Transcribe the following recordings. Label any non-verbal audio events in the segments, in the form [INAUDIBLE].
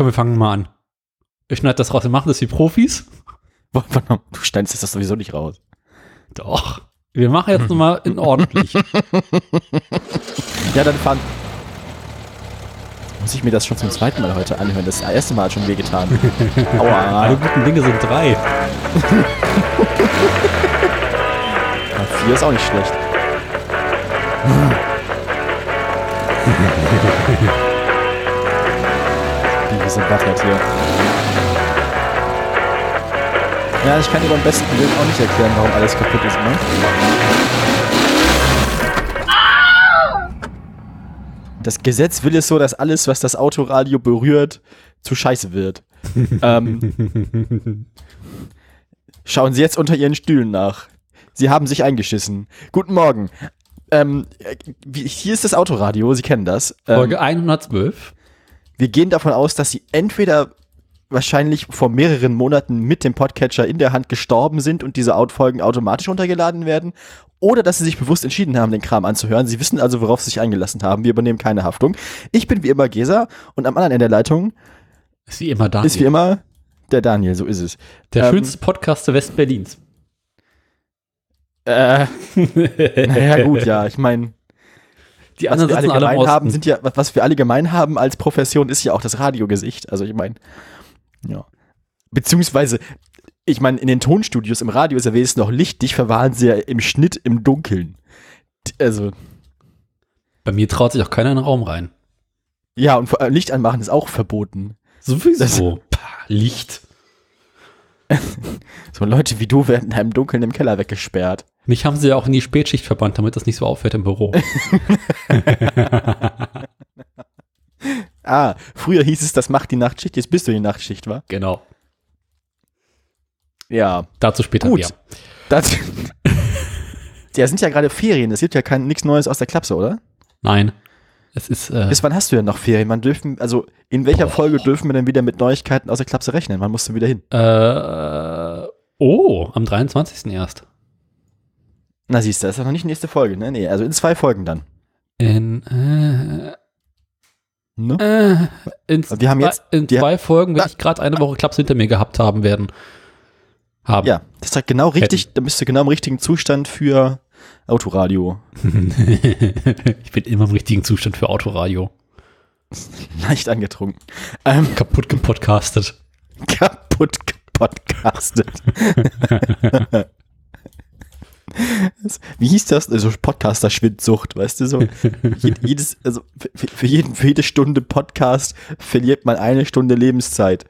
Komm, wir fangen mal an. Ich schneide das raus. Wir machen das wie Profis. [LAUGHS] Du schneidest das sowieso nicht raus. Doch. Wir machen jetzt [LAUGHS] nochmal in ordentlich. [LAUGHS] Ja, dann fahren. Muss ich mir das schon zum zweiten Mal heute anhören? Das erste Mal hat schon wehgetan. Aua. Alle guten Dinge sind drei. Ja, vier ist auch nicht schlecht. Wach jetzt hier. Ja, ich kann dir beim besten Willen auch nicht erklären, warum alles kaputt ist, ne? Das Gesetz will es so, dass alles, was das Autoradio berührt, zu scheiße wird. [LAUGHS] ähm, schauen Sie jetzt unter Ihren Stühlen nach. Sie haben sich eingeschissen. Guten Morgen. Ähm, wie- hier ist das Autoradio, Sie kennen das. Ähm, Folge 112. wir gehen davon aus, dass Sie entweder wahrscheinlich vor mehreren Monaten mit dem Podcatcher in der Hand gestorben sind und diese Outfolgen automatisch runtergeladen werden, oder dass Sie sich bewusst entschieden haben, den Kram anzuhören. Sie wissen also, worauf Sie sich eingelassen haben. Wir übernehmen keine Haftung. Ich bin wie immer Gesa und am anderen Ende der Leitung Ist wie immer da. ist wie immer der Daniel, so ist es. Der ähm, schönste Podcaster Westberlins. Äh, [LAUGHS] naja, gut, ja, ich meine, Die was anderen wir alle gemein haben, sind ja, was- wir alle gemein haben als Profession, ist ja auch das Radiogesicht. Also ich meine, ja. Beziehungsweise, ich meine, in den Tonstudios im Radio ist ja wenigstens noch lichtig, verwahren sie ja im Schnitt im Dunkeln. Also, Bei mir traut sich auch keiner in den Raum rein. ja, und allem Licht anmachen ist auch verboten. Sowieso. Pah, Licht. [LAUGHS] So Leute wie du werden im Dunkeln im Keller weggesperrt. Mich haben sie ja auch in die Spätschicht verbannt, damit das nicht so auffällt im Büro. [LAUGHS] Ah, früher hieß es, das macht die Nachtschicht, jetzt bist du die Nachtschicht, wa? genau. Ja, Dazu später Gut. mehr. das. [LAUGHS] Ja, sind ja gerade Ferien, es gibt ja kein nichts Neues aus der Klapse, oder? Nein. Es ist, äh, Bis wann hast du denn noch Ferien? Man dürfen, also in welcher Boah. Folge dürfen wir denn wieder mit Neuigkeiten aus der Klapse rechnen? Wann musst du wieder hin? äh, oh, am 23. erst. Na siehst du, das ist ja noch nicht die nächste Folge, ne? Nee, also in zwei Folgen dann. In, äh, Ne? äh, in, Wir haben zwei, jetzt- in zwei Folgen, wenn Ah. ich gerade eine Woche Klaps hinter mir gehabt haben werden. Haben. Ja, das ist halt genau richtig, da bist du genau im richtigen Zustand für Autoradio. [LAUGHS] ich bin immer im richtigen Zustand für Autoradio. [LAUGHS] Leicht angetrunken. Ähm, Kaputt gepodcastet. [LAUGHS] kaputt gepodcastet. Wie hieß das? Also Podcaster-Schwindsucht, weißt du so? Je- [LAUGHS] jedes, also für, für, jeden, für jede Stunde Podcast verliert man eine Stunde Lebenszeit.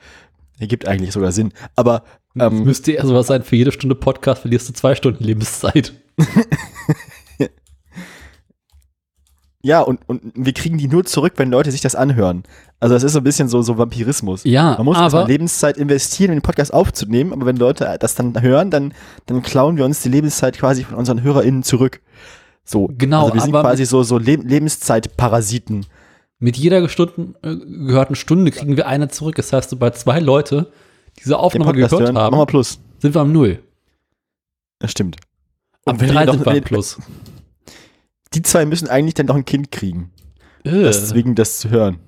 Ergibt eigentlich sogar Sinn. Aber ähm, müsste eher sowas sein, für jede Stunde Podcast verlierst du zwei Stunden Lebenszeit. [LAUGHS] ja, und, und wir kriegen die nur zurück, wenn Leute sich das anhören. Also das ist so ein bisschen so, so Vampirismus. Ja, Man muss aber Lebenszeit investieren, um den Podcast aufzunehmen, aber wenn Leute das dann hören, dann, dann klauen wir uns die Lebenszeit quasi von unseren HörerInnen zurück. So. Genau, Also wir sind quasi so, so Le Lebenszeitparasiten. mit jeder Stunden, äh, gehörten Stunde kriegen wir eine zurück. Das heißt, sobald zwei Leute diese Aufnahme gehört hören, haben, sind wir am Null. Das stimmt. Am wenn drei sind wir am Plus. Die zwei müssen eigentlich dann noch ein Kind kriegen. Äh. Deswegen das zu hören.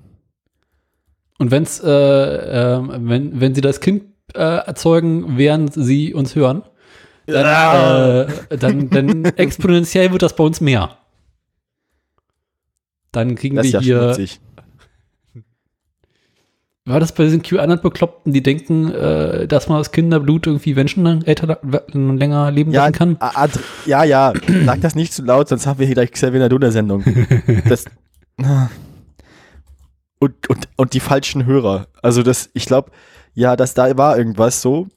Und wenn's, äh, äh, wenn, wenn sie das Kind äh, erzeugen, während sie uns hören, dann, äh, dann, dann [LAUGHS] exponentiell wird das bei uns mehr. Dann kriegen Das wir ja hier. schmutzig. War das bei diesen QAnon-Bekloppten, die denken, äh, dass man aus Kinderblut irgendwie Menschen älter, länger leben Ja, lassen kann? Ad ja, ja, [CLEARS THROAT] sag das nicht zu laut, sonst haben wir hier gleich Xavier Naduna-Sendung. [LAUGHS] Das. Und, und, und die falschen Hörer. Also das, ich glaube, ja, dass da war irgendwas so.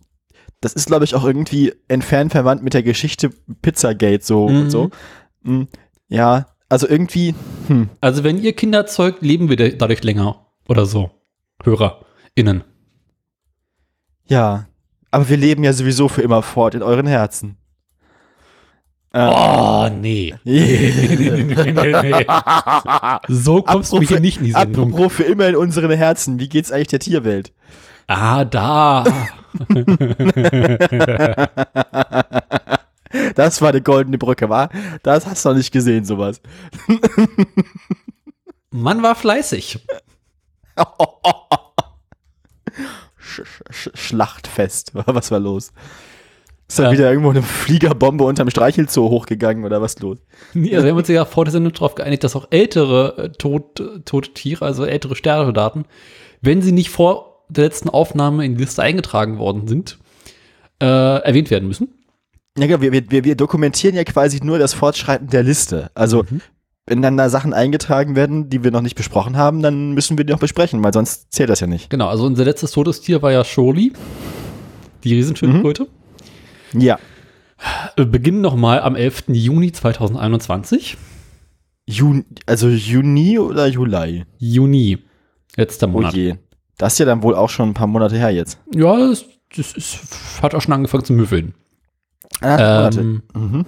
Das ist, glaube ich, auch irgendwie entfernt verwandt mit der Geschichte Pizzagate so Mhm. und so. Hm, Ja, also irgendwie, hm, Also wenn ihr Kinder erzeugt, leben wir da- dadurch länger oder so. HörerInnen. ja. Aber wir leben ja sowieso für immer fort in euren Herzen. Ähm, Oh, [LAUGHS] nee. So kommst du Apropos- hier nicht in die Sendung. Apropos für immer in unseren Herzen, wie geht's eigentlich der Tierwelt? Ah, da. [LAUGHS] Das war eine goldene Brücke, war? Das hast du noch nicht gesehen, sowas. [LAUGHS] Mann war fleißig. Schlachtfest. [LAUGHS] Was war los? Ist da Ähm. wieder irgendwo eine Fliegerbombe unterm Streichelzoo hochgegangen oder was los? Nee, also wir haben uns ja vor der Sendung darauf geeinigt, dass auch ältere äh, tot, tote Tiere, also ältere Sterbedaten, wenn sie nicht vor der letzten Aufnahme in die Liste eingetragen worden sind, äh, erwähnt werden müssen. Ja, genau, wir, wir, wir dokumentieren ja quasi nur das Fortschreiten der Liste. Also, wenn dann da Sachen eingetragen werden, die wir noch nicht besprochen haben, dann müssen wir die noch besprechen, weil sonst zählt das ja nicht. Genau, also unser letztes totes Tier war ja Sholi, die Riesenschildkröte. Ja. Äh, Beginnen nochmal am 11. Juni 2021. Juni, also Juni oder Juli? Juni, letzter Oh Monat. je. Das ist ja dann wohl auch schon ein paar Monate her jetzt. ja, das, das ist, hat auch schon angefangen zu müffeln. Ah, Ähm, Mhm.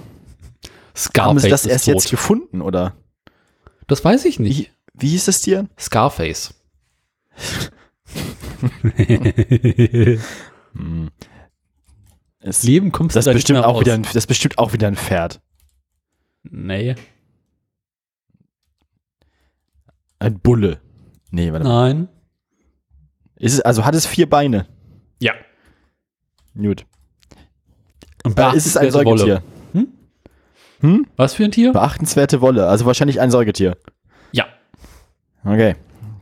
Scarface Haben sie das ist erst tot. jetzt gefunden, oder? Das weiß ich nicht. Wie, wie hieß das Tier? Scarface. Hm. Es, Leben kommst das, du da bestimmt auch wieder ein, das ist bestimmt auch wieder ein Pferd. Nee. Ein Bulle. Nee, warte mal. Nein. Ist es, also hat es vier Beine. Ja. Gut. Und Äh, ist es ein beachtenswerte Wolle. Hm? Was für ein Tier? Beachtenswerte Wolle. Also wahrscheinlich ein Säugetier. Ja. Okay.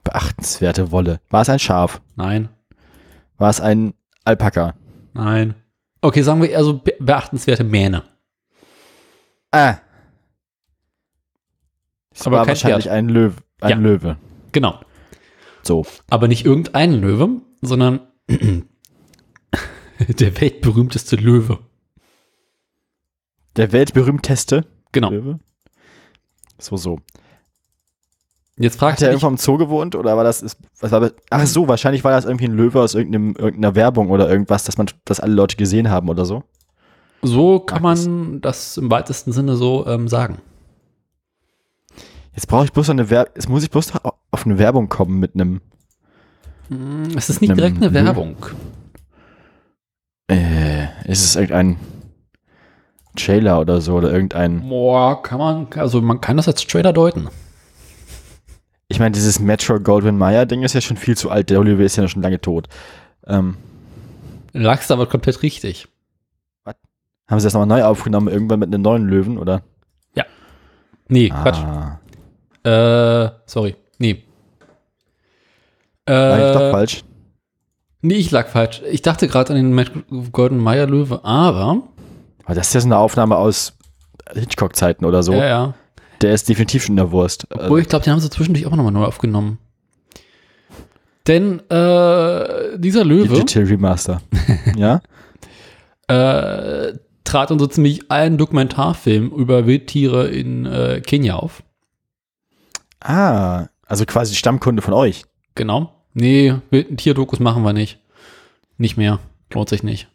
Beachtenswerte Wolle. War es ein Schaf? Nein. War es ein Alpaka? Nein. Okay, sagen wir eher so be beachtenswerte Mähne. Ah. Es Aber war wahrscheinlich Pferd. ein Löwe. Ein Ja. Löwe. Genau. So. Aber nicht irgendein Löwe, sondern [CLEARS THROAT] der weltberühmteste Löwe. Der weltberühmteste Genau. Löwe. So, so. Jetzt Hat fragt er er irgendwo am Zoo gewohnt oder war das, ist, was war, ach so, wahrscheinlich war das irgendwie ein Löwe aus irgendeinem, irgendeiner Werbung oder irgendwas, dass man, dass alle Leute gesehen haben oder so. so kann man das im weitesten Sinne so ähm, sagen. Jetzt brauche ich bloß noch eine Werbung, jetzt muss ich bloß noch auf eine Werbung kommen mit einem, Mm, Es ist nicht direkt eine. Werbung. äh, ist es irgendein Trailer oder so oder irgendein, Boah, kann man, also man kann das als Trailer deuten. ich meine, dieses Metro Goldwyn Mayer Ding ist ja schon viel zu alt, der Löwe ist ja schon lange tot. Ähm, Lagst aber komplett richtig. haben sie das nochmal neu aufgenommen, irgendwann mit einem neuen Löwen oder? Nee, Quatsch. Ah, Äh, sorry. Nee. war ich doch Äh, falsch. nee, ich lag falsch. Ich dachte gerade an den Matt Golden Meyer Löwe, Aber das ist ja so eine Aufnahme aus Hitchcock-Zeiten oder so. ja, ja. Der ist definitiv schon in der Wurst. Obwohl, ich glaube, den haben sie zwischendurch auch nochmal neu aufgenommen. Denn äh, dieser Löwe Digital Remaster. [LAUGHS] ja? äh, trat in so ziemlich allen Dokumentarfilmen über Wildtiere in äh, Kenia auf. Ah, also quasi Stammkunde von euch. Genau. Nee, wilden Tierdokus machen wir nicht. Nicht mehr. Lohnt sich nicht.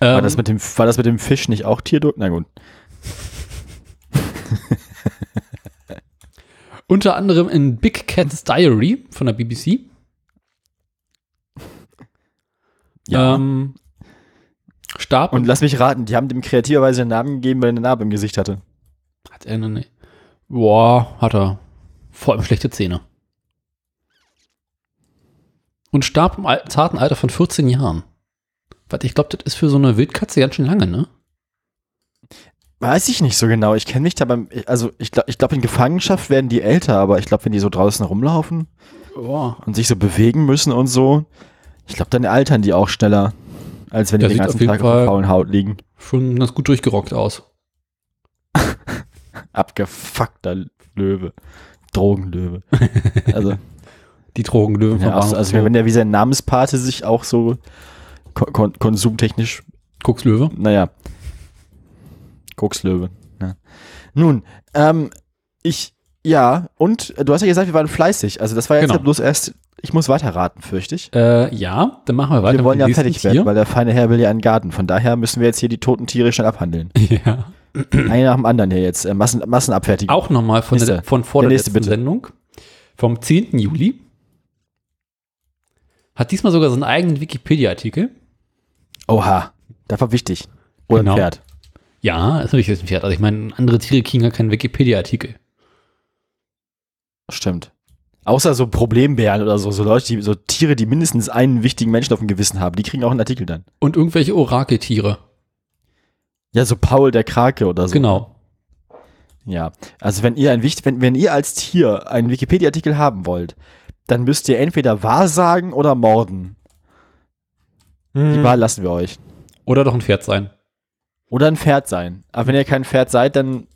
War, Ähm, das mit dem, war das mit dem Fisch nicht auch Tierdruck? Na gut. [LAUGHS] unter anderem in Big Cat's Diary von der BBC. Ja. Ähm, starb Und lass mich raten, die haben dem kreativerweise einen Namen gegeben, weil er eine Narbe im Gesicht hatte. Hat er eine. Boah, hat er. Vor allem schlechte Zähne. Und starb im al- zarten Alter von 14 Jahren. Warte, ich glaube, das ist für so eine Wildkatze ganz schön lange, ne? Weiß ich nicht so genau. Ich kenne mich da beim, also ich glaube, ich glaub, in Gefangenschaft werden die älter, aber ich glaube, wenn die so draußen rumlaufen Boah. und sich so bewegen müssen und so, ich glaube, dann altern die auch schneller, als wenn die Der den ganzen auf Tag auf Fall- der faulen Haut liegen. Schon ganz gut durchgerockt aus. [LAUGHS] Abgefuckter Löwe. Drogenlöwe. Also, [LAUGHS] Die Drogenlöwen ja, also, also wenn der wie sein Namenspate sich auch so kon kon konsumtechnisch Kuckslöwe. Naja. Kokslöwe. Ja. Nun, ähm, ich, ja, und äh, du hast ja gesagt, wir waren fleißig. Also das war jetzt Genau. ja bloß erst, ich muss weiterraten, fürchte ich. Äh, ja, dann machen wir weiter wir wollen ja fertig werden, weil der feine Herr will ja einen Garten. Von daher müssen wir jetzt hier die toten Tiere schnell abhandeln. [LAUGHS] Ja. Einer nach dem anderen hier jetzt. Äh, Massen, Massenabfertigung. Auch nochmal von, der, von vor Der der nächste, letzten bitte. Sendung. Vom 10. Juli. Hat diesmal sogar so einen eigenen Wikipedia-Artikel. Oha. Das war wichtig. Oder Genau. ein Pferd. Ja, ist natürlich ein Pferd. Also ich meine, andere Tiere kriegen ja keinen Wikipedia-Artikel. Stimmt. Außer so Problembären oder so, so Leute, die, so Tiere, die mindestens einen wichtigen Menschen auf dem Gewissen haben, die kriegen auch einen Artikel dann. Und irgendwelche Orakeltiere. Ja, so Paul der Krake oder so. Genau. Ja, also wenn ihr ein wichtig, wenn, wenn ihr als Tier einen Wikipedia-Artikel haben wollt, dann müsst ihr entweder Wahrsagen oder morden. Die Wahl lassen wir euch. Oder doch ein Pferd sein. Oder ein Pferd sein. Aber wenn ihr kein Pferd seid, dann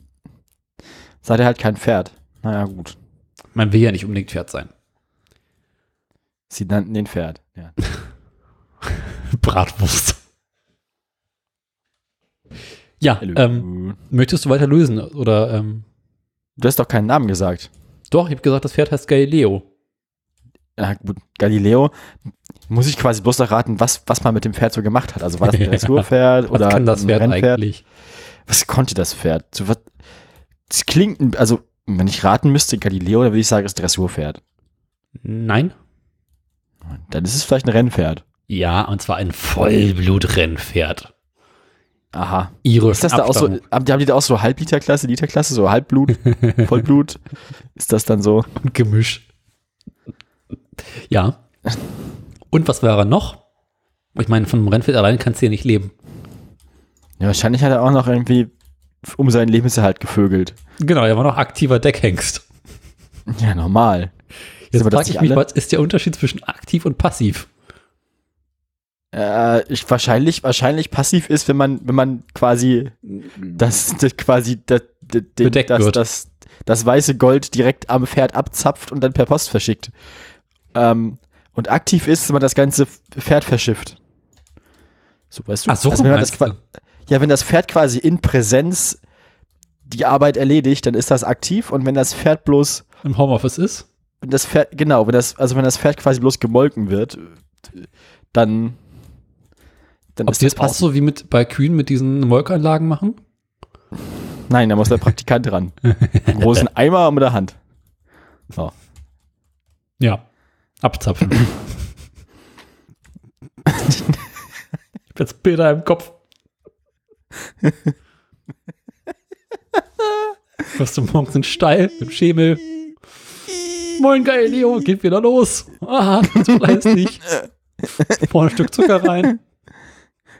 seid ihr halt kein Pferd. Naja, gut. Man will ja nicht unbedingt Pferd sein. Sie nannten den Pferd. Ja. [LAUGHS] Bratwurst. Ja, ähm, möchtest du weiter lösen? Oder, ähm, du hast doch keinen Namen gesagt. doch, ich habe gesagt, das Pferd heißt Galileo. Ja, gut, Galileo, muss ich quasi bloß erraten, was, was man mit dem Pferd so gemacht hat. Also war das ein. [LAUGHS] Dressurpferd Was oder kann das ein Pferd Rennpferd? eigentlich? Was konnte das Pferd? So, was, das klingt, also wenn ich raten müsste, Galileo, dann würde ich sagen, es ist Dressurpferd. Nein? Dann ist es vielleicht ein Rennpferd. Ja, und zwar ein Vollblutrennpferd. Aha. Ihre Ist das da auch so, haben die, haben die da auch so Halbliterklasse, Literklasse, so Halbblut, [LAUGHS] Vollblut? Ist das dann so? Gemisch. Ja. Und was wäre noch? Ich meine, von einem Rennpferd allein kannst du ja nicht leben. Ja, wahrscheinlich hat er auch noch irgendwie um seinen Lebenserhalt gevögelt. Genau, er war noch aktiver Deckhengst. Ja, normal. Jetzt frage ich mich, was ist der Unterschied zwischen aktiv und passiv? Äh, ich, wahrscheinlich, wahrscheinlich passiv ist, wenn man, wenn man quasi das, das quasi das, das, Bedeckt das, wird. das, das weiße Gold direkt am Pferd abzapft und dann per Post verschickt. Ähm, und aktiv ist, wenn man das ganze Pferd verschifft. So, weißt du? Ach so, Also wenn das du? Ja, wenn das Pferd quasi in Präsenz die Arbeit erledigt, dann ist das aktiv und wenn das Pferd bloß, Im Homeoffice ist? wenn das Pferd, genau, wenn das, also wenn das Pferd quasi bloß gemolken wird, dann, dann Ob ist sie das auch passiv. so wie mit bei Kühen mit diesen Molkanlagen machen? Nein, da muss der Praktikant ran. [LAUGHS] Einen großen Eimer mit der Hand. So. Ja. Abzapfen. [LAUGHS] ich hab jetzt Bilder im Kopf. Hörst du morgens einen Steil im Schemel? Moin Galileo, geht wieder los. Ah, zu fleißig. Vorne ein Stück Zucker rein.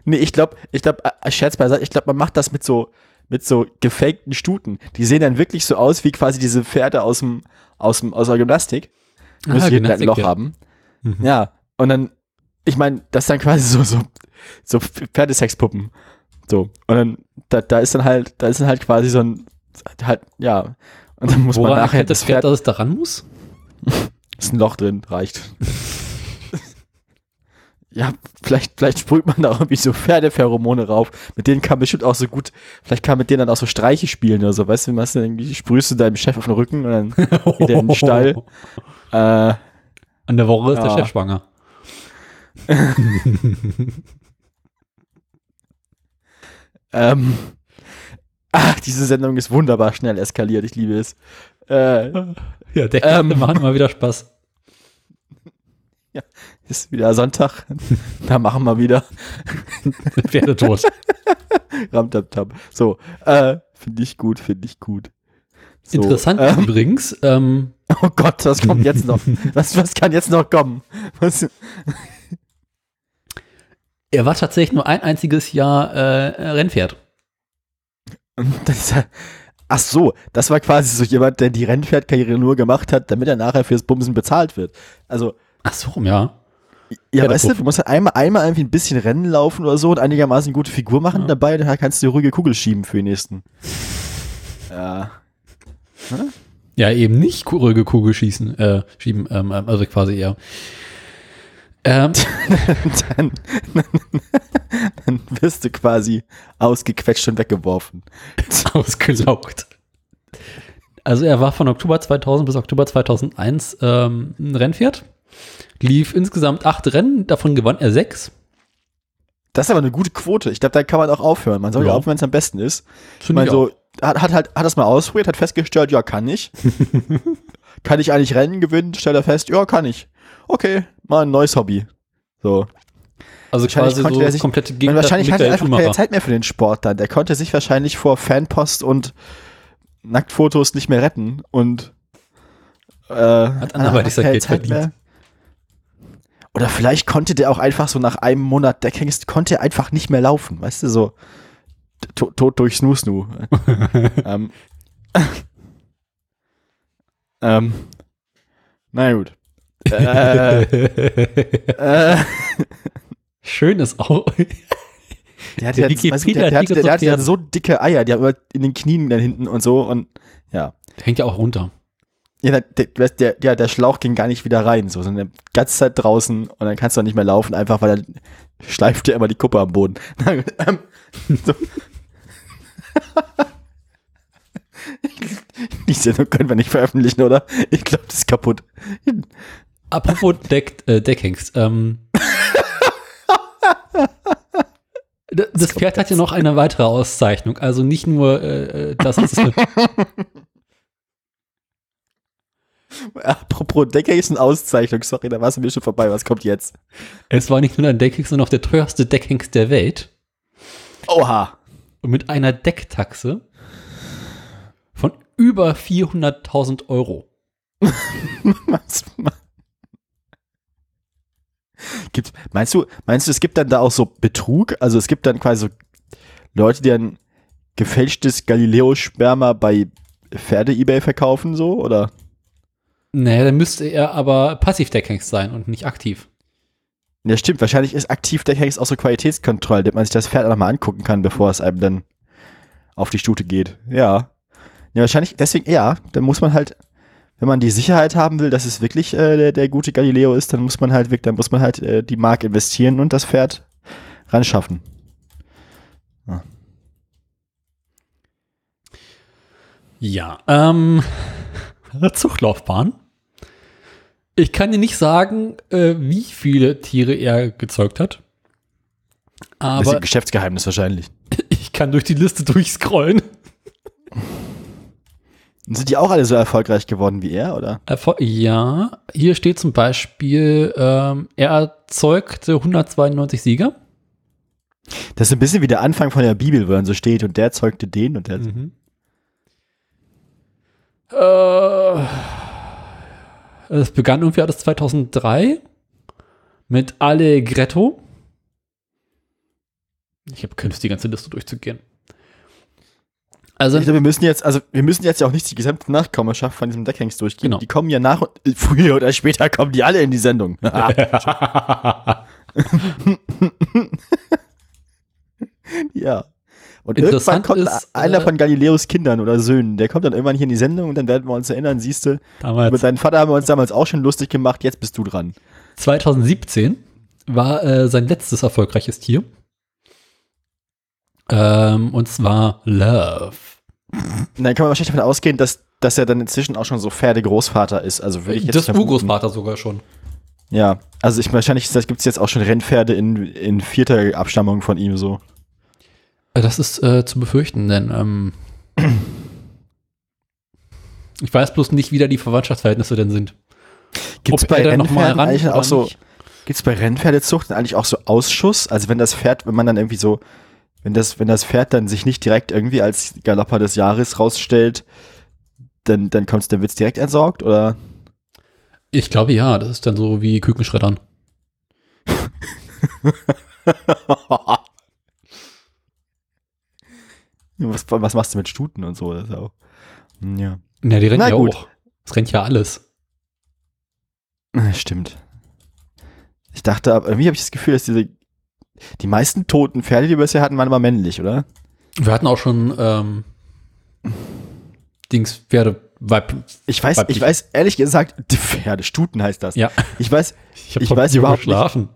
Nee, ich glaube, ich glaube, äh, Scherz beiseite, ich glaube, man macht das mit so, mit so gefakten Stuten. Die sehen dann wirklich so aus wie quasi diese Pferde aus dem, aus dem, aus der Gymnastik. Muss Ah, hinten ein Loch ja. haben. Mhm. Ja. Und dann, ich meine, das ist dann quasi so, so, so Pferdesexpuppen. So. Und dann, da, da ist dann halt, da ist dann halt quasi so ein, halt, ja. Und dann muss man Woran nachher erkennt das Pferd, dass es daran muss? [LAUGHS] Ist ein Loch drin, reicht. [LAUGHS] ja, vielleicht, vielleicht sprüht man da irgendwie so Pferdepheromone rauf. Mit denen kann bestimmt auch so gut, vielleicht kann mit denen dann auch so Streiche spielen oder so. Weißt du, was du irgendwie sprühst du deinem Chef auf den Rücken und dann geht er in den Stall. [LAUGHS] Äh, An der Woche ist der Ja. Chef schwanger. [LAUGHS] ähm, ach, diese Sendung ist wunderbar schnell eskaliert. Ich liebe es. Äh, Ja, der Ähm. machen immer wieder Spaß. Ist wieder Sonntag. [LAUGHS] da machen wir wieder. [LAUGHS] Pferde tot. [LAUGHS] Ramtaptap. So, äh, finde ich gut, finde ich gut. So, Interessant ähm, übrigens, ähm, Oh Gott, was kommt jetzt noch? Was, was kann jetzt noch kommen? Was? er war tatsächlich nur ein einziges Jahr äh, Rennpferd. Das ach so, das war quasi so jemand, der die Rennpferdkarriere nur gemacht hat, damit er nachher fürs Bumsen bezahlt wird. Also, Ach so, ja. Ja, Ja, weißt du, du musst halt einmal, einmal irgendwie ein bisschen Rennen laufen oder so und einigermaßen eine gute Figur machen Ja. dabei, dann kannst du die ruhige Kugel schieben für den nächsten. Ja. Ja, eben nicht ruhige Kugel schießen, äh, schieben, ähm, ähm, also quasi eher. Ähm, [LAUGHS] dann, [LAUGHS] dann wirst du quasi ausgequetscht und weggeworfen. [LAUGHS] ausgelaugt. Also er war von Oktober 2000 bis Oktober 2001 ähm, ein Rennpferd, lief insgesamt acht Rennen, davon gewann er sechs. Das ist aber eine gute Quote. Ich glaube, da kann man auch aufhören. Man soll ja, aufhören, wenn es am besten ist. Ich Finde meine, ich so, hat, hat halt, hat das mal ausprobiert, hat festgestellt, ja, kann ich. [LAUGHS] kann ich eigentlich Rennen gewinnen? Stellt er fest, ja, kann ich. Okay, mal ein neues Hobby. So. Also wahrscheinlich konnte so der sich- komplette Gegenteil wahrscheinlich hatte er einfach keine. Zeit mehr für den Sport dann. Der konnte sich wahrscheinlich vor Fanpost und Nacktfotos nicht mehr retten und äh, Hat anderweitig sein Geld Zeit verdient. mehr. Oder vielleicht konnte der auch einfach so nach einem Monat Deckhengst, konnte er einfach nicht mehr laufen, weißt du, so to- tot durch Snoo Snoo. [LAUGHS] ähm, ähm, na gut. Äh, [LAUGHS] äh, Schön ist auch. der, hat Der ja, weißt du, der, der, hat, der, zu hat ja so dicke Eier, die haben immer in den Knien da hinten und so und ja. Hängt ja auch runter. Ja, der, der, der, der, Schlauch ging gar nicht wieder rein, so, sondern die ganze Zeit draußen und dann kannst du auch nicht mehr laufen, einfach weil dann schleift dir immer die Kuppe am Boden. [LAUGHS] Die Sendung können wir nicht veröffentlichen, oder? Ich glaube, das ist kaputt. Apropos Deck, äh, Deckhengst. Ähm, [LAUGHS] das Pferd hat ja noch eine weitere Auszeichnung. Also nicht nur äh, äh, das, ist [LAUGHS] [LAUGHS] Apropos eine Auszeichnung. Sorry, da warst du mir schon vorbei. Was kommt jetzt? es war nicht nur ein Deckhengst, sondern auch der teuerste Deckhengst der Welt. Oha. Und mit einer Decktaxe von über 400.000 Euro. [LAUGHS] Was, Gibt, meinst du, meinst du, es gibt dann da auch so Betrug? Also es gibt dann quasi so Leute, die dann gefälschtes Galileo-Sperma bei Pferde-Ebay verkaufen, so, oder? Naja, dann müsste er aber Passiv-Deckhengst sein und nicht aktiv. Ja, stimmt. Wahrscheinlich ist aktiv der Hengst auch so Qualitätskontrolle, damit man sich das Pferd auch nochmal angucken kann, bevor es einem dann auf die Stute geht. Ja. Ja, wahrscheinlich, deswegen, ja, dann muss man halt, wenn man die Sicherheit haben will, dass es wirklich äh, der, der gute Galileo ist, dann muss man halt, wirklich- dann muss man halt äh, die Mark investieren und das Pferd ran schaffen. Ja, ähm, [LAUGHS] Zuchtlaufbahn. Ich kann dir nicht sagen, äh, wie viele Tiere er gezeugt hat. das ist Aber ein Geschäftsgeheimnis wahrscheinlich. [LAUGHS] ich kann durch die Liste durchscrollen. [LAUGHS] Sind die auch alle so erfolgreich geworden wie er, oder? Erfol ja, hier steht zum Beispiel, ähm, er erzeugte 192 Sieger. Das ist ein bisschen wie der Anfang von der Bibel, wo dann so steht, und der zeugte den und der. Mhm. Äh, es begann irgendwie alles 2003 mit Allegretto. Ich habe keine Lust, die ganze Liste durchzugehen. Also, Ich glaube, wir müssen jetzt, also wir müssen jetzt ja auch nicht die gesamte Nachkommenschaft von diesem Deckhengst durchgehen. Genau. Die kommen ja nach und früher oder später kommen die alle in die Sendung. [LAUGHS] [LAUGHS] [LAUGHS] ja. Und irgendwann kommt ist, einer äh, von Galileos Kindern oder Söhnen, der kommt dann irgendwann hier in die Sendung und dann werden wir uns erinnern, siehst du, damals, deinen Vater haben wir uns damals auch schon lustig gemacht, jetzt bist du dran. 2017 war äh, sein letztes erfolgreiches Tier. Ähm, und zwar Love. Dann kann man wahrscheinlich davon ausgehen, dass, dass er dann inzwischen auch schon so Pferdegroßvater ist. Also würde ich jetzt Das. Urgroßvater sogar schon. Ja, also ich wahrscheinlich gibt es jetzt auch schon Rennpferde in, in vierter Abstammung von ihm so. Äh, Das ist äh, zu befürchten, denn ähm, ich weiß bloß nicht, wie da die Verwandtschaftsverhältnisse denn sind. Gibt es bei er Rennpferden eigentlich auch so, nicht? gibt es bei Rennpferdezucht eigentlich auch so Ausschuss? Also wenn das Pferd, wenn man dann irgendwie so, wenn das, wenn das Pferd dann sich nicht direkt irgendwie als Galopper des Jahres rausstellt, dann, dann kommt's, dann wird's direkt entsorgt oder? Ich glaube ja, das ist dann so wie Kükenschreddern. [LAUGHS] was, was machst du mit Stuten und so? Das auch, Hm, ja. Ja, die rennen Na ja gut. auch. Es rennt ja alles. [LAUGHS] Stimmt. Ich dachte, aber irgendwie habe ich das Gefühl, dass diese, die meisten toten Pferde, die wir bisher hatten, waren immer männlich, oder? Wir hatten auch schon ähm, Dings, Pferde, Weib. Ich weiß, Weiblich. ich weiß ehrlich gesagt, die Pferde, Stuten heißt das. Ja, Ich weiß, ich, Ich weiß überhaupt nicht.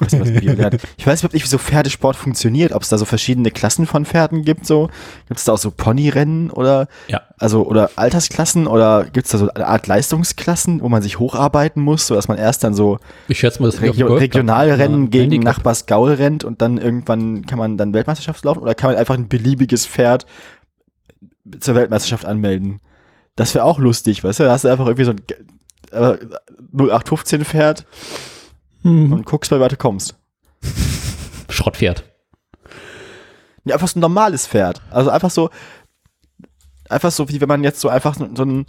Weiß, was Bio lernt. [LAUGHS] ich weiß überhaupt nicht, wie so Pferdesport funktioniert, ob es da so verschiedene Klassen von Pferden gibt, so. Gibt es da auch so Ponyrennen oder, Ja. also, oder Altersklassen oder gibt es da so eine Art Leistungsklassen, wo man sich hocharbeiten muss, sodass man erst dann so Ich schätze mal, das Regio. Regionalrennen Ja, gegen Handicap. Nachbars Gaul rennt und dann irgendwann kann man dann Weltmeisterschaft laufen oder kann man einfach ein beliebiges Pferd zur Weltmeisterschaft anmelden? Das wäre auch lustig, weißt du? Da hast du einfach irgendwie so ein äh, 0815 Pferd Mhm. und guckst, wie weit du kommst. [LAUGHS] Schrottpferd. Ja, einfach so ein normales Pferd. Also einfach so, einfach so, wie wenn man jetzt so einfach so, so einen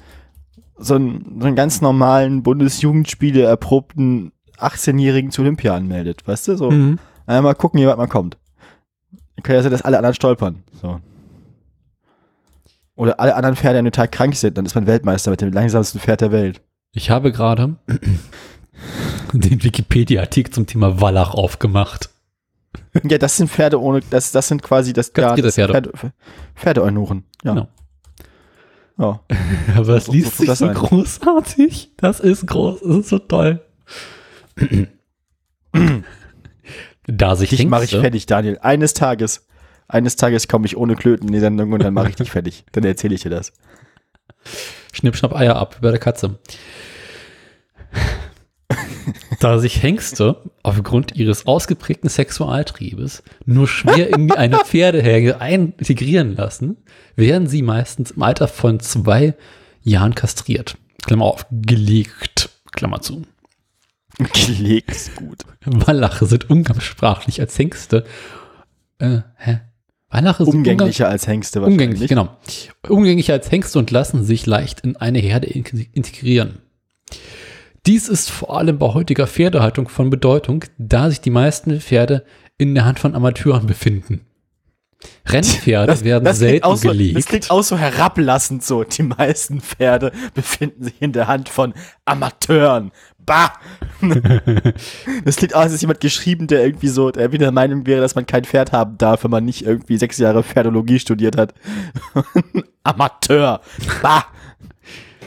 so einen, so einen ganz normalen Bundesjugendspiele erprobten 18-Jährigen zu Olympia anmeldet, weißt du? So, Mhm. einmal gucken, wie weit man kommt. Dann kann ja sein, dass alle anderen stolpern. So. Oder alle anderen Pferde an dem Tag krank sind, dann ist man Weltmeister mit dem langsamsten Pferd der Welt. Ich habe gerade den Wikipedia-Artikel zum Thema Wallach aufgemacht. Ja, das sind Pferde ohne, das, das sind quasi das, ja, das Pferde. Pferde, Pferdeeunuchen. Ja. Genau. ja. [LAUGHS] Aber es Wo- wo- liest wo sich so großartig. Das ist groß, das ist so toll. [CLEARS THROAT] da sich Dich mache ich fertig, Daniel. Eines Tages, eines Tages komme ich ohne Klöten in die Sendung und dann mache ich dich fertig. Dann erzähle ich dir das. Schnipp, schnapp, Eier ab über der Katze. Da sich Hengste aufgrund ihres ausgeprägten Sexualtriebes nur schwer in eine Pferdeherde integrieren lassen, werden sie meistens im Alter von zwei Jahren kastriert. Klammer auf, gelegt, Klammer zu. Gelegt ist gut. Wallache sind umgangssprachlich als Hengste. Äh, hä? Wallache sind Umgänglicher als Hengste wahrscheinlich. umgänglich, genau. Umgänglicher als Hengste und lassen sich leicht in eine Herde in integrieren. Dies ist vor allem bei heutiger Pferdehaltung von Bedeutung, da sich die meisten Pferde in der Hand von Amateuren befinden. Rennpferde werden klingt selten auch so, gelegt. Das klingt auch so herablassend so. Die meisten Pferde [LAUGHS] befinden sich in der Hand von Amateuren. Bah! [LAUGHS] das klingt aus, als ist jemand geschrieben, der irgendwie so, der irgendwie der Meinung wäre, dass man kein Pferd haben darf, wenn man nicht irgendwie sechs Jahre Pferdologie studiert hat. [LAUGHS] Amateur. Bah!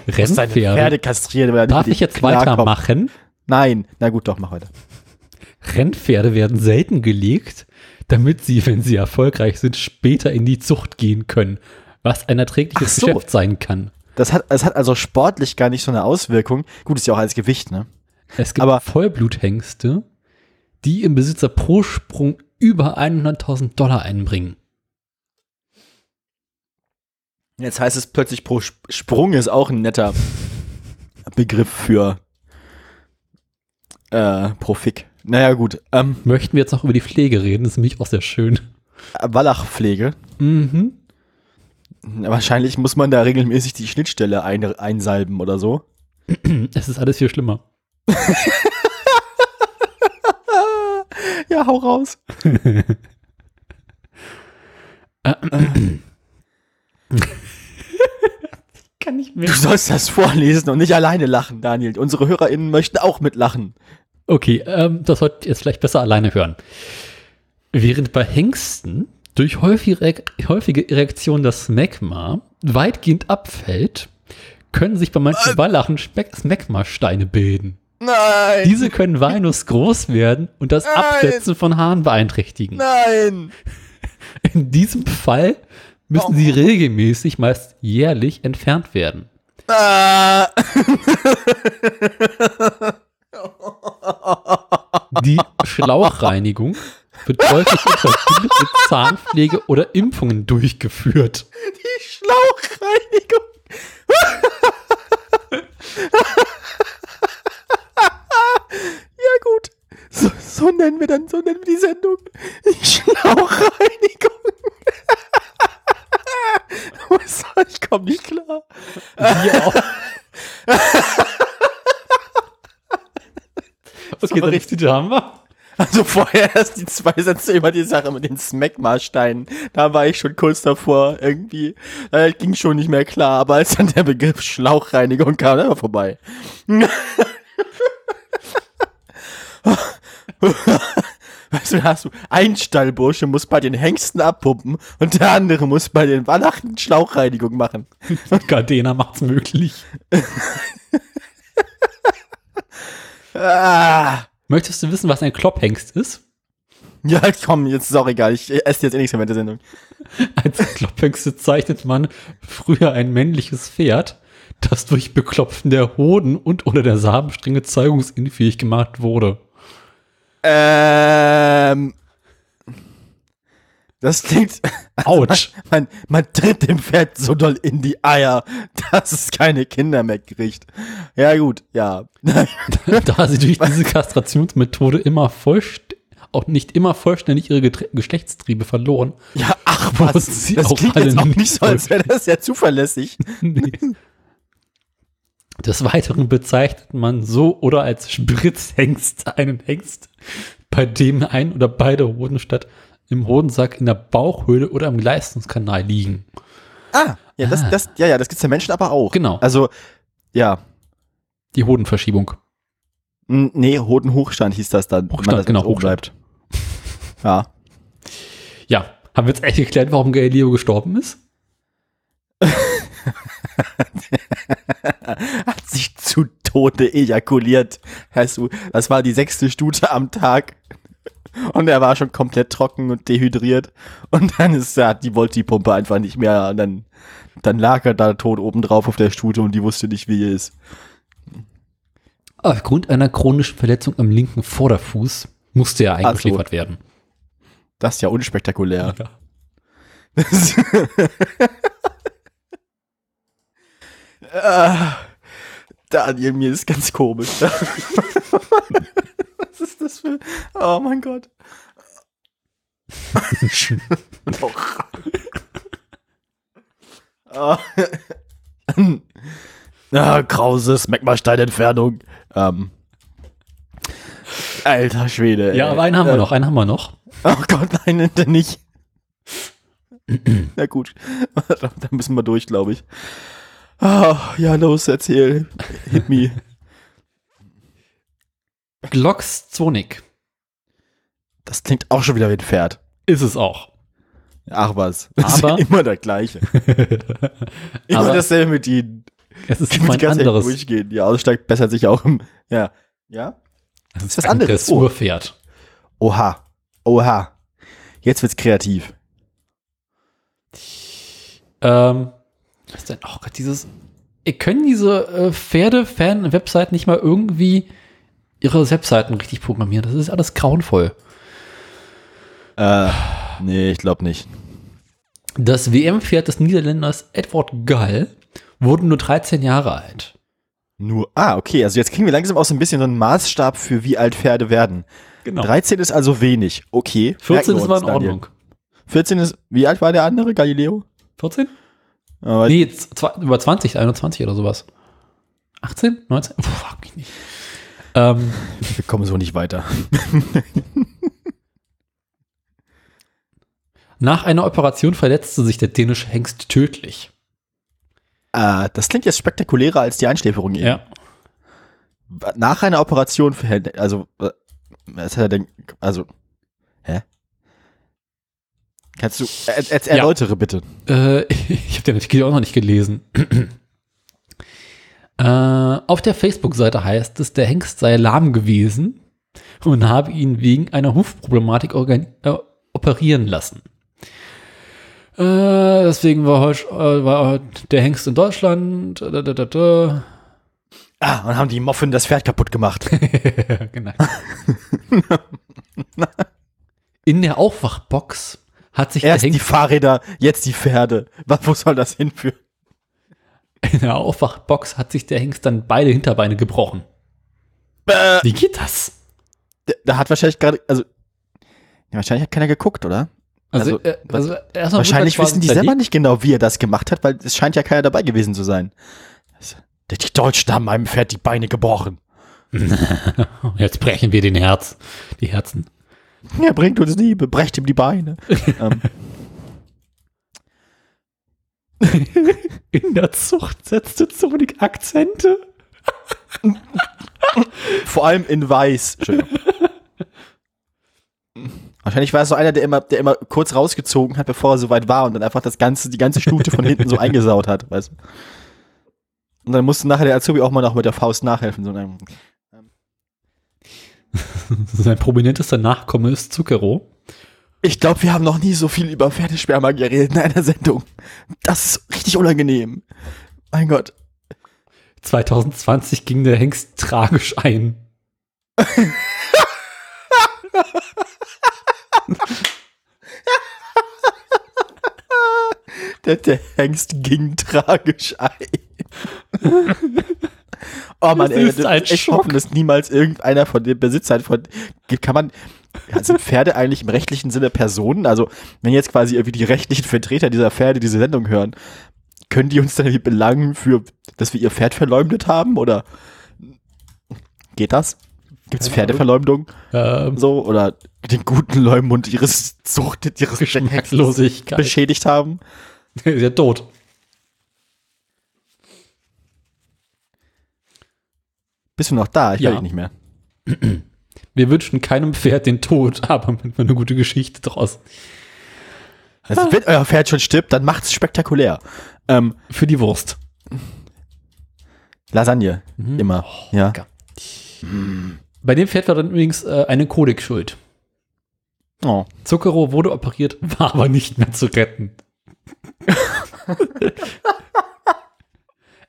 Rennpferde. Pferde kastrieren, weil Darf ich jetzt weitermachen? Nein. Na gut, doch, mach weiter. Rennpferde werden selten gelegt, damit sie, wenn sie erfolgreich sind, später in die Zucht gehen können, was ein erträgliches so. Geschäft sein kann. Das hat, das hat also sportlich gar nicht so eine Auswirkung. Gut, ist ja auch als Gewicht, ne? Es gibt Aber- Vollbluthengste, die im Besitzer pro Sprung über 100.000 Dollar einbringen. Jetzt heißt es plötzlich pro Sp- Sprung ist auch ein netter Begriff für äh, pro Fick. Naja, gut. Ähm, Möchten wir jetzt noch über die Pflege reden? Das ist nämlich auch sehr schön. Wallachpflege. Mhm. Wahrscheinlich muss man da regelmäßig die Schnittstelle ein, einsalben oder so. [CLEARS THROAT] Es ist alles viel schlimmer. [LAUGHS] Ja, hau raus. [CLEARS THROAT] [CLEARS THROAT] [LAUGHS] Kann nicht mehr. Du sollst das vorlesen und nicht alleine lachen, Daniel. Unsere HörerInnen möchten auch mitlachen. Okay, ähm, das sollt ihr jetzt vielleicht besser alleine hören. Während bei Hengsten durch häufige, häufige Erektion das Smegma weitgehend abfällt, können sich bei manchen Wallachen Speck- Smegma-Steine bilden. Nein! Diese können Walnuss groß werden und das Nein. Absetzen von Haaren beeinträchtigen. Nein! In diesem Fall müssen sie regelmäßig, meist jährlich, entfernt werden. Ah. Die Schlauchreinigung wird häufig in Verbindung mit Zahnpflege oder Impfungen durchgeführt. Die Schlauchreinigung. ja, gut. So, so nennen wir dann, so nennen wir die Sendung. Die Schlauchreinigung. [LAUGHS] Ich komme nicht klar. Wir auch. [LAUGHS] Okay, dann richtig. haben wir. Also vorher erst die zwei Sätze über die Sache mit den Smegma-Steinen. Da war ich schon kurz davor irgendwie. Äh, ging schon nicht mehr klar, aber als dann der Begriff Schlauchreinigung kam, dann war vorbei. [LAUGHS] Weißt du, da hast du ein Stallbursche muss bei den Hengsten abpumpen und der andere muss bei den Wallachen Schlauchreinigung machen. Gardena macht's möglich. Ah. Möchtest du wissen, was ein Klopphengst ist? Ja, komm, jetzt ist auch egal. Ich esse jetzt eh nichts mehr mit der Sendung. Als Klopphengste zeichnet man früher ein männliches Pferd, das durch Beklopfen der Hoden und oder der Samenstränge zeugungsunfähig gemacht wurde. Ähm. Das klingt. Autsch. [LAUGHS] Man, man tritt dem Pferd so doll in die Eier, [LAUGHS] dass es keine Kinder mehr kriegt. Ja, gut, ja. [LAUGHS] da sie durch diese Kastrationsmethode immer vollst auch nicht immer vollständig ihre Getre Geschlechtstriebe verloren. Ja, ach was. Das klingt jetzt auch nicht nicht so, als wäre das ja zuverlässig. Nee. Des Weiteren bezeichnet man so oder als Spritzhengst einen Hengst, bei dem ein oder beide Hoden statt im Hodensack in der Bauchhöhle oder im Leistungskanal liegen. Ah, ja, das, Ah. das, ja, ja, das gibt's ja Menschen aber auch. Genau. Also, ja. Die Hodenverschiebung. Nee, Hodenhochstand hieß das dann. wenn Hochstand, das genau, bleibt. Ja. Ja, haben wir jetzt echt geklärt, warum Galileo gestorben ist? [LAUGHS] Hat sich zu Tode ejakuliert. Das war die sechste Stute am Tag. Und er war schon komplett trocken und dehydriert. Und dann ist ja, die wollte die Pumpe einfach nicht mehr. Und dann, dann lag er da tot oben drauf auf der Stute und die wusste nicht, wie er ist. Aufgrund einer chronischen Verletzung am linken Vorderfuß musste er eingeschläfert werden. Das ist ja unspektakulär. Ja. [LAUGHS] Ah, Daniel, mir ist ganz komisch. [LAUGHS] Was ist das für. Oh mein Gott. [LAUGHS] Ah. [LAUGHS] ah, krauses Magmastein-Entfernung. Ähm. Alter Schwede. Ja, ey. aber einen haben wir Äh, noch, einen haben wir noch. Oh Gott, nein, er nicht. [CLEARS THROAT] Na gut, da müssen wir durch, glaube ich. Ah, ja, los, erzähl. Hit me. Glockstonik Das klingt auch schon wieder wie ein Pferd. ist es auch. Ach was. Das Aber- ist ja immer der gleiche. [LAUGHS] Immer Aber- dasselbe mit ihnen. Es ist mal ein anderes. durchgehen. Die Aussteigt bessert sich auch im. Ja. Ja? Das ist was anderes. Ein Dressurpferd. Oha. Oha. Jetzt wird's kreativ. Ähm, was ist denn? Oh Gott, dieses. Können diese äh, Pferde-Fan-Webseiten nicht mal irgendwie ihre Webseiten richtig programmieren. Das ist alles grauenvoll. Äh, nee, ich glaube nicht. Das WM-Pferd des Niederländers Edward Gall wurde nur 13 Jahre alt. Nur, ah, okay, also jetzt kriegen wir langsam auch so ein bisschen so einen Maßstab für wie alt Pferde werden. Genau. 13 ist also wenig, okay. 14 merken ist aber in Daniel. Ordnung. 14 ist, wie alt war der andere, Galileo? 14? Aber Nee, über 20, 21 oder sowas. 18? 19? Puh, frag mich nicht. Ähm, [LAUGHS] Wir kommen so nicht weiter. [LAUGHS] nach einer Operation verletzte sich der dänische Hengst tödlich. Äh, das klingt jetzt spektakulärer als die Einschläferung eben. Ja. Nach einer Operation für Hände, also, äh, was hat er denn, also, hä? Kannst du, er, er, erläutere bitte. Äh, [LAUGHS] ich habe den Artikel auch noch nicht gelesen. [CLEARS THROAT] äh, auf der Facebook-Seite heißt es, der Hengst sei lahm gewesen und habe ihn wegen einer Hufproblematik äh, operieren lassen. Äh, deswegen war, heut, äh, war der Hengst in Deutschland. Da, da, da, da. Ah, und haben die Moffen das Pferd kaputt gemacht. [LAUGHS] genau. [LAUGHS] In der Aufwachbox hat sich Erst die Fahrräder, jetzt die Pferde. Was, wo soll das hinführen? in der Aufwachbox hat sich der Hengst dann beide Hinterbeine gebrochen. Äh, Wie geht das? da, hat wahrscheinlich gerade, also, ja, wahrscheinlich hat keiner geguckt, oder? Also, Also, äh, also Wahrscheinlich wissen die selber nicht genau, wie er das gemacht hat, weil es scheint ja keiner dabei gewesen zu sein. Also, Die Deutschen haben meinem Pferd die Beine gebrochen. [LAUGHS] Jetzt brechen wir den Herz, die Herzen. Er bringt uns Liebe, brecht ihm die Beine. [LAUGHS] ähm, In der Zucht setzte Sonic Akzente. vor allem in weiß. Wahrscheinlich war es so einer, der immer, der immer kurz rausgezogen hat, bevor er so weit war und dann einfach das ganze, die ganze Stute von hinten so eingesaut hat, weißt du? Und dann musste nachher der Azubi auch mal noch mit der Faust nachhelfen. So, [LAUGHS] Sein prominentester Nachkomme ist Zucchero. Ich glaube, wir haben noch nie so viel über Pferdesperma geredet in einer Sendung. Das ist richtig unangenehm. Mein Gott. 2020 ging der Hengst tragisch ein. [LAUGHS] Der, der Hengst ging tragisch ein. [LAUGHS] oh Das ey, echt Schock. hoffen, dass niemals irgendeiner von den Besitzern von, kann man, sind Pferde eigentlich im rechtlichen Sinne Personen? Also, wenn jetzt quasi irgendwie die rechtlichen Vertreter dieser Pferde diese Sendung hören, können die uns dann irgendwie belangen für, dass wir ihr Pferd verleumdet haben? Oder geht das? Gibt es Pferdeverleumdung Ähm, so? Oder den guten Leumund ihres Zucht, ihres Geschmackslosigkeit. beschädigt haben? [LAUGHS] ist ja tot. Bist du noch da? Ich Ja. höre dich nicht mehr. [CLEARS THROAT] Wir wünschen keinem Pferd den Tod, [LAUGHS] aber mit eine gute Geschichte draus. Also, wenn euer Pferd schon stirbt, dann macht's spektakulär. Ähm, Für die Wurst. Lasagne. Immer. ja. lecker. Bei dem Pferd war dann übrigens äh, eine Kolik schuld. Oh. Zucchero wurde operiert, war aber nicht mehr zu retten. [LAUGHS]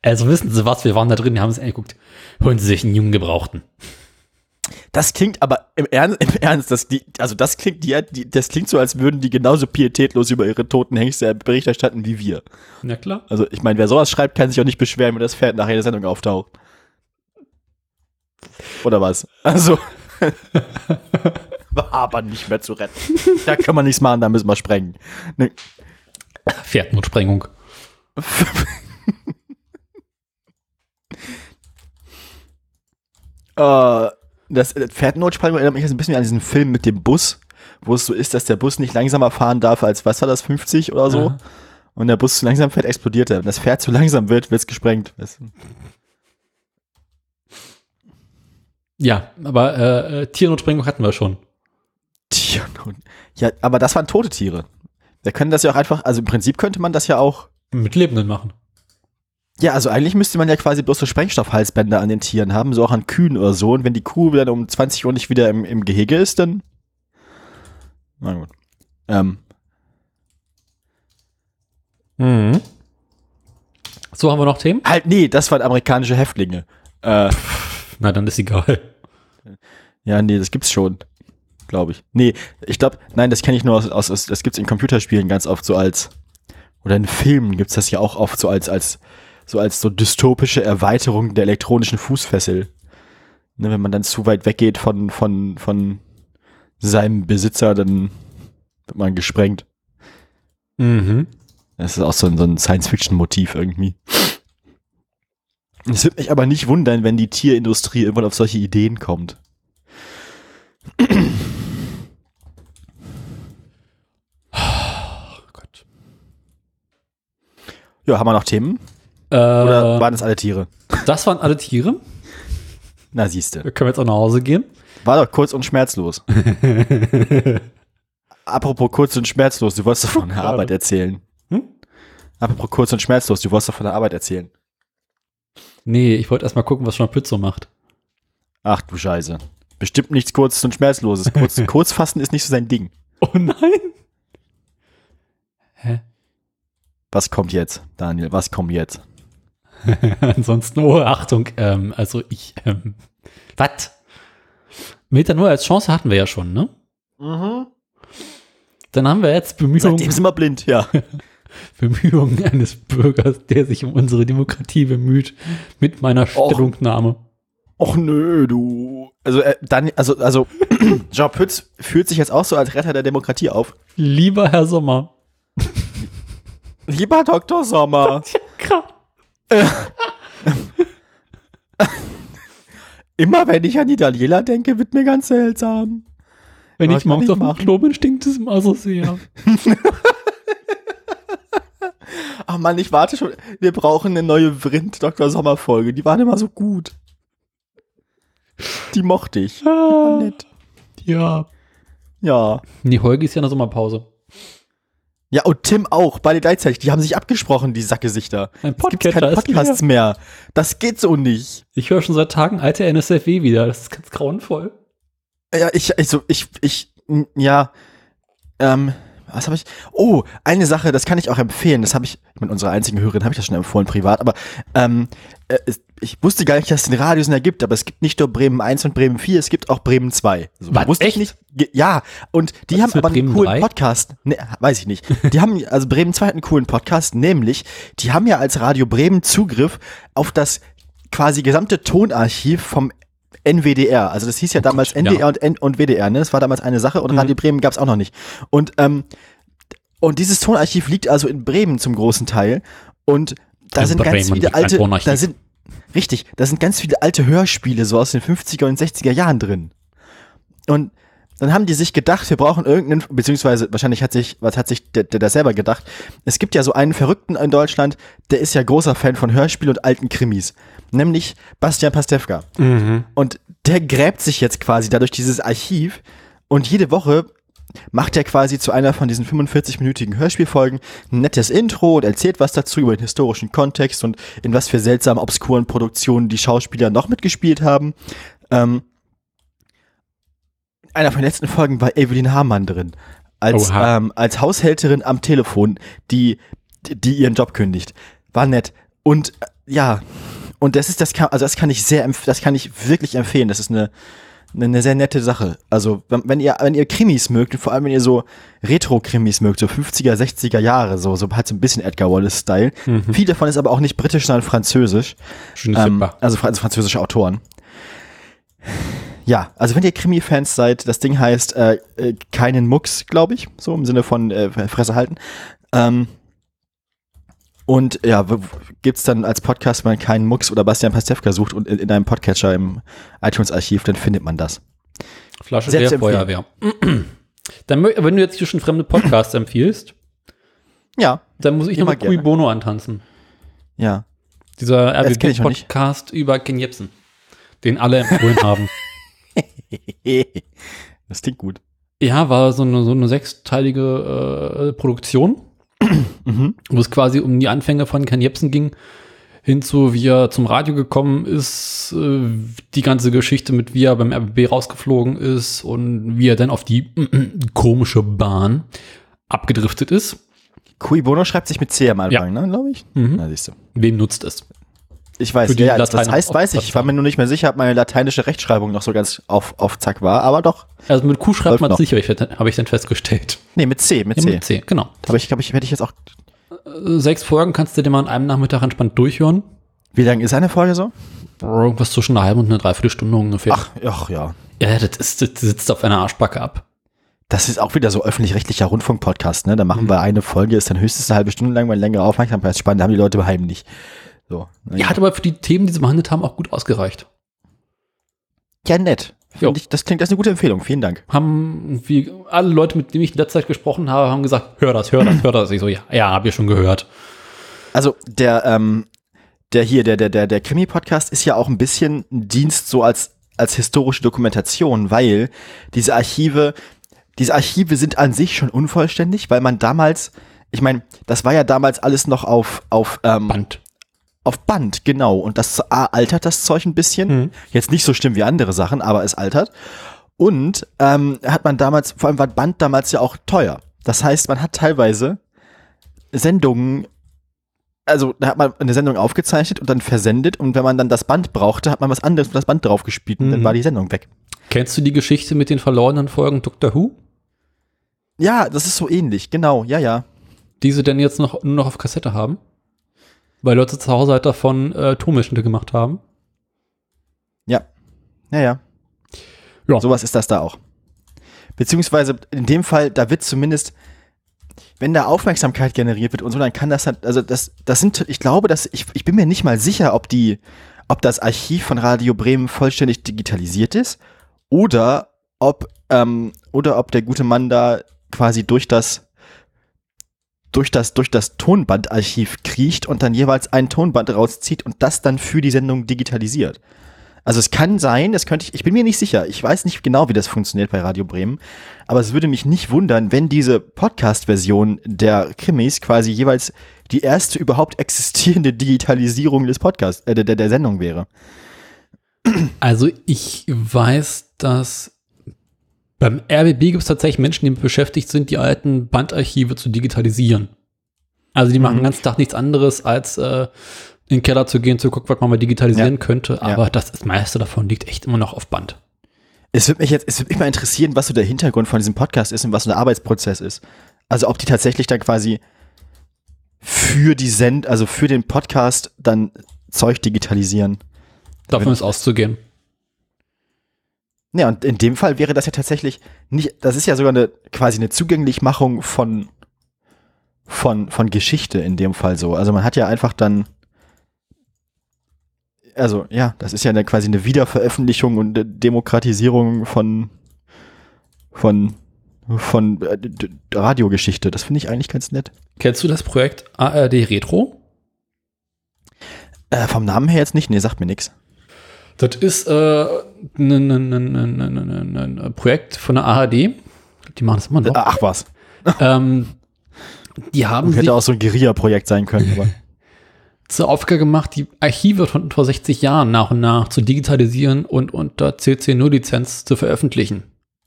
also wissen Sie was, wir waren da drin, wir haben es angeguckt. Holen Sie sich einen jungen Gebrauchten. Das klingt aber im Ernst, im Ernst das, die, also das klingt, die, die, das klingt so, als würden die genauso pietätlos über ihre toten Hengste Bericht erstatten wie wir. Na klar. Also ich meine, wer sowas schreibt, kann sich auch nicht beschweren, wenn das Pferd nach jeder Sendung auftaucht. Oder was? Also. War [LAUGHS] aber nicht mehr zu retten. Da kann man nichts machen, da müssen wir sprengen. Ne, Pferdnotsprengung. [LAUGHS] Äh, das Pferdnotspannung erinnert mich jetzt ein bisschen an diesen Film mit dem Bus, wo es so ist, dass der Bus nicht langsamer fahren darf als, was war das, 50 oder so? Aha. Und der Bus zu langsam fährt, explodiert er. Wenn das Pferd zu langsam wird, wird's gesprengt. Weißt du? Ja, aber äh, äh, Tiernotsprengung hatten wir schon. Tiernot. Ja, aber das waren tote Tiere. Wir können das ja auch einfach, also im Prinzip könnte man das ja auch. Mit Lebenden machen. Ja, also eigentlich müsste man ja quasi bloß so Sprengstoffhalsbänder an den Tieren haben, so auch an Kühen oder so. Und wenn die Kuh dann um 20 Uhr nicht wieder im, im Gehege ist, dann. Na gut. Ähm, Mhm. So haben wir noch Themen? halt, nee, das waren amerikanische Häftlinge. Äh, Na, dann ist egal. ja, nee, das gibt's schon. Glaube ich. Nee, ich glaube, nein, das kenne ich nur aus, aus, aus, das gibt's in Computerspielen ganz oft so als, oder in Filmen gibt's das ja auch oft so als, als, so als so dystopische Erweiterung der elektronischen Fußfessel. Ne, wenn man dann zu weit weggeht von, von, von seinem Besitzer, dann wird man gesprengt. Mhm. Das ist auch so ein, so ein Science-Fiction-Motiv irgendwie. Es würde mich aber nicht wundern, wenn die Tierindustrie irgendwann auf solche Ideen kommt. Oh Gott. Ja, haben wir noch Themen? Äh, Oder waren das alle Tiere? das waren alle Tiere. Na, siehste. Da können wir jetzt auch nach Hause gehen. War doch kurz und schmerzlos. Apropos kurz und schmerzlos, du wolltest doch von der. Arbeit erzählen. Hm? Apropos kurz und schmerzlos, du wolltest doch von der Arbeit erzählen. Nee, ich wollte erst mal gucken, was so macht. Ach du Scheiße. Bestimmt nichts kurzes und schmerzloses. Kurz, [LAUGHS] Kurzfassen ist nicht so sein Ding. Oh nein. Hä? Was kommt jetzt, Daniel? Was kommt jetzt? [LAUGHS] Ansonsten, oh, Achtung, ähm, also ich, ähm, was? Meter nur als Chance hatten wir ja schon, ne? Dann haben wir jetzt Bemühungen, Seitdem sind wir blind, ja. [LAUGHS] Bemühungen eines Bürgers, der sich um unsere Demokratie bemüht, mit meiner Och. Stellungnahme. Och nö, du. Also, äh, dann, also, also, [CLEARS THROAT] Jean Pütz fühlt sich jetzt auch so als Retter der Demokratie auf. Lieber Herr Sommer. Lieber Dr. Sommer, [LAUGHS] [LAUGHS] immer wenn ich an die Daniela denke, wird mir ganz seltsam. Wenn Was ich morgens auf dem? Klo bin, stinkt es immer so sehr. [LAUGHS] Ach Mann, ich warte schon. Wir brauchen eine neue Vrind Dr. Sommer Folge. Die waren immer so gut. Die mochte ich. Ah, Nett. ja. Ja. Die Holgi ist ja in der Sommerpause. Ja, und Tim auch, beide gleichzeitig. Die haben sich abgesprochen, die Sackgesichter. Ein Es gibt Podcatcher keine Podcasts mehr. Das geht so nicht. Ich höre schon seit Tagen alte NSFW wieder. Das ist ganz grauenvoll. Ja, ich, also, ich, ich, ja, ähm, was habe ich? Oh, eine Sache, das kann ich auch empfehlen. Das habe ich, mit unserer einzigen Hörerin habe ich das schon empfohlen, privat, aber ähm, äh, ich wusste gar nicht, dass es den Radiosender gibt, aber es gibt nicht nur Bremen 1 und Bremen 4, es gibt auch Bremen 2. So, Was, wusste echt? ich nicht. Ja, und die Was haben aber einen coolen 3? Podcast. Ne, weiß ich nicht. [LAUGHS] Die haben, also Bremen 2 hat einen coolen Podcast, nämlich, die haben ja als Radio Bremen Zugriff auf das quasi gesamte Tonarchiv vom NWDR. Also das hieß ja Oh damals Gott, NDR ja. und, N und WDR, ne? Das war damals eine Sache und Mhm. Radio Bremen gab es auch noch nicht. Und, ähm, und dieses Tonarchiv liegt also in Bremen zum großen Teil. Und da In sind ganz Bremen viele liegt ein alte, da sind, richtig, da sind ganz viele alte Hörspiele so aus den 50er und 60er Jahren drin. Und dann haben die sich gedacht, wir brauchen irgendeinen, beziehungsweise wahrscheinlich hat sich, was hat sich der, der das selber gedacht? Es gibt ja so einen Verrückten in Deutschland, der ist ja großer Fan von Hörspiel und alten Krimis, nämlich Bastian Pastewka. Und der gräbt sich jetzt quasi dadurch dieses Archiv und jede Woche macht er quasi zu einer von diesen 45-minütigen Hörspielfolgen ein nettes Intro und erzählt was dazu über den historischen Kontext und in was für seltsamen, obskuren Produktionen die Schauspieler noch mitgespielt haben. Ähm, einer von den letzten Folgen war Evelyn Hamann drin. Als, ähm, als Haushälterin am Telefon, die, die ihren Job kündigt. War nett. Und äh, ja, und das ist, das kann, also das kann ich sehr, das kann ich wirklich empfehlen. Das ist eine, eine, sehr nette Sache. Also, wenn, wenn ihr, wenn ihr Krimis mögt, und vor allem wenn ihr so Retro-Krimis mögt, so 50er, 60er Jahre, so, so halt so ein bisschen Edgar Wallace-Style. Viel davon ist aber auch nicht britisch, sondern französisch. Schönes Ähm, also, also französische Autoren. Ja, also wenn ihr Krimi-Fans seid, das Ding heißt äh, äh, keinen Mucks, glaube ich, so im Sinne von äh, Fresse halten. Ähm, und ja, gibt's dann als Podcast, wenn man keinen Mucks oder Bastian Pastewka sucht und in, in einem Podcatcher im iTunes-Archiv, dann findet man das. Flasche zu empfehlen. Feuerwehr. [CLEARS THROAT] Dann, wenn du jetzt hier schon fremde Podcasts [CLEARS THROAT] empfiehlst, Ja, dann muss ich Immer noch mit Cui. Bono antanzen. ja. Dieser. RBB-Podcast über Ken Jebsen, den alle empfohlen haben. [LAUGHS] [LAUGHS] Das klingt gut. Ja, war so eine, so eine sechsteilige äh, Produktion, Mhm. wo es quasi um die Anfänge von Ken Jebsen ging, hinzu, wie er zum Radio gekommen ist, äh, die ganze Geschichte mit, wie er beim RBB rausgeflogen ist und wie er dann auf die [CLEARS THROAT] komische Bahn abgedriftet ist. Cui Bono schreibt sich mit C am Anfang, ne, glaube ich. Mhm. Na, siehst du. Wem nutzt es? Ich weiß, ja, das, heißt, weiß ich. Ich war mir nur nicht mehr sicher, ob meine lateinische Rechtschreibung noch so ganz auf, auf Zack war, aber doch. Also mit Q schreibt man sicher, habe ich dann festgestellt. Nee, mit C, mit Ja, C. mit C, genau. Aber ich glaube, ich hätte ich jetzt auch. Äh, Sechs Folgen kannst du dir mal an einem Nachmittag entspannt durchhören. Wie lang ist eine Folge so? Irgendwas zwischen einer halben und einer Dreiviertelstunde ungefähr. Ach, ach ja. Ja, das, ist, das sitzt auf einer Arschbacke ab. Das ist auch wieder so öffentlich-rechtlicher Rundfunk-Podcast, ne? Da machen wir eine Folge, ist dann höchstens eine halbe Stunde lang, weil längere Aufmerksamkeitsspanne haben die Leute beheim nicht. So. Ja, hat aber für die Themen, die sie behandelt haben, auch gut ausgereicht. ja nett. Ich, das klingt, das ist eine gute Empfehlung. Vielen Dank. Haben wie alle Leute, mit denen ich in letzter Zeit gesprochen habe, haben gesagt, hör das, hör das, hör das. Ich so, ja, ja, hab ich schon gehört. Also der, ähm, der hier, der, der, der, der Krimi-Podcast ist ja auch ein bisschen ein Dienst so als, als historische Dokumentation, weil diese Archive, diese Archive sind an sich schon unvollständig, weil man damals, ich meine, das war ja damals alles noch auf, auf, ähm, Band. Auf Band, genau. Und das A, altert das Zeug ein bisschen. Mhm. Jetzt nicht so schlimm wie andere Sachen, aber es altert. Und ähm, hat man damals, vor allem war Band damals ja auch teuer. Das heißt, man hat teilweise Sendungen, also da hat man eine Sendung aufgezeichnet und dann versendet und wenn man dann das Band brauchte, hat man was anderes mit das Band draufgespielt und dann Mhm. war die Sendung weg. Kennst du die Geschichte mit den verlorenen Folgen Doctor Who? Ja, das ist so ähnlich, genau, ja, ja. Die sie denn jetzt noch, nur noch auf Kassette haben? Weil Leute zu Hause halt davon äh, Tonmitschnitte gemacht haben. Ja, ja, ja. Ja. Sowas ist das da auch. Beziehungsweise in dem Fall, da wird zumindest, wenn da Aufmerksamkeit generiert wird und so, dann kann das halt, also das, das sind, ich glaube, dass, ich, ich bin mir nicht mal sicher, ob die, ob das Archiv von Radio Bremen vollständig digitalisiert ist oder ob, ähm, oder ob der gute Mann da quasi durch das, durch das, durch das Tonbandarchiv kriecht und dann jeweils ein Tonband rauszieht und das dann für die Sendung digitalisiert. Also es kann sein, das könnte ich, ich bin mir nicht sicher, ich weiß nicht genau, wie das funktioniert bei Radio Bremen, aber es würde mich nicht wundern, wenn diese Podcast-Version der Krimis quasi jeweils die erste überhaupt existierende Digitalisierung des Podcasts, äh, der, der Sendung wäre. Also ich weiß, dass beim RBB gibt es tatsächlich Menschen, die beschäftigt sind, die alten Bandarchive zu digitalisieren. Also die machen Mhm. den ganzen Tag nichts anderes, als äh, in den Keller zu gehen, zu gucken, was man mal digitalisieren Ja. könnte. Aber das, das meiste davon liegt echt immer noch auf Band. Es würde mich jetzt, es würde mich mal interessieren, was so der Hintergrund von diesem Podcast ist und was so der Arbeitsprozess ist. Also ob die tatsächlich dann quasi für die Send, also für den Podcast dann Zeug digitalisieren. Davon ist auszugehen. Ja, und in dem Fall wäre das ja tatsächlich nicht, das ist ja sogar eine quasi eine Zugänglichmachung von, von, von Geschichte in dem Fall so. Also man hat ja einfach dann, also ja, das ist ja eine, quasi eine Wiederveröffentlichung und eine Demokratisierung von, von, von äh, Radiogeschichte. Das finde ich eigentlich ganz nett. Kennst du das Projekt ARD Retro? Äh, vom Namen her jetzt nicht, nee, sagt mir nichts. Das ist äh, ein Projekt von der ARD. Die machen das immer noch. Ach was. Ähm, die haben Hätte auch so ein Guerilla-Projekt sein können, aber. [LAUGHS] zur Aufgabe gemacht, die Archive von vor 60 Jahren nach und nach zu digitalisieren und unter CC0-Lizenz zu veröffentlichen.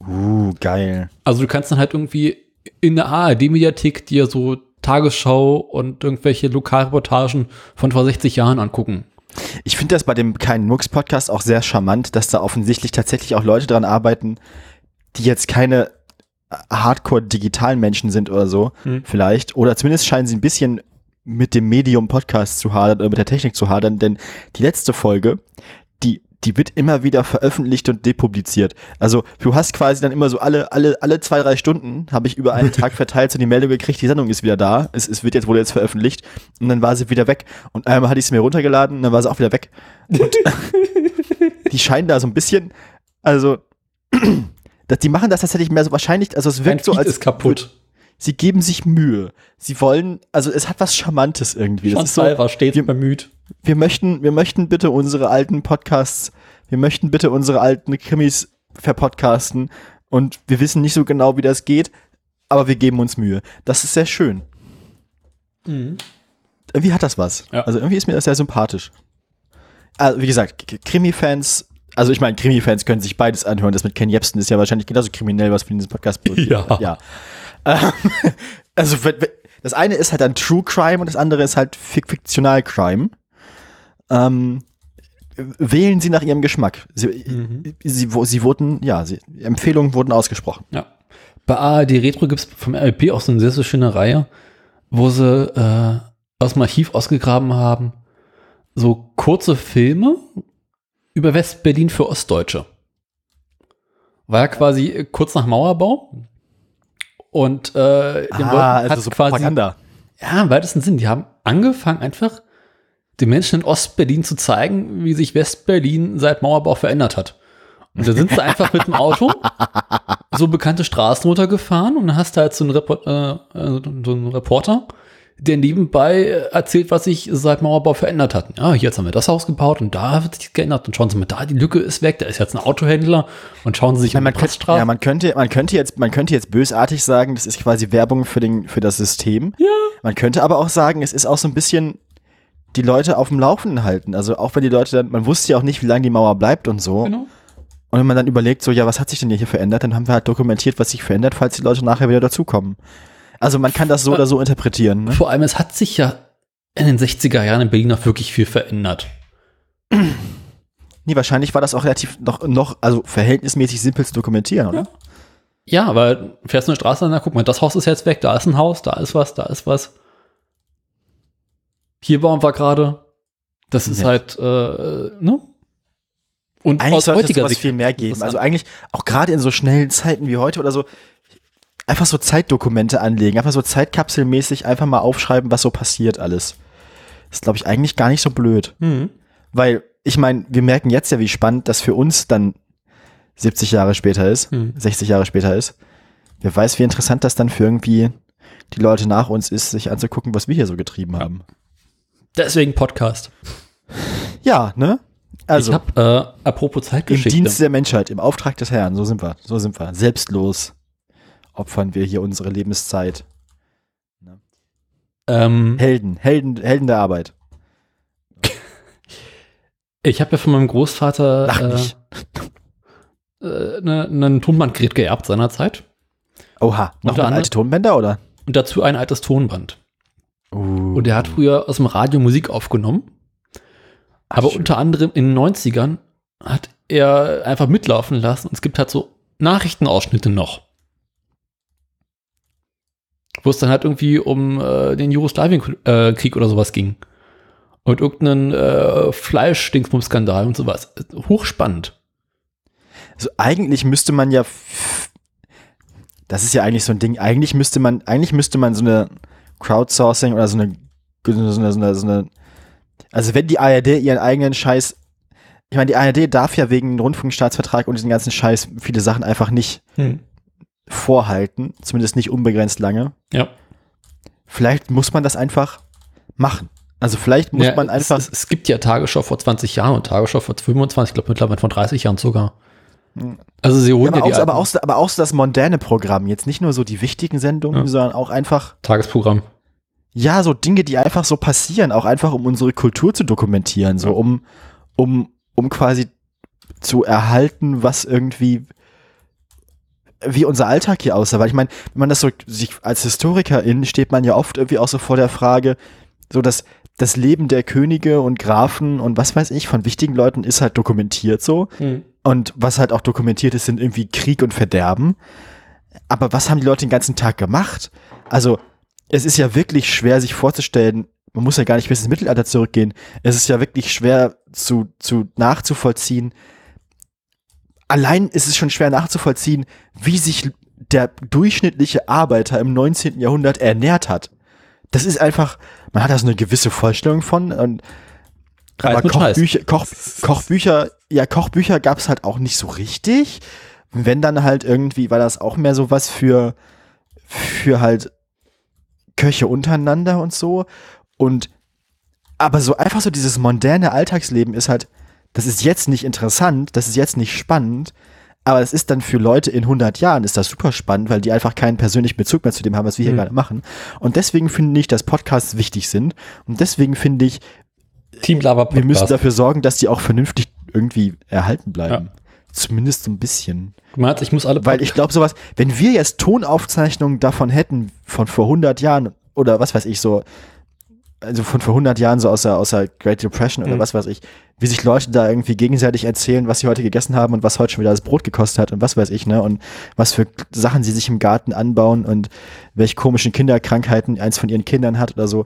Uh, geil. Also du kannst dann halt irgendwie in der ARD-Mediathek dir so Tagesschau und irgendwelche Lokalreportagen von vor 60 Jahren angucken. Ich finde das bei dem Kein Nux Podcast auch sehr charmant, dass da offensichtlich tatsächlich auch Leute dran arbeiten, die jetzt keine Hardcore-digitalen Menschen sind oder so, Hm. vielleicht. Oder zumindest scheinen sie ein bisschen mit dem Medium Podcast zu hadern oder mit der Technik zu hadern, denn die letzte Folge, die, die wird immer wieder veröffentlicht und depubliziert. Also du hast quasi dann immer so alle, alle, alle zwei, drei Stunden habe ich über einen Tag [LAUGHS] verteilt so die Meldung gekriegt, die Sendung ist wieder da, es, es wird jetzt, wurde jetzt veröffentlicht und dann war sie wieder weg. Und einmal hatte ich sie mir runtergeladen und dann war sie auch wieder weg. Und [LAUGHS] die scheinen da so ein bisschen, also [CLEARS THROAT] dass die machen das tatsächlich mehr so wahrscheinlich, also es Dein wirkt so, Feed als ist kaputt. Sie geben sich Mühe. Sie wollen, also es hat was Charmantes irgendwie. Das ist so, stets wir- bemüht. wir möchten, wir möchten bitte unsere alten Podcasts, wir möchten bitte unsere alten Krimis verpodcasten und wir wissen nicht so genau, wie das geht, aber wir geben uns Mühe. Das ist sehr schön. Irgendwie hat das was. Ja. Also irgendwie ist mir das sehr sympathisch. Also wie gesagt, Krimi-Fans, also ich meine, Krimi-Fans können sich beides anhören. Das mit Ken Jebsen ist ja wahrscheinlich genauso kriminell, was wir in diesem Podcast [LAUGHS] produzieren. Ja. ja. Ähm, [LAUGHS] also das eine ist halt dann True Crime und das andere ist halt Fik Fiktional Crime. Ähm, wählen Sie nach Ihrem Geschmack. Sie, sie, wo- sie wurden, ja, sie, Empfehlungen wurden ausgesprochen. Ja. Bei ARD Retro gibt es vom RLP auch so eine sehr, sehr schöne Reihe, wo sie äh, aus dem Archiv ausgegraben haben, so kurze Filme über Westberlin für Ostdeutsche. War ja quasi kurz nach Mauerbau. Und äh, den Leuten hat also so quasi Propaganda. Ja, im weitesten Sinn. Die haben angefangen, einfach den Menschen in Ostberlin zu zeigen, wie sich Westberlin seit Mauerbau verändert hat. Und da sind sie einfach mit dem Auto so bekannte Straßen runtergefahren und dann hast du halt so einen, Repor äh, äh, so einen Reporter, der nebenbei erzählt, was sich seit Mauerbau verändert hat. Ja, hier jetzt haben wir das Haus gebaut und da hat sich geändert und schauen Sie mal, da die Lücke ist weg, da ist jetzt ein Autohändler und schauen Sie sich Man, um die könnte, Poststraße. ja, man, könnte, man, könnte jetzt, man könnte jetzt bösartig sagen, das ist quasi Werbung für, den, für das System. Ja. Man könnte aber auch sagen, es ist auch so ein bisschen die Leute auf dem Laufenden halten. Also auch wenn die Leute dann, man wusste ja auch nicht, wie lange die Mauer bleibt und so. genau. Und wenn man dann überlegt, so, ja, was hat sich denn hier verändert, dann haben wir halt dokumentiert, was sich verändert, falls die Leute nachher wieder dazukommen. Also man kann das so oder so interpretieren. Ne? Vor allem, es hat sich ja in den 60er Jahren in Berlin auch wirklich viel verändert. Nee, wahrscheinlich war das auch relativ noch, noch also verhältnismäßig simpel zu dokumentieren, oder? Ja, aber fährst du eine Straße an, na guck mal, das Haus ist jetzt weg, da ist ein Haus, da ist was, da ist was. Hier bauen wir gerade. Das ist Ja. halt, äh, ne? Und Eigentlich aus sollte es viel mehr geben. Also eigentlich auch gerade in so schnellen Zeiten wie heute oder so, einfach so Zeitdokumente anlegen, einfach so zeitkapselmäßig einfach mal aufschreiben, was so passiert alles. ist, glaube ich, eigentlich gar nicht so blöd. Mhm. Weil, ich meine, wir merken jetzt ja, wie spannend das für uns dann 70 Jahre später ist, Hm. 60 Jahre später ist. Wer weiß, wie interessant das dann für irgendwie die Leute nach uns ist, sich anzugucken, was wir hier so getrieben haben. Deswegen Podcast. Ja, ne? Also, ich habe, äh, apropos im Zeitgeschichte. Dienst der Menschheit, im Auftrag des Herrn, so sind wir, so sind wir. Selbstlos opfern wir hier unsere Lebenszeit. ähm, Helden, Helden, Helden der Arbeit. [LAUGHS] ich habe ja von meinem Großvater Lach äh, [LAUGHS] äh, ne, ein Tonbandgerät geerbt seinerzeit. Oha, noch unter alte Tonbänder, oder? Und dazu ein altes Tonband. Uh, Und er hat früher aus dem Radio Musik aufgenommen. Aber schön. unter anderem in den 90ern hat er einfach mitlaufen lassen. Und es gibt halt so Nachrichtenausschnitte noch. Wo es dann halt irgendwie um äh, den Jugoslawienkrieg oder sowas ging. Und irgendeinen äh, Fleischdingsbums-Skandal und sowas. Hochspannend. also eigentlich müsste man ja, das ist ja eigentlich so ein Ding, eigentlich müsste man, eigentlich müsste man so eine Crowdsourcing oder so eine, so eine, so eine, so eine also wenn die ARD ihren eigenen Scheiß, ich meine, die ARD darf ja wegen Rundfunkstaatsvertrag und diesen ganzen Scheiß viele Sachen einfach nicht Hm. Vorhalten, zumindest nicht unbegrenzt lange. Ja. Vielleicht muss man das einfach machen. Also vielleicht muss ja, man einfach, Es, es, gibt ja Tagesschau vor 20 Jahren und Tagesschau vor 25, ich glaube mittlerweile vor 30 Jahren sogar. Also sie ja, holen ja, aber, die auch, aber, auch, so- aber auch das mondäne Programm, jetzt nicht nur so die wichtigen Sendungen, Ja. sondern auch einfach, Tagesprogramm. ja, so Dinge, die einfach so passieren, auch einfach um unsere Kultur zu dokumentieren, so Ja. um, um, um quasi zu erhalten, was irgendwie wie unser Alltag hier aussah. Weil ich meine, wenn man das so sich als Historikerin steht man ja oft irgendwie auch so vor der Frage, so dass das Leben der Könige und Grafen und was weiß ich von wichtigen Leuten ist halt dokumentiert so. Und was halt auch dokumentiert ist, sind irgendwie Krieg und Verderben. Aber was haben die Leute den ganzen Tag gemacht? Also, es ist ja wirklich schwer, sich vorzustellen, man muss ja gar nicht bis ins Mittelalter zurückgehen. Es ist ja wirklich schwer zu, zu nachzuvollziehen. Allein ist es schon schwer nachzuvollziehen, wie sich der durchschnittliche Arbeiter im 19. Jahrhundert ernährt hat. Das ist einfach, man hat da so eine gewisse Vorstellung von. Und aber. Kochbücher, Koch, Kochbücher, ja, Kochbücher gab es halt auch nicht so richtig. Wenn dann halt irgendwie, war das auch mehr so was für, für halt Köche untereinander und so. Und aber so einfach so dieses mondäne Alltagsleben ist halt, das ist jetzt nicht interessant, das ist jetzt nicht spannend, aber es ist dann für Leute in 100 Jahren ist das super spannend, weil die einfach keinen persönlichen Bezug mehr zu dem haben, was wir hier Mhm. gerade machen. Und deswegen finde ich, dass Podcasts wichtig sind. Und deswegen finde ich, wir müssen dafür sorgen, dass die auch vernünftig irgendwie erhalten bleiben. Zumindest so ein bisschen. Meinst, ich muss alle Weil ich glaube, sowas, wenn wir jetzt Tonaufzeichnungen davon hätten, von vor 100 Jahren oder was weiß ich, so, also von vor 100 Jahren, so aus der, aus der Great Depression oder Mhm. was weiß ich, wie sich Leute da irgendwie gegenseitig erzählen, was sie heute gegessen haben und was heute schon wieder das Brot gekostet hat und was weiß ich, ne, und was für Sachen sie sich im Garten anbauen und welche komischen Kinderkrankheiten eins von ihren Kindern hat oder so.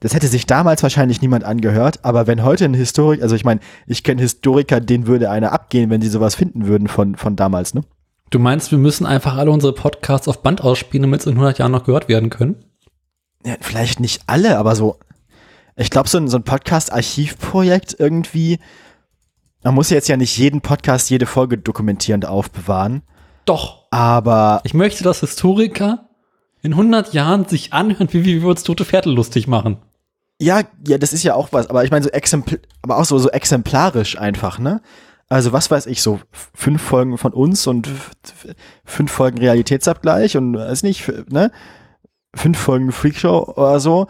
Das hätte sich damals wahrscheinlich niemand angehört, aber wenn heute ein Historiker, also ich meine, ich kenne Historiker, denen würde einer abgehen, wenn sie sowas finden würden von, von damals, ne? Du meinst, wir müssen einfach alle unsere Podcasts auf Band ausspielen, damit sie in 100 Jahren noch gehört werden können? Ja, vielleicht nicht alle, aber so, ich glaube, so ein, so ein Podcast-Archivprojekt irgendwie, man muss jetzt ja nicht jeden Podcast, jede Folge dokumentierend aufbewahren, Doch. aber Ich möchte, dass Historiker in 100 Jahren sich anhören, wie, wie wir uns tote Pferde lustig machen. ja, ja, das ist ja auch was, aber ich meine, so exempl aber auch so, so exemplarisch einfach, ne? Also was weiß ich, so fünf Folgen von uns und fünf Folgen Realitätsabgleich und weiß nicht, ne? Fünf Folgen Freakshow oder so.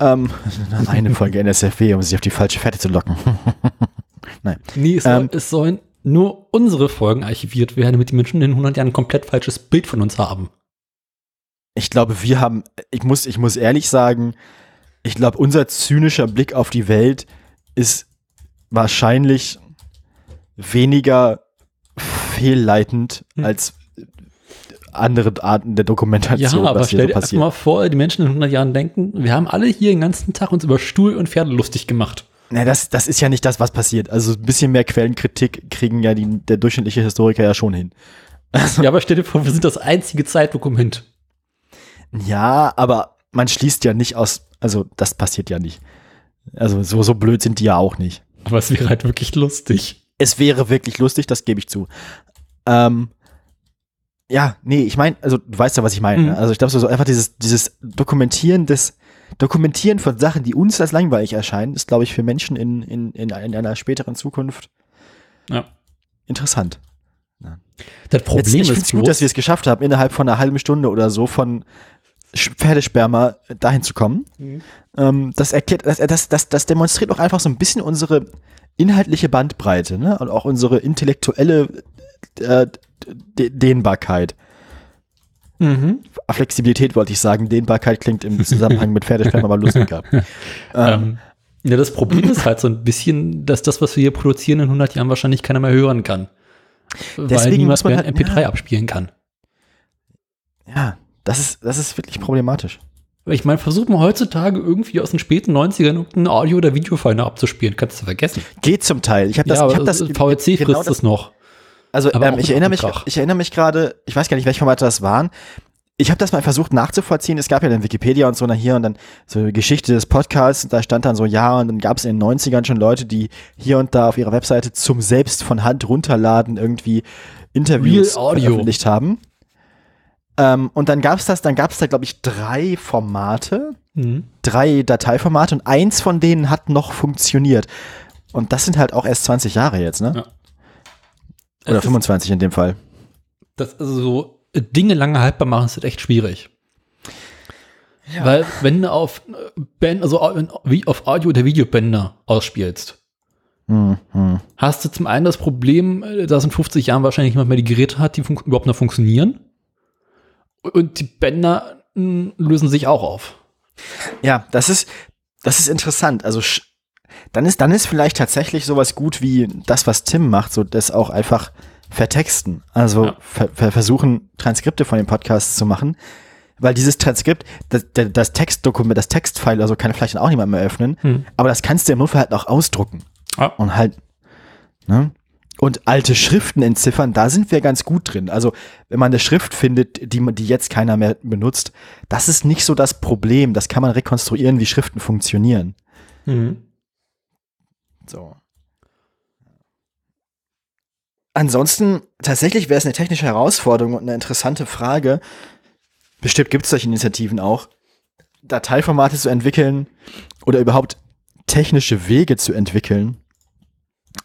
Ähm, [LAUGHS] eine Folge NSFW, um sich auf die falsche Fährte zu locken. [LAUGHS] Nee, es, soll, Ähm. es sollen nur unsere Folgen archiviert werden, damit die Menschen in 100 Jahren ein komplett falsches Bild von uns haben. Ich glaube, wir haben, ich muss, ich muss ehrlich sagen, ich glaube, unser zynischer Blick auf die Welt ist wahrscheinlich weniger fehlleitend Hm. als andere Arten der Ja, Dokumentation, aber was hier stell so dir passiert. mal vor, die Menschen in 100 Jahren denken, wir haben alle hier den ganzen Tag uns über Stuhl und Pferde lustig gemacht. Na, das, das ist ja nicht das, was passiert. Also ein bisschen mehr Quellenkritik kriegen ja die, der durchschnittliche Historiker ja schon hin. Ja, aber stell dir vor, wir sind das einzige Zeitdokument. Ja, aber man schließt ja nicht aus, also das passiert ja nicht. Also so, so blöd sind die ja auch nicht. Aber es wäre halt wirklich lustig. es wäre wirklich lustig, das gebe ich zu. Ähm, ja, nee, ich meine, also du weißt ja, was ich meine. Mhm. ne? Also ich glaube, so, so einfach dieses, dieses Dokumentieren des, Dokumentieren von Sachen, die uns als langweilig erscheinen, ist, glaube ich, für Menschen in, in, in, in einer späteren Zukunft Ja. interessant. Das Problem Jetzt, ich finde ist es gut, dass wir es geschafft haben, innerhalb von einer halben Stunde oder so von Pferdesperma dahin zu kommen. Mhm. Ähm, das erklärt, das, das, das, das demonstriert auch einfach so ein bisschen unsere inhaltliche Bandbreite, ne? Und auch unsere intellektuelle äh, Dehnbarkeit. mhm. Flexibilität wollte ich sagen. Dehnbarkeit klingt im [LAUGHS] Zusammenhang mit Pferdesperma aber lustiger. [LAUGHS] ähm, Ähm, ja, das Problem ist halt so ein bisschen, dass das, was wir hier produzieren, in 100 Jahren wahrscheinlich keiner mehr hören kann. weil Deswegen niemand muss man mehr halt- MP3 ja. abspielen kann. ja, das ist, das ist wirklich problematisch. Ich meine, versuch mal heutzutage irgendwie aus den späten 90ern irgendein Audio- oder Videofile abzuspielen. Kannst du vergessen. Geht zum Teil. Ich habe das, ja, ich aber hab das VLC genau frisst das, es noch. Also ähm, ich erinnere mich, ich erinnere mich gerade, ich weiß gar nicht, welche Formate das waren. Ich habe das mal versucht nachzuvollziehen. Es gab ja dann Wikipedia und so nach hier und dann so eine Geschichte des Podcasts. Und da stand dann so, ja, und dann gab es in den 90ern schon Leute, die hier und da auf ihrer Webseite zum selbst von Hand runterladen irgendwie Interviews veröffentlicht haben. Ähm, und dann gab es das, dann gab es da, glaube ich, drei Formate, Mhm. drei Dateiformate und eins von denen hat noch funktioniert. Und das sind halt auch erst 20 Jahre jetzt, ne? Ja. Oder Es ist- 25 in dem Fall. Das also so äh, Dinge lange haltbar machen ist halt echt schwierig. Weil wenn du auf äh, Band, also auf Audio- oder Videobänder ausspielst, Hm, hm. hast du zum einen das Problem, äh, dass in 50 Jahren wahrscheinlich niemand mehr die Geräte hat, die überhaupt noch funktionieren. Und die Bänder lösen sich auch auf. Ja, das ist, das ist interessant. Also dann ist, dann ist vielleicht tatsächlich sowas gut wie das, was Tim macht, so das auch einfach vertexten. Also Ja. ver ver versuchen, Transkripte von den Podcasts zu machen. Weil dieses Transkript, das, das Textdokument, das Textfile, also kann vielleicht auch niemand mehr öffnen, Hm. aber das kannst du im Notfall halt auch ausdrucken. Ja. Und halt, ne? Und alte Schriften entziffern, da sind wir ganz gut drin. Also, wenn man eine Schrift findet, die, man- die jetzt keiner mehr benutzt, das ist nicht so das Problem. Das kann man rekonstruieren, wie Schriften funktionieren. So. Ansonsten, tatsächlich wäre es eine technische Herausforderung und eine interessante Frage. Bestimmt gibt es solche Initiativen auch, Dateiformate zu entwickeln oder überhaupt technische Wege zu entwickeln,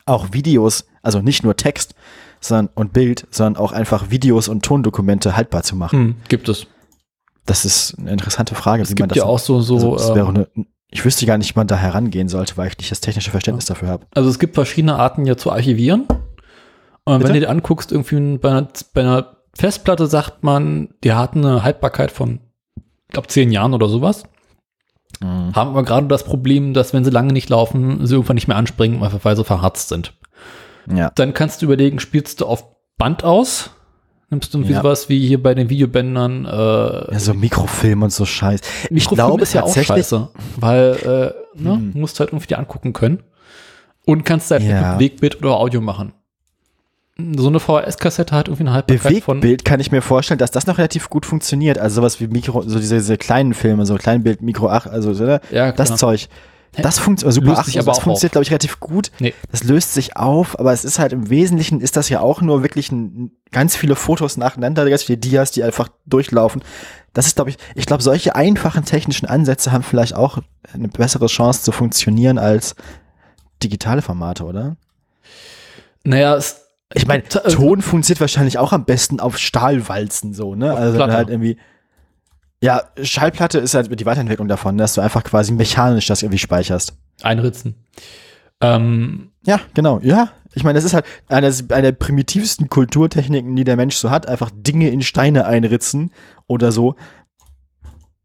auch Videos, also nicht nur Text sondern, und Bild, sondern auch einfach Videos und Tondokumente haltbar zu machen. Hm, gibt es. Das ist eine interessante Frage, Es wie man gibt das ja auch so, so also, das wäre ähm, eine, ich wüsste gar nicht, wie man da herangehen sollte, weil ich nicht das technische Verständnis dafür habe. Also es gibt verschiedene Arten ja zu archivieren. Und Bitte? wenn du dir anguckst, irgendwie bei einer, bei einer Festplatte sagt man, die hat eine Haltbarkeit von, ich glaube, zehn Jahren oder sowas. Haben aber gerade das Problem, dass wenn sie lange nicht laufen, sie irgendwann nicht mehr anspringen, weil sie verharzt sind. Ja. Dann kannst du überlegen, spielst du auf Band aus? Nimmst du irgendwie Ja. sowas wie hier bei den Videobändern äh, ja, so Mikrofilm und so Scheiß. Ich Mikrofilm glaube ist ja auch scheiße, weil äh, ne, Hm. musst halt irgendwie die angucken können und kannst halt Ja. mit Bewegbild oder Audio machen. So eine VHS-Kassette hat irgendwie eine Haltbarkeit von Bewegtbild kann ich mir vorstellen, dass das noch relativ gut funktioniert. Also sowas wie Mikro, so diese, diese kleinen Filme, so Kleinbild, Mikro 8, also so, ne? ja, das. Zeug. Das funktioniert, Super Löst 8, sich also aber das auch funktioniert, glaube ich, relativ gut. Nee. Das löst sich auf, aber es ist halt im Wesentlichen ist das ja auch nur wirklich ein, ganz viele Fotos nacheinander, ganz viele Dias, die einfach durchlaufen. Das ist, glaube ich, ich glaube, solche einfachen technischen Ansätze haben vielleicht auch eine bessere Chance zu funktionieren als digitale Formate, oder? Naja, es, Ich meine, äh, Ton funktioniert wahrscheinlich auch am besten auf Stahlwalzen so, ne? Auf Also Platte. halt irgendwie. Ja, Schallplatte ist halt die Weiterentwicklung davon, dass du einfach quasi mechanisch das irgendwie speicherst. einritzen. Ähm, Ja, genau. Ja, ich meine, das ist halt eine, eine der primitivsten Kulturtechniken, die der Mensch so hat. Einfach Dinge in Steine einritzen oder so.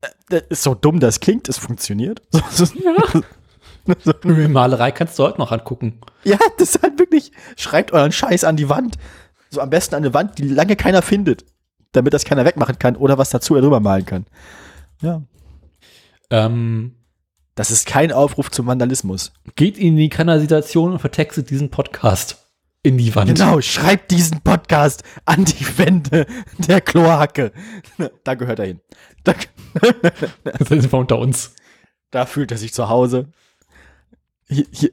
Äh, Das ist so dumm, das klingt, es funktioniert. [LAUGHS] So, so, so, [LAUGHS] Malerei kannst du heute noch angucken. ja, das ist halt wirklich, schreibt euren Scheiß an die Wand. So am besten an eine Wand, die lange keiner findet. Damit das keiner wegmachen kann oder was dazu drüber malen kann. Ja. Ähm, Das ist kein Aufruf zum Vandalismus. geht in die Kanalisation und vertextet diesen Podcast in die Wand. Genau, schreibt diesen Podcast an die Wände der Kloake. [LAUGHS] Da gehört er hin. Da, [LAUGHS] Das sind wir unter uns. da fühlt er sich zu Hause. Hier, hier,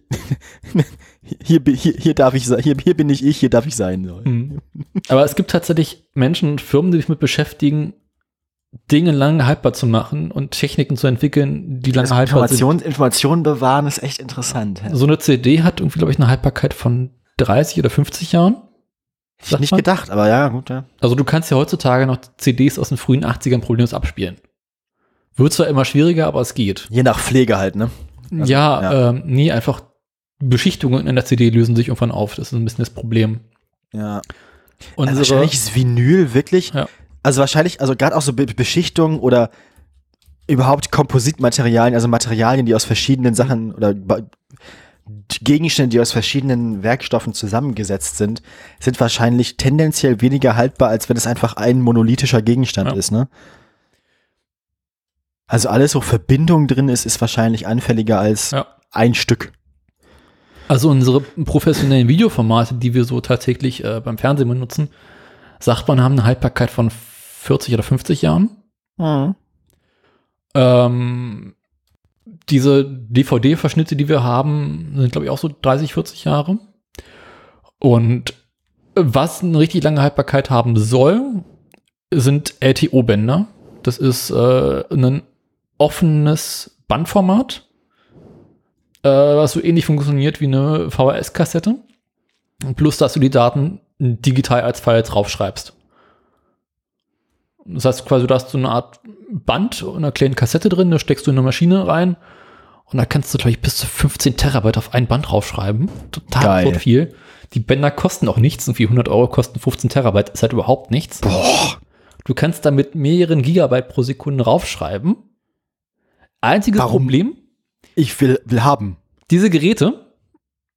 hier, hier, hier darf ich sein, hier, hier bin ich ich, hier darf ich sein. Mhm. Aber es gibt tatsächlich Menschen und Firmen, die sich mit beschäftigen, Dinge lange haltbar zu machen und Techniken zu entwickeln, die lange Also haltbar sind. Information, Informationen bewahren ist echt interessant. Ja. So eine CD hat irgendwie, glaube ich, eine Haltbarkeit von 30 oder 50 Jahren. Hätte ich nicht man? gedacht, aber ja, gut. Ja. Also du kannst ja heutzutage noch CDs aus den frühen 80ern problemlos abspielen. Wird zwar immer schwieriger, aber es geht. Je nach Pflege halt, ne? Also, ja, ja. Ähm, nee, einfach Beschichtungen in der CD lösen sich irgendwann auf. Das ist ein bisschen das Problem. Ja. Unsere, Also wahrscheinlich ist Vinyl wirklich, Ja. also wahrscheinlich, also gerade auch so Be Beschichtungen oder überhaupt Kompositmaterialien, also Materialien, die aus verschiedenen Sachen oder Gegenstände, die aus verschiedenen Werkstoffen zusammengesetzt sind, sind wahrscheinlich tendenziell weniger haltbar, als wenn es einfach ein monolithischer Gegenstand Ja. ist, ne? Also alles, wo Verbindung drin ist, ist wahrscheinlich anfälliger als Ja. ein Stück. Also unsere professionellen Videoformate, die wir so tatsächlich äh, beim Fernsehen benutzen, sagt man, haben eine Haltbarkeit von 40 oder 50 Jahren. Mhm. Ähm, diese DVD-Verschnitte, die wir haben, sind, glaube ich, auch so 30, 40 Jahre. Und was eine richtig lange Haltbarkeit haben soll, sind LTO-Bänder. Das ist äh, ein offenes Bandformat, äh, was so ähnlich funktioniert wie eine VHS-Kassette. Plus, dass du die Daten digital als File draufschreibst. Das heißt quasi, du hast so eine Art Band und eine kleine Kassette drin, da steckst du in eine Maschine rein und da kannst du, glaube ich, bis zu 15 Terabyte auf ein Band draufschreiben. Total Geil. viel. Die Bänder kosten auch nichts, irgendwie 100 Euro kosten 15 Terabyte, ist halt überhaupt nichts. Boah. Du kannst damit mehreren Gigabyte pro Sekunde raufschreiben. Einziges Warum? Problem, Ich will, will haben. diese Geräte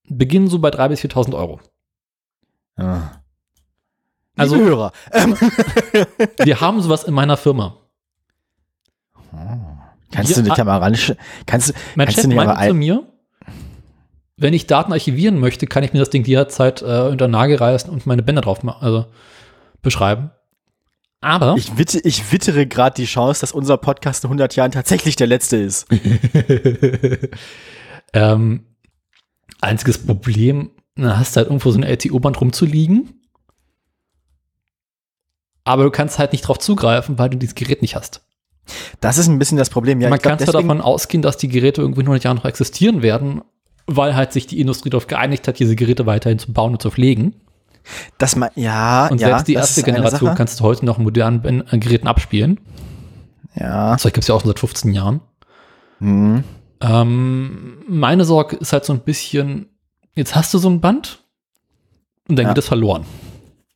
beginnen so bei 3.000 bis 4.000 Euro. Ja. Also- Liebe Hörer. Ähm, [LAUGHS] Wir haben sowas in meiner Firma. kannst Wir- du nicht ran? Kannst Mein kannst Chef du nicht meinte aber zu mir, wenn ich Daten archivieren möchte, kann ich mir das Ding jederzeit äh, unter Nagel reißen und meine Bänder drauf also beschreiben. Aber ich, witte, ich wittere gerade die Chance, dass unser Podcast in 100 Jahren tatsächlich der letzte ist. [LAUGHS] ähm, einziges Problem, na, hast du halt irgendwo so ein LTO-Band rumzuliegen. Aber du kannst halt nicht drauf zugreifen, weil du dieses Gerät nicht hast. Das ist ein bisschen das Problem. Ja, Man kann zwar davon ausgehen, dass die Geräte irgendwie in 100 Jahren noch existieren werden, weil halt sich die Industrie darauf geeinigt hat, diese Geräte weiterhin zu bauen und zu pflegen. Dass man, ja, Und ja, selbst die das erste Generation kannst du heute noch modernen äh, Geräten abspielen. Ja. Das gibt es ja auch schon seit 15 Jahren. Hm. Ähm, meine Sorge ist halt so ein bisschen, jetzt hast du so ein Band und dann Ja. geht es verloren.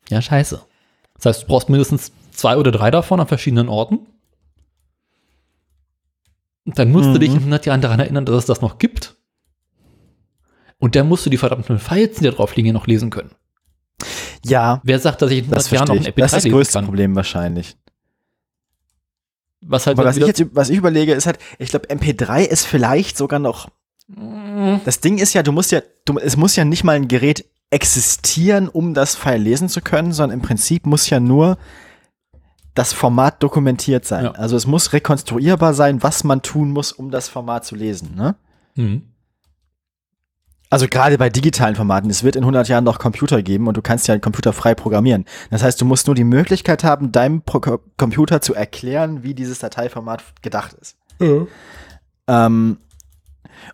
Ja, scheiße. Das heißt, du brauchst mindestens zwei oder drei davon an verschiedenen Orten. Und dann musst du Mhm. dich in 100 Jahren daran erinnern, dass es das noch gibt. Und dann musst du die verdammten Files, die da drauf liegen, noch lesen können. Ja, Wer sagt, dass ich in 100 das Jahren noch ein ich. Das ist das größte kann? Problem wahrscheinlich. Was halt Aber was ich jetzt, was ich überlege, ist halt, ich glaube, MP3 ist vielleicht sogar noch. Das Ding ist ja, du musst ja, du, es muss ja nicht mal ein Gerät existieren, um das File lesen zu können, sondern im Prinzip muss ja nur das Format dokumentiert sein. Ja. Also es muss rekonstruierbar sein, was man tun muss, um das Format zu lesen. Ne? Hm. Also gerade bei digitalen Formaten, es wird in 100 Jahren noch Computer geben und du kannst ja einen Computer frei programmieren. Das heißt, du musst nur die Möglichkeit haben, deinem Pro Co- Computer zu erklären, wie dieses Dateiformat gedacht ist. Ähm,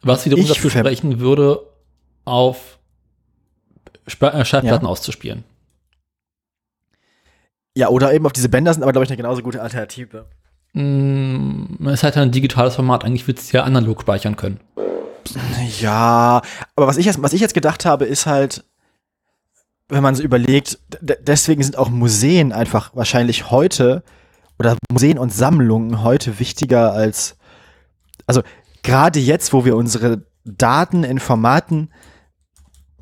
Was wiederum Ich dafür sprechen würde, auf Sp äh, Schallplatten auszuspielen. ja, oder eben auf diese Bänder sind aber, glaube ich, eine genauso gute Alternative. Mm, Es ist halt ein digitales Format, eigentlich willst du ja analog speichern können. Ja, aber was ich jetzt, was ich jetzt gedacht habe, ist halt, wenn man so überlegt, deswegen sind auch Museen einfach wahrscheinlich heute oder Museen und Sammlungen heute wichtiger als, also gerade jetzt, wo wir unsere Daten in Formaten,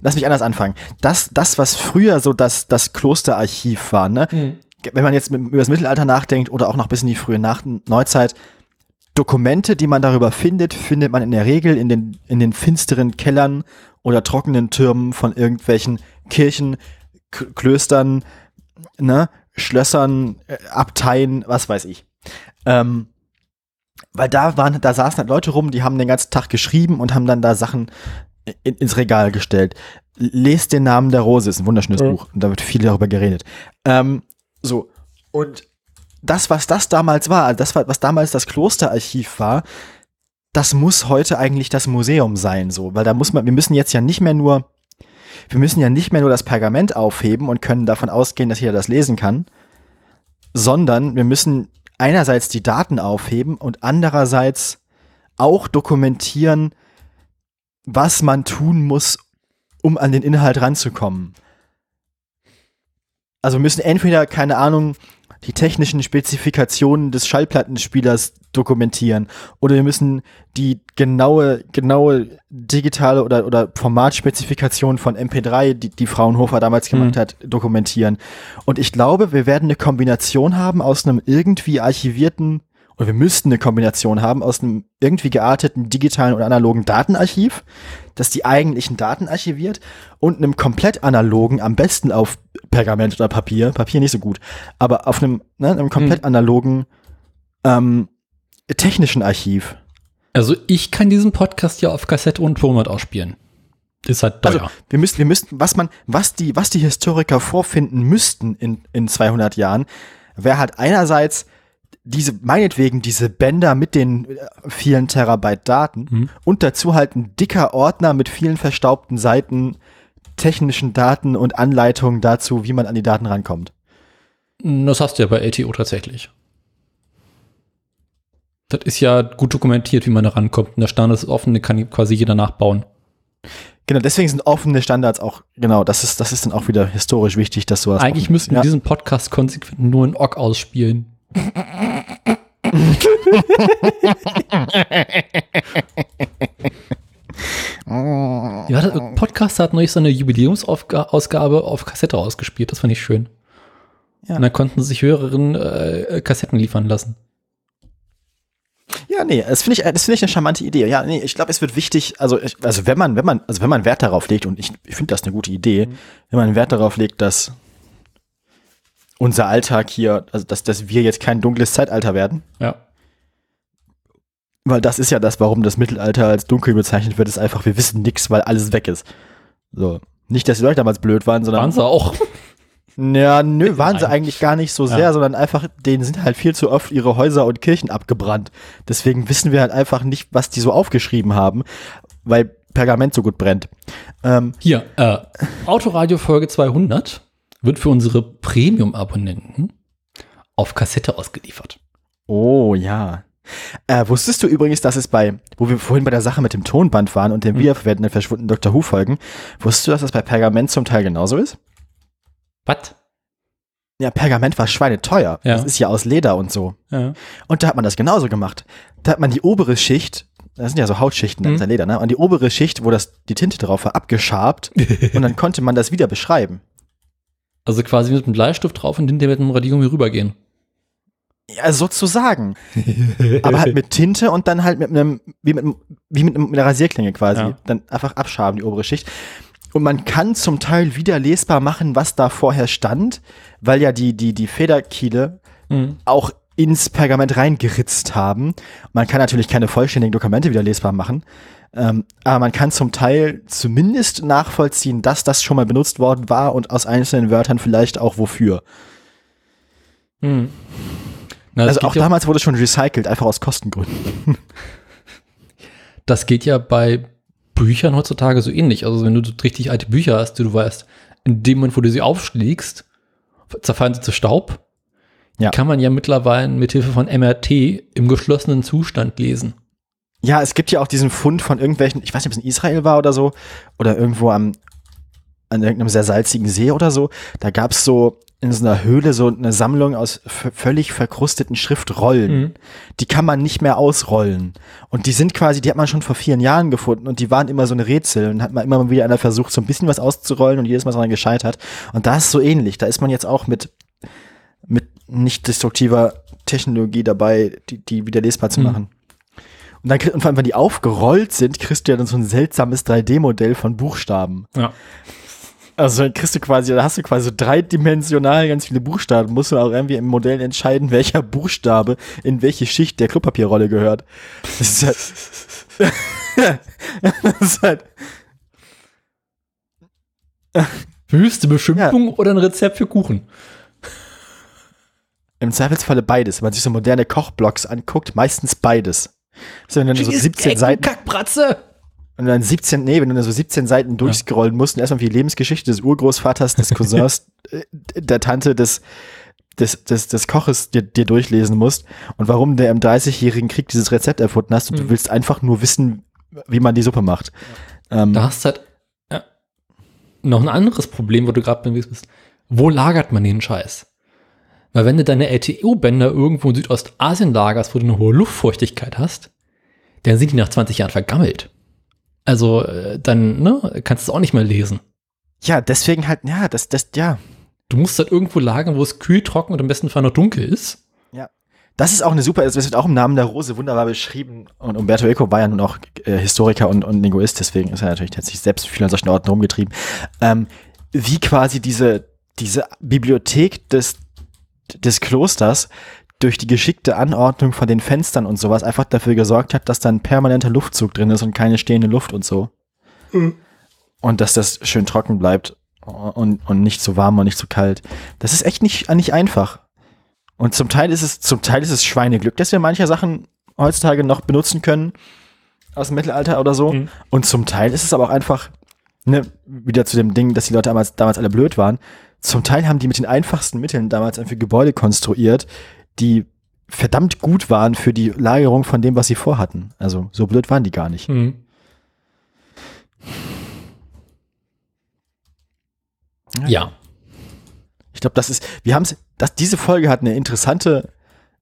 lass mich anders anfangen, das, das was früher so das, das Klosterarchiv war, ne? wenn man jetzt mit, über das Mittelalter nachdenkt oder auch noch bis in die frühe Nach Neuzeit, Dokumente, die man darüber findet, findet man in der Regel in den, in den finsteren Kellern oder trockenen Türmen von irgendwelchen Kirchen, K Klöstern, ne, Schlössern, äh, Abteien, was weiß ich. Ähm, weil da waren, da saßen halt Leute rum, die haben den ganzen Tag geschrieben und haben dann da Sachen in, ins Regal gestellt. Lest den Namen der Rose, ist ein wunderschönes Ja. Buch und da wird viel darüber geredet. Ähm, so, und das, was das damals war, das, was damals das Klosterarchiv war, das muss heute eigentlich das Museum sein, so, weil da muss man, wir müssen jetzt ja nicht mehr nur, wir müssen ja nicht mehr nur das Pergament aufheben und können davon ausgehen, dass jeder das lesen kann, sondern wir müssen einerseits die Daten aufheben und andererseits auch dokumentieren, was man tun muss, um an den Inhalt ranzukommen. Also müssen entweder, keine Ahnung, die technischen Spezifikationen des Schallplattenspielers dokumentieren oder wir müssen die genaue, genaue digitale oder, oder Formatspezifikation von MP3, die, die Fraunhofer damals gemacht Mhm. hat, dokumentieren. Und ich glaube, wir werden eine Kombination haben aus einem irgendwie archivierten Und wir müssten eine Kombination haben aus einem irgendwie gearteten digitalen oder analogen Datenarchiv, das die eigentlichen Daten archiviert und einem komplett analogen, am besten auf Pergament oder Papier, Papier nicht so gut, aber auf einem, ne, einem komplett analogen ähm, technischen Archiv. Also ich kann diesen Podcast ja auf Kassette und Tonband ausspielen. Ist halt teuer. Also wir müssten, wir müssten, was man, was die, was die Historiker vorfinden müssten in, in 200 Jahren, wäre halt einerseits diese, meinetwegen diese Bänder mit den äh, vielen Terabyte Daten Mhm. und dazu halt ein dicker Ordner mit vielen verstaubten Seiten, technischen Daten und Anleitungen dazu, wie man an die Daten rankommt. Das hast du ja bei LTO tatsächlich. Das ist ja gut dokumentiert, wie man da rankommt. Und der Standard ist offen, den kann quasi jeder nachbauen. Genau, deswegen sind offene Standards auch, genau, das ist, das ist dann auch wieder historisch wichtig, dass sowas. Eigentlich müssten wir ja. diesen Podcast konsequent nur in OGG ausspielen. Ja, der Podcast hat neulich so eine Jubiläumsausgabe auf Kassette ausgespielt. Das fand ich schön. Ja. Und dann konnten sich Hörerinnen äh, Kassetten liefern lassen. Ja, nee, das finde ich, das finde ich eine charmante Idee. Ja, nee, ich glaube, es wird wichtig, also, also wenn man, wenn man, also wenn man Wert darauf legt, und ich, ich finde das eine gute Idee, wenn man Wert darauf legt, dass unser Alltag hier, also dass, dass wir jetzt kein dunkles Zeitalter werden, Ja. weil das ist ja das, warum das Mittelalter als dunkel bezeichnet wird, ist einfach, wir wissen nichts, weil alles weg ist. So. Nicht, dass die Leute damals blöd waren, sondern. Waren sie auch. [LAUGHS] Ja, nö, waren sie eigentlich gar nicht so sehr, Ja. sondern einfach, denen sind halt viel zu oft ihre Häuser und Kirchen abgebrannt. Deswegen wissen wir halt einfach nicht, was die so aufgeschrieben haben, weil Pergament so gut brennt. Ähm, Hier, äh, Autoradio Folge 200 wird für unsere Premium-Abonnenten auf Kassette ausgeliefert. oh ja. Äh, wusstest du übrigens, dass es bei, wo wir vorhin bei der Sache mit dem Tonband waren und dem Hm. wiederverwendeten verschwundenen Dr. Who-Folgen, wusstest du, dass das bei Pergament zum Teil genauso ist? Was? Ja, Pergament war schweineteuer. Ja. Das ist ja aus Leder und so. Ja. Und da hat man das genauso gemacht. Da hat man die obere Schicht, das sind ja so Hautschichten, das Mhm. ist ja Leder, ne? Und die obere Schicht, wo das, die Tinte drauf war, abgeschabt [LAUGHS] und dann konnte man das wieder beschreiben. Also quasi mit einem Bleistift drauf und hinterher mit einem Radiergummi rübergehen. Ja, sozusagen. Aber halt mit Tinte und dann halt mit einem, wie mit, wie mit, mit einer Rasierklinge quasi. Ja. Dann einfach abschaben, die obere Schicht. Und man kann zum Teil wieder lesbar machen, was da vorher stand, weil ja die, die, die Federkiele Mhm. auch ins Pergament reingeritzt haben. Man kann natürlich keine vollständigen Dokumente wieder lesbar machen, ähm, aber man kann zum Teil zumindest nachvollziehen, dass das schon mal benutzt worden war und aus einzelnen Wörtern vielleicht auch wofür. Mhm. Na, also auch ja, damals wurde schon recycelt, einfach aus Kostengründen. das geht ja bei Büchern heutzutage so ähnlich. Also wenn du so richtig alte Bücher hast, die du weißt, in dem Moment, wo du sie aufschlägst, zerfallen sie zu Staub. Ja. Die kann man ja mittlerweile mit Hilfe von MRT im geschlossenen Zustand lesen. Ja, es gibt ja auch diesen Fund von irgendwelchen, ich weiß nicht, ob es in Israel war oder so, oder irgendwo am, an irgendeinem sehr salzigen See oder so. Da gab es so in so einer Höhle so eine Sammlung aus völlig verkrusteten Schriftrollen. Mhm. Die kann man nicht mehr ausrollen. Und die sind quasi, die hat man schon vor vielen Jahren gefunden und die waren immer so ein Rätsel und hat man immer mal wieder einer versucht, so ein bisschen was auszurollen und jedes Mal man gescheitert. Und da ist so ähnlich. Da ist man jetzt auch mit, mit nicht destruktiver Technologie dabei, die, die wieder lesbar zu Mhm. Und dann und vor allem, wenn die aufgerollt sind, kriegst du ja dann so ein seltsames 3D-Modell von Buchstaben. Ja. Also dann kriegst du quasi, da hast du quasi so dreidimensional ganz viele Buchstaben. Musst du auch irgendwie im Modell entscheiden, welcher Buchstabe in welche Schicht der Klopapierrolle gehört. Das ist halt, [LAUGHS] das ist halt Wüste Beschimpfung oder ein Rezept für Kuchen? im Zweifelsfalle beides. Wenn man sich so moderne Kochblocks anguckt, meistens beides. Also wenn du dann so 17 Seiten, Kackbratze! wenn du dann 17, nee, wenn du dann so 17 Seiten durchscrollen musst und erstmal die Lebensgeschichte des Urgroßvaters, des [LAUGHS] Cousins, äh, der Tante, des, des, des, des Koches dir, dir durchlesen musst und warum der im 30-jährigen Krieg dieses Rezept erfunden hast und du Mhm. willst einfach nur wissen, wie man die Suppe macht. Ähm, Da hast du halt ja, noch ein anderes Problem, wo du gerade bist. Wo lagert man den Scheiß? Weil wenn du deine LTO-Bänder irgendwo in Südostasien lagerst, wo du eine hohe Luftfeuchtigkeit hast, dann sind die nach 20 Jahren vergammelt. Also äh, dann ne, kannst du es auch nicht mehr lesen. ja, deswegen halt, ja, das, das, ja. Du musst halt irgendwo lagern, wo es kühl, trocken und im besten Fall noch dunkel ist. Das ist auch eine super, das wird auch im Namen der Rose wunderbar beschrieben. Und Umberto Eco war ja nun auch äh, Historiker und, und Linguist, deswegen ist er natürlich, hat sich selbst viel an solchen Orten rumgetrieben. Ähm, wie quasi diese, diese Bibliothek des, des Klosters durch die geschickte Anordnung von den Fenstern und sowas einfach dafür gesorgt hat, dass da ein permanenter Luftzug drin ist und keine stehende Luft und so. Und dass das schön trocken bleibt und, und nicht zu warm und nicht zu kalt. Das ist echt nicht, nicht einfach. Und zum Teil ist es, zum Teil ist es Schweineglück, dass wir manche Sachen heutzutage noch benutzen können aus dem Mittelalter oder so. Mhm. Und zum Teil ist es aber auch einfach, ne, wieder zu dem Ding, dass die Leute damals, damals alle blöd waren. Zum Teil haben die mit den einfachsten Mitteln damals einfach Gebäude konstruiert, die verdammt gut waren für die Lagerung von dem, was sie vorhatten. Also so blöd waren die gar nicht. Mhm. Ja. Ich glaube, das ist, wir haben es, das, diese Folge hat eine interessante,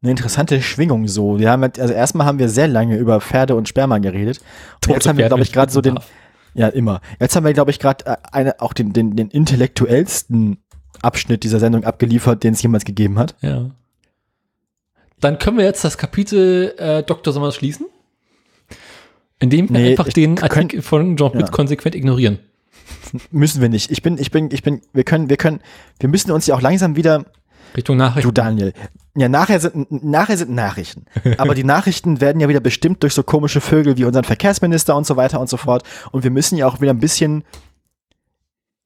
eine interessante Schwingung so. Wir haben, halt- also erstmal haben wir sehr lange über Pferde und Sperma geredet. Und jetzt haben wir, glaube ich, gerade so den, ja, immer. Jetzt haben wir, glaube ich, gerade äh, eine, auch den, den, den intellektuellsten Abschnitt dieser Sendung abgeliefert, den es jemals gegeben hat. Ja. Dann können wir jetzt das Kapitel äh, Dr. Sommers schließen. Indem wir Nee, einfach den Artikel von John Pitts Ja. konsequent ignorieren. Müssen wir nicht. Ich bin, ich bin, ich bin, wir können, wir können, wir müssen uns ja auch langsam wieder, Richtung Nachrichten. du Daniel, ja, nachher sind, nachher sind Nachrichten. [LAUGHS] Aber die Nachrichten werden ja wieder bestimmt durch so komische Vögel wie unseren Verkehrsminister und so weiter und so fort. Und wir müssen ja auch wieder ein bisschen,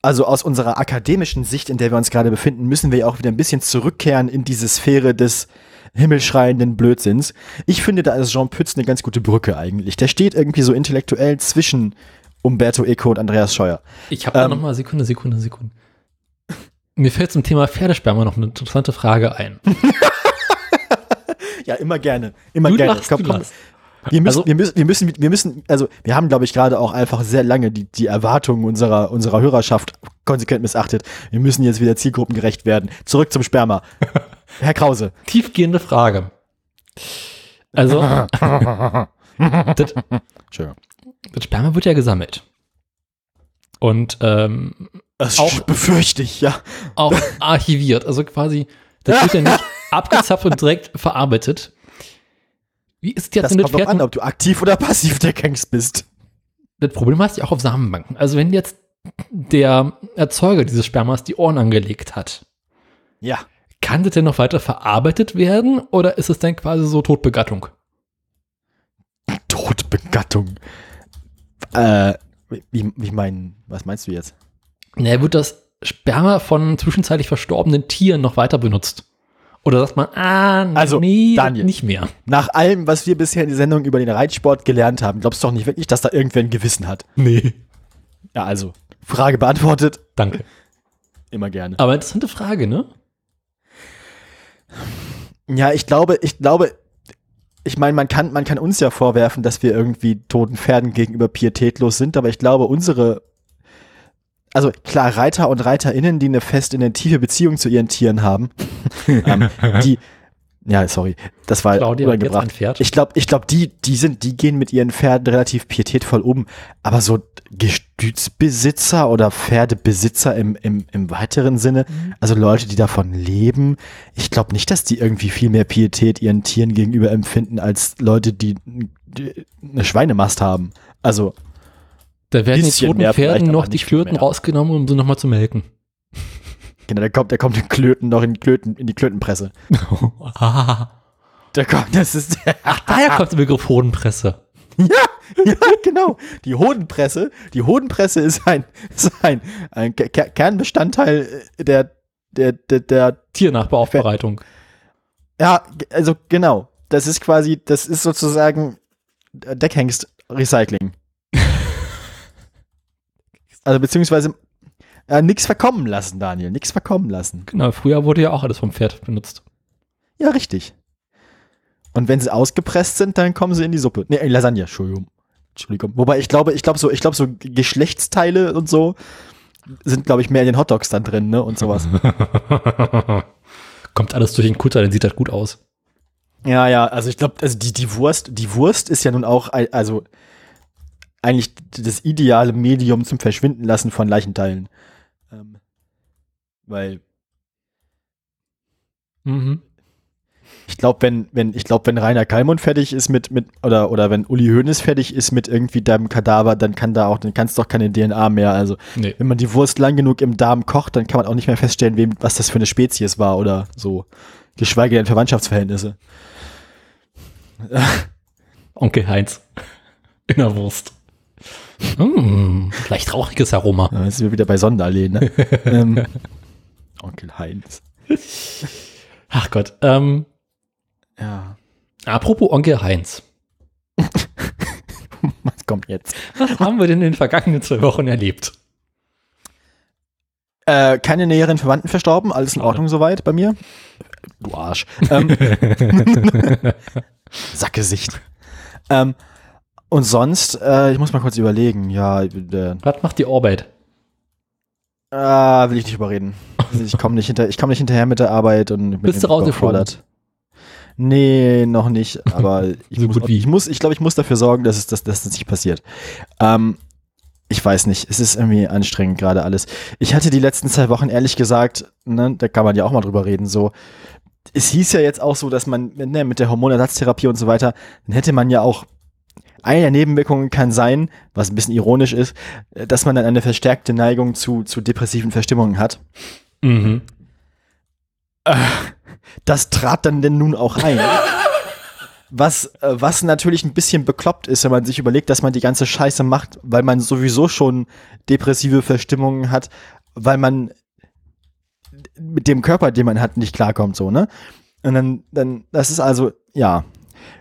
also aus unserer akademischen Sicht, in der wir uns gerade befinden, müssen wir ja auch wieder ein bisschen zurückkehren in diese Sphäre des himmelschreienden Blödsinns. Ich finde, da ist Jean Pütz eine ganz gute Brücke eigentlich. Der steht irgendwie so intellektuell zwischen Umberto Eco und Andreas Scheuer. Ich habe da Ähm, noch mal Sekunde, Sekunde, Sekunde. Mir fällt zum Thema Pferdesperma noch eine interessante Frage ein. [LAUGHS] Ja, immer gerne. Immer Du gerne. lachst, Komm, komm. Wir müssen, Also- wir müssen, wir müssen, wir müssen, also wir haben, glaube ich, gerade auch einfach sehr lange die, die Erwartungen unserer, unserer Hörerschaft konsequent missachtet. Wir müssen jetzt wieder zielgruppengerecht werden. Zurück zum Sperma. [LAUGHS] Herr Krause. Tiefgehende Frage. Also, [LAUGHS] das, das Sperma wird ja gesammelt. Und ähm, Das Auch- befürchte ich, ja. auch archiviert. Also quasi, das wird ja nicht [LAUGHS] abgezapft und direkt verarbeitet. Wie ist jetzt Das mit kommt an, ob du aktiv oder passiv der Gangst bist. Das Problem hast du ja auch auf Samenbanken. Also wenn jetzt der Erzeuger dieses Spermas die Ohren angelegt hat, Ja. kann das denn noch weiter verarbeitet werden oder ist es dann quasi so Totbegattung? Todbegattung. Äh, wie, wie mein, was meinst du jetzt? Na, wird das Sperma von zwischenzeitlich verstorbenen Tieren noch weiter benutzt? Oder sagt man, ah, Also, nee, Daniel. nicht mehr. Nach allem, was wir bisher in der Sendung über den Reitsport gelernt haben, glaubst du doch nicht wirklich, dass da irgendwer ein Gewissen hat? Nee. Ja, also, Frage beantwortet. Danke. Immer gerne. Aber interessante Frage, ne? Ja, ich glaube, ich glaube, ich meine, man kann, man kann uns ja vorwerfen, dass wir irgendwie toten Pferden gegenüber pietätlos sind, aber ich glaube, unsere, also klar, Reiter und ReiterInnen, die eine fest in eine tiefe Beziehung zu ihren Tieren haben, [LAUGHS] ähm, die, ja, sorry, das war Claudia. Pferd. Ich glaube, ich glaube, die, die sind, die gehen mit ihren Pferden relativ pietätvoll um, aber so Gestützbesitzer oder Pferdebesitzer im, im, im weiteren Sinne, also Leute, die davon leben, ich glaube nicht, dass die irgendwie viel mehr Pietät ihren Tieren gegenüber empfinden, als Leute, die, die eine Schweinemast haben. Also, Da werden die Bisschen toten mehr Pferden noch die Klöten rausgenommen, um sie nochmal zu melken. genau, der kommt, der kommt in Klöten noch in die Klöten, in die Klötenpresse. ah. [LAUGHS] Der kommt, das ist, Daher kommt der Begriff Hodenpresse. [LAUGHS] ja, genau. Die Hodenpresse, die Hodenpresse ist ein, ist ein, ein Ke- Ke- Kernbestandteil äh, der, der, der, der, Tiernachbeaufbereitung. ja, also genau. Das ist quasi, das ist sozusagen äh, Deckhengst-Recycling. Also beziehungsweise äh, nichts verkommen lassen, Daniel, nichts verkommen lassen. Genau, früher wurde ja auch alles vom Pferd benutzt. Ja, richtig. Und wenn sie ausgepresst sind, dann kommen sie in die Suppe. Nee, in Lasagne, Entschuldigung. Entschuldigung. Wobei ich glaube, ich glaube so, ich glaube so Geschlechtsteile und so sind, glaube ich, mehr in den Hotdogs dann drin, ne? Und sowas. [LAUGHS] Kommt alles durch den Kutter, dann sieht das gut aus. ja, ja, also ich glaube, also die, die Wurst, die Wurst ist ja nun auch, also eigentlich das ideale Medium zum Verschwinden lassen von Leichenteilen. Ähm, weil Mhm. ich, glaube, wenn, wenn, ich glaube, wenn Rainer Kallmund fertig ist mit, mit, oder, oder wenn Uli Hoeneß fertig ist mit irgendwie deinem Kadaver, dann kann da auch, dann kannst du doch keine DNA mehr. Also, Nee. wenn man die Wurst lang genug im Darm kocht, dann kann man auch nicht mehr feststellen, wem, was das für eine Spezies war oder so. Geschweige denn Verwandtschaftsverhältnisse. Onkel Heinz. In der Wurst. Mm, leicht rauchiges Aroma. Ja, jetzt sind wir wieder bei Sonderallee, ne? [LAUGHS] ähm, Onkel Heinz. Ach Gott. Ähm, Ja. apropos Onkel Heinz. [LAUGHS] Was kommt jetzt? Was haben wir denn in den vergangenen zwei Wochen erlebt? Äh, keine näheren Verwandten verstorben, alles in Ordnung soweit bei mir. Du Arsch. Ähm, [LAUGHS] Sackgesicht. Ähm, und sonst, äh, ich muss mal kurz überlegen. Ja, äh, Was macht die Arbeit? ah, will ich nicht überreden. Ich komme nicht, hinter, ich komm nicht hinterher mit der Arbeit und bin Bist du rausgeflogen? Nee, noch nicht, [LAUGHS] aber ich So muss, ich muss, ich glaube, ich muss dafür sorgen, dass es, dass, dass das nicht passiert. Ähm, ich weiß nicht, es ist irgendwie anstrengend gerade alles. Ich hatte die letzten zwei Wochen ehrlich gesagt, ne, da kann man ja auch mal drüber reden, so. Es hieß ja jetzt auch so, dass man ne, mit der Hormonersatztherapie und so weiter, dann hätte man ja auch eine der Nebenwirkungen kann sein, was ein bisschen ironisch ist, äh, dass man dann eine verstärkte Neigung zu, zu depressiven Verstimmungen hat. Mhm. Das trat dann denn nun auch ein. Was, äh, was natürlich ein bisschen bekloppt ist, wenn man sich überlegt, dass man die ganze Scheiße macht, weil man sowieso schon depressive Verstimmungen hat, weil man mit dem Körper, den man hat, nicht klarkommt, so, ne? Und dann, dann, das ist also, ja,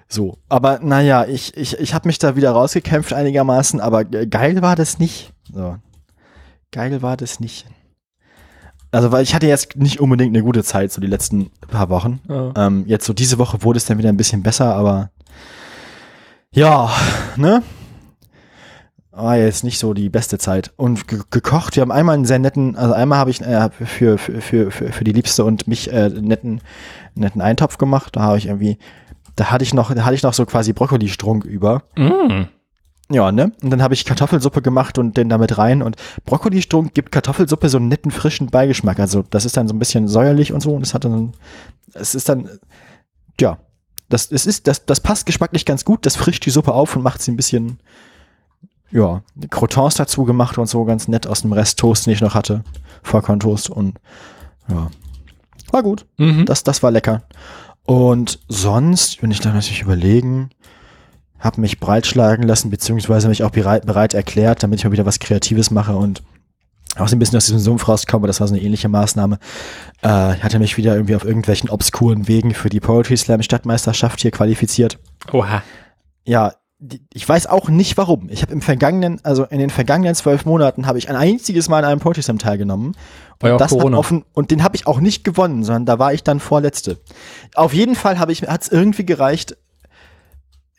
so. Aber naja, ich, ich, ich habe mich da wieder rausgekämpft einigermaßen, aber ge- geil war das nicht. So. Geil war das nicht. Also, weil ich hatte jetzt nicht unbedingt eine gute Zeit, so die letzten paar Wochen. Ja. Ähm, jetzt so diese Woche wurde es dann wieder ein bisschen besser, aber ja, ne? War jetzt nicht so die beste Zeit. Und ge gekocht, wir haben einmal einen sehr netten, also einmal habe ich äh, für, für, für, für die Liebste und mich äh, einen netten, netten Eintopf gemacht. Da habe ich irgendwie, da hatte ich noch, da hatte ich noch so quasi Brokkolistrunk über. Mm. Ja, ne? Und dann habe ich Kartoffelsuppe gemacht und den damit rein. Und Brokkolistrunk gibt Kartoffelsuppe so einen netten, frischen Beigeschmack. Also das ist dann so ein bisschen säuerlich und so. Und es hat dann, es ist dann, ja, das, es ist, das, das passt geschmacklich ganz gut. Das frischt die Suppe auf und macht sie ein bisschen, ja, Croutons dazu gemacht und so ganz nett aus dem Rest Toast, den ich noch hatte. Vollkorntoast und, ja. War gut. Mhm. Das, das war lecker. Und sonst, wenn ich da natürlich überlegen, habe mich breitschlagen lassen, beziehungsweise mich auch bereit, bereit erklärt, damit ich mal wieder was Kreatives mache und auch so ein bisschen aus diesem Sumpf rauskomme. Das war so eine ähnliche Maßnahme. Äh, ich hatte mich wieder irgendwie auf irgendwelchen obskuren Wegen für die Poetry Slam Stadtmeisterschaft hier qualifiziert. Oha. Ja, ich weiß auch nicht warum. Ich habe im vergangenen, also in den vergangenen zwölf Monaten habe ich ein einziges Mal an einem Poetry Slam teilgenommen. War ja das Corona. offen, und den habe ich auch nicht gewonnen, sondern da war ich dann vorletzte. Auf jeden Fall habe ich, hat es irgendwie gereicht.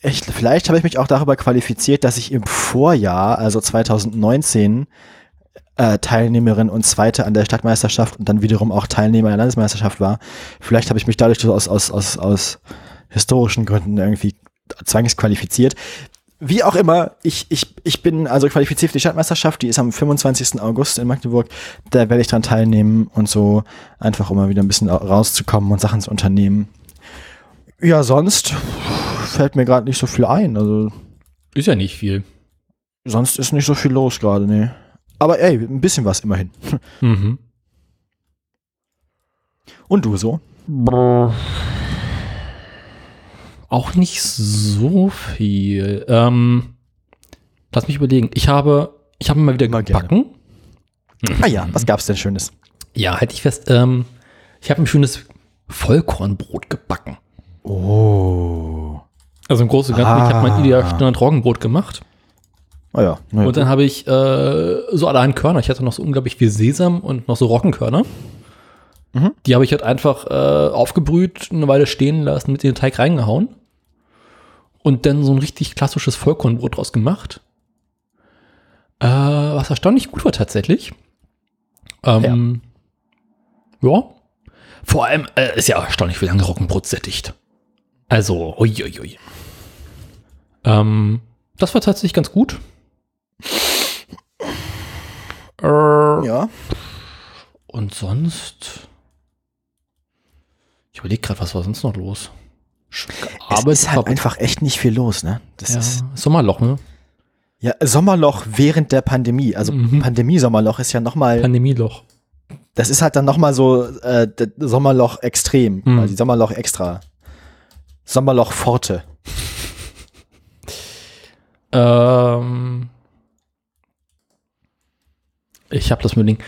Echt, vielleicht habe ich mich auch darüber qualifiziert, dass ich im Vorjahr, also 2019, äh, Teilnehmerin und Zweite an der Stadtmeisterschaft und dann wiederum auch Teilnehmer der Landesmeisterschaft war. Vielleicht habe ich mich dadurch aus, aus, aus, aus historischen Gründen irgendwie zwangsqualifiziert. Wie auch immer, ich, ich, ich bin also qualifiziert für die Stadtmeisterschaft, die ist am 25. August in Magdeburg. Da werde ich dran teilnehmen und so einfach um mal wieder ein bisschen rauszukommen und Sachen zu unternehmen. Ja, sonst fällt mir gerade nicht so viel ein. Also Ist ja nicht viel. sonst ist nicht so viel los gerade, nee. Aber ey, ein bisschen was immerhin. Mhm. Und du so? Auch nicht so viel. Ähm, lass mich überlegen. Ich habe, ich habe mal wieder gerne. gebacken. Ah ja, was gab's denn Schönes? Ja, halte ich fest. Ähm, ich habe ein schönes Vollkornbrot gebacken. Oh. Also im Großen und Ganzen, ich habe mein Ah. ideal Standard Roggenbrot gemacht. Ah ja. ja, Und dann habe ich äh, so allein Körner. Ich hatte noch so unglaublich viel Sesam und noch so Roggenkörner. Mhm. Die habe ich halt einfach äh, aufgebrüht, eine Weile stehen lassen, mit in den Teig reingehauen. Und dann so ein richtig klassisches Vollkornbrot draus gemacht. Äh, was erstaunlich gut war tatsächlich. Ähm, ja. Vor allem äh, ist ja erstaunlich, wie lange Roggenbrot sättigt. Also, uiuiui. Ähm, das war tatsächlich ganz gut. Äh, ja. Und sonst. Ich überlege gerade, was war sonst noch los? Arbeit. ist halt einfach echt nicht viel los, ne? Das ja, ist Sommerloch, ne? ja Sommerloch während der Pandemie. Also Mhm. Pandemie-Sommerloch ist ja nochmal, Pandemieloch. das ist halt dann nochmal so äh, Sommerloch extrem, Mhm. quasi Sommerloch extra. Sommerloch Forte. Ähm, ich habe das mit Ding.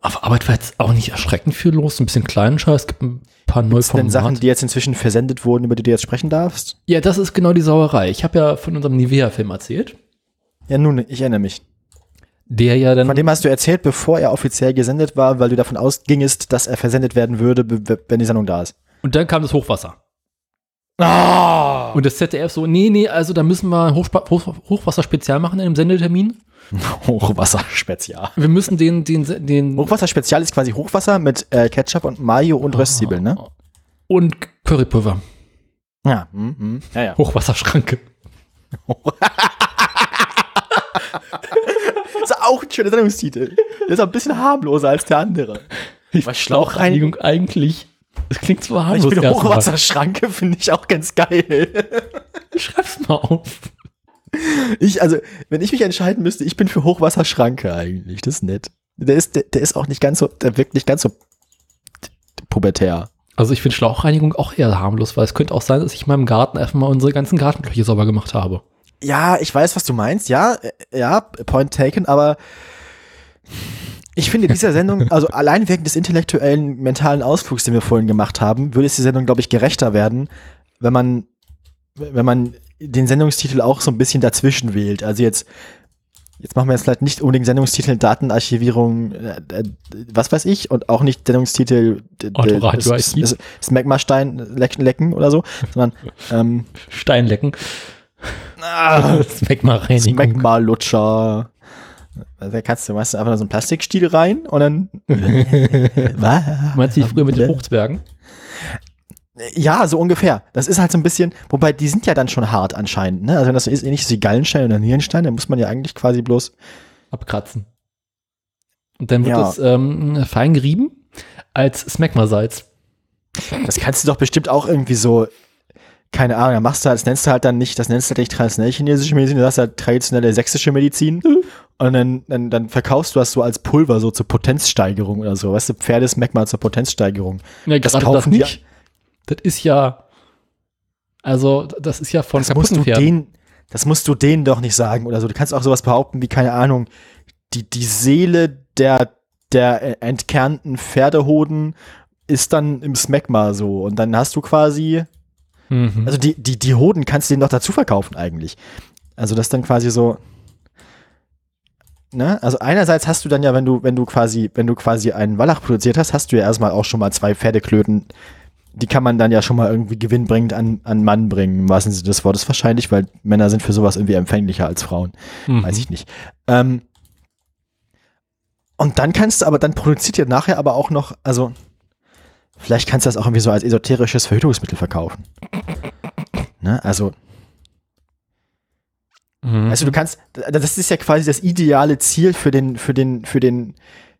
Auf Arbeit war jetzt auch nicht erschreckend viel los. Ein bisschen kleinen Scheiß. Es gibt ein paar neue Gibt's denn Sachen, Formate. die jetzt inzwischen versendet wurden, über die du jetzt sprechen darfst? Ja, das ist genau die Sauerei. Ich habe ja von unserem Nivea-Film erzählt. Ja, nun, ich erinnere mich. Der ja dann. Von dem hast du erzählt, bevor er offiziell gesendet war, weil du davon ausgingest, dass er versendet werden würde, wenn die Sendung da ist. und dann kam das Hochwasser. Ah! Und das ZDF so, nee, nee, also da müssen wir Hochspa- Hoch Hochwasser-Spezial machen in einem Sendetermin. [LAUGHS] Hochwasserspezial. Wir müssen den, den, den Hochwasserspezial ist quasi Hochwasser mit äh, Ketchup und Mayo und Röstzwiebeln, ne? und Currypulver. Ja. Hm, hm. ja, ja. Hochwasserschranke. [LAUGHS] ist auch ein schöner Sendungstitel. Der ist auch ein bisschen harmloser als der andere. Was Schlauchreinigung eigentlich. Das klingt so Ich harmlos. bin erstmal. Hochwasserschranke, finde ich auch ganz geil. [LAUGHS] Schreib's mal auf. Ich, also, wenn ich mich entscheiden müsste, ich bin für Hochwasserschranke eigentlich. Das ist nett. Der ist, der, der ist auch nicht ganz so, der wirkt nicht ganz so pubertär. Also ich finde Schlauchreinigung auch eher harmlos, weil es könnte auch sein, dass ich in meinem Garten einfach mal unsere ganzen Gartenfläche sauber gemacht habe. Ja, ich weiß, was du meinst. Ja, äh, ja, point taken, aber ich finde dieser Sendung, also allein wegen des intellektuellen, mentalen Ausflugs, den wir vorhin gemacht haben, würde es die Sendung, glaube ich, gerechter werden, wenn man, wenn man den Sendungstitel auch so ein bisschen dazwischen wählt. Also jetzt, jetzt machen wir jetzt vielleicht nicht unbedingt Sendungstitel Datenarchivierung, äh, äh, was weiß ich, und auch nicht Sendungstitel Smegma-Stein lecken, lecken oder so, sondern ähm, Steinlecken. ah, [LAUGHS] Smegma-Reinigung. Smegma-Lutscher. Da kannst du meistens einfach so einen Plastikstiel rein und dann. [LAUGHS] Was? Meinst du die früher mit den Hochzwergen? Ja, so ungefähr. Das ist halt so ein bisschen, wobei die sind ja dann schon hart anscheinend, ne? Also wenn das so ist, ähnlich wie Gallenstein oder Nierenstein, dann muss man ja eigentlich quasi bloß. Abkratzen. Und dann wird Ja. das ähm, fein gerieben als Smegma-Salz. Das kannst du doch bestimmt auch irgendwie so, keine Ahnung, dann machst du halt, das nennst du halt dann nicht, das nennst du halt nicht traditionelle chinesische Medizin, das ist halt traditionelle sächsische Medizin. Und dann, dann, dann verkaufst du das so als Pulver, so zur Potenzsteigerung oder so. Weißt du, Pferdesmegma zur Potenzsteigerung. Ja, Das kaufen die- Das ist ja, also das ist ja von das musst du Pferden. denen, das musst du denen doch nicht sagen oder so. Du kannst auch sowas behaupten wie, keine Ahnung, die, die Seele der, der entkernten Pferdehoden ist dann im Smegma so. Und dann hast du quasi, Mhm. also die, die, die Hoden kannst du denen doch dazu verkaufen eigentlich. Also das dann quasi so, ne? Also einerseits hast du dann ja, wenn du, wenn du quasi, wenn du quasi einen Wallach produziert hast, hast du ja erstmal auch schon mal zwei Pferdeklöten. Die kann man dann ja schon mal irgendwie gewinnbringend an, an Mann bringen, im wahrsten Sinne des Wortes wahrscheinlich, weil Männer sind für sowas irgendwie empfänglicher als Frauen. Mhm. Weiß ich nicht. Ähm, und dann kannst du aber, dann produziert ihr nachher aber auch noch, also vielleicht kannst du das auch irgendwie so als esoterisches Verhütungsmittel verkaufen. Ne? Also, Mhm. also du kannst, das ist ja quasi das ideale Ziel für den, für den, für den,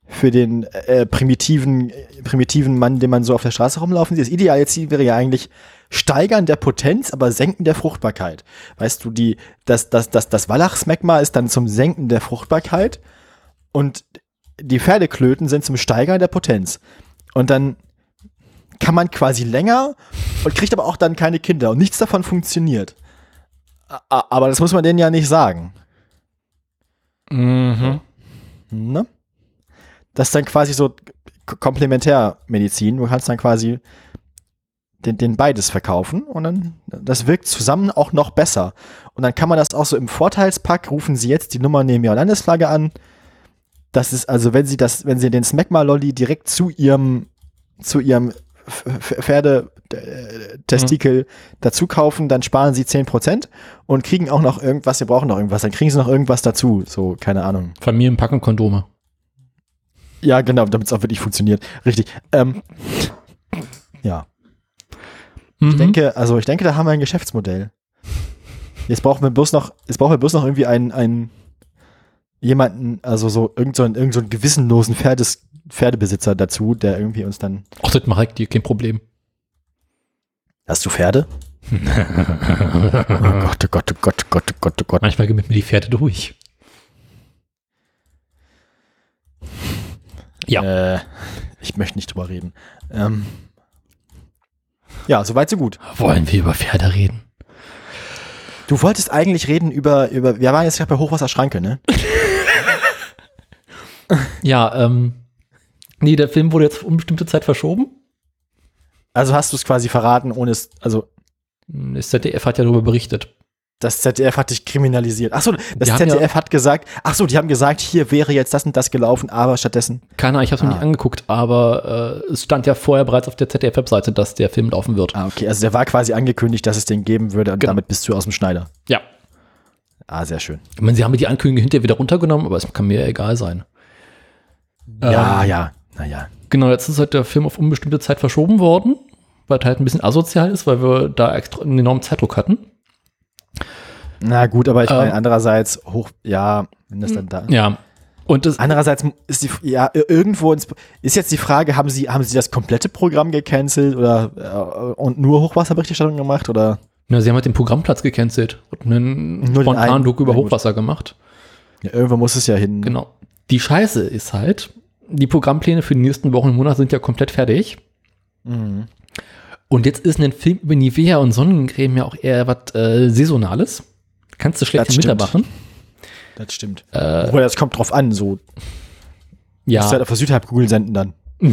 für den äh, primitiven, primitiven Mann, den man so auf der Straße rumlaufen sieht. Das ideale Ziel wäre ja eigentlich Steigern der Potenz, aber Senken der Fruchtbarkeit. Weißt du, die, das, das, das, das Wallachsmegma ist dann zum Senken der Fruchtbarkeit und die Pferdeklöten sind zum Steigern der Potenz. Und dann kann man quasi länger und kriegt aber auch dann keine Kinder und nichts davon funktioniert. Aber das muss man denen ja nicht sagen. Mhm. Ne? Das ist dann quasi so Komplementärmedizin. Du kannst dann quasi den, den beides verkaufen und dann, das wirkt zusammen auch noch besser. Und dann kann man das auch so im Vorteilspack, rufen Sie jetzt die Nummer neben Ihrer Landesflagge an. Das ist also, wenn Sie das, wenn Sie den Smegma-Lolli direkt zu Ihrem, zu Ihrem F- F- Pferde-Testikel dazu kaufen, dann sparen Sie 10% und kriegen auch noch irgendwas, Sie brauchen noch irgendwas, dann kriegen Sie noch irgendwas dazu. So, keine Ahnung. Familienpacken Kondome. Ja, genau, damit es auch wirklich funktioniert. Richtig. Ähm, ja. Mhm. Ich denke, also ich denke, da haben wir ein Geschäftsmodell. Jetzt brauchen wir bloß noch, jetzt brauchen wir bloß noch irgendwie einen, einen jemanden, also so irgend so einen, irgend so einen gewissenlosen Pferdes, Pferdebesitzer dazu, der irgendwie uns dann. Ach, das mache ich dir, kein Problem. Hast du Pferde? [LAUGHS] oh Gott, oh Gott, oh Gott, oh Gott, oh Gott, oh Gott. Manchmal gehen mit mir die Pferde durch. Ja. Äh, ich möchte nicht drüber reden. Ähm, ja, soweit so gut. Wollen wir über Pferde reden? Du wolltest eigentlich reden über, über wir waren jetzt gerade bei Hochwasserschranke, ne? [LAUGHS] Ja, ähm, nee, der Film wurde jetzt auf unbestimmte Zeit verschoben. Also hast du es quasi verraten, ohne es, also Das ZDF hat ja darüber berichtet. das ZDF hat dich kriminalisiert. Ach so, das ZDF hat gesagt, ach so, die haben gesagt, hier wäre jetzt das und das gelaufen, aber stattdessen. Keine Ahnung, ich habe es mir Ah. nicht angeguckt, aber äh, es stand ja vorher bereits auf der ZDF-Webseite, dass der Film laufen wird. Ah, okay, also der war quasi angekündigt, dass es den geben würde und Genau. damit bist du aus dem Schneider. Ja. Ah, sehr schön. Ich meine, sie haben die Ankündigung hinterher wieder runtergenommen, aber es kann mir egal sein. Ja, Ähm, ja, naja. Genau, jetzt ist halt der Film auf unbestimmte Zeit verschoben worden, weil er halt ein bisschen asozial ist, weil wir da extra einen enormen Zeitdruck hatten. Na gut, aber ich meine, Ähm. andererseits hoch, ja, wenn das dann da. Ja. Und das, Andererseits ist die, ja, irgendwo ins, ist jetzt die Frage, haben sie, haben sie das komplette Programm gecancelt oder äh, und nur Hochwasserberichterstattung gemacht oder? na, sie haben halt den Programmplatz gecancelt und einen Nur spontanen. Doku über. Hochwasser gemacht. Ja, irgendwo muss es ja hin. Genau. Die Scheiße ist halt, die Programmpläne für die nächsten Wochen und Monate sind ja komplett fertig. Mhm. Und jetzt ist ein Film über Nivea und Sonnencreme ja auch eher was äh, Saisonales. Kannst du schlecht im Winter machen. Das stimmt. Äh, Obwohl, das kommt drauf an, so. Ja. Musst du halt auf der Südhalbkugel senden dann. [LAUGHS]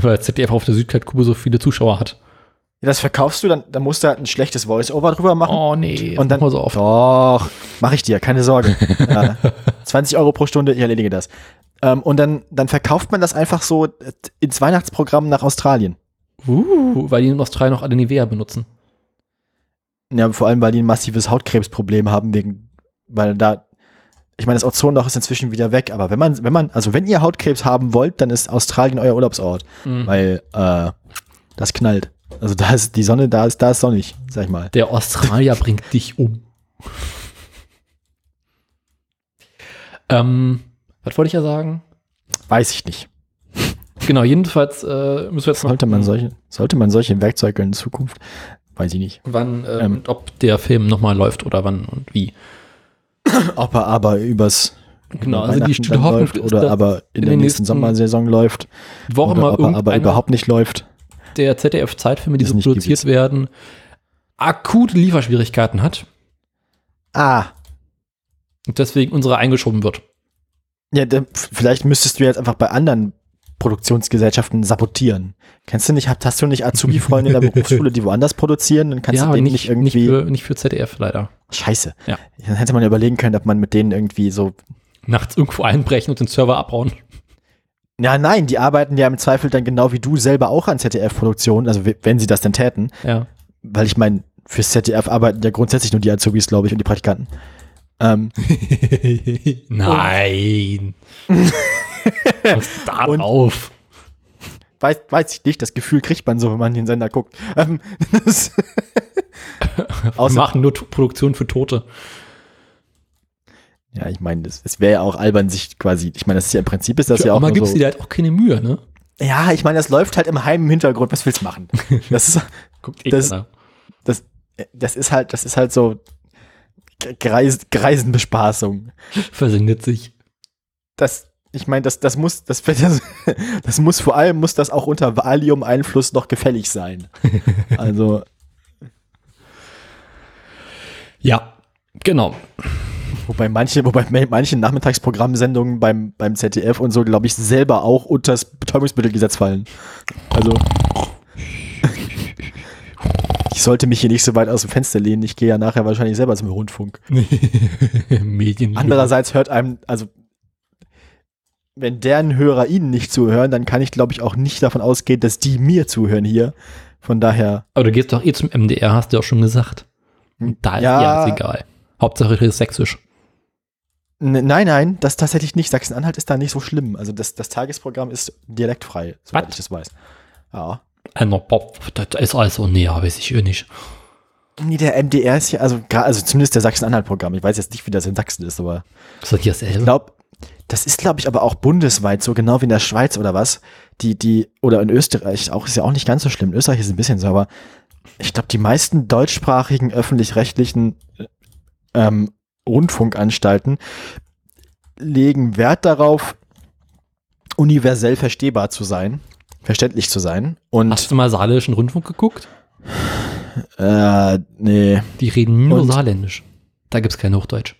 weil ZDF auf der Südhalbkugel so viele Zuschauer hat. Ja, das verkaufst du, dann, dann musst du halt ein schlechtes Voice-Over drüber machen. Oh nee, und dann, mach so auf. doch, mache ich dir, keine Sorge. ja, [LAUGHS] 20 Euro pro Stunde, ich erledige das. Ähm, und dann, dann verkauft man das einfach so äh, ins Weihnachtsprogramm nach Australien. Uh, weil die in Australien noch alle Nivea benutzen. Ja, vor allem, weil die ein massives Hautkrebsproblem haben, wegen, weil da, ich meine, das Ozonloch ist inzwischen wieder weg, aber wenn man, wenn man, also wenn ihr Hautkrebs haben wollt, dann ist Australien euer Urlaubsort, Mhm. weil äh, das knallt. Also da ist die Sonne, da ist, da ist sonnig, sag ich mal. Der Australier bringt dich um. [LAUGHS] ähm, was wollte ich ja sagen? Weiß ich nicht. Genau, jedenfalls äh, müssen wir jetzt noch Sollte man solche, sollte man solche Werkzeuge in Zukunft? Weiß ich nicht. wann äh, Ähm. und ob der Film nochmal läuft oder wann und wie. Ob er aber übers Genau, also die Hoffnung läuft oder aber in, in der nächsten nächsten Sommersaison läuft Wo auch oder immer ob er aber überhaupt nicht läuft. der ZDF-Zeitfilme, die so produziert gewiss. werden, akute Lieferschwierigkeiten hat Ah, und deswegen unsere eingeschoben wird. Ja, dann, vielleicht müsstest du jetzt einfach bei anderen Produktionsgesellschaften sabotieren. Kennst du nicht, hast, du nicht Azubi-Freunde in der Berufsschule, die woanders produzieren? Dann kannst ja, du denen nicht, nicht nicht, irgendwie. für, nicht für ZDF leider. Scheiße. Ja. Dann hätte man ja überlegen können, ob man mit denen irgendwie so. Nachts irgendwo einbrechen und den Server abbauen. Ja, nein, die arbeiten ja im Zweifel dann genau wie du selber auch an ZDF-Produktionen, also we- wenn sie das denn täten. Ja. Weil ich meine, fürs ZDF arbeiten ja grundsätzlich nur die Azubis, glaube ich, und die Praktikanten. Ähm, [LAUGHS] Nein. Was da Und- [LAUGHS] drauf? weiß, weiß ich nicht, das Gefühl kriegt man so, wenn man den Sender guckt. Ähm, [LAUGHS] das, Wir machen nur Produktion für Tote. ja, ich meine, das- es wäre ja auch albern, sich quasi, ich meine, das ist ja im Prinzip ist das Für ja auch nur gibst so, dir halt auch keine Mühe, ne? Ja, ich meine, das läuft halt im heimen Hintergrund, was willst du machen? Das ist, Guckt eh Das- keiner. das, das ist halt, das ist halt so Greis, Greisenbespaßung. Versendet sich. Das, ich meine, das, das muss, das, das, [LAUGHS] das muss vor allem, muss das auch unter Valium-Einfluss noch gefällig sein. [LAUGHS] Also, Ja, genau. wobei manche, wobei manche Nachmittagsprogrammsendungen beim, beim ZDF und so, glaube ich, selber auch unter das Betäubungsmittelgesetz fallen. Also, ich sollte mich hier nicht so weit aus dem Fenster lehnen. Ich gehe ja nachher wahrscheinlich selber zum Rundfunk. [LAUGHS] Medien. Andererseits hört einem, also wenn deren Hörer ihnen nicht zuhören, dann kann ich, glaube ich, auch nicht davon ausgehen, dass die mir zuhören hier. Von daher, Aber du gehst doch eh zum MDR, hast du auch schon gesagt. Da ist Ja. alles egal. Hauptsache du bist sächsisch. nein, nein, das tatsächlich nicht. Sachsen-Anhalt ist da nicht so schlimm. Also das, das Tagesprogramm ist dialektfrei, soweit Was? ich das weiß. Ja. Einer Pop, das ist also, nee, weiß ich eh nicht. Nee, der MDR ist ja, also, also zumindest der Sachsen-Anhalt-Programm. Ich weiß jetzt nicht, wie das in Sachsen ist, aber Ist das hier ich dasselbe? glaube, das ist, glaube ich, aber auch bundesweit so, genau wie in der Schweiz oder was. Die, die, oder in Österreich auch, ist ja auch nicht ganz so schlimm. In Österreich ist ein bisschen so, aber ich glaube, die meisten deutschsprachigen öffentlich-rechtlichen ähm, Rundfunkanstalten legen Wert darauf, universell verstehbar zu sein, verständlich zu sein. Und Hast du mal saarländischen Rundfunk geguckt? äh, nee, Die reden nur Und? saarländisch. Da gibt es kein Hochdeutsch.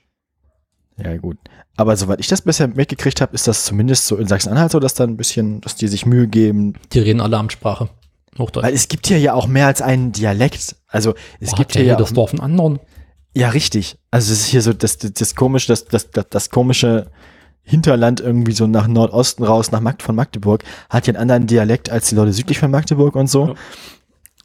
ja gut. Aber soweit ich das bisher mitgekriegt habe, ist das zumindest so in Sachsen-Anhalt so, dass da ein bisschen, dass die sich Mühe geben. Die reden alle Amtssprache. Hochdeutsch. Weil es gibt hier ja auch mehr als einen Dialekt. Also es Boah, gibt hier ja das Dorf einen anderen. ja richtig. Also es ist hier so das, das, das komische, das, das, das, das komische Hinterland irgendwie so nach Nordosten raus, nach Magd von Magdeburg, hat ja einen anderen Dialekt als die Leute südlich von Magdeburg und so.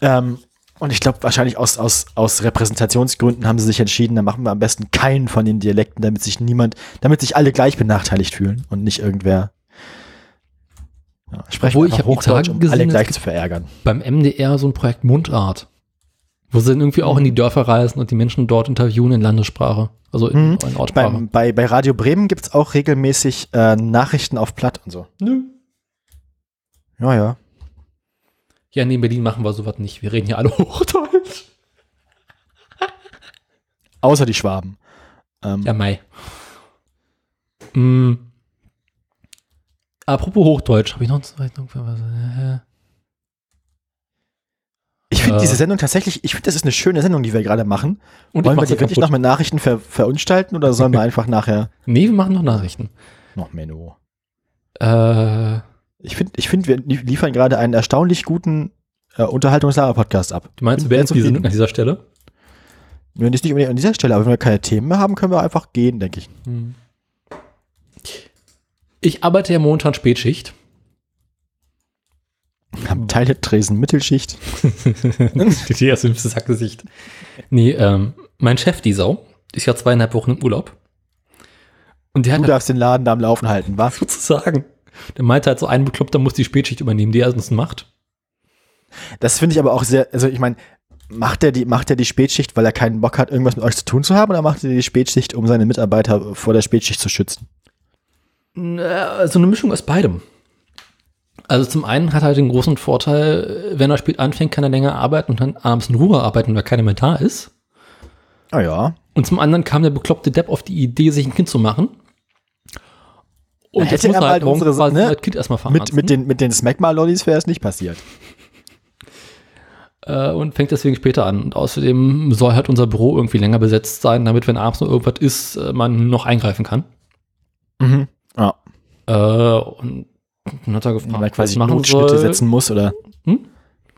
Ähm, und ich glaube, wahrscheinlich aus, aus, aus Repräsentationsgründen haben sie sich entschieden, da machen wir am besten keinen von den Dialekten, damit sich niemand, damit sich alle gleich benachteiligt fühlen und nicht irgendwer. Ja, sprechen Obwohl, ich einfach hab die Hochdeutsch, Tage um gesehen, alle gleich zu verärgern. Beim MDR so ein Projekt Mundart. Wo sie dann irgendwie auch in die Dörfer reisen und die Menschen dort interviewen in Landessprache. Also in, Mhm. in Ortssprache. Beim, bei, bei Radio Bremen gibt es auch regelmäßig äh, Nachrichten auf Platt und so. Nö. Ja, ja. Ja, nee, in Berlin machen wir sowas nicht. Wir reden hier alle [LAUGHS] Hochdeutsch. Außer die Schwaben. Ähm, Ja, Mai. Mm. Apropos Hochdeutsch, habe ich noch eine Zeitung für was? Ich finde Äh. diese Sendung tatsächlich, ich finde, das ist eine schöne Sendung, die wir gerade machen. Und Wollen wir die wirklich noch mit Nachrichten ver verunstalten oder sollen wir [LAUGHS] einfach nachher Nee, wir machen noch Nachrichten. noch Menno? Äh, Ich finde, ich find, wir lie- liefern gerade einen erstaunlich guten äh, Unterhaltungslager-Podcast ab. du meinst, wir diese zufrieden. an dieser Stelle? Wenn nicht unbedingt an dieser Stelle, aber wenn wir keine Themen mehr haben, können wir einfach gehen, denke ich. Hm. Ich arbeite ja momentan Spätschicht. Am Teiltresen Mittelschicht. [LAUGHS] die erste fünfte Sackgesicht. Nee, ähm, mein Chef, die Sau, ist ja zweieinhalb Wochen im Urlaub. Und der Du hat darfst den Laden da am Laufen halten, was? [LAUGHS] sozusagen, der meinte halt so, ein Bekloppter muss die Spätschicht übernehmen, die er sonst macht. Das finde ich aber auch sehr, also ich meine, macht er die, macht er die Spätschicht, weil er keinen Bock hat, irgendwas mit euch zu tun zu haben, oder macht er die Spätschicht, um seine Mitarbeiter vor der Spätschicht zu schützen? Na, So eine Mischung aus beidem. Also zum einen hat er halt den großen Vorteil, wenn er spät anfängt, kann er länger arbeiten und dann abends in Ruhe arbeiten, weil keiner mehr da ist. Ah ja. Und zum anderen kam der bekloppte Depp auf die Idee, sich ein Kind zu machen. Und hätte jetzt muss er halt unsere- quasi ne, das Kind erstmal verarzten. Mit, mit den, mit den Smackma-Lollis wäre es nicht passiert. [LAUGHS] äh, und fängt deswegen später an. Und außerdem soll halt unser Büro irgendwie länger besetzt sein, damit, wenn abends noch irgendwas ist, äh, man noch eingreifen kann. Mhm. Ja. Äh, und dann hat er gefragt, Wenn er quasi was Notschnitte soll. setzen muss, oder? Hm?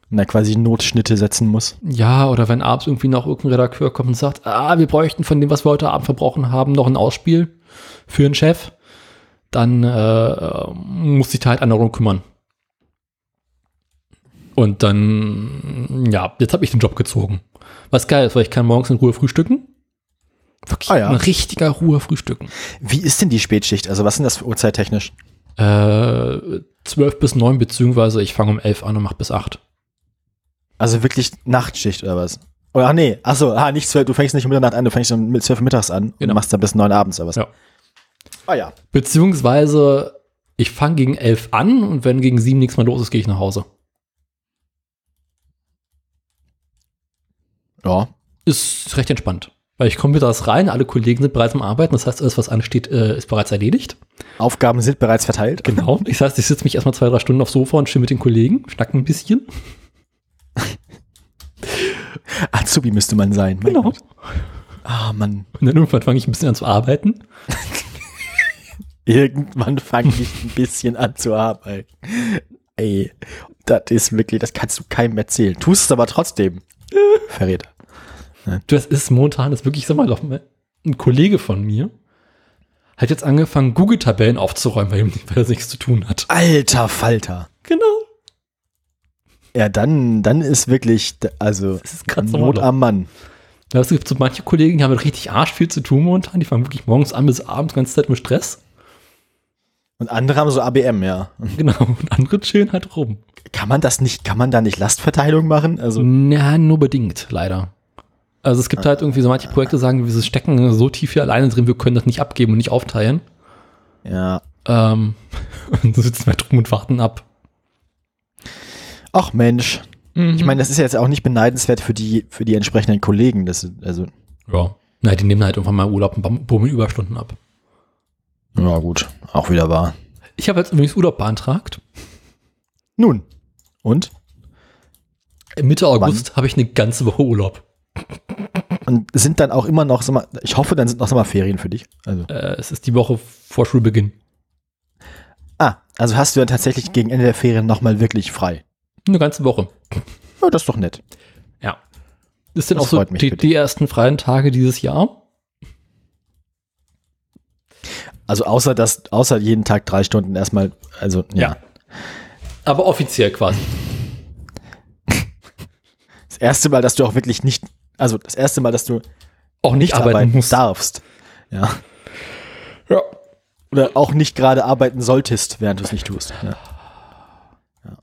Wenn er quasi Notschnitte setzen muss. Ja, oder wenn abends irgendwie noch irgendein Redakteur kommt und sagt, ah, wir bräuchten von dem, was wir heute Abend verbrochen haben, noch ein Ausspiel für einen Chef, dann äh, muss sich da halt einer darum kümmern. Und dann, ja, jetzt habe ich den Job gezogen. Was geil ist, weil ich kann morgens in Ruhe frühstücken. Wirklich Ah ja. in richtiger Ruhe frühstücken. Wie ist denn die Spätschicht? Also was sind das für Uhrzeittechnisch? Äh, 12 bis 9, beziehungsweise ich fange um 11 an und mache bis 8. Also wirklich Nachtschicht oder was? Oder ach nee, achso, ah, nicht zwölf, du fängst nicht um Mitternacht an, du fängst um zwölf Uhr mittags an Genau. und machst dann bis neun abends oder was? Ja. Ah ja. Beziehungsweise ich fange gegen 11 an und wenn gegen 7 nichts mehr los ist, gehe ich nach Hause. Ja. Ist recht entspannt. Weil ich komme mittags rein, alle Kollegen sind bereits am Arbeiten, das heißt, alles, was ansteht, äh, ist bereits erledigt. Aufgaben sind bereits verteilt. Genau. [LAUGHS] Das heißt, ich sitze mich erstmal zwei, drei Stunden aufs Sofa und chill mit den Kollegen, schnacken ein bisschen. [LAUGHS] Azubi müsste man sein. Mein Genau. Gott. Ah, Mann. Und dann irgendwann fange ich ein bisschen an zu arbeiten. [LAUGHS] Irgendwann fange ich ein bisschen an zu arbeiten. Ey, das ist wirklich, das kannst du keinem erzählen. Tust es aber trotzdem. Verräter. Das ist momentan, das ist wirklich, sag mal, ein Kollege von mir hat jetzt angefangen, Google-Tabellen aufzuräumen, weil, weil er nichts zu tun hat. Alter Falter. Genau. Ja, dann, dann ist wirklich, also, ist Not am Mann. Ja, Es gibt so manche Kollegen, die haben richtig arsch viel zu tun momentan. Die fangen wirklich morgens an bis abends die ganze Zeit mit Stress. Und andere haben so ABM, ja. Genau. Und andere chillen halt rum. Kann man das nicht, kann man da nicht Lastverteilung machen? Also, Na, nur bedingt, leider. Also es gibt halt irgendwie so manche Projekte, sagen, wir stecken so tief hier alleine drin, wir können das nicht abgeben und nicht aufteilen. ja. Ähm, [LAUGHS] und so sitzen wir drum und warten ab. Ach Mensch. Mhm. Ich meine, das ist ja jetzt auch nicht beneidenswert für die, für die entsprechenden Kollegen. Das, also, ja. Na, die nehmen halt irgendwann mal Urlaub und bummeln Überstunden ab. ja gut, auch wieder wahr. Ich habe jetzt übrigens Urlaub beantragt. Nun, und? Mitte August habe ich eine ganze Woche Urlaub. Und sind dann auch immer noch Sommer, ich hoffe, dann sind noch Sommerferien für dich. Also, Äh, es ist die Woche vor Schulbeginn. ah, also hast du dann tatsächlich gegen Ende der Ferien nochmal wirklich frei. Eine ganze Woche. Ja, das ist doch nett. Ja. Das sind Das auch so die, die ersten freien Tage dieses Jahr. Also außer dass, außer jeden Tag drei Stunden erstmal, also ja. Ja. Aber offiziell quasi. Das erste Mal, dass du auch wirklich nicht, also das erste Mal, dass du Auch nicht nicht arbeiten arbeiten musst. darfst. Ja. Ja. Oder auch nicht gerade arbeiten solltest, während du es nicht tust. Ja.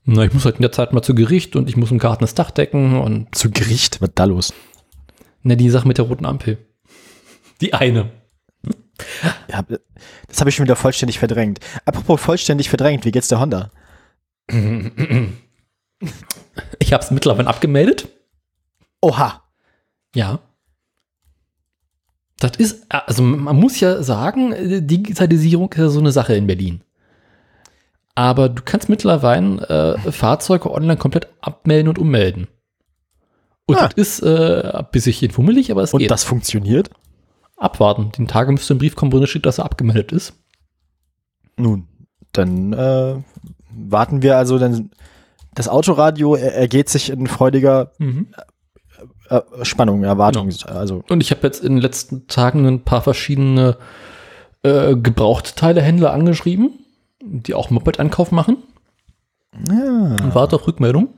Na, ich muss halt in der Zeit mal zu Gericht und ich muss im Garten das Dach decken und Zu Gericht, was da los? na, die Sache mit der roten Ampel. Die eine. Ja, das habe ich schon wieder vollständig verdrängt. Apropos vollständig verdrängt, wie geht's der Honda? Ich habe es mittlerweile abgemeldet. Oha. Ja. Das ist, also man muss ja sagen, Digitalisierung ist ja so eine Sache in Berlin. Aber du kannst mittlerweile äh, Fahrzeuge online komplett abmelden und ummelden. Und Ah. das ist äh, ein bisschen fummelig, aber es Und geht. das funktioniert? Abwarten. Den Tage müsste ein Brief kommen, wo drin steht, dass er abgemeldet ist. Nun, dann äh, warten wir also, dann das Autoradio er, ergeht sich in freudiger äh, Spannung, Erwartung. Also Und ich habe jetzt in den letzten Tagen ein paar verschiedene äh, Gebrauchtteilehändler angeschrieben, die auch Moped-Ankauf machen. ja. Und warte auf Rückmeldung.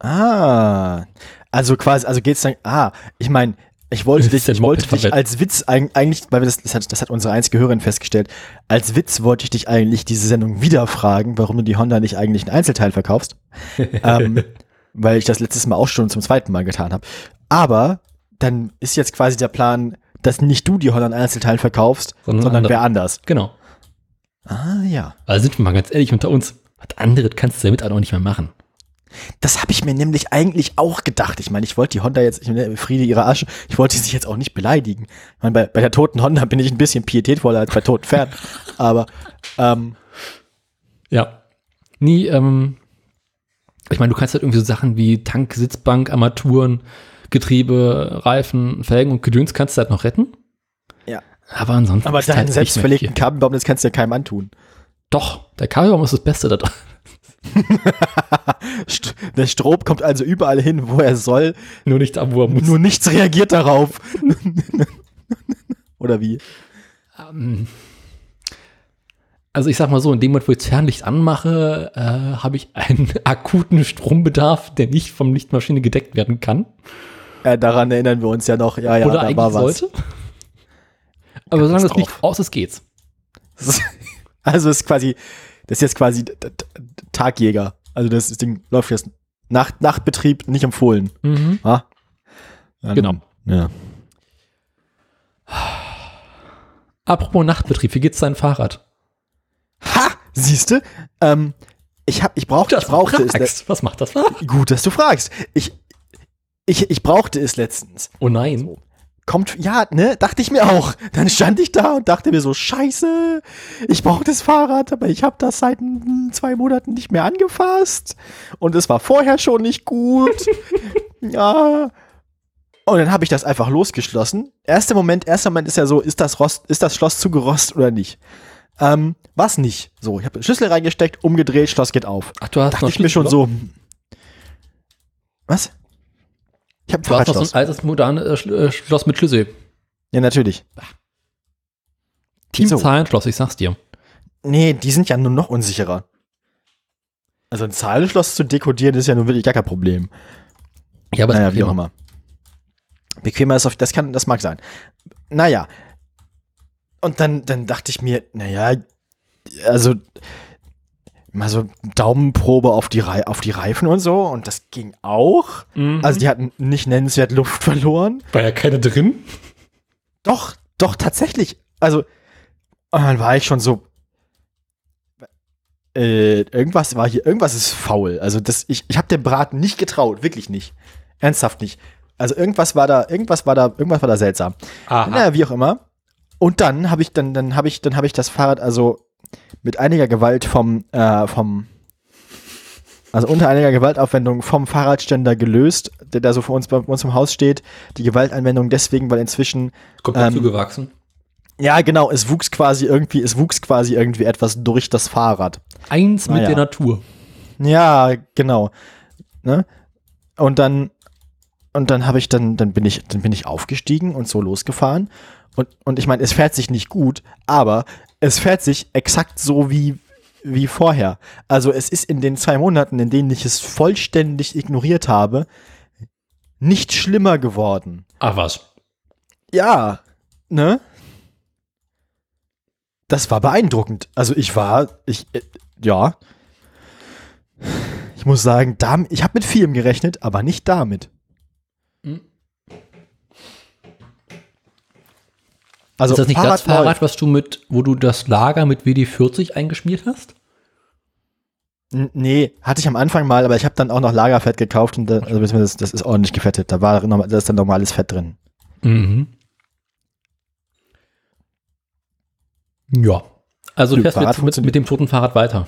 Ah, also quasi, also geht's dann, ah, ich meine, ich wollte dich, ich wollte dich als Witz eig- eigentlich, weil wir das, das hat, das hat unsere einzige Hörerin festgestellt, als Witz wollte ich dich eigentlich diese Sendung wieder fragen, warum du die Honda nicht eigentlich ein Einzelteil verkaufst, [LAUGHS] ähm, weil ich das letztes Mal auch schon zum zweiten Mal getan habe. Aber dann ist jetzt quasi der Plan, dass nicht du die Honda in Einzelteilen verkaufst, Sondern sondern, andere. wer anders. Genau. Ah ja. Also sind wir mal ganz ehrlich unter uns. Was anderes kannst du damit auch nicht mehr machen. Das habe ich mir nämlich eigentlich auch gedacht. Ich meine, ich wollte die Honda jetzt, ich meine, Friede ihrer Asche, ich wollte sie jetzt auch nicht beleidigen. Ich meine, bei, bei der toten Honda bin ich ein bisschen pietätvoller als bei toten Pferden. Aber ähm, Ja. Nie, ähm, ich meine, du kannst halt irgendwie so Sachen wie Tank, Sitzbank, Armaturen, Getriebe, Reifen, Felgen und Gedöns kannst du halt noch retten. Ja. Aber ansonsten. aber halt deinen nicht selbst verlegten. Kabelbaum, das kannst du ja keinem antun. Doch, der Kabelbaum ist das Beste da dran. [LAUGHS] St der Strom kommt also überall hin, wo er soll, Nur nicht da, wo er muss. nur nichts reagiert darauf. [LAUGHS] Oder wie? Ähm, Also ich sag mal so, in dem Moment, wo ich das Fernlicht anmache, äh, habe ich einen [LAUGHS] akuten Strombedarf, der nicht vom Lichtmaschine gedeckt werden kann. Äh, daran erinnern wir uns ja noch. Ja, ja, oder da eigentlich war was. sollte. Aber solange das. Licht aus ist, geht's. [LAUGHS] Also es ist quasi, das ist jetzt quasi Tagjäger. Also das Ding läuft jetzt Nacht, Nachtbetrieb nicht empfohlen. Mhm. Ah? Dann- Genau. Ja. Apropos Nachtbetrieb, wie geht's deinem Fahrrad? Ha! Siehste? Ähm, ich hab, ich brauchte, ich brauchte es. fragst. Was macht das? Gut, dass du fragst. Ich, ich, ich brauchte es letztens. Oh nein. Kommt, ja, ne, dachte ich mir auch. Dann stand ich da und dachte mir so, scheiße, ich brauche das Fahrrad, aber ich habe das seit zwei Monaten nicht mehr angefasst. Und es war vorher schon nicht gut. [LAUGHS] ja. Und dann habe ich das einfach losgeschlossen. Erster Moment, erster Moment ist ja so, ist das Rost, ist das Schloss zugerostet oder nicht? Ähm, was nicht. So, ich habe Schlüssel reingesteckt, umgedreht, Schloss geht auf. Ach, du hast Dachte noch ich mir schon so. hm. Was? Ich habe Du hast noch so Fahrradschloss. ein altes, modernes äh, äh, Schloss mit Schlüssel. Ja, natürlich. Team So. Zahlenschloss, ich sag's dir. Nee, die sind ja nur noch unsicherer. Also ein Zahlenschloss zu dekodieren ist ja nun wirklich gar kein Problem. Ja, aber naja, wie auch immer. Bequemer ist auf, das kann, das mag sein. Naja. Und dann, dann dachte ich mir, naja, also mal so Daumenprobe auf die, Rei auf die Reifen und so und das ging auch. Mhm. Also die hatten nicht nennenswert Luft [LAUGHS] verloren. war ja keine drin. Doch, doch, tatsächlich. Also, dann war ich schon so. äh, irgendwas war hier, irgendwas ist faul. Also das, ich, ich habe dem Braten nicht getraut, wirklich nicht. Ernsthaft nicht. Also irgendwas war da, irgendwas war da, irgendwas war da seltsam. Aha. Naja, wie auch immer. Und dann habe ich, dann, dann habe ich, dann habe ich das Fahrrad also mit einiger Gewalt vom, äh, vom, also unter einiger Gewaltaufwendung vom Fahrradständer gelöst, der da so vor uns bei uns im Haus steht. Die Gewaltanwendung deswegen, weil inzwischen Komplett Ähm, zugewachsen. ja, genau. Es wuchs quasi irgendwie, es wuchs quasi irgendwie etwas durch das Fahrrad. Eins mit naja. der Natur. Ja, genau. Ne? Und dann, und dann habe ich dann, dann bin ich, dann bin ich aufgestiegen und so losgefahren. Und, und ich meine, es fährt sich nicht gut, aber es fährt sich exakt so wie, wie vorher. Also es ist in den zwei Monaten, in denen ich es vollständig ignoriert habe, nicht schlimmer geworden. Ach was. Ja, ne? Das war beeindruckend. Also ich war, ich, äh, ja. Ich muss sagen, ich habe mit vielem gerechnet, aber nicht damit. Also ist das nicht das läuft. Fahrrad, was du mit, wo du das Lager mit WD-40 eingeschmiert hast? N- Nee, hatte ich am Anfang mal, aber ich habe dann auch noch Lagerfett gekauft und da, also das, das ist ordentlich gefettet. Da war da ist dann normales Fett drin. Mhm. Ja. Also du fährst Fahrrad mit, funktioniert. mit dem toten Fahrrad weiter.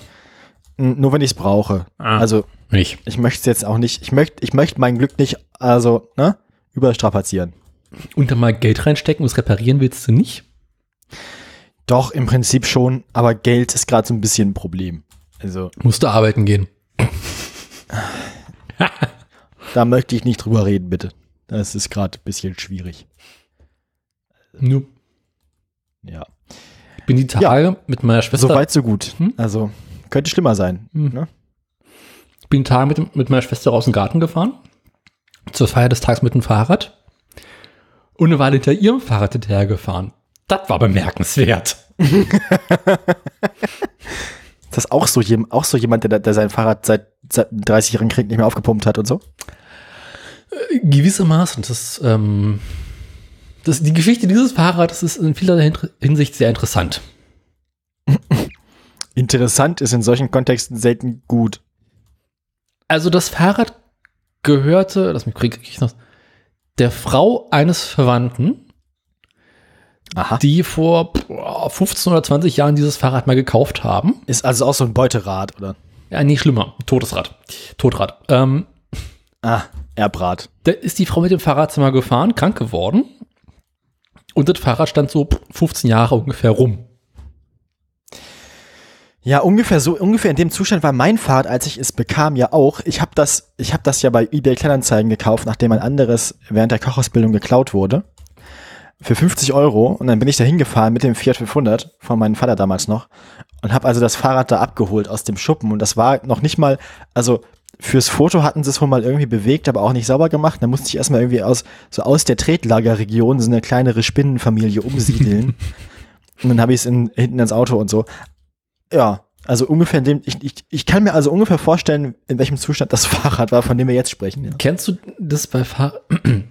Nur wenn ich es brauche. Ah. Also Nicht. ich möchte es jetzt auch nicht, ich möchte ich möchte mein Glück nicht, also, ne, überstrapazieren. Und dann mal Geld reinstecken und es reparieren willst du nicht? Doch, im Prinzip schon, aber Geld ist gerade so ein bisschen ein Problem. Also, Musst du arbeiten gehen. da möchte ich nicht drüber reden, bitte. Das ist gerade ein bisschen schwierig. Nur Ja. ich bin die Tage mit meiner Schwester, So weit, so gut. Hm? Also, könnte schlimmer sein. Hm. Ne? ich bin die Tage mit, mit meiner Schwester raus in den Garten gefahren. Zur Feier des Tages mit dem Fahrrad. Und eine Weile hinter ihrem Fahrrad hinterhergefahren. Das war bemerkenswert. Ist [LAUGHS] das auch so, auch so jemand, der, der sein Fahrrad seit, seit dem 30-jährigen Krieg nicht mehr aufgepumpt hat und so? Gewissermaßen. Das, ähm, das, die Geschichte dieses Fahrrads ist in vielerlei Hin- Hinsicht sehr interessant. [LAUGHS] Interessant ist in solchen Kontexten selten gut. Also das Fahrrad gehörte, lass mich krieg ich noch, der Frau eines Verwandten, Aha. die vor boah, 15 oder 20 Jahren dieses Fahrrad mal gekauft haben. Ist also auch so ein Beuterad, oder? Ja, nee, schlimmer. Totes Rad. Totrad. Ähm, Ah, Erbrad. da ist die Frau mit dem Fahrradzimmer gefahren, krank geworden. Und das Fahrrad stand so 15 Jahre ungefähr rum. Ja, ungefähr so, ungefähr in dem Zustand war mein Fahrrad, als ich es bekam, ja auch. Ich habe das, ich habe das ja bei eBay Kleinanzeigen gekauft, nachdem ein anderes während der Kochausbildung geklaut wurde. Für 50 Euro. Und dann bin ich da hingefahren mit dem Fiat 500 von meinem Vater damals noch und habe also das Fahrrad da abgeholt aus dem Schuppen. Und das war noch nicht mal, also fürs Foto hatten sie es wohl mal irgendwie bewegt, aber auch nicht sauber gemacht. Da musste ich erstmal irgendwie aus, so aus der Tretlagerregion so eine kleinere Spinnenfamilie umsiedeln. [LAUGHS] und dann habe ich es in, hinten ins Auto und so. Ja, also ungefähr in dem, ich, ich, ich kann mir also ungefähr vorstellen, in welchem Zustand das [LAUGHS] Fahrrad war, von dem wir jetzt sprechen. Ja. Kennst du das bei Fahr [CLEARS THROAT]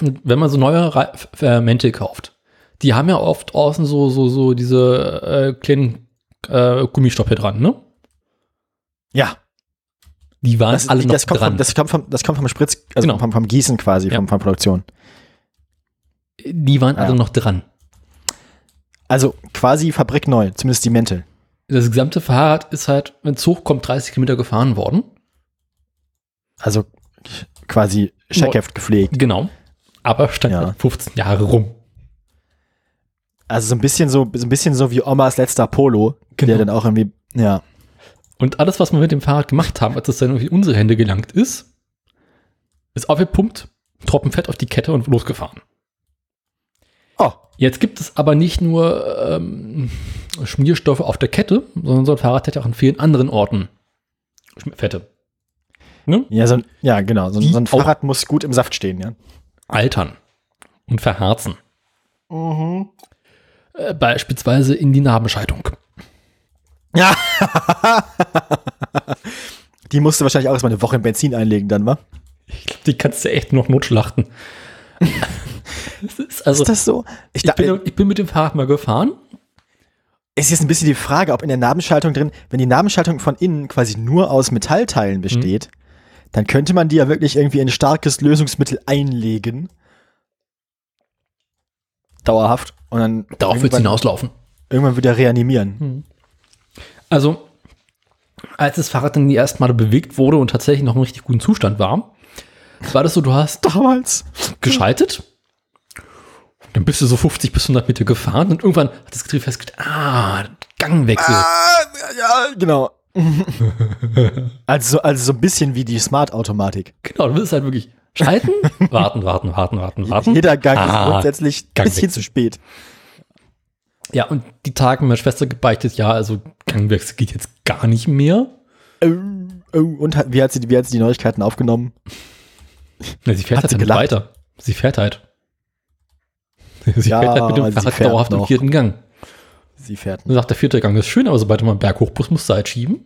Wenn man so neue Re äh, Mäntel kauft, die haben ja oft außen so, so, so diese äh, kleinen äh, Gummistoppe dran, ne? ja Die waren das, alle noch das, kommt dran. vom, das kommt vom, das kommt vom Spritz, also Genau. vom, vom Gießen quasi, Ja. vom, von Produktion. die waren Ja. alle noch dran. Also quasi fabrikneu, zumindest die Mäntel. Das gesamte Fahrrad ist halt, wenn es hochkommt, 30 Kilometer gefahren worden. Also quasi Scheckheft gepflegt. Genau. Aber stand Ja. halt 15 Jahre rum. Also so ein bisschen so, so ein bisschen so wie Omas letzter Polo, Genau. der dann auch irgendwie, ja. Und alles, was wir mit dem Fahrrad gemacht haben, als es dann irgendwie in unsere Hände gelangt ist, ist aufgepumpt, Tropfen Fett auf die Kette und losgefahren. Oh, Jetzt gibt es aber nicht nur ähm, Schmierstoffe auf der Kette, sondern so ein Fahrrad hat ja auch an vielen anderen Orten Fette. Ne? ja, so, ja, genau. So, so ein Fahrrad muss gut im Saft stehen, ja. Altern und verharzen. Mhm. Äh, beispielsweise in die Narbenscheidung. Ja. [LAUGHS] Die musste wahrscheinlich auch erstmal eine Woche in Benzin einlegen dann, wa? Ich glaube, die kannst du echt noch notschlachten. [LAUGHS] ist also, ist das so? Ich, ich, bin, ich bin mit dem Fahrrad mal gefahren ist jetzt ein bisschen die Frage, ob in der Nabenschaltung drin, wenn die Nabenschaltung von innen quasi nur aus Metallteilen besteht, dann könnte man die ja wirklich irgendwie in ein starkes Lösungsmittel einlegen. Dauerhaft. Und dann Darauf wird es hinauslaufen. irgendwann wieder reanimieren. Also, als das Fahrrad dann die ersten Male bewegt wurde und tatsächlich noch im richtig guten Zustand war, war das so, du hast Damals. geschaltet, dann bist du so 50 bis 100 Meter gefahren und irgendwann hat das Getriebe festgestellt, ah, Gangwechsel. Ah, ja, genau. [LAUGHS] also, so- also so ein bisschen wie die Smart-Automatik. Genau, du bist halt wirklich schalten, [LAUGHS] warten, warten, warten, warten, warten. Jeder Gang ist Ah, grundsätzlich ein bisschen zu spät. Ja, und die Tage meiner Schwester gebeichtet, ja, also Gangwechsel geht jetzt gar nicht mehr. Oh, oh, und hat, wie, hat sie, wie hat sie die Neuigkeiten aufgenommen? Ja, sie fährt Hat halt sie weiter. Sie fährt halt. [LAUGHS] Sie Ja, fährt halt mit dem Fahrrad dauerhaft im noch. vierten Gang. Sie fährt Dann sagt der vierte Gang ist schön, aber sobald du mal einen Berg hoch musst, musst du halt schieben.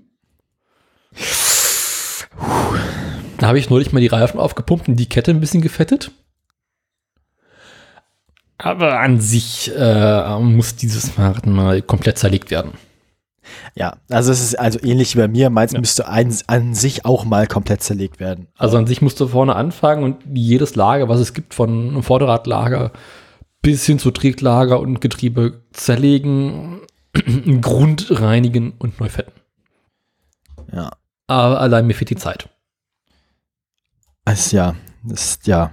Da habe ich neulich mal die Reifen aufgepumpt und die Kette ein bisschen gefettet. Aber an sich äh, muss dieses Fahrrad mal komplett zerlegt werden. Ja, also es ist also ähnlich wie bei mir. Meins müsste ein, an sich auch mal komplett zerlegt werden. Also an sich musst du vorne anfangen und jedes Lager, was es gibt, von Vorderradlager bis hin zu Träglager und Getriebe zerlegen, [CLEARS THROAT] Grund reinigen und neu fetten. Ja. Aber allein mir fehlt die Zeit. Also ja, das ist, ja,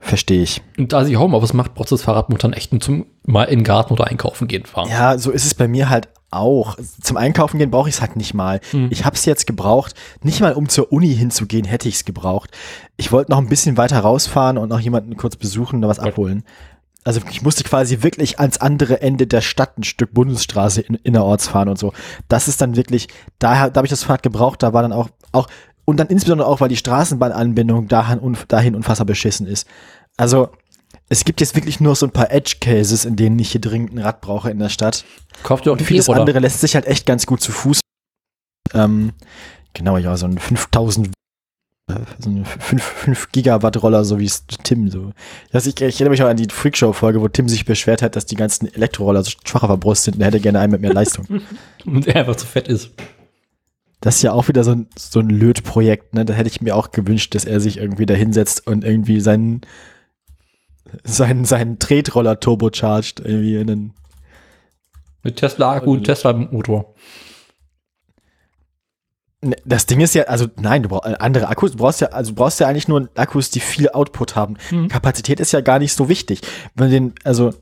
verstehe ich. Und da sie Homeoffice macht, braucht das Fahrrad momentan echt nur zum mal in den Garten oder einkaufen gehen fahren. Ja, so ist es bei mir halt auch. Zum Einkaufen gehen brauche ich es halt nicht mal. Hm. Ich habe es jetzt gebraucht, nicht mal um zur Uni hinzugehen, hätte ich es gebraucht. Ich wollte noch ein bisschen weiter rausfahren und noch jemanden kurz besuchen und was abholen. Also ich musste quasi wirklich ans andere Ende der Stadt ein Stück Bundesstraße in, innerorts fahren und so. Das ist dann wirklich, daher, da habe ich das Fahrrad gebraucht, da war dann auch, auch, und dann insbesondere auch, weil die Straßenbahnanbindung dahin, dahin unfassbar beschissen ist. Also, es gibt jetzt wirklich nur so ein paar Edge-Cases, in denen ich hier dringend ein Rad brauche in der Stadt. Kauft ihr auch Und vieles E-Roller? andere lässt sich halt echt ganz gut zu Fuß. Ähm, genau, ja, so ein 5000, äh, so ein 5, 5 Gigawatt Roller, so wie es Tim so. Das, ich, ich erinnere mich auch an die Freakshow-Folge, wo Tim sich beschwert hat, dass die ganzen Elektroroller so schwach auf der Brust sind und er hätte gerne einen mit mehr Leistung. [LAUGHS] Und er einfach zu fett ist. Das ist ja auch wieder so ein, so ein Lötprojekt, ne? Da hätte ich mir auch gewünscht, dass er sich irgendwie da hinsetzt und irgendwie seinen, seinen, seinen Tretroller turbocharged, irgendwie in einen Mit Tesla-Akku und Tesla-Motor. Ne, Das Ding ist ja, also nein, du brauchst andere Akkus, du brauchst ja, also du brauchst ja eigentlich nur Akkus, die viel Output haben. Mhm. Kapazität ist ja gar nicht so wichtig. Wenn du den, also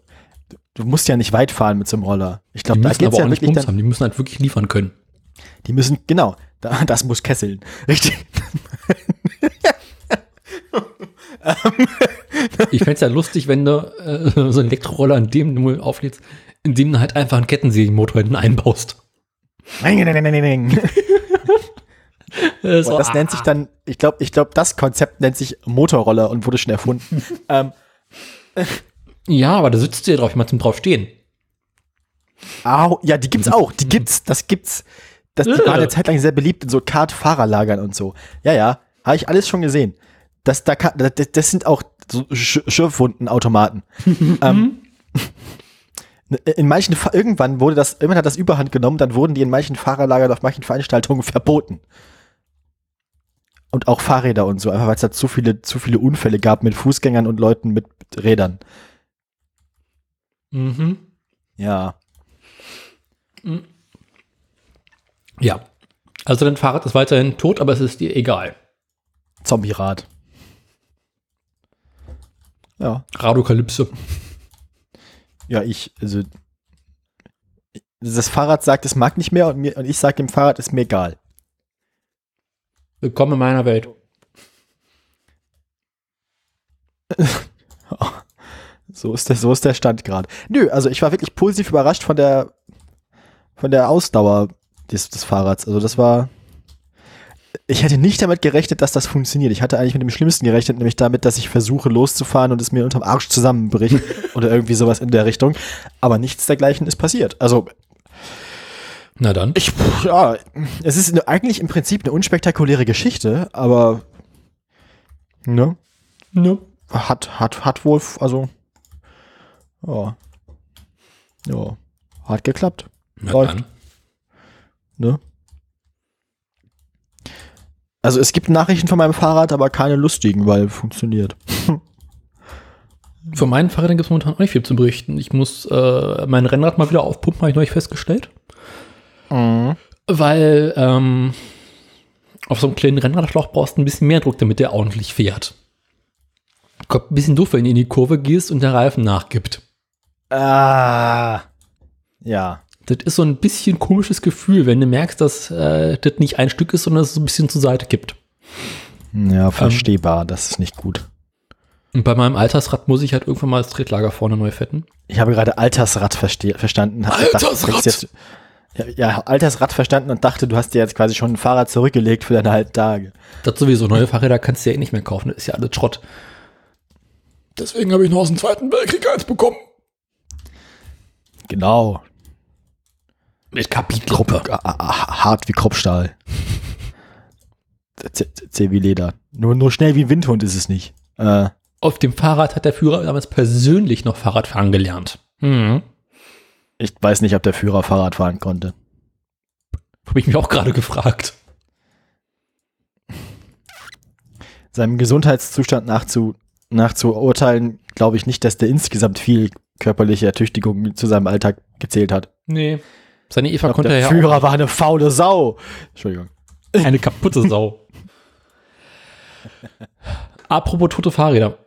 du musst ja nicht weit fahren mit so einem Roller. Ich glaube, Die da müssen geht's aber ja auch nicht wirklich dann, haben. Die müssen halt wirklich liefern können. Die müssen, genau, da, [LAUGHS] das muss kesseln. Richtig. [LAUGHS] Ich fände es ja lustig, wenn du äh, so einen Elektroroller, in dem du auflädst, in dem du halt einfach einen Kettensägenmotor hinten einbaust. Nein, nein, nein, nein, nein. So, Boah, das nennt sich dann, ich glaube, ich glaube, das Konzept nennt sich Motorroller und wurde schon erfunden. [LAUGHS] ähm, Ja, aber da sitzt du ja drauf, jemand zum drauf stehen. au, ja, die gibt's auch, die gibt's, das gibt's. Das die Äh. waren eine Zeit lang sehr beliebt in so Kart-Fahrerlagern und so. Ja, ja, habe ich alles schon gesehen. Das, da das, das sind auch so Sch Schürfwundenautomaten. [LAUGHS] ähm, [LAUGHS] in manchen, Fa- irgendwann wurde das, irgendwann hat das Überhand genommen, dann wurden die in manchen Fahrerlagern auf manchen Veranstaltungen verboten. Und auch Fahrräder und so, einfach weil es da zu viele, zu viele Unfälle gab mit Fußgängern und Leuten mit Rädern. Mhm. Ja. Ja. Also dein Fahrrad ist weiterhin tot, aber es ist dir egal. Zombie-Rad. Ja. Radokalypse. Ja, ich, also. Das Fahrrad sagt, es mag nicht mehr und, mir, und ich sage dem Fahrrad, ist mir egal. Willkommen in meiner Welt. [LAUGHS] So ist der, so ist der Stand gerade. Nö, also ich war wirklich positiv überrascht von der, von der Ausdauer des, des Fahrrads. Also das war. Ich hätte nicht damit gerechnet, dass das funktioniert. Ich hatte eigentlich mit dem Schlimmsten gerechnet, nämlich damit, dass ich versuche loszufahren und es mir unterm Arsch zusammenbricht [LAUGHS] oder irgendwie sowas in der Richtung. Aber nichts dergleichen ist passiert. Also Na dann. Ich, ja, es ist eine, eigentlich im Prinzip eine unspektakuläre Geschichte, aber ne, Ne? hat, hat, hat wohl, also, ja, ja, Hat geklappt. Na Läuft. dann. Ne? Also es gibt Nachrichten von meinem Fahrrad, aber keine lustigen, weil funktioniert. Von meinen Fahrrädern gibt es momentan auch nicht viel zu berichten. Ich muss äh, mein Rennrad mal wieder aufpumpen, habe ich neulich festgestellt. Weil ähm, auf so einem kleinen Rennradschlauch brauchst du ein bisschen mehr Druck, damit der ordentlich fährt. Kommt ein bisschen doof, wenn du in die Kurve gehst und der Reifen nachgibt. Ah. Ja. Das ist so ein bisschen komisches Gefühl, wenn du merkst, dass äh, das nicht ein Stück ist, sondern dass es so ein bisschen zur Seite kippt. Ja, verstehbar. das ist nicht gut. Und bei meinem Altersrad muss ich halt irgendwann mal das Tretlager vorne neu fetten. Ich habe gerade Altersrad verstanden. Gedacht, Altersrad? Jetzt, ja, ja, Altersrad verstanden und dachte, du hast dir jetzt quasi schon ein Fahrrad zurückgelegt für deine alten Tage. Das sowieso, neue Fahrräder kannst du ja eh nicht mehr kaufen, das ist ja alles Schrott. Deswegen habe ich noch aus dem Zweiten Weltkrieg eins bekommen. Genau. Mit Kapitelgruppe. Ah, ah, ah, hart wie Kruppstahl. Zäh wie Leder. Nur, nur schnell wie Windhund ist es nicht. Äh, Auf dem Fahrrad hat der Führer damals persönlich noch Fahrradfahren gelernt. Mhm. ich weiß nicht, ob der Führer Fahrrad fahren konnte. Habe ich mich auch gerade gefragt. Seinem Gesundheitszustand nachzu, nachzuurteilen, glaube ich nicht, dass der insgesamt viel körperliche Ertüchtigung zu seinem Alltag gezählt hat. Nee. Seine Eva Ich konnte der ja Führer war eine faule Sau. Entschuldigung. [LAUGHS] eine kaputte Sau. Apropos tote Fahrräder.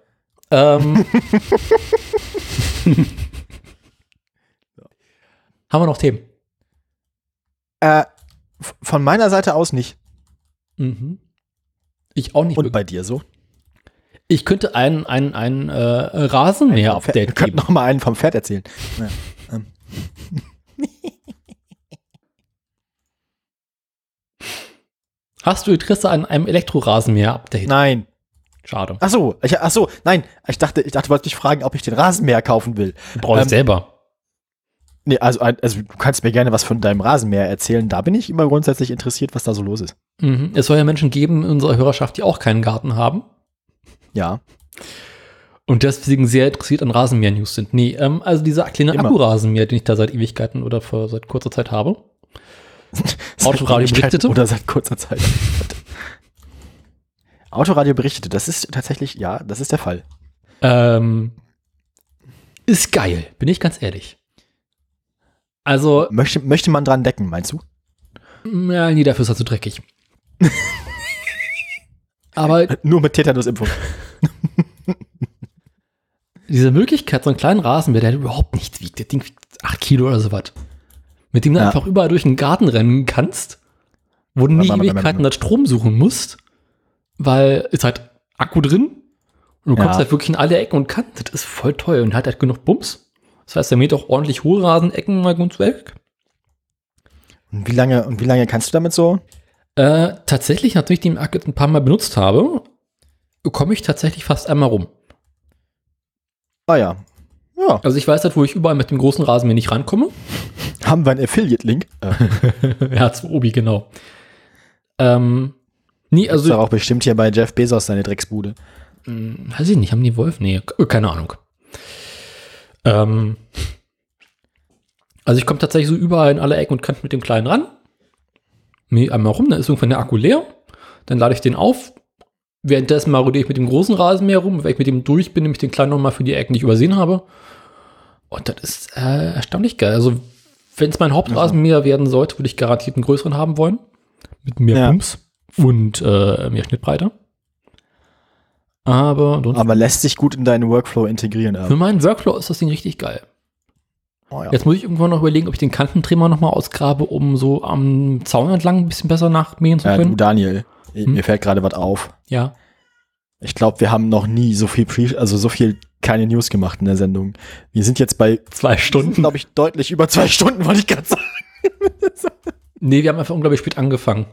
Ähm, [LAUGHS] haben wir noch Themen? Äh, von meiner Seite aus nicht. Mhm. Ich auch nicht. Und bei dir so? Ich könnte ein, ein, ein äh, Rasenmäher-Update geben. noch mal einen vom Pferd erzählen. Ja. [LAUGHS] Hast du Interesse an einem Elektrorasenmäher-Update? Nein. Schade. Ach so, ich, ach so, nein. Ich dachte, ich dachte, du wolltest mich fragen, ob ich den Rasenmäher kaufen will. Brauche ich ähm, selber. Nee, also, also du kannst mir gerne was von deinem Rasenmäher erzählen. Da bin ich immer grundsätzlich interessiert, was da so los ist. Mhm. Es soll ja Menschen geben in unserer Hörerschaft, die auch keinen Garten haben Ja. und deswegen sehr interessiert an Rasenmäher-News sind. Nee, ähm, also dieser kleine. Akkurasenmäher, den ich da seit Ewigkeiten oder vor, seit kurzer Zeit habe. Autoradio berichtete? Oder seit kurzer Zeit. Autoradio berichtete, das ist tatsächlich, ja, das ist der Fall. Ähm, ist geil, bin ich ganz ehrlich. Also, Möchte, möchte man dran decken, meinst du? ja, nee, dafür ist er zu dreckig. Aber [LAUGHS] Nur mit Tetanusimpfung. [LAUGHS] diese Möglichkeit, so einen kleinen Rasenmäher, der überhaupt nichts wiegt, der Ding wiegt 8 Kilo oder so was, mit dem du Ja. einfach überall durch den Garten rennen kannst, wo du nie Ewigkeiten nach Strom suchen musst, weil ist halt Akku drin und du kommst Ja. halt wirklich in alle Ecken und Kanten. Das ist voll toll und hat halt genug Bums. Das heißt, der mäht auch ordentlich hohe Rasenecken mal gut weg. Und wie lange, und wie lange kannst du damit so? Äh, tatsächlich, nachdem ich den Akku ein paar Mal benutzt habe, komme ich tatsächlich fast einmal rum. Ah ja. Ja. Also ich weiß halt, wo ich überall mit dem großen Rasenmäher nicht rankomme. Haben wir einen Affiliate-Link? [LAUGHS] Äh, ja, zu Obi, genau. Ähm, nee, also ist auch bestimmt hier bei Jeff Bezos seine Drecksbude. mh, weiß ich nicht, haben die Wolf? Nee, k- keine Ahnung. Ähm, also ich komme tatsächlich so überall in alle Ecken und Kanten mit dem Kleinen ran. Mäh einmal rum, dann ist irgendwann der Akku leer. Dann lade ich den auf. Währenddessen marodiere ich mit dem großen Rasenmäher rum. Wenn ich mit dem durch bin, nehme ich den Kleinen nochmal für die Ecken, die ich übersehen habe. Und das ist äh, erstaunlich geil. Also, wenn es mein Hauptrasenmäher werden sollte, würde ich garantiert einen größeren haben wollen. Mit mehr Ja. Pumps und äh, mehr Schnittbreite. Aber, Aber lässt sich gut in deinen Workflow integrieren. für meinen Workflow ist das Ding richtig geil. Oh, ja. Jetzt muss ich irgendwann noch überlegen, ob ich den Kantentrimmer nochmal ausgrabe, um so am Zaun entlang ein bisschen besser nachmähen zu Ja, du können. Daniel, Hm? mir fällt gerade was auf. Ja. Ich glaube, wir haben noch nie so viel Pre also so viel keine News gemacht in der Sendung. Wir sind jetzt bei, Zwei Stunden. glaube ich, deutlich über zwei Stunden, wollte ich gerade sagen. [LAUGHS] Nee, wir haben einfach unglaublich spät angefangen.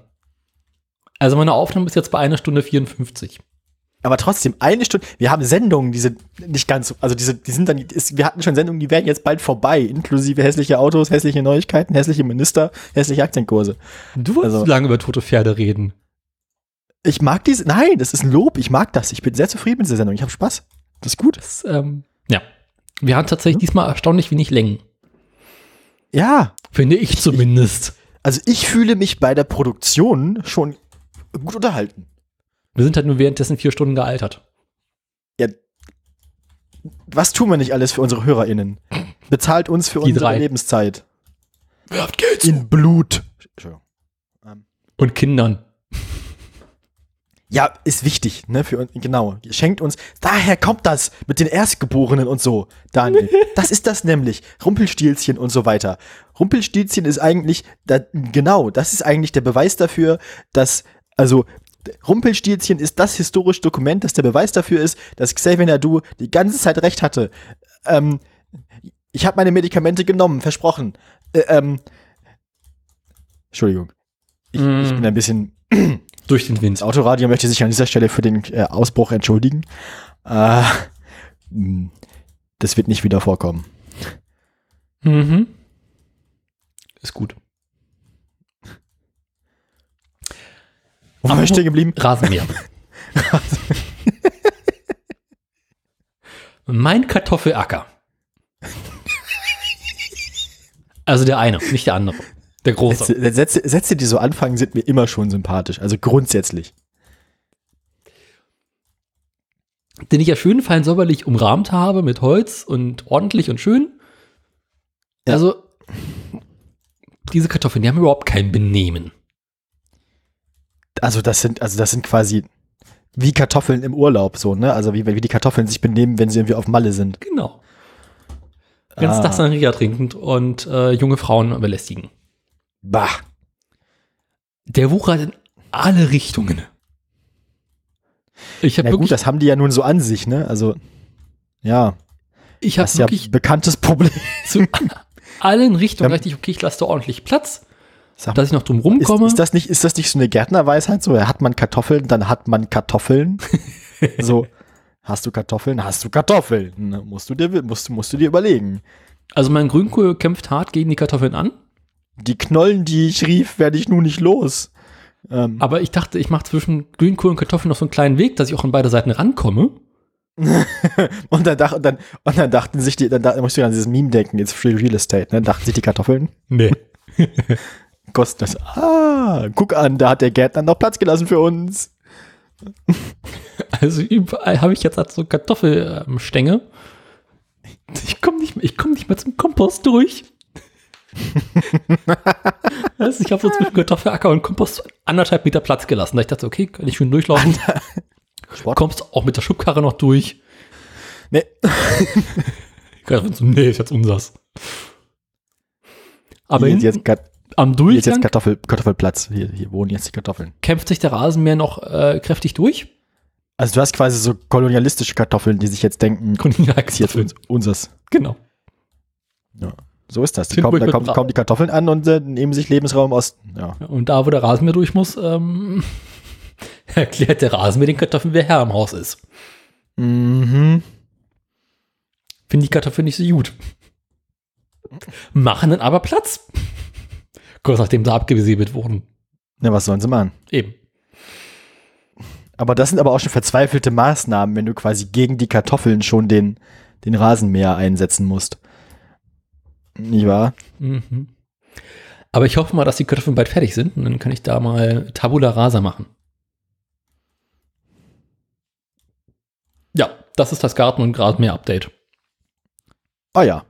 Also meine Aufnahme ist jetzt bei einer Stunde 54. Aber trotzdem, eine Stunde, wir haben Sendungen, die sind nicht ganz, so- also diese, die sind dann, ist, wir hatten schon Sendungen, die werden jetzt bald vorbei, inklusive hässliche Autos, hässliche Neuigkeiten, hässliche Minister, hässliche Aktienkurse. Du wolltest Also- lange über tote Pferde reden. Ich mag diese, nein, das ist ein Lob, ich mag das, ich bin sehr zufrieden mit dieser Sendung, ich habe Spaß. Das ist gut. Das, ähm, ja. Wir haben tatsächlich diesmal erstaunlich wenig Längen. Ja, Finde ich zumindest. also ich fühle mich bei der Produktion schon gut unterhalten. Wir sind halt nur währenddessen vier Stunden gealtert. Was tun wir nicht alles für unsere HörerInnen? Bezahlt uns für Die unsere drei. Lebenszeit. Werft Geld In Blut. Entschuldigung. Und Kindern. Ja, ist wichtig, ne, für uns, genau. Schenkt uns, daher kommt das mit den Erstgeborenen und so, Daniel. [LAUGHS] Das ist das nämlich. Rumpelstilzchen und so weiter. Rumpelstilzchen ist eigentlich, da, genau, das ist eigentlich der Beweis dafür, dass, also, Rumpelstilzchen ist das historische Dokument, das der Beweis dafür ist, dass Xavier Nadu die ganze Zeit recht hatte. Ähm, ich habe meine Medikamente genommen, versprochen. Äh, ähm, Entschuldigung. Ich, ich Mm. bin ein bisschen [CLEARS THROAT] Durch den Wind. das Autoradio möchte sich an dieser Stelle für den äh, Ausbruch entschuldigen. Äh, mh, das wird nicht wieder vorkommen. Mhm. Ist gut. Wo waren wir stehen geblieben? Rasenmäher. [LAUGHS] mein Kartoffelacker. Also der eine, nicht der andere. Der große. Sätze, Sätze, Sätze, die so anfangen, sind mir immer schon sympathisch. Also grundsätzlich. Den ich ja schön fein säuberlich umrahmt habe mit Holz und ordentlich und schön. Ja. Also, diese Kartoffeln, die haben überhaupt kein Benehmen. Also das sind, also das sind quasi wie Kartoffeln im Urlaub, so, ne? Also wie, wie die Kartoffeln sich benehmen, wenn sie irgendwie auf Malle sind. Genau. Ganz Ah. Tag Sangria trinkend und äh, junge Frauen belästigen. Bah. Der wuchert in alle Richtungen. Ich habe Ja gut, das haben die ja nun so an sich, ne? Also, ja, ich habe ist ja wirklich ein bekanntes Problem. [LAUGHS] zu allen Richtungen Ja. richtig, okay, ich lasse da ordentlich Platz, Sag dass ich noch drum Ist, rumkomme. ist, das nicht, ist das nicht so eine Gärtnerweisheit? So, hat man Kartoffeln, dann hat man Kartoffeln. [LAUGHS] so, hast du Kartoffeln, hast du Kartoffeln. Ne, Musst du dir, musst, musst du dir überlegen. also mein Grünkohl kämpft hart gegen die Kartoffeln an, Die Knollen, die ich rief, werde ich nun nicht los. Ähm, aber ich dachte, ich mache zwischen Grünkohl und Kartoffeln noch so einen kleinen Weg, dass ich auch an beide Seiten rankomme. [LAUGHS] und, dann dach, und, dann, und dann dachten sich die, dann, da musst du an dieses Meme denken, jetzt Free Real Estate, ne? Dachten sich die Kartoffeln, Nee. [LAUGHS] kosten das. Ah, guck an, da hat der Gärtner noch Platz gelassen für uns. [LAUGHS] Also überall habe ich jetzt halt so Kartoffelstänge. Ich komme nicht, ich komm nicht mehr zum Kompost durch. [LAUGHS] also ich habe so zwischen Kartoffelacker und Kompost anderthalb Meter Platz gelassen. Da ich dachte, okay, kann ich schön durchlaufen. Sport. Kommst auch mit der Schubkarre noch durch. Nee. [LAUGHS] So, nee, ist jetzt unsers. Aber hier, hinten, jetzt, am hier ist jetzt Durchgang Kartoffel, Kartoffelplatz. Hier, hier wohnen jetzt die Kartoffeln. kämpft sich der Rasenmäher noch äh, kräftig durch. Also du hast quasi so kolonialistische Kartoffeln, die sich jetzt denken, ist jetzt uns, unseres. Genau. So ist das. Die kommen, da kommen, kommen die Kartoffeln an und äh, nehmen sich Lebensraum aus. Ja. Und da, wo der Rasenmäher durch muss, ähm, [LAUGHS] erklärt der Rasenmäher den Kartoffeln, wer Herr im Haus ist. Mhm. Finde die Kartoffeln nicht so gut. Machen dann aber Platz. Kurz nachdem sie abgesäbelt wurden. Na, was sollen sie machen? Eben. Aber das sind aber auch schon verzweifelte Maßnahmen, wenn du quasi gegen die Kartoffeln schon den, den Rasenmäher einsetzen musst. Nicht wahr? Mhm. Aber ich hoffe mal, dass die Kartoffeln bald fertig sind und dann kann ich da mal Tabula Rasa machen. Ja, das ist das Garten- und Rasenmäher-Update. Ah ja.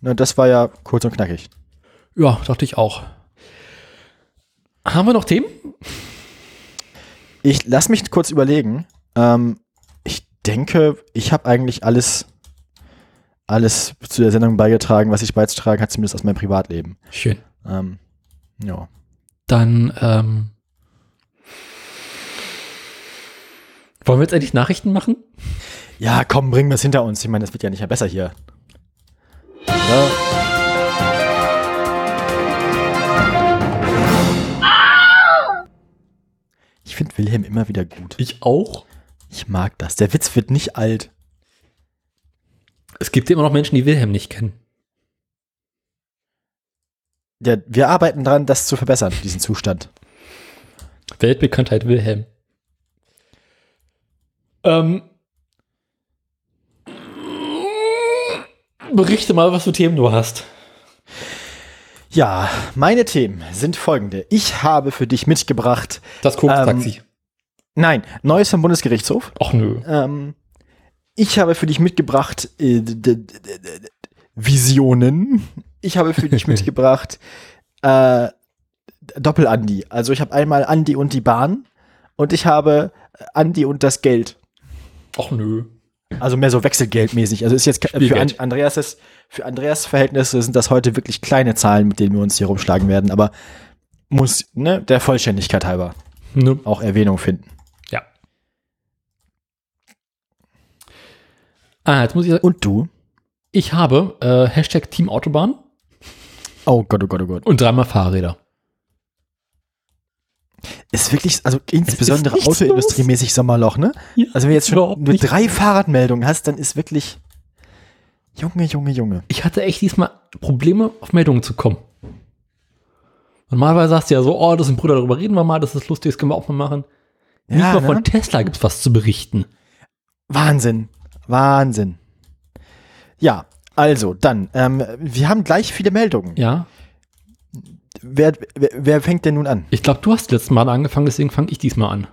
Na, das war ja kurz und knackig. Ja, dachte ich auch. Haben wir noch Themen? Ich lass mich kurz überlegen. Ähm, ich denke, ich habe eigentlich alles, alles zu der Sendung beigetragen, was ich beizutragen hat, zumindest aus meinem Privatleben. Schön. Ähm, ja. Dann ähm, wollen wir jetzt endlich Nachrichten machen? Ja, komm, bringen wir es hinter uns. Ich meine, das wird ja nicht mehr besser hier. Ja. Ich finde Wilhelm immer wieder gut. Ich auch. Ich mag das. Der Witz wird nicht alt. Es gibt immer noch Menschen, die Wilhelm nicht kennen. Der, wir arbeiten dran, das zu verbessern, diesen Zustand. Weltbekanntheit Wilhelm. Ähm, berichte mal, was für Themen du hast. Ja, meine Themen sind folgende. Ich habe für dich mitgebracht, Das Koks-Taxi. nein, Neues vom Bundesgerichtshof. Ach nö. Ähm, ich habe für dich mitgebracht äh, Visionen. Ich habe für dich [LAUGHS] mitgebracht äh, Doppel-Andi. Also ich habe einmal Andi und die Bahn und ich habe Andi und das Geld. Ach nö. Also mehr so wechselgeldmäßig. Also ist jetzt ke- für An Spielgeld. Andreas ist, für Andreas Verhältnisse sind das heute wirklich kleine Zahlen, mit denen wir uns hier rumschlagen werden, aber muss ne, der Vollständigkeit halber Nö. auch Erwähnung finden. Ah, jetzt muss ich. Und du? Ich habe äh, Hashtag Team Autobahn Oh Gott, oh Gott, oh Gott. und dreimal Fahrräder. Ist wirklich, also insbesondere autoindustriemäßig Sommerloch, ne? Ja, Also wenn du jetzt schon nur nicht. drei Fahrradmeldungen hast, dann ist wirklich Junge, Junge, Junge. Ich hatte echt diesmal Probleme, auf Meldungen zu kommen. Normalerweise sagst du ja so, oh, das sind Brüder, darüber reden wir mal, das ist lustig, das können wir auch mal machen. Nicht Ja, mal ne? von Tesla gibt es was zu berichten. Wahnsinn. Wahnsinn. Ja, also dann, ähm, wir haben gleich viele Meldungen. Ja, Wer, wer, wer fängt denn nun an? ich glaube, du hast letztes Mal angefangen, deswegen fange ich diesmal an.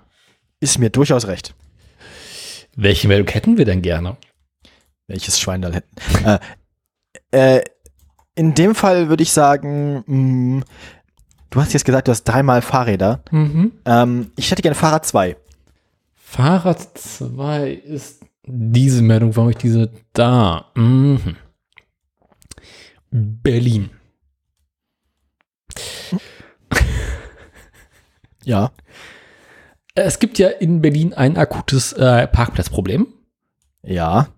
Ist mir durchaus recht. Welche Meldung hätten wir denn gerne? Welches Schwein da hätten. äh, äh, in dem Fall würde ich sagen, mh, du hast jetzt gesagt, du hast dreimal Fahrräder. Mhm. Ähm, ich hätte gerne Fahrrad 2. Fahrrad 2 ist diese Meldung, warum ich diese da. Mhm. Berlin. [LAUGHS] Ja. Es gibt ja in Berlin ein akutes äh, Parkplatzproblem. Ja.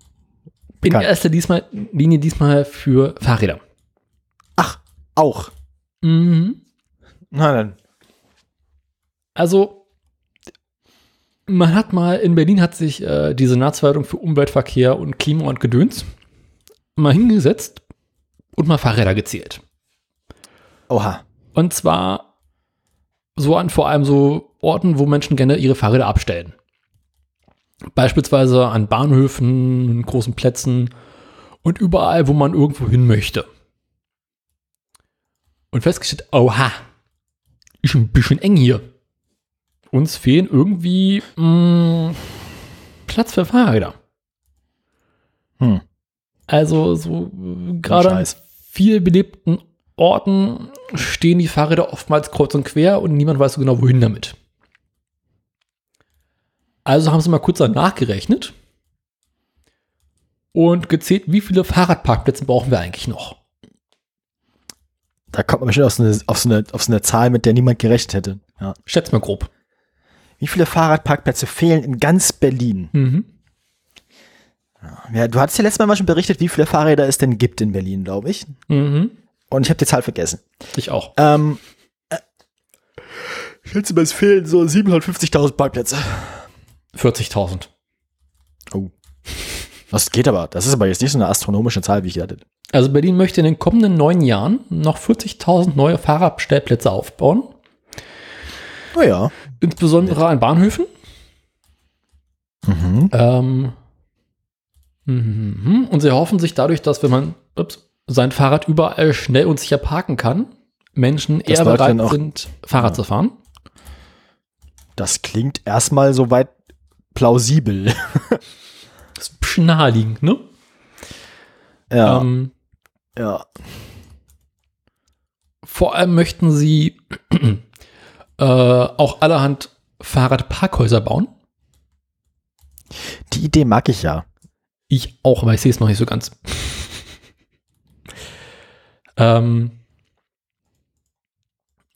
In Bekannt. erster diesmal, Linie diesmal für Fahrräder. Ach, auch. Mhm. Na dann. Also, man hat mal, in Berlin hat sich äh, die Senatsverwaltung für Umweltverkehr und Klima und Gedöns mal hingesetzt und mal Fahrräder gezählt. Oha. Und zwar so an vor allem so Orten, wo Menschen gerne ihre Fahrräder abstellen. Beispielsweise an Bahnhöfen, großen Plätzen und überall, wo man irgendwo hin möchte. Und festgestellt, oha, ist ein bisschen eng hier. Uns fehlen irgendwie mh, Platz für Fahrräder. Hm. Also so äh, gerade an viel belebten Orten stehen die Fahrräder oftmals kreuz und quer und niemand weiß so genau, wohin damit. Also haben sie mal kurz danach gerechnet und gezählt, wie viele Fahrradparkplätze brauchen wir eigentlich noch. Da kommt man bestimmt auf so, eine, auf, so eine, auf so eine Zahl, mit der niemand gerechnet hätte. Ja. Schätzt mal grob. Wie viele Fahrradparkplätze fehlen in ganz Berlin? Mhm. Ja, du hattest ja letztes Mal mal schon berichtet, wie viele Fahrräder es denn gibt in Berlin, glaube ich. Mhm. Und ich habe die Zahl vergessen. Ich auch. Ähm, äh, ich schätze mal, es fehlen so 750.000 Parkplätze. 40.000. Oh. Das geht aber. Das ist aber jetzt nicht so eine astronomische Zahl, wie ich hatte. Also Berlin möchte in den kommenden neun Jahren noch 40.000 neue Fahrradstellplätze aufbauen. Oh ja. Insbesondere an Bahnhöfen. Mhm. Ähm, mhm. und sie hoffen sich dadurch, dass wenn man ups, sein Fahrrad überall schnell und sicher parken kann, Menschen Dass eher bereit auch- sind, Fahrrad zu fahren. Das klingt erstmal soweit plausibel. [LAUGHS] Das ist naheliegend, ne? ja. Ähm, ja. vor allem möchten sie äh, auch allerhand Fahrradparkhäuser bauen. Die Idee mag ich ja. Ich auch, aber ich sehe es noch nicht so ganz. ähm,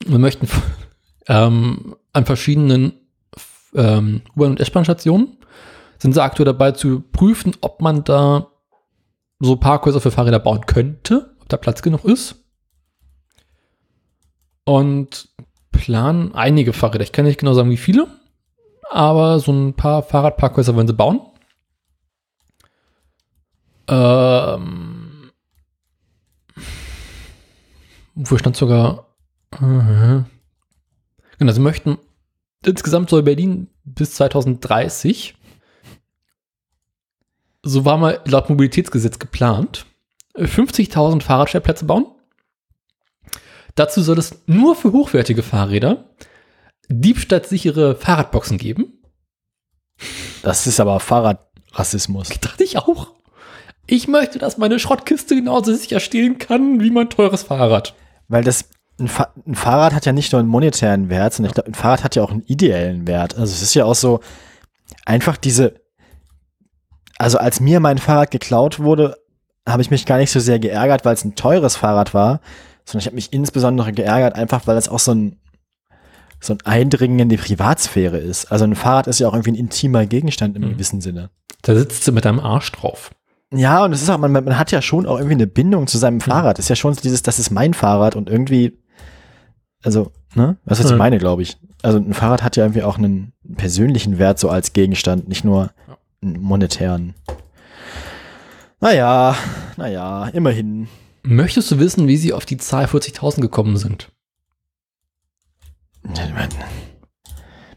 wir möchten [LAUGHS] ähm, an verschiedenen ähm, U-Bahn- und S-Bahn-Stationen sind sie aktuell dabei zu prüfen, ob man da so Parkhäuser für Fahrräder bauen könnte, ob da Platz genug ist. Und planen einige Fahrräder. Ich kann nicht genau sagen, wie viele, aber so ein paar Fahrradparkhäuser wollen sie bauen. Ähm, wo stand sogar. Genau, sie möchten. Insgesamt soll Berlin bis 2030, so war mal laut Mobilitätsgesetz geplant, 50.000 Fahrradstellplätze bauen. Dazu soll es nur für hochwertige Fahrräder diebstahlsichere Fahrradboxen geben. Das ist aber Fahrradrassismus. Dachte ich auch. Ich möchte, dass meine Schrottkiste genauso sicher stehen kann wie mein teures Fahrrad. Weil das ein, Fa ein Fahrrad hat ja nicht nur einen monetären Wert, sondern ich glaube, ein Fahrrad hat ja auch einen ideellen Wert. Also es ist ja auch so einfach diese. Also als mir mein Fahrrad geklaut wurde, habe ich mich gar nicht so sehr geärgert, weil es ein teures Fahrrad war, sondern ich habe mich insbesondere geärgert, einfach weil es auch so ein so ein Eindringen in die Privatsphäre ist. Also ein Fahrrad ist ja auch irgendwie ein intimer Gegenstand im Mhm. gewissen Sinne. Da sitzt du mit deinem Arsch drauf. Ja, und es ist auch, man, man hat ja schon auch irgendwie eine Bindung zu seinem Fahrrad. Es ist ja schon so dieses, das ist mein Fahrrad und irgendwie, also, ne? Weißt du, was ich meine, glaube ich. Also ein Fahrrad hat ja irgendwie auch einen persönlichen Wert so als Gegenstand, nicht nur einen monetären. Naja, naja, immerhin. Möchtest du wissen, wie sie auf die Zahl 40.000 gekommen sind?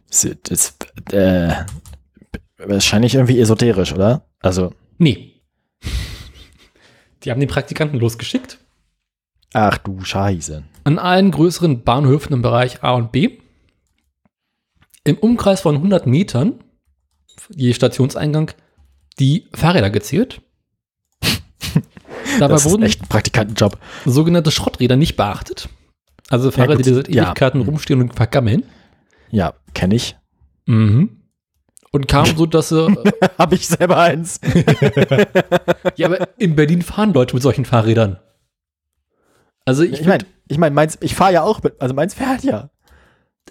Es ist, äh, wahrscheinlich irgendwie esoterisch, oder? Also, Nee. Die haben den Praktikanten losgeschickt. ach du Scheiße. An allen größeren Bahnhöfen im Bereich A und B. Im Umkreis von 100 Metern, je Stationseingang, die Fahrräder gezählt. Dabei Das ist wurden echt ein Praktikantenjob. sogenannte Schrotträder nicht beachtet. Also Fahrräder, gut, die seit ja. Ewigkeiten rumstehen und vergammeln. Ja, kenne ich. Mhm. Und kam so, dass sie, [LAUGHS] Habe ich selber eins. [LAUGHS] ja, aber in Berlin fahren Leute mit solchen Fahrrädern. Also ich, Ich meine, ich mein, meins, ich fahre ja auch mit, also meins fährt ja.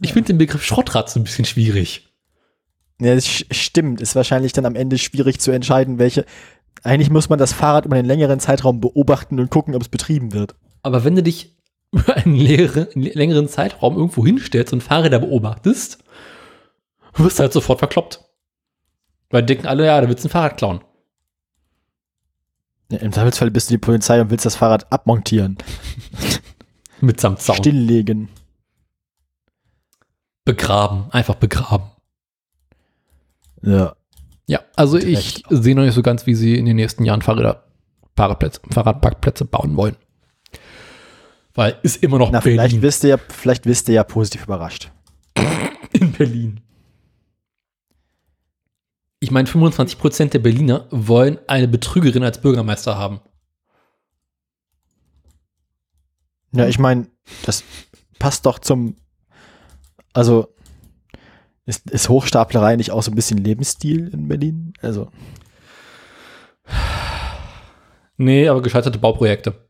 ich finde den Begriff Schrottrad so ein bisschen schwierig. Ja, das stimmt. Ist wahrscheinlich dann am Ende schwierig zu entscheiden, welche. Eigentlich muss man das Fahrrad über einen längeren Zeitraum beobachten und gucken, ob es betrieben wird. Aber wenn du dich [LAUGHS] über einen längere, längeren Zeitraum irgendwo hinstellst und Fahrräder beobachtest, wirst du halt sofort verkloppt. Weil denken alle, ja, da willst du ein Fahrrad klauen. Ja, Im Zweifelsfall bist du die Polizei und willst das Fahrrad abmontieren, [LAUGHS] Mitsamt Zaun. stilllegen. Begraben. Einfach begraben. Ja. Ja, also ich sehe noch nicht so ganz, wie sie in den nächsten Jahren Fahrräder, Fahrradplätze, Fahrradparkplätze bauen wollen. Weil ist immer noch Na, vielleicht Berlin. wirst du ja, vielleicht wirst du ja positiv überrascht. [LAUGHS] in Berlin. Ich meine, 25% der Berliner wollen eine Betrügerin als Bürgermeister haben. Ja, ich meine, das passt doch zum. Also, ist, ist Hochstaplerei nicht auch so ein bisschen Lebensstil in Berlin? Also, Nee, aber gescheiterte Bauprojekte.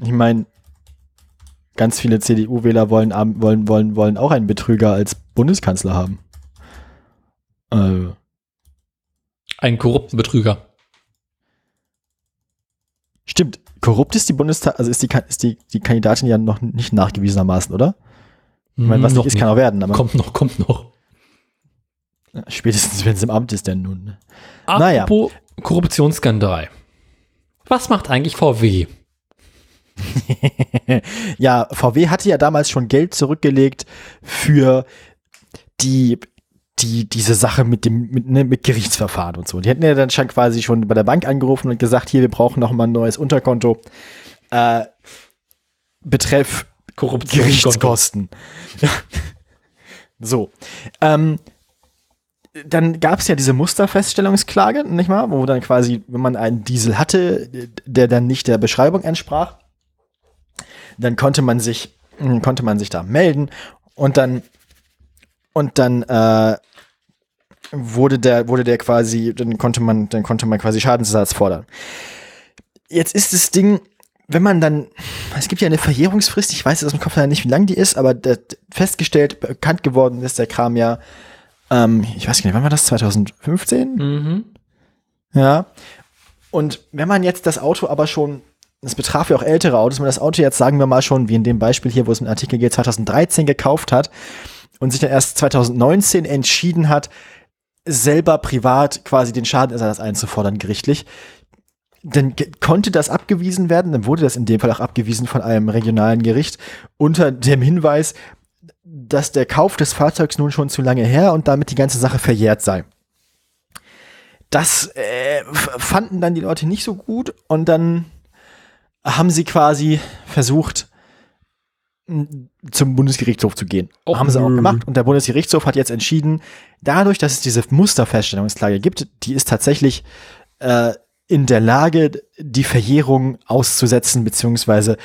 ich meine, ganz viele CDU-Wähler wollen, wollen, wollen, wollen auch einen Betrüger als Bundeskanzler haben. Äh, Ein korrupten Betrüger. stimmt, korrupt ist die Bundestag, also ist die, ist die, die Kandidatin ja noch nicht nachgewiesenermaßen, oder? Ich meine, was Noch nicht ist, kann auch werden, aber Kommt noch, kommt noch. spätestens, wenn es im Amt ist, denn nun. ne? Naja. Apropos Korruptionsskandal. Was macht eigentlich VW? [LAUGHS] ja, VW hatte ja damals schon Geld zurückgelegt für die, die, diese Sache mit dem, mit, ne, mit Gerichtsverfahren und so. Die hätten ja dann schon quasi schon bei der Bank angerufen und gesagt, hier, wir brauchen noch mal ein neues Unterkonto. Äh, betreff Korruption. Gerichtskosten. so. Ähm, dann gab es ja diese Musterfeststellungsklage, nicht mal, wo dann quasi, wenn man einen Diesel hatte, der dann nicht der Beschreibung entsprach, dann konnte man sich, mh, konnte man sich da melden und dann und dann äh, wurde der, wurde der quasi, dann konnte man, dann konnte man quasi Schadensersatz fordern. Jetzt ist das Ding, wenn man dann, es gibt ja eine Verjährungsfrist, ich weiß jetzt aus dem Kopf leider nicht, wie lang die ist, aber festgestellt, bekannt geworden ist der Kram ja, ähm, ich weiß gar nicht, wann war das, 2015? Mhm. Ja. Und wenn man jetzt das Auto aber schon, das betraf ja auch ältere Autos, wenn man das Auto jetzt, sagen wir mal schon, wie in dem Beispiel hier, wo es im Artikel geht, 2013 gekauft hat und sich dann erst 2019 entschieden hat, selber privat quasi den Schadenersatz einzufordern, gerichtlich, dann konnte das abgewiesen werden, dann wurde das in dem Fall auch abgewiesen von einem regionalen Gericht unter dem Hinweis, dass der Kauf des Fahrzeugs nun schon zu lange her und damit die ganze Sache verjährt sei. Das äh, fanden dann die Leute nicht so gut und dann haben sie quasi versucht, zum Bundesgerichtshof zu gehen. Och, Haben sie auch gemacht und der Bundesgerichtshof hat jetzt entschieden, dadurch, dass es diese Musterfeststellungsklage gibt, die ist tatsächlich äh, in der Lage, die Verjährung auszusetzen, beziehungsweise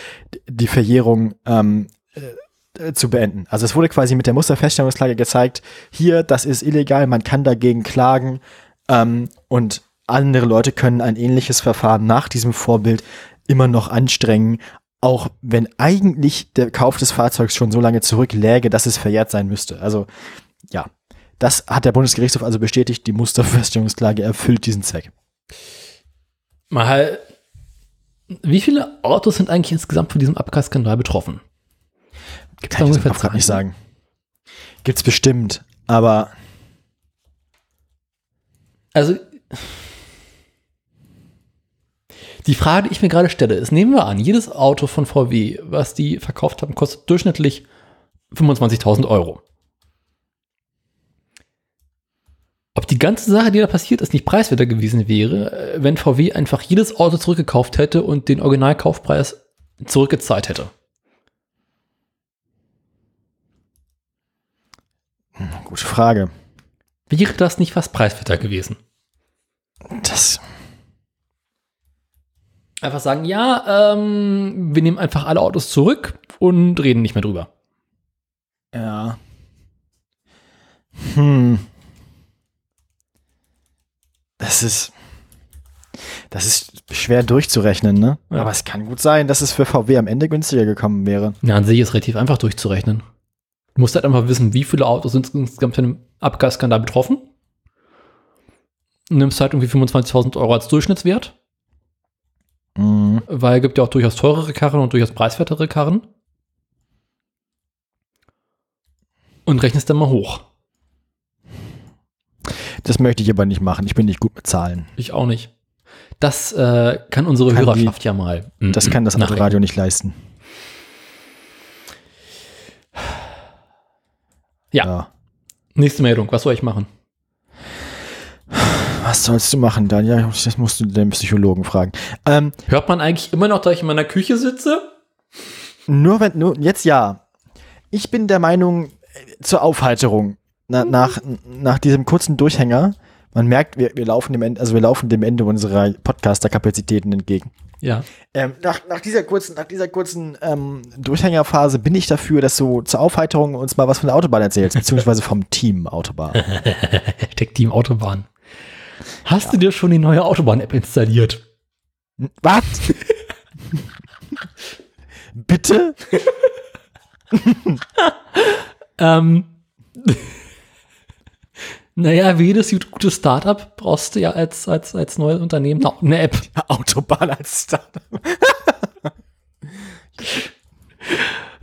die Verjährung ähm, äh, zu beenden. Also es wurde quasi mit der Musterfeststellungsklage gezeigt, hier, das ist illegal, man kann dagegen klagen ähm, und andere Leute können ein ähnliches Verfahren nach diesem Vorbild immer noch anstrengen, auch wenn eigentlich der Kauf des Fahrzeugs schon so lange zurückläge, dass es verjährt sein müsste. Also ja, das hat der Bundesgerichtshof also bestätigt, die Musterfeststellungsklage erfüllt diesen Zweck. Mal, wie viele Autos sind eigentlich insgesamt von diesem Abgasskandal betroffen? Gibt's Kann ich ungefähr das gerade nicht sagen. Gibt's bestimmt, aber Also, die Frage, die ich mir gerade stelle, ist, nehmen wir an, jedes Auto von VW, was die verkauft haben, kostet durchschnittlich 25.000 Euro. Ob die ganze Sache, die da passiert ist, nicht preiswerter gewesen wäre, äh, wenn VW einfach jedes Auto zurückgekauft hätte und den Originalkaufpreis zurückgezahlt hätte. gute Frage. Wäre das nicht fast preiswerter gewesen? Das Einfach sagen, ja, ähm, wir nehmen einfach alle Autos zurück und reden nicht mehr drüber. Ja. Hm. Das ist. Das ist schwer durchzurechnen, ne? Ja. Aber es kann gut sein, dass es für VW am Ende günstiger gekommen wäre. Ja, an sich ist relativ einfach durchzurechnen. Du musst halt einfach wissen, wie viele Autos sind insgesamt von dem Abgasskandal betroffen. Und nimmst halt irgendwie 25.000 Euro als Durchschnittswert, Mhm. weil es gibt ja auch durchaus teurere Karren und durchaus preiswertere Karren. Und rechnest dann mal hoch. Das möchte ich aber nicht machen. Ich bin nicht gut mit Zahlen. Ich auch nicht. Das äh, kann unsere Kann die- Hörerschaft ja mal. Das kann das nachrechnen. Autoradio nicht leisten. Ja. Nächste Meldung. Was soll ich machen? Was sollst du machen, Daniel? Das musst du den Psychologen fragen. Ähm, Hört man eigentlich immer noch, dass ich in meiner Küche sitze? Nur wenn, nur, jetzt ja. Ich bin der Meinung, äh, zur Aufheiterung, na, nach, nach diesem kurzen Durchhänger, man merkt, wir, wir laufen dem Ende, also wir laufen dem Ende unserer Podcaster-Kapazitäten entgegen. Ja. Ähm, nach, nach dieser kurzen, nach dieser kurzen ähm, Durchhängerphase bin ich dafür, dass du zur Aufheiterung uns mal was von der Autobahn erzählst, beziehungsweise vom [LAUGHS] Team Autobahn. [LAUGHS] Hashtag Team Autobahn. Hast du dir schon die neue Autobahn-App installiert? Was? [LAUGHS] Bitte? Ähm, naja, wie jedes gute Startup brauchst du ja als, als, als neues Unternehmen auch eine App. [LAUGHS] Autobahn als Startup. [LAUGHS]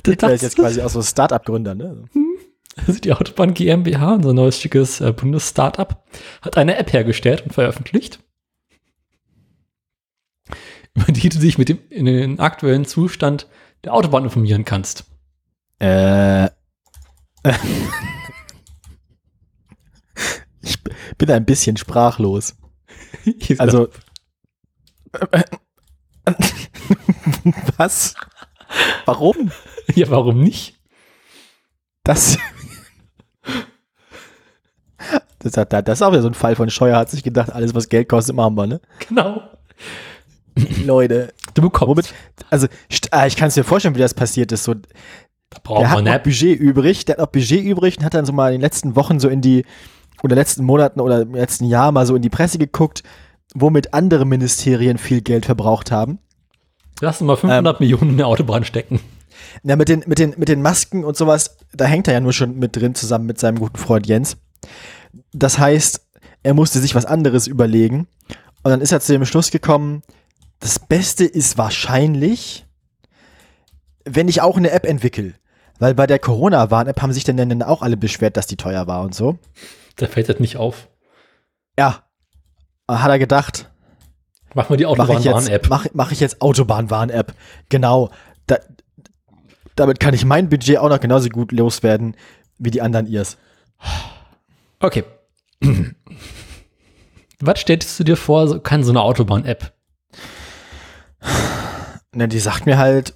Das, ist jetzt quasi auch so Startup-Gründer, ne? [LAUGHS] also die Autobahn GmbH, unser neues schickes äh, Bundes-Startup, hat eine App hergestellt und veröffentlicht, über die du dich mit dem in den aktuellen Zustand der Autobahn informieren kannst. Äh. Ich bin ein bisschen sprachlos. [LAUGHS] Also. [LAUGHS] Was? Warum? ja, warum nicht? Das. [LAUGHS] Das, hat, das ist auch wieder so ein Fall von Scheuer, hat sich gedacht, alles, was Geld kostet, machen wir, ne? Genau. Leute. Du bekommst. Also, ah, ich kann es mir vorstellen, wie das passiert ist. So, Da braucht der hat man noch eine App. Budget übrig, der hat noch Budget übrig und hat dann so mal in den letzten Wochen so in die, oder letzten Monaten oder im letzten Jahr mal so in die Presse geguckt, womit andere Ministerien viel Geld verbraucht haben. Lass uns mal 500 Millionen in der Autobahn stecken. Na, mit den, mit den, mit den Masken und sowas, da hängt er ja nur schon mit drin, zusammen mit seinem guten Freund Jens. Das heißt, er musste sich was anderes überlegen. Und dann ist er zu dem Schluss gekommen, das Beste ist wahrscheinlich, wenn ich auch eine App entwickle. Weil bei der Corona-Warn-App haben sich dann, dann auch alle beschwert, dass die teuer war und so. Da fällt das nicht auf. Ja, hat er gedacht, Mach mal die mache ich, jetzt, Autobahn-Warn-App. mach, mach ich jetzt Autobahnwarn-App. Genau. Da, damit kann ich mein Budget auch noch genauso gut loswerden wie die anderen ihrs. Okay. [CLEARS THROAT] Was stellst du dir vor, kann so eine Autobahn-App? Ne, die sagt mir halt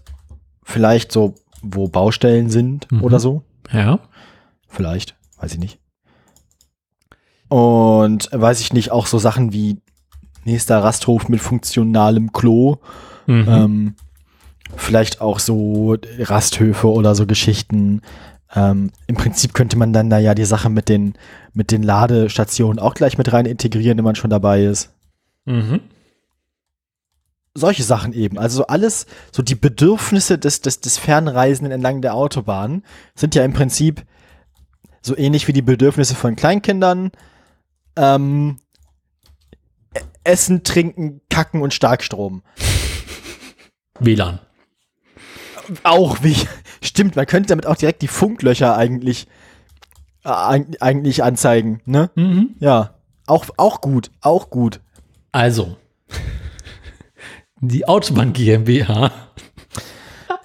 vielleicht so wo Baustellen sind Mhm. oder so. Ja. Vielleicht, weiß ich nicht. Und weiß ich nicht, auch so Sachen wie nächster Rasthof mit funktionalem Klo. Mhm. Ähm, vielleicht auch so Rasthöfe oder so Geschichten. Ähm, Im Prinzip könnte man dann da ja die Sache mit den, mit den Ladestationen auch gleich mit rein integrieren, wenn man schon dabei ist. Mhm. Solche Sachen eben. Also so alles, so die Bedürfnisse des, des, des Fernreisenden entlang der Autobahn sind ja im Prinzip so ähnlich wie die Bedürfnisse von Kleinkindern. Ähm, Essen, Trinken, Kacken und Starkstrom. WLAN. Auch wie, stimmt, man könnte damit auch direkt die Funklöcher eigentlich, äh, eig- eigentlich anzeigen, ne? Mhm. Ja. Auch, auch gut, auch gut. Also, die Autobahn GmbH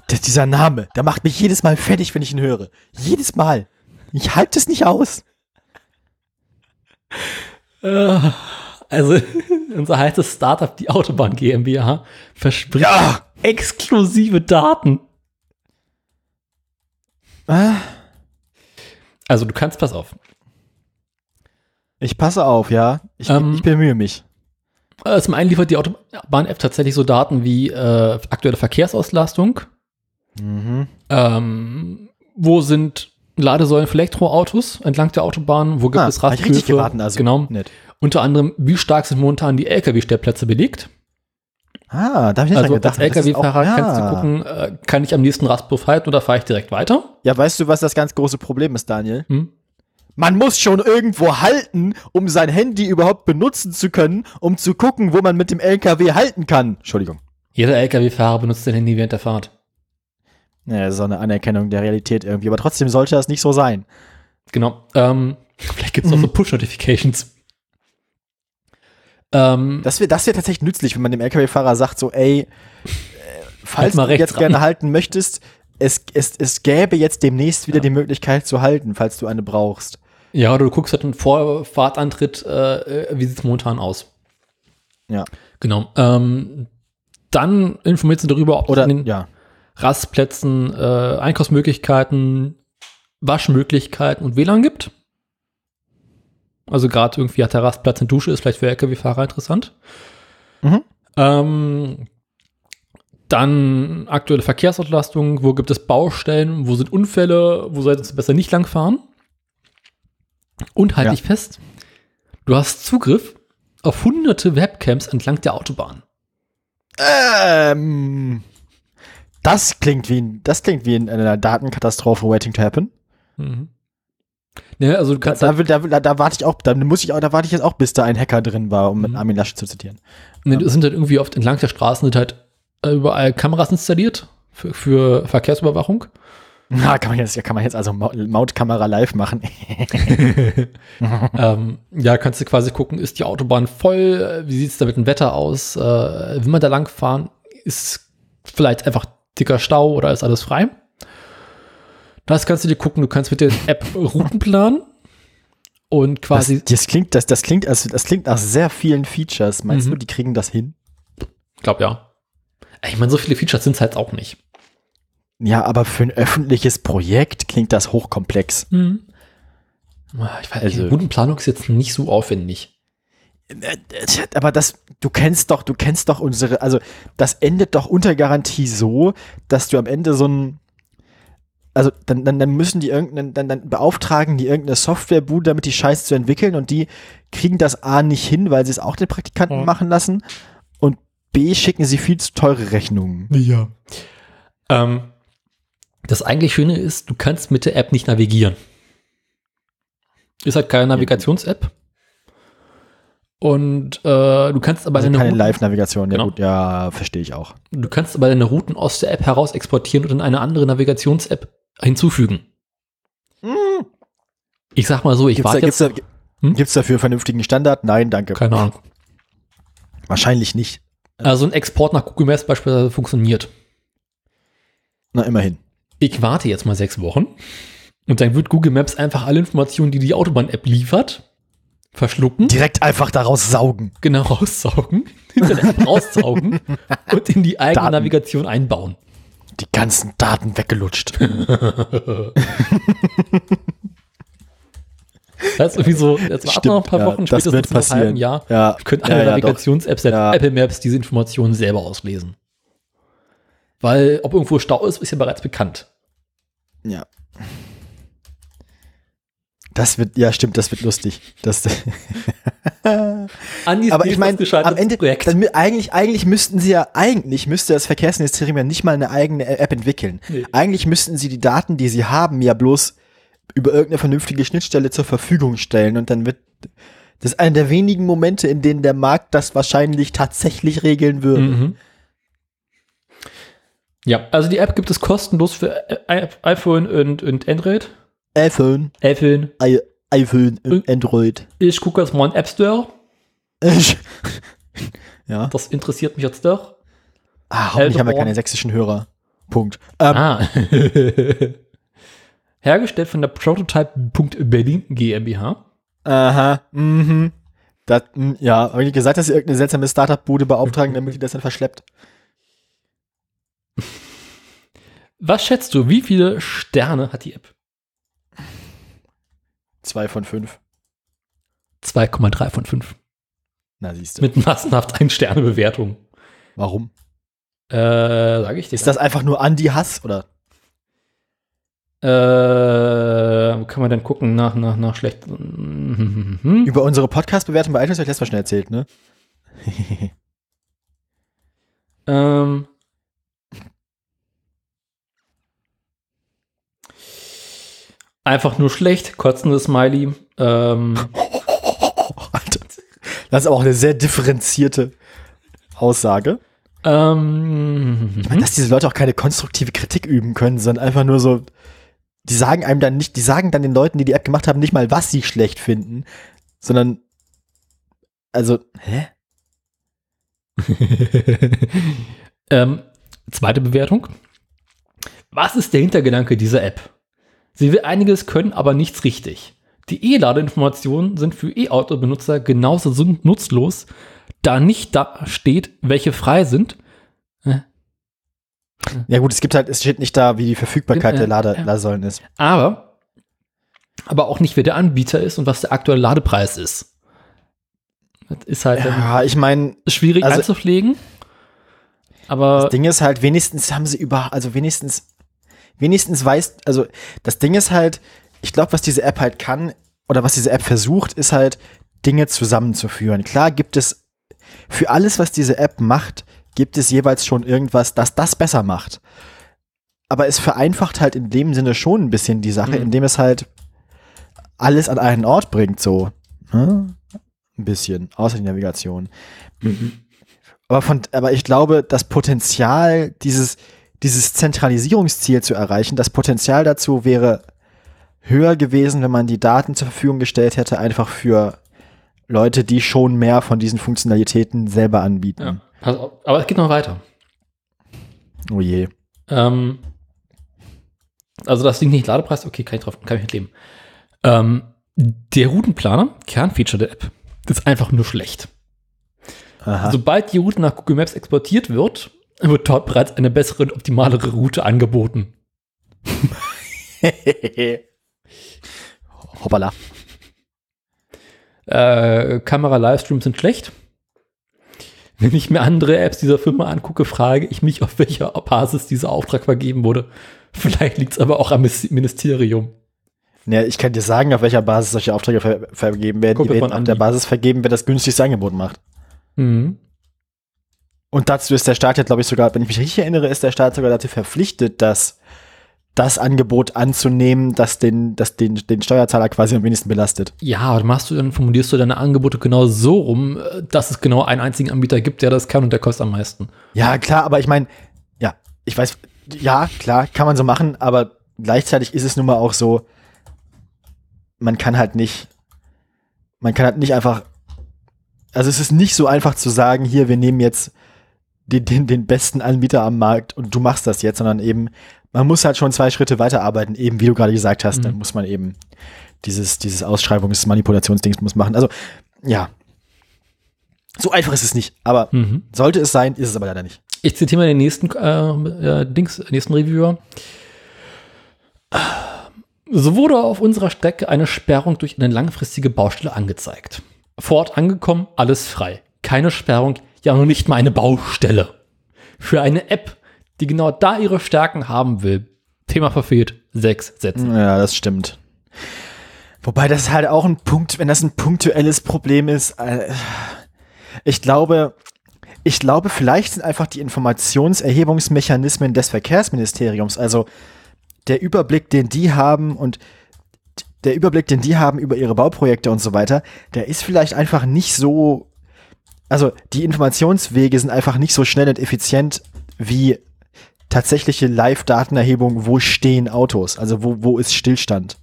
Das, dieser Name, der macht mich jedes Mal fertig, wenn ich ihn höre. Jedes Mal. Ich halte es nicht aus. Äh, also, [LAUGHS] unser heißes Startup, die Autobahn GmbH, verspricht Ja. exklusive Daten. Ah, Also, du kannst, pass auf. Ich passe auf, ja. Ich, Ähm, ich bemühe mich. Äh, Zum einen liefert die Autobahn-App tatsächlich so Daten wie äh, aktuelle Verkehrsauslastung, Mhm. ähm, wo sind Ladesäulen für Elektroautos entlang der Autobahn, wo gibt Ah, es geraten, also. Genau. Nett. Unter anderem, wie stark sind momentan die LKW-Stellplätze belegt. Ah, da habe ich nicht Also dran gedacht. als LKW-Fahrer kannst du ja. gucken, äh, kann ich am nächsten Rasthof halten oder fahre ich direkt weiter? Ja, weißt du, was das ganz große Problem ist, Daniel? Hm? Man muss schon irgendwo halten, um sein Handy überhaupt benutzen zu können, um zu gucken, wo man mit dem LKW halten kann. Entschuldigung. Jeder LKW-Fahrer benutzt sein Handy während der Fahrt. Ja, ist auch eine Anerkennung der Realität irgendwie. Aber trotzdem sollte das nicht so sein. Genau. Ähm, vielleicht gibt es auch Mhm. so Push-Notifications. Ähm, Das wäre das wär tatsächlich nützlich, wenn man dem LKW-Fahrer sagt, so, ey, äh, falls Halt du jetzt ran. gerne halten möchtest, es, es, es gäbe jetzt demnächst wieder Ja. die Möglichkeit zu halten, falls du eine brauchst. ja, oder du guckst halt einen Vorfahrtantritt, äh, äh, wie sieht es momentan aus? Ja. Genau. Ähm, dann informiert sie darüber, ob Oder, den ja. Rastplätzen äh, Einkaufsmöglichkeiten, Waschmöglichkeiten und WLAN gibt. Also gerade irgendwie hat der Rastplatz eine Dusche, ist vielleicht für LKW-Fahrer interessant. Mhm. Ähm, dann aktuelle Verkehrsauslastung, wo gibt es Baustellen, wo sind Unfälle, wo sollten Sie besser nicht langfahren. Und halt Ja. dich fest, du hast Zugriff auf hunderte Webcams entlang der Autobahn. Ähm, das klingt wie, ein- das klingt wie in einer Datenkatastrophe waiting to happen. Mhm. Ne, also du kannst Da, will, da, da, da warte ich auch, da muss ich auch, da warte ich jetzt auch, bis da ein Hacker drin war, um mit Mhm. Armin Laschet zu zitieren. Ne, es sind halt irgendwie oft entlang der Straßen sind halt überall Kameras installiert für, für Verkehrsüberwachung. [LAUGHS] Na, kann man jetzt, kann man jetzt also Mau- Mautkamera live machen. [LAUGHS] ähm, ja, kannst du quasi gucken, ist die Autobahn voll, wie sieht es da mit dem Wetter aus, äh, will man da lang fahren, ist vielleicht einfach dicker Stau oder ist alles frei. Das kannst du dir gucken, du kannst mit der App Routen planen und Das, quasi, das klingt, das, das klingt, also, das klingt nach sehr vielen Features. Meinst Mhm. du, die kriegen das hin? glaub ja. Ich meine, so viele Features sind es halt auch nicht. Ja, aber für ein öffentliches Projekt klingt das hochkomplex. Mhm. Ich weiß, Also- Routenplanung ist jetzt nicht so aufwendig. Äh, Aber das, du kennst doch, du kennst doch unsere, also das endet doch unter Garantie so, dass du am Ende so ein, also dann, dann, dann müssen die irgendeinen, dann, dann beauftragen die irgendeine Softwarebude, damit die Scheiße zu entwickeln und die kriegen das A nicht hin, weil sie es auch den Praktikanten Mhm. machen lassen und B schicken sie viel zu teure Rechnungen. Ja. Ähm, das eigentlich Schöne ist, du kannst mit der App nicht navigieren. Ist halt keine Navigations-App. Und äh, du kannst aber Also deine keine Routen, Live-Navigation, ja Genau. gut, ja, verstehe ich auch. du kannst aber deine Routen aus der App heraus exportieren und in eine andere Navigations-App hinzufügen. Ich sag mal so, ich Gibt's warte gibt's, jetzt. da, Hm? gibt's dafür vernünftigen Standard? Nein, danke. Keine Ahnung. Wahrscheinlich nicht. Also ein Export nach Google Maps beispielsweise funktioniert. Na, immerhin. Ich warte jetzt mal sechs Wochen und dann wird Google Maps einfach alle Informationen, die die Autobahn-App liefert, verschlucken. Direkt einfach daraus saugen. genau raussaugen, [LAUGHS] App raussaugen [LAUGHS] und in die eigene Daten. Navigation einbauen. die ganzen Daten weggelutscht. [LAUGHS] Das ist irgendwie so, jetzt warten wir noch ein paar ja, Wochen, das spätestens wird nach einem halben passieren. Jahr. Ja, Können ja, alle ja, doch. Navigations-Apps Ja. Apple Maps diese Informationen selber auslesen. Weil, ob irgendwo Stau ist, ist ja bereits bekannt. Ja. Das wird, ja, stimmt, das wird lustig. Das, [LAUGHS] Andi aber ich meine, am Ende, Projekt. dann, eigentlich, eigentlich müssten sie ja, eigentlich müsste das Verkehrsministerium ja nicht mal eine eigene App entwickeln. Nee. Eigentlich müssten sie die Daten, die sie haben, ja bloß über irgendeine vernünftige Schnittstelle zur Verfügung stellen und dann wird, das ist einer der wenigen Momente, in denen der Markt das wahrscheinlich tatsächlich regeln würde. Mhm. Ja, also die App gibt es kostenlos für iPhone und, und Android. iPhone, iPhone. I iPhone, Und- Android. Ich gucke jetzt mal in App Store. [LAUGHS] ja. Das interessiert mich jetzt doch. Ah, hoffentlich haben wir Elderborn. keine sächsischen Hörer. Punkt. Ähm, Ah. [LAUGHS] Hergestellt von der Prototype.berlin GmbH. Aha, mhm. Das, mh, ja, habe ich gesagt, dass sie irgendeine seltsame Startup-Bude beauftragen, [LAUGHS] damit die das dann verschleppt? Was schätzt du, wie viele Sterne hat die App? Zwei von fünf. 2,3 von 5. Na, siehst du. Mit massenhaft 1 Sterne Bewertung. Warum? Äh, sage ich dir. Ist das einfach nur Andi-Hass oder? Äh, kann man dann gucken nach, nach, nach schlecht. Mhm. Über unsere Podcast-Bewertung bei iTunes habe ich letztes Mal schon erzählt, ne? Ähm. Einfach nur schlecht, kotzendes Smiley. Ähm, [LAUGHS] Alter. Das ist aber auch eine sehr differenzierte Aussage. ähm, Ich meine, dass diese Leute auch keine konstruktive Kritik üben können, sondern einfach nur so, die sagen einem dann nicht, die sagen dann den Leuten, die die App gemacht haben, nicht mal, was sie schlecht finden, sondern, also, hä? [LAUGHS] ähm, zweite Bewertung. Was ist der Hintergedanke dieser App? Sie will einiges können, aber nichts richtig. Die E-Ladeinformationen sind für E-Auto-Benutzer genauso nutzlos, da nicht da steht, welche frei sind. Ja gut, es gibt halt, es steht nicht da, wie die Verfügbarkeit Ja, der Lade, ja. Ladesäulen ist. Aber, aber auch nicht, wer der Anbieter ist und was der aktuelle Ladepreis ist. Das ist halt Ja, ich meine, schwierig also- einzupflegen. Aber das Ding ist halt, wenigstens haben sie über, also wenigstens, wenigstens weiß, also das Ding ist halt, ich glaube, was diese App halt kann, oder was diese App versucht, ist halt, Dinge zusammenzuführen. Klar gibt es, für alles, was diese App macht, gibt es jeweils schon irgendwas, das das besser macht. Aber es vereinfacht halt in dem Sinne schon ein bisschen die Sache, Mhm. indem es halt alles an einen Ort bringt, so. Ne? Ein bisschen, außer die Navigation. Aber, von, aber ich glaube, das Potenzial, dieses, dieses Zentralisierungsziel zu erreichen, das Potenzial dazu wäre höher gewesen, wenn man die Daten zur Verfügung gestellt hätte, einfach für Leute, die schon mehr von diesen Funktionalitäten selber anbieten. ja, aber es geht noch weiter. Oh je. Ähm, also das Ding nicht Ladepreis, okay, kann ich drauf, kann ich mit leben. Ähm, der Routenplaner, Kernfeature der App, ist einfach nur schlecht. Aha. Sobald die Route nach Google Maps exportiert wird, wird dort bereits eine bessere und optimalere Route angeboten. [LAUGHS] Hoppala. Äh, Kamera-Livestreams sind schlecht. Wenn ich mir andere Apps dieser Firma angucke, frage ich mich, auf welcher Basis dieser Auftrag vergeben wurde. Vielleicht liegt es aber auch am Ministerium. Ja, ich kann dir sagen, auf welcher Basis solche Aufträge ver vergeben werden. Kumpel Die werden von auf der. Basis vergeben, wer das günstigste Angebot macht. Mhm. Und dazu ist der Staat ja, glaube ich, sogar, wenn ich mich richtig erinnere, ist der Staat sogar dazu verpflichtet, dass das Angebot anzunehmen, das den, das den, den Steuerzahler quasi am wenigsten belastet. Ja, aber machst du dann, formulierst du deine Angebote genau so rum, äh, dass es genau einen einzigen Anbieter gibt, der das kann und der kostet am meisten. Ja, klar, aber ich meine, ja, ich weiß, ja, klar, kann man so machen, aber gleichzeitig ist es nun mal auch so, man kann halt nicht, man kann halt nicht einfach, also es ist nicht so einfach zu sagen, hier, wir nehmen jetzt den, den, den besten Anbieter am Markt und du machst das jetzt, sondern eben, man muss halt schon zwei Schritte weiterarbeiten, eben wie du gerade gesagt hast, Mhm. dann muss man eben dieses, dieses Ausschreibungs-Manipulationsdings muss machen. Also, ja. So einfach ist es nicht, aber Mhm. sollte es sein, ist es aber leider nicht. Ich zitiere mal den nächsten äh, äh, Dings, nächsten Reviewer. So wurde auf unserer Strecke eine Sperrung durch eine langfristige Baustelle angezeigt. Vor Ort angekommen, alles frei. Keine Sperrung, ja noch nicht mal eine Baustelle. Für eine App, die genau da ihre Stärken haben will. Thema verfehlt, sechs Sätze. Ja, das stimmt. Wobei das halt auch ein Punkt, wenn das ein punktuelles Problem ist, äh, ich glaube, ich glaube, vielleicht sind einfach die Informationserhebungsmechanismen des Verkehrsministeriums, also der Überblick, den die haben und der Überblick, den die haben über ihre Bauprojekte und so weiter, der ist vielleicht einfach nicht so, also die Informationswege sind einfach nicht so schnell und effizient wie tatsächliche Live-Datenerhebung, wo stehen Autos, also wo, wo ist Stillstand.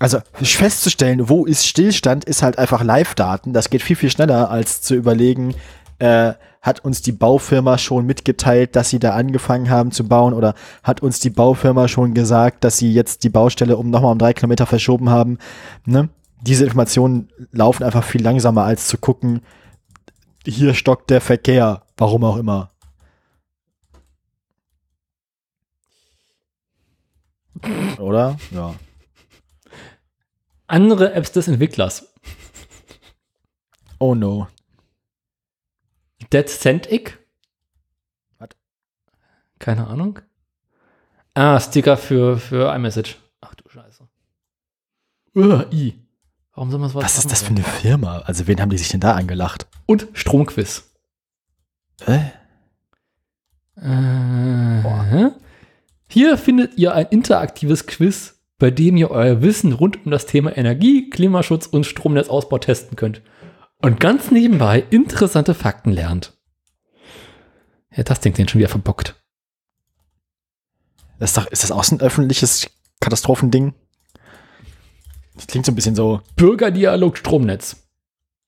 Also festzustellen, wo ist Stillstand, ist halt einfach Live-Daten. Das geht viel, viel schneller, als zu überlegen, äh, hat uns die Baufirma schon mitgeteilt, dass sie da angefangen haben zu bauen oder hat uns die Baufirma schon gesagt, dass sie jetzt die Baustelle um nochmal um drei Kilometer verschoben haben. Ne? Diese Informationen laufen einfach viel langsamer, als zu gucken, hier stockt der Verkehr, warum auch immer. Oder? Ja. Andere Apps des Entwicklers. Oh no. Dead Centic? Was? Keine Ahnung. Ah, Sticker für, für iMessage. Ach du Scheiße. Uh, I. Warum soll man sowas Was ist das für eine Firma? Also wen haben die sich denn da angelacht? Und Stromquiz. Hä? Äh, hier findet ihr ein interaktives Quiz, bei dem ihr euer Wissen rund um das Thema Energie, Klimaschutz und Stromnetzausbau testen könnt. Und ganz nebenbei interessante Fakten lernt. Ja, das Ding den schon wieder verbockt. Das ist, doch, ist das auch so ein öffentliches Katastrophending? Das klingt so ein bisschen so, Bürgerdialog Stromnetz.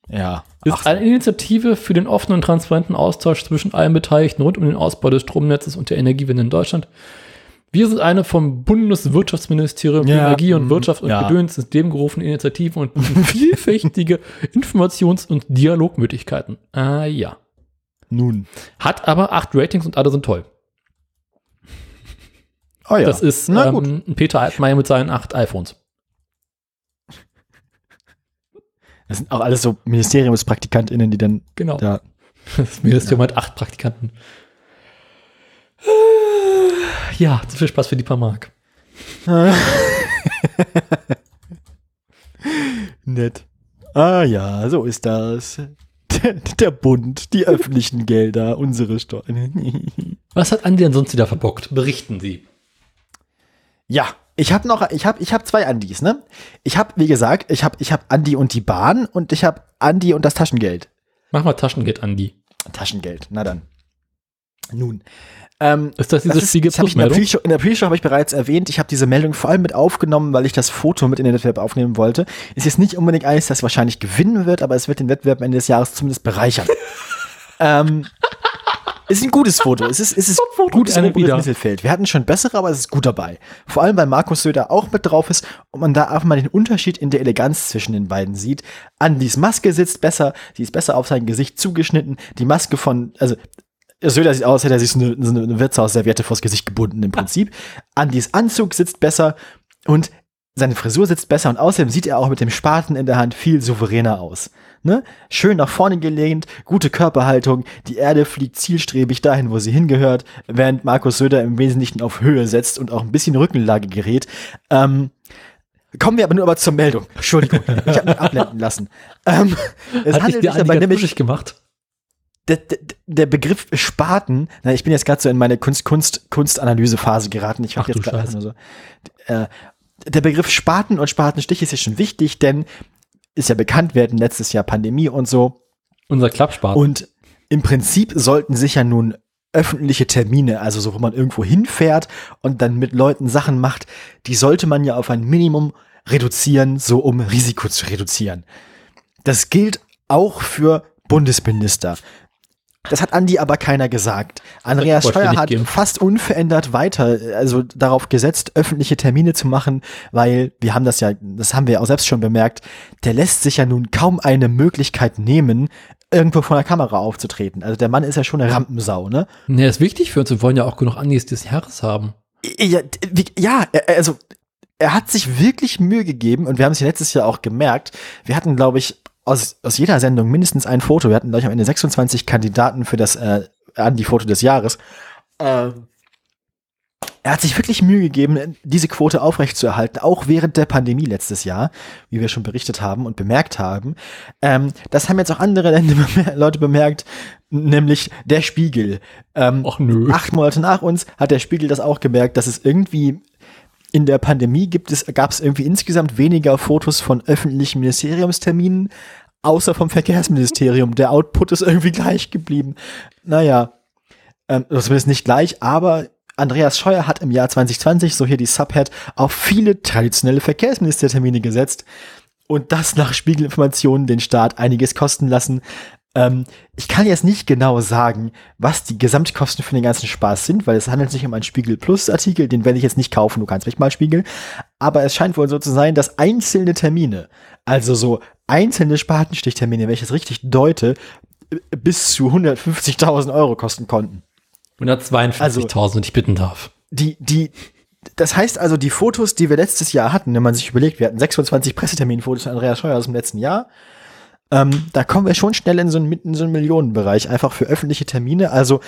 ja. Ist so. eine Initiative für den offenen und transparenten Austausch zwischen allen Beteiligten rund um den Ausbau des Stromnetzes und der Energiewende in Deutschland. Wir sind eine vom Bundeswirtschaftsministerium für Ja, Energie und mm, Wirtschaft und ja. Gedöns ins Leben gerufene Initiativen und [LAUGHS] vielfältige Informations- und Dialogmöglichkeiten. Ah ja. Nun. Hat aber acht Ratings und alle sind toll. Oh ja. Das ist ähm, Peter Altmaier mit seinen acht iPhones. Das sind auch alles so MinispraktikantInnen, die dann Genau. da. Das Ministerium hat acht Praktikanten. Ja, zu viel Spaß für die paar Mark. [LAUGHS] Nett. Ah ja, so ist das. Der, [LAUGHS] der Bund, die öffentlichen Gelder, unsere Steuern. [LAUGHS] Was hat Andi denn sonst wieder verbockt? Berichten Sie. Ja, ich habe noch, ich habe, ich habe zwei Andis, ne? Ich habe, wie gesagt, ich habe, ich habe Andi und die Bahn und ich habe Andi und das Taschengeld. Mach mal Taschengeld, Andi. Taschengeld, na dann. Nun. Ähm, Ist das diese? Pre-Show, in der Pre-Show habe ich bereits erwähnt, ich habe diese Meldung vor allem mit aufgenommen, weil ich das Foto mit in den Wettbewerb aufnehmen wollte. Ist jetzt nicht unbedingt eines, das wahrscheinlich gewinnen wird, aber es wird den Wettbewerb Ende des Jahres zumindest bereichern. [LAUGHS] ähm, ist ein gutes Foto. Es ist, es ist [LAUGHS] Foto, gutes wieder. Mittelfeld. Wir hatten schon bessere, aber es ist gut dabei. Vor allem, weil Markus Söder auch mit drauf ist und man da einfach mal den Unterschied in der Eleganz zwischen den beiden sieht. Andys Maske sitzt besser, die ist besser auf sein Gesicht zugeschnitten. Die Maske von, also Söder sieht aus, als hätte er sich so eine, so eine Wirtshausserviette vors Gesicht gebunden im Prinzip. Andys Anzug sitzt besser und seine Frisur sitzt besser und außerdem sieht er auch mit dem Spaten in der Hand viel souveräner aus. Ne? Schön nach vorne gelehnt, gute Körperhaltung, die Erde fliegt zielstrebig dahin, wo sie hingehört, während Markus Söder im Wesentlichen auf Höhe setzt und auch ein bisschen Rückenlage gerät. Ähm, kommen wir aber nur aber zur Meldung. Entschuldigung, ich habe mich ablenken lassen. Ähm, es Hat handelt sich dabei nämlich gemacht? der, der, der Begriff Spaten, na, ich bin jetzt gerade so in meine Kunst, Kunst, Kunstanalysephase geraten. Ich habe jetzt gerade so. Äh, der Begriff Spaten und Spatenstich ist ja schon wichtig, denn ist ja bekannt, hatten letztes Jahr Pandemie und so. Unser Klappspat. Und im Prinzip sollten sich ja nun öffentliche Termine, also so, wo man irgendwo hinfährt und dann mit Leuten Sachen macht, die sollte man ja auf ein Minimum reduzieren, so um Risiko zu reduzieren. Das gilt auch für Bundesminister. Das hat Andi aber keiner gesagt. Andreas Scheuer hat geben. fast unverändert weiter, also darauf gesetzt, öffentliche Termine zu machen, weil wir haben das ja, das haben wir auch selbst schon bemerkt, der lässt sich ja nun kaum eine Möglichkeit nehmen, irgendwo vor der Kamera aufzutreten. Also der Mann ist ja schon eine Rampensau, ne? Ne, ist wichtig für uns. Wir wollen ja auch genug Anis des Jahres haben. Ja, ja, er- also er hat sich wirklich Mühe gegeben und wir haben es ja letztes Jahr auch gemerkt. Wir hatten, glaube ich, aus, aus jeder Sendung mindestens ein Foto. Wir hatten, glaube ich, am Ende 26 Kandidaten für das äh, Andi-Foto des Jahres. Ähm, er hat sich wirklich Mühe gegeben, diese Quote aufrechtzuerhalten, auch während der Pandemie letztes Jahr, wie wir schon berichtet haben und bemerkt haben. Ähm, das haben jetzt auch andere [LAUGHS] Leute bemerkt, nämlich der Spiegel. Ähm, Och nö. acht Monate nach uns hat der Spiegel das auch gemerkt, dass es irgendwie in der Pandemie gibt es, gab es irgendwie insgesamt weniger Fotos von öffentlichen Ministeriumsterminen, außer vom Verkehrsministerium. Der Output ist irgendwie [LAUGHS] gleich geblieben. Naja, ähm, zumindest nicht gleich, aber Andreas Scheuer hat im Jahr 2020, so hier die Subhead, auf viele traditionelle Verkehrsministertermine gesetzt und das nach Spiegelinformationen den Staat einiges kosten lassen. Ähm, ich kann jetzt nicht genau sagen, was die Gesamtkosten für den ganzen Spaß sind, weil es handelt sich um einen Spiegel Plus Artikel, den werde ich jetzt nicht kaufen, du kannst mich mal spiegeln. Aber es scheint wohl so zu sein, dass einzelne Termine, also so einzelne Spatenstichtermine, wenn ich es richtig deute, bis zu 150.000 Euro kosten konnten. 152.000, wenn ich bitten darf. Die, die, das heißt also, die Fotos, die wir letztes Jahr hatten, wenn man sich überlegt, wir hatten 26 Presseterminfotos von Andreas Scheuer aus dem letzten Jahr, ähm, da kommen wir schon schnell in so einen, in so einen Millionenbereich, einfach für öffentliche Termine. Also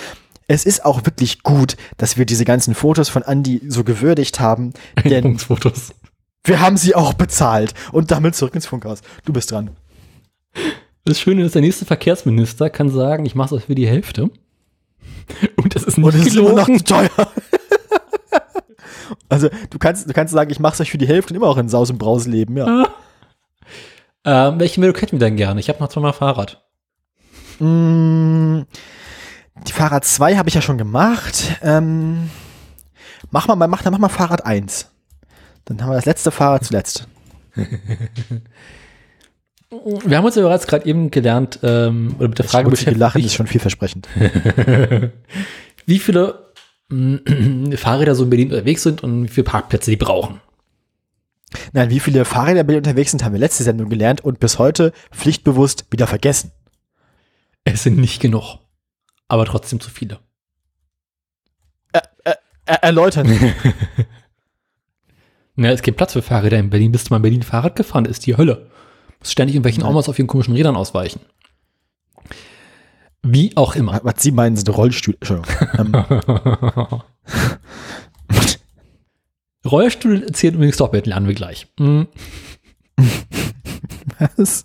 es ist auch wirklich gut, dass wir diese ganzen Fotos von Andy so gewürdigt haben, [LAUGHS] denn wir haben sie auch bezahlt. Und damit zurück ins Funkhaus. Du bist dran. Das Schöne ist, der nächste Verkehrsminister kann sagen, ich mache das für die Hälfte. [LAUGHS] Und das ist nicht Und es ist immer noch zu teuer. [LAUGHS] also du kannst, du kannst sagen, ich mache es euch für die Hälfte und immer auch in Saus und Braus leben, ja. Ähm, welche Meldung hätten wir denn gerne? Ich habe noch zweimal Fahrrad. Mm, Die Fahrrad 2 habe ich ja schon gemacht. Ähm, mach mal, mach, mach mal Fahrrad 1. Dann haben wir das letzte Fahrrad zuletzt. Wir haben uns ja bereits gerade eben gelernt, ähm, oder mit der Frage Schmutzige Lachen ist beschäftigt, schon vielversprechend. [LAUGHS] wie viele [CLEARS THROAT] Fahrräder so in Berlin unterwegs sind und wie viele Parkplätze die brauchen. Nein, wie viele Fahrräder bei dir unterwegs sind, haben wir letzte Sendung gelernt und bis heute pflichtbewusst wieder vergessen. Es sind nicht genug, aber trotzdem zu viele. Er erläutern. [LAUGHS] Ja, es gibt Platz für Fahrräder in Berlin. Bist du mal in Berlin Fahrrad gefahren? Ist die Hölle. Muss ständig irgendwelchen. Omas auf ihren komischen Rädern ausweichen. Wie auch immer. Was Sie meinen, sind Rollstühle. Entschuldigung. Ähm, [LAUGHS] Rollstuhl zählt übrigens doch mit, lernen wir gleich. Hm. [LAUGHS] was?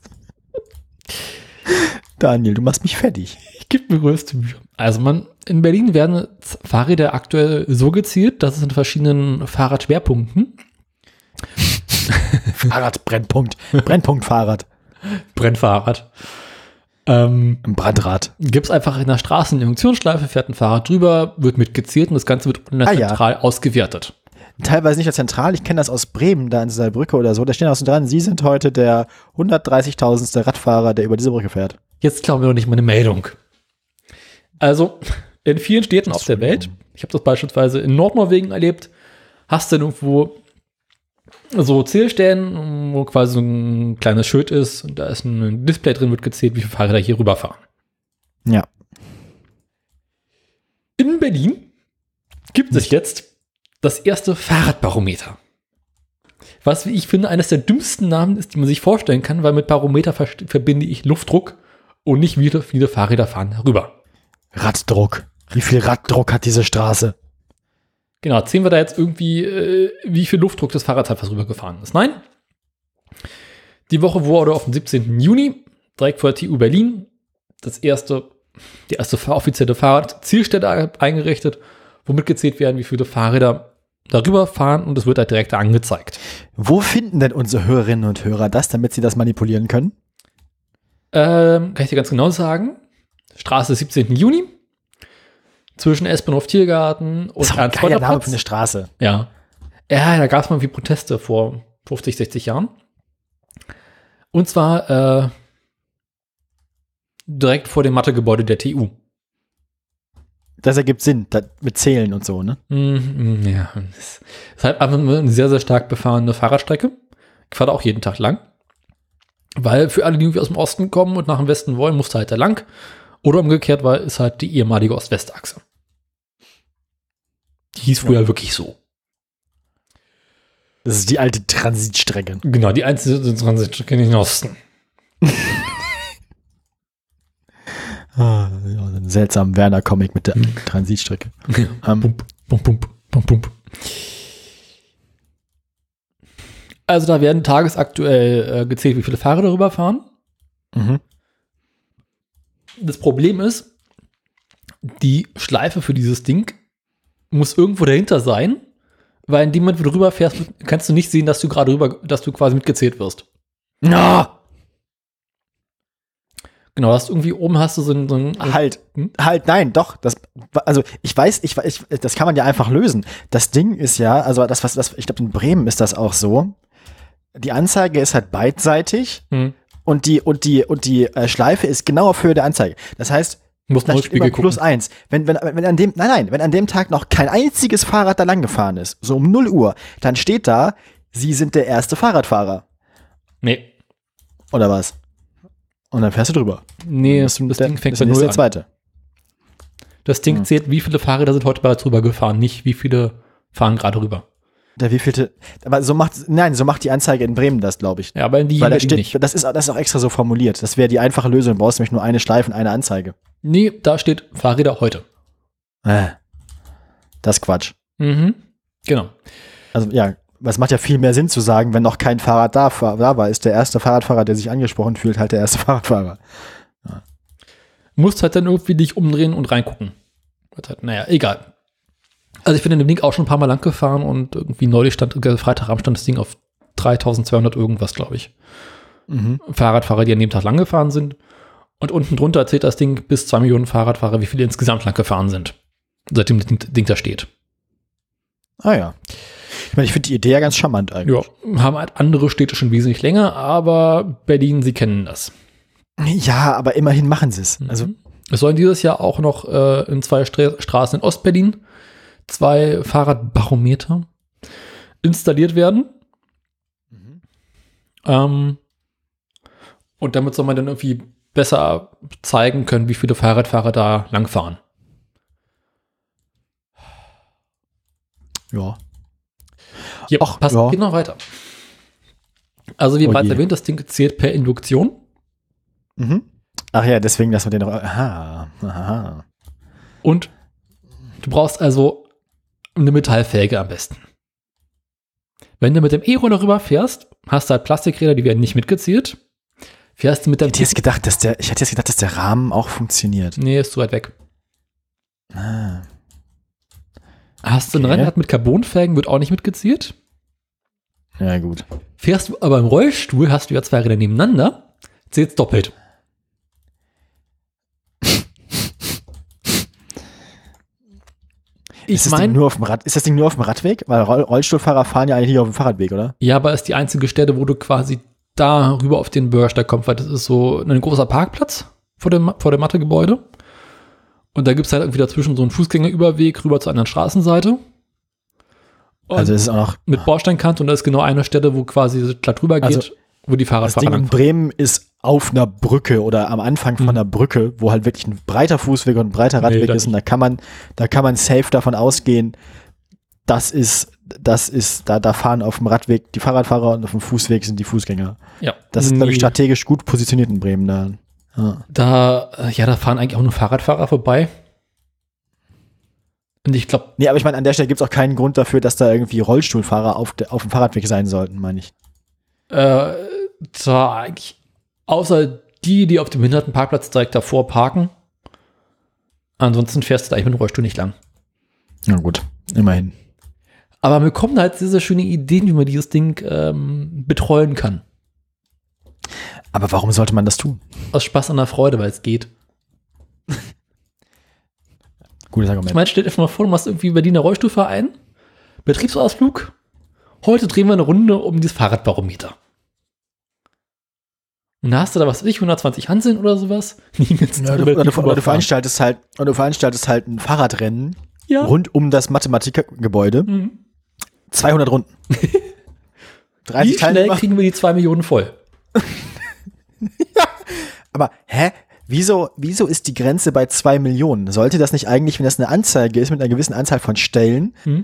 Daniel, du machst mich fertig. Ich gebe mir größte Mühe. Also man, in Berlin werden Fahrräder aktuell so gezielt, dass es in verschiedenen Fahrradschwerpunkten, [LAUGHS] Fahrrad, Brennpunkt. Brennpunkt Fahrrad. Brennfahrrad, ähm, Ein Brandrad. gibt es einfach in der Straße eine Funktionsschleife, fährt ein Fahrrad drüber, wird mitgezählt und das Ganze wird Ah, ja. zentral ausgewertet. Teilweise nicht nur zentral, ich kenne das aus Bremen, da in dieser Brücke oder so. Da stehen auch so dran, Sie sind heute der 130.000. Radfahrer, der über diese Brücke fährt. Jetzt glauben wir doch nicht meine Meldung. Also, in vielen Städten auf der Welt, ich habe das beispielsweise in Nordnorwegen erlebt, hast du irgendwo so Zählstellen, wo quasi so ein kleines Schild ist und da ist ein Display drin, wird gezählt, wie viele Fahrräder hier rüberfahren. Ja. In Berlin gibt es jetzt das erste Fahrradbarometer. Was, wie ich finde, eines der dümmsten Namen ist, die man sich vorstellen kann, weil mit Barometer ver- verbinde ich Luftdruck und nicht wie viele Fahrräder fahren herüber. Raddruck. Wie viel Raddruck hat diese Straße? Genau, zählen wir da jetzt irgendwie, äh, wie viel Luftdruck das Fahrrad hat, was rübergefahren ist. Nein. Die Woche wurde auf den 17. Juni, direkt vor der TU Berlin, das erste, die erste offizielle Fahrradzielstelle eingerichtet, womit gezählt werden, wie viele Fahrräder darüber fahren und es wird halt direkt angezeigt. Wo finden denn unsere Hörerinnen und Hörer das, damit sie das manipulieren können? Ähm, kann ich dir ganz genau sagen. Straße 17. Juni. Zwischen S-Bahnhof Tiergarten und Das ist auch ein Name für eine Straße. Ja. Ja, da gab es mal wie Proteste vor 50, 60 Jahren. Und zwar äh, direkt vor dem Mathegebäude der TU. Das ergibt Sinn, das mit Zählen und so, ne? Mhm, ja, es ist halt einfach eine sehr, sehr stark befahrene Fahrradstrecke. Ich fahre da auch jeden Tag lang. Weil für alle, die irgendwie aus dem Osten kommen und nach dem Westen wollen, musst du halt da lang. Oder umgekehrt, weil ist halt die ehemalige Ost-West-Achse. Die hieß früher wirklich so. Das ist die alte Transitstrecke. Genau, die einzige Transitstrecke in den Osten. [LAUGHS] Ah, ja, so ein seltsamer Werner-Comic mit der Transitstrecke. Ähm, Pump, pump, pump, pump, pump. Also da werden tagesaktuell äh, gezählt, wie viele Fahrer darüber fahren. mhm. Das Problem ist, die Schleife für dieses Ding muss irgendwo dahinter sein, weil in dem Moment, wo du rüber fährst, kannst du nicht sehen, dass du gerade rüber, dass du quasi mitgezählt wirst. Na, Genau, hast irgendwie oben hast du so ein, so ein halt, Hm? halt, nein, doch. Das, also ich weiß, ich, weiß, ich, das kann man ja einfach lösen. Das Ding ist ja, also das, was, das, ich glaube in Bremen ist das auch so. Die Anzeige ist halt beidseitig Hm. und die und die und die äh, Schleife ist genau auf Höhe der Anzeige. Das heißt, Muss da mal steht immer Spiegel plus gucken. eins. Wenn, wenn, wenn an dem, nein, nein, wenn an dem Tag noch kein einziges Fahrrad da lang gefahren ist, so um 0 Uhr, dann steht da, Sie sind der erste Fahrradfahrer. Nee. Oder was? Und dann fährst du drüber. Nee, das der, Ding fängt bei du null der an. zweite. Das Ding Hm. zählt, wie viele Fahrer da sind heute bereits rüber gefahren, nicht wie viele fahren gerade rüber. Der wievielte, aber so macht, nein, so macht die Anzeige in Bremen das, glaube ich. Ja, aber in die Weil da steht, nicht. das ist, das ist auch extra so formuliert. Das wäre die einfache Lösung. Du brauchst nämlich nur eine Schleife und eine Anzeige. Nee, da steht Fahrräder heute. Äh, das ist Quatsch. Mhm. Genau. Also ja, es macht ja viel mehr Sinn zu sagen, wenn noch kein Fahrrad da, da war, ist der erste Fahrradfahrer, der sich angesprochen fühlt, halt der erste [LAUGHS] Fahrradfahrer. Musst halt dann irgendwie dich umdrehen und reingucken. Halt, naja, egal. Also ich bin in dem Ding auch schon ein paar Mal lang gefahren und irgendwie neulich stand, Freitagabend stand das Ding auf 3200 irgendwas, glaube ich. Mhm. Fahrradfahrer, die an dem Tag lang gefahren sind. Und unten drunter erzählt das Ding bis 2 Millionen Fahrradfahrer, wie viele insgesamt lang gefahren sind. Seitdem das Ding, Ding da steht. Ah ja. Ich meine, ich finde die Idee ja ganz charmant eigentlich. Ja, haben halt andere Städte schon wesentlich länger, aber Berlin, sie kennen das. Ja, aber immerhin machen sie es. Also, Mhm. es sollen dieses Jahr auch noch äh, in zwei Stra Straßen in Ostberlin zwei Fahrradbarometer installiert werden. Ähm, und damit soll man dann irgendwie besser zeigen können, wie viele Fahrradfahrer da langfahren. ja. Ja, Ach, passt, ja. geht noch weiter. Also wie Oh bereits je. erwähnt, das Ding zählt per Induktion. Mhm. Ach ja, deswegen, dass man den noch. Aha. aha. Und du brauchst also eine Metallfelge am besten. Wenn du mit dem E-Roller rüberfährst, hast du halt Plastikräder, die werden nicht mitgezählt. Fährst du mit Ich dem hätte jetzt gedacht, dass der, ich hätte jetzt gedacht, dass der Rahmen auch funktioniert. Nee, ist zu weit weg. Ah. Hast du ein Okay. Rennrad mit Carbonfelgen, wird auch nicht mitgezählt. Ja, gut. Fährst du aber im Rollstuhl, hast du ja zwei Räder nebeneinander, zählt's doppelt. [LAUGHS] ist, Ich das Ding meine, nur auf dem Rad, ist das Ding nur auf dem Radweg? Weil Roll Rollstuhlfahrer fahren ja eigentlich nicht auf dem Fahrradweg, oder? ja, aber ist die einzige Stelle, wo du quasi da rüber auf den Bürgersteig kommst, weil das ist so ein großer Parkplatz vor dem, vor dem Mathegebäude. Und da gibt's halt irgendwie dazwischen so einen Fußgängerüberweg rüber zur anderen Straßenseite. Und Also ist auch noch. mit Bordsteinkante und da ist genau eine Stelle, wo quasi glatt rüber geht, Also, wo die Das Fahrradfahrer Ding in. Bremen ist auf einer Brücke oder am Anfang von Mhm. einer Brücke, wo halt wirklich ein breiter Fußweg und ein breiter Nee, Radweg da ist. Und da kann man, da kann man safe davon ausgehen, das ist, das ist, da, da fahren auf dem Radweg die Fahrradfahrer und auf dem Fußweg sind die Fußgänger. Ja, Das ist, glaube ich, Nee. strategisch gut positioniert in Bremen da. Ja. Da, äh, ja, da fahren eigentlich auch nur Fahrradfahrer vorbei. Und ich glaube, Nee, aber ich meine, an der Stelle gibt es auch keinen Grund dafür, dass da irgendwie Rollstuhlfahrer auf, auf dem Fahrradweg sein sollten, meine ich. äh, da eigentlich, außer die, die auf dem Behindertenparkplatz direkt davor parken, ansonsten fährst du da eigentlich mit dem Rollstuhl nicht lang. Ja, gut, immerhin. Aber mir kommen halt sehr, sehr schöne Ideen, wie man dieses Ding ähm, betreuen kann. Aber warum sollte man das tun? Aus Spaß an der Freude, weil es geht. Gutes Ich Argument. meine, stell dir mal vor, du machst irgendwie Berliner Rollstuhlverein, Betriebsausflug, heute drehen wir eine Runde um dieses Fahrradbarometer. Und da hast du da, was weiß ich, 120 Hanseln oder sowas. [LAUGHS] Ja, du, oder, du, relativ oder du überfahren. veranstaltest halt, oder du veranstaltest halt ein Fahrradrennen ja. rund um das Mathematikgebäude. Mhm. 200 Runden. [LAUGHS] Wie 30 schnell Teilnehmer. kriegen wir die 2 Millionen voll? [LAUGHS] Aber, hä? Wieso, wieso ist die Grenze bei zwei Millionen? Sollte das nicht eigentlich, wenn das eine Anzeige ist mit einer gewissen Anzahl von Stellen, Hm?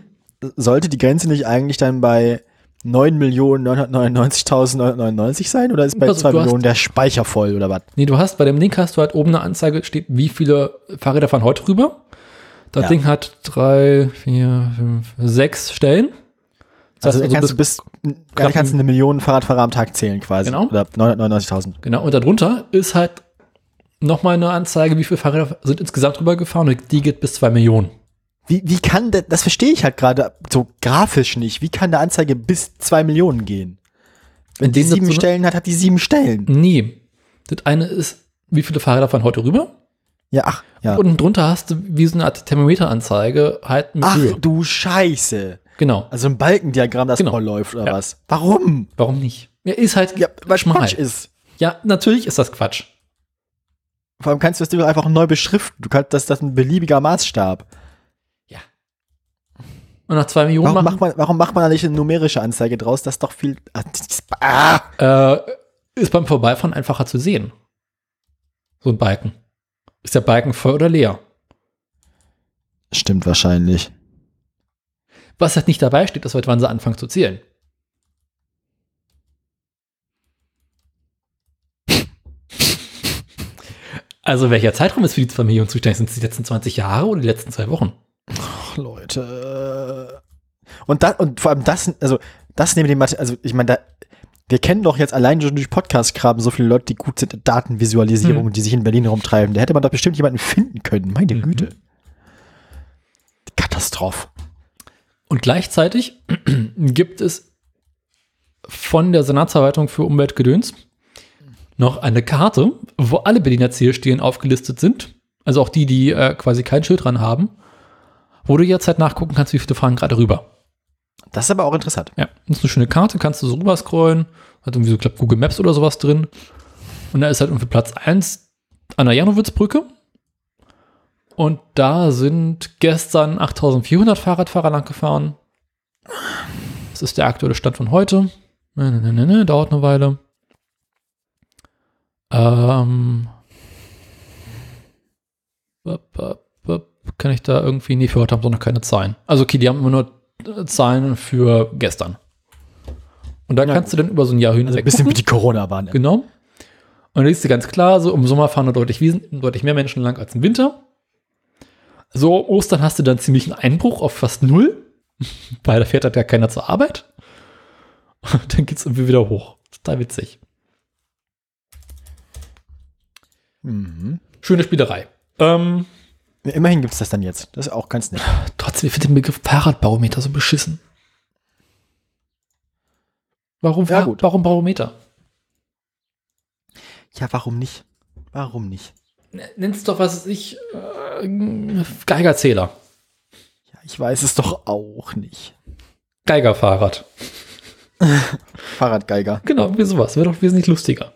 sollte die Grenze nicht eigentlich dann bei 9.999.999 sein? Oder ist bei Also, 2 du hast- Millionen der Speicher voll oder was? Nee, du hast bei dem Link hast du halt oben eine Anzeige, steht, wie viele Fahrräder fahren heute rüber. Das Ja. Ding hat drei, vier, fünf, sechs Stellen. Das Also, heißt, kannst du bis- kannst du eine Million Fahrradfahrer am Tag zählen quasi. Genau. Oder 999.000. Genau, und darunter ist halt nochmal eine Anzeige, wie viele Fahrräder sind insgesamt rübergefahren und die geht bis zwei Millionen. Wie, wie kann das, das verstehe ich halt gerade so grafisch nicht. Wie kann eine Anzeige bis zwei Millionen gehen? Wenn die sieben so Stellen hat, hat die sieben Stellen. Nee. Das eine ist, wie viele Fahrräder fahren heute rüber? Ja, ach, ja. Und drunter hast du wie so eine Art Thermometeranzeige halt mit Ach, Höhe. du Scheiße. Genau. Also ein Balkendiagramm, das Genau. voll läuft oder Ja. was? Warum? Warum nicht? Ja, ist halt Ja, weil schmal. Quatsch ist. Ja, natürlich ist das Quatsch. Vor allem kannst du das Ding einfach neu beschriften. Du kannst, das, das ist ein beliebiger Maßstab. Und nach zwei Millionen Warum machen, macht man, warum macht man da nicht eine numerische Anzeige draus? Das ist doch viel. Ah, Ah, äh, ist beim Vorbeifahren einfacher zu sehen. So ein Balken. Ist der Balken voll oder leer? Stimmt wahrscheinlich. Was halt nicht dabei steht, ist wann sie anfangen zu zählen. Also welcher Zeitraum ist für die zwei Millionen zuständig? Sind es die letzten 20 Jahre oder die letzten zwei Wochen? Ach, Leute. Und, da, und vor allem das, also das neben dem also ich meine, da, wir kennen doch jetzt allein schon durch Podcast-Graben so viele Leute, die gut sind in Datenvisualisierung, Hm. die sich in Berlin rumtreiben. Da hätte man doch bestimmt jemanden finden können. Meine Mhm. Güte. Katastrophe. Und gleichzeitig [CLEARS THROAT] gibt es von der Senatsverwaltung für Umweltgedöns noch eine Karte, wo alle Berliner Zielstellen aufgelistet sind. Also auch die, die äh, quasi kein Schild dran haben. Wo du jetzt halt nachgucken kannst, wie viele fahren gerade rüber. Das ist aber auch interessant. Ja, das ist eine schöne Karte, kannst du so rüber scrollen. Hat irgendwie so, glaube, Google Maps oder sowas drin. Und da ist halt irgendwie Platz 1 an der Janowitzbrücke. Und da sind gestern 8400 Fahrradfahrer lang gefahren. Das ist der aktuelle Stand von heute. Ne, ne, ne, ne, dauert eine Weile. Ähm. Kann ich da irgendwie, nee, für heute haben sie noch keine Zahlen. Also, okay, die haben immer nur Zahlen für gestern. Und da Ja, kannst du dann über so ein Jahr hinweg Also ein bisschen wie die Corona-Warn. Genau. Und da siehst du ganz klar, so im Sommer fahren da deutlich, wiesen- deutlich mehr Menschen lang als im Winter. So, Ostern hast du dann ziemlich einen Einbruch auf fast null, [LAUGHS] weil da fährt halt ja keiner zur Arbeit. [LAUGHS] Und dann geht's irgendwie wieder hoch. Total witzig. Mhm. Schöne Spielerei. Ähm, Immerhin gibt es das dann jetzt. Das ist auch ganz [LAUGHS] nett. trotzdem, ich finde den Begriff Fahrradbarometer so beschissen. Warum, Ja, gut. warum Barometer? Ja, warum nicht? Warum nicht? Nenn's doch, was ich, äh, Geigerzähler. Ja, ich weiß es doch auch nicht. Geigerfahrrad. [LAUGHS] Fahrradgeiger. Genau, wie sowas. Wäre doch wesentlich lustiger.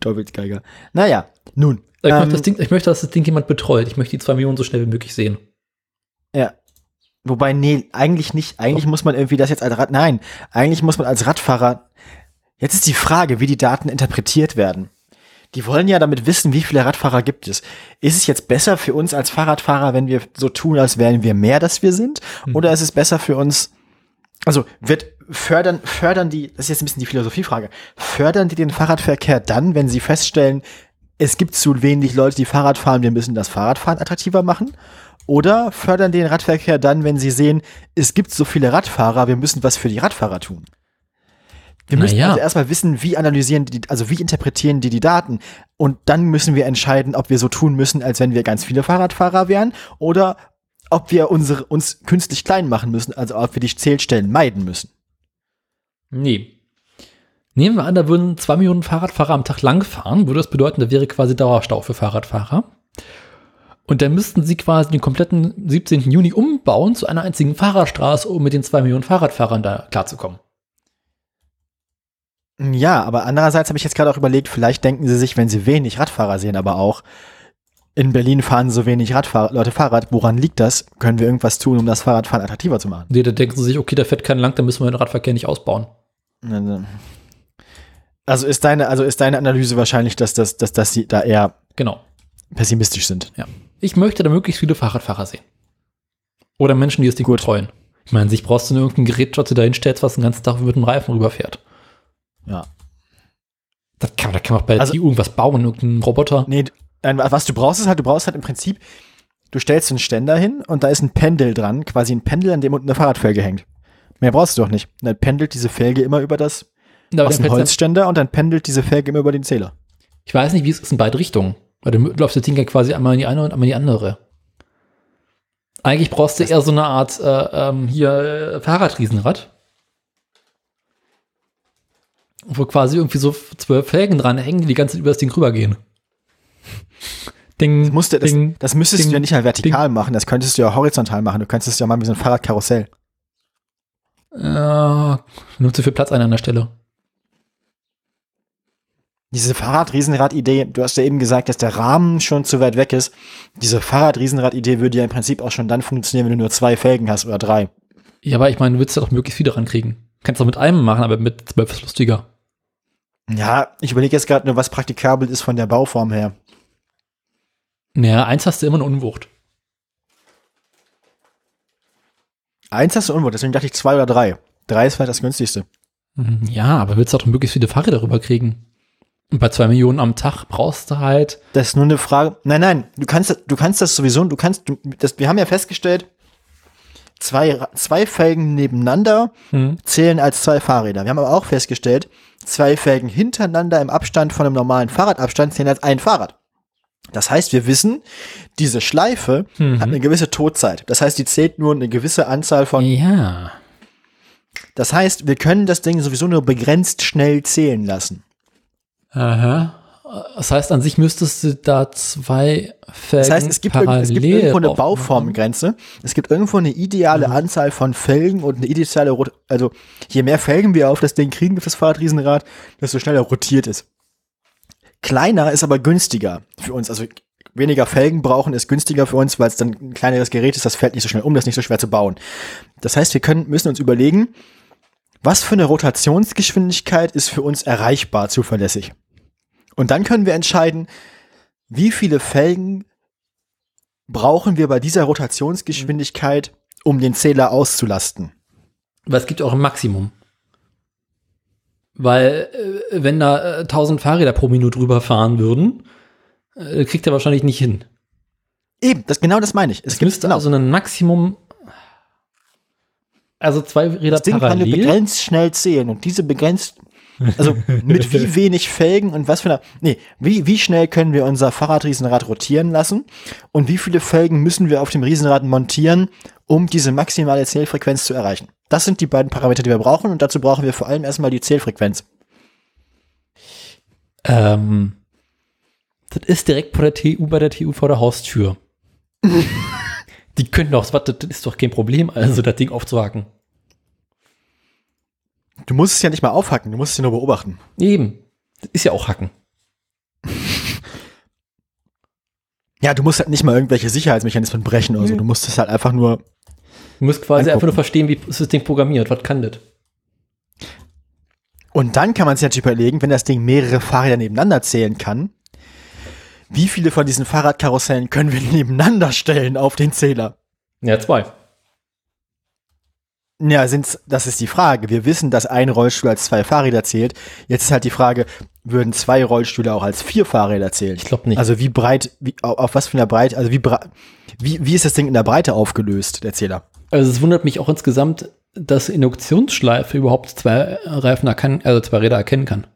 Teufelsgeiger. Naja, nun. Ich, Ähm, möchte Ding, ich möchte, dass das Ding jemand betreut. Ich möchte die zwei Millionen so schnell wie möglich sehen. Ja. Wobei, nee, eigentlich nicht. Eigentlich muss man irgendwie das jetzt als Rad, nein, eigentlich muss man als Radfahrer, jetzt ist die Frage, wie die Daten interpretiert werden. Die wollen ja damit wissen, wie viele Radfahrer gibt es. Ist es jetzt besser für uns als Fahrradfahrer, wenn wir so tun, als wären wir mehr, dass wir sind? Mhm. Oder ist es besser für uns, also wird fördern, fördern die, das ist jetzt ein bisschen die Philosophiefrage, fördern die den Fahrradverkehr dann, wenn sie feststellen, es gibt zu wenig Leute, die Fahrrad fahren, wir müssen das Fahrradfahren attraktiver machen? Oder fördern den Radverkehr dann, wenn sie sehen, es gibt so viele Radfahrer, wir müssen was für die Radfahrer tun? Wir müssen Naja. also erstmal wissen, wie analysieren die, also wie interpretieren die die Daten? Und dann müssen wir entscheiden, ob wir so tun müssen, als wenn wir ganz viele Fahrradfahrer wären oder ob wir unsere, uns künstlich klein machen müssen, also ob wir die Zählstellen meiden müssen. Nee. Nehmen wir an, da würden zwei Millionen Fahrradfahrer am Tag lang fahren, würde das bedeuten, da wäre quasi Dauerstau für Fahrradfahrer. Und dann müssten sie quasi den kompletten 17. Juni umbauen zu einer einzigen Fahrradstraße, um mit den zwei Millionen Fahrradfahrern da klarzukommen. Ja, aber andererseits habe ich jetzt gerade auch überlegt, vielleicht denken sie sich, wenn sie wenig Radfahrer sehen, aber auch in Berlin fahren so wenig Radfahr Leute Fahrrad. Woran liegt das? Können wir irgendwas tun, um das Fahrradfahren attraktiver zu machen? Nee, da denken sie sich, okay, da fährt keiner lang, da müssen wir den Radverkehr nicht ausbauen. Also, ist deine, also ist deine Analyse wahrscheinlich, dass, das, dass, dass sie da eher Genau. pessimistisch sind. Ja. Ich möchte da möglichst viele Fahrradfahrer sehen. Oder Menschen, die es Ding Gut. betreuen. Ich meine, sich brauchst du nur irgendein Gerät, das du da hinstellst, was den ganzen Tag über den Reifen rüberfährt. Ja. Das kann, da kann man auch bei Also- TU irgendwas bauen, irgendeinen Roboter. Nee, nein, was du brauchst, ist halt, du brauchst halt im Prinzip, du stellst einen Ständer hin und da ist ein Pendel dran, quasi ein Pendel, an dem unten eine Fahrradfelge hängt. Mehr brauchst du doch nicht. Und dann pendelt diese Felge immer über das, Aber dem fällt's Holzständer und dann pendelt diese Felge immer über den Zähler. Ich weiß nicht, wie es ist in beide Richtungen. Weil du läufst das Ding ja quasi einmal in die eine und einmal in die andere. Eigentlich brauchst du eher so eine Art äh, ähm, hier äh, Fahrradriesenrad. Wo quasi irgendwie so zwölf Felgen dran hängen, die die ganze Zeit über [LAUGHS] das Ding rübergehen. Ding, Das, musste, das, ding. das müsstest ding, du ja nicht mal vertikal machen, das könntest du ja horizontal machen. Du könntest es ja mal wie so ein Fahrradkarussell. Äh, nimmt zu viel Platz ein an der Stelle. Diese Fahrradriesenrad-Idee, du hast ja eben gesagt, dass der Rahmen schon zu weit weg ist. Diese Fahrradriesenrad-Idee würde ja im Prinzip auch schon dann funktionieren, wenn du nur zwei Felgen hast oder drei. Ja, aber ich meine, du willst ja doch möglichst viele rankriegen. Kannst du mit einem machen, aber mit zwölf ist lustiger. Ja, ich überlege jetzt gerade nur, was praktikabel ist von der Bauform her. Naja, eins hast du immer eine Unwucht. Eins hast du unwohl, deswegen dachte ich zwei oder drei. Drei ist vielleicht das günstigste. Mhm, Ja, aber willst du doch möglichst viele Fahrräder rüberkriegen. Und bei zwei Millionen am Tag brauchst du halt. Das ist nur eine Frage. Nein, nein, du kannst, das- du kannst das sowieso, du kannst, du, das, wir haben ja festgestellt, zwei, zwei Felgen nebeneinander Hm, zählen als zwei Fahrräder. Wir haben aber auch festgestellt, zwei Felgen hintereinander im Abstand von einem normalen Fahrradabstand zählen als ein Fahrrad. Das heißt, wir wissen, diese Schleife Mhm. hat eine gewisse Todzeit. Das heißt, die zählt nur eine gewisse Anzahl von. Ja. Das heißt, wir können das Ding sowieso nur begrenzt schnell zählen lassen. Aha. Das heißt, an sich müsstest du da zwei Felgen Das heißt, es gibt, irgend- es gibt parallel irgendwo eine Bauformgrenze. Es gibt irgendwo eine ideale Anzahl von Felgen und eine ideale Rot Also, je mehr Felgen wir auf das Ding kriegen, auf das Fahrradriesenrad, desto schneller rotiert es. Kleiner ist aber günstiger für uns. Also, weniger Felgen brauchen ist günstiger für uns, weil es dann ein kleineres Gerät ist, das fällt nicht so schnell um, das ist nicht so schwer zu bauen. Das heißt, wir können, müssen uns überlegen, was für eine Rotationsgeschwindigkeit ist für uns erreichbar zuverlässig. Und dann können wir entscheiden, wie viele Felgen brauchen wir bei dieser Rotationsgeschwindigkeit, um den Zähler auszulasten. Es gibt auch ein Maximum. Weil, äh, wenn da äh, 1000 Fahrräder pro Minute rüberfahren würden, äh, kriegt er wahrscheinlich nicht hin. Eben, das, genau das meine ich. Es Es gibt müsste genau, also ein Maximum, also zwei Räder das Ding kann parallel. begrenzt schnell zählen und diese begrenzt, also mit [LAUGHS] wie wenig Felgen und was für eine, nee, wie, wie schnell können wir unser Fahrradriesenrad rotieren lassen und wie viele Felgen müssen wir auf dem Riesenrad montieren, um diese maximale Zählfrequenz zu erreichen. Das sind die beiden Parameter, die wir brauchen und dazu brauchen wir vor allem erstmal die Zählfrequenz. Ähm, das ist direkt vor der TU bei der TU vor der Haustür. [LAUGHS] Die können doch, was, das ist doch kein Problem, also das Ding aufzuhaken. Du musst es ja nicht mal aufhacken, du musst es ja nur beobachten. Eben. Das ist ja auch Hacken. [LAUGHS] Ja, du musst halt nicht mal irgendwelche Sicherheitsmechanismen brechen oder so. Du musst es halt einfach nur. Du musst quasi Angucken. einfach nur verstehen, wie ist das Ding programmiert, was kann das? Und dann kann man sich natürlich überlegen, wenn das Ding mehrere Fahrräder nebeneinander zählen kann, wie viele von diesen Fahrradkarussellen können wir nebeneinander stellen auf den Zähler? Ja, zwei. Ja, sind's, das ist die Frage. Wir wissen, dass ein Rollstuhl als zwei Fahrräder zählt. Jetzt ist halt die Frage, würden zwei Rollstühle auch als vier Fahrräder zählen? Ich glaube nicht. Also wie breit, wie, auf, auf was für einer Breite, also wie, wie, wie ist das Ding in der Breite aufgelöst, der Zähler? Also es wundert mich auch insgesamt, dass Induktionsschleife überhaupt zwei Reifen erkennen, also zwei Räder erkennen kann.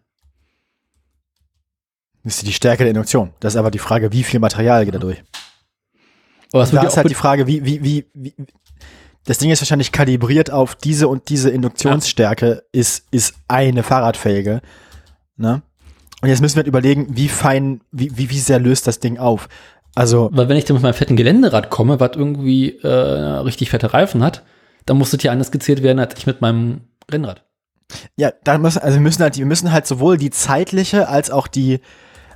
Das ist die Stärke der Induktion. Das ist aber die Frage, wie viel Material geht da durch? Aber es da wird ja ist halt die Frage, wie, wie, wie, wie, das Ding ist wahrscheinlich kalibriert auf diese und diese Induktionsstärke ist, ist eine Fahrradfelge. Ne? Und jetzt müssen wir halt überlegen, wie fein, wie, wie, wie sehr löst das Ding auf? Also, weil wenn ich dann mit meinem fetten Geländerad komme, was irgendwie äh, richtig fette Reifen hat, dann muss das ja anders gezählt werden, als ich mit meinem Rennrad. ja, da müssen, also wir müssen halt, wir müssen halt sowohl die zeitliche als auch die,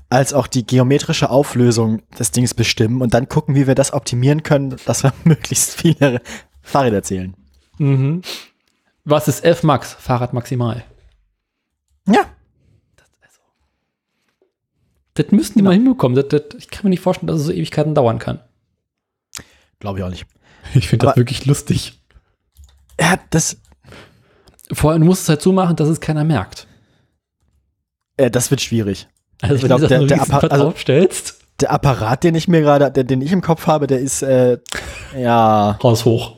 als auch die geometrische Auflösung des Dings bestimmen und dann gucken, wie wir das optimieren können, dass wir [LAUGHS] möglichst viele Fahrräder zählen. Mhm. Was ist F Max? Fahrrad maximal. Ja. Das müssten die mal hinbekommen. Das, das, ich kann mir nicht vorstellen, dass es so Ewigkeiten dauern kann. Glaube ich auch nicht. [LAUGHS] Ich finde das wirklich lustig. Ja, das, Vor allem, du musst es halt so machen, dass es keiner merkt. äh, das wird schwierig. Also, Ich wenn glaub, du das der- der riesen Appa- also- draufstellst, Der Apparat, den ich mir gerade, den ich im Kopf habe, der ist, äh, ja, Haus hoch.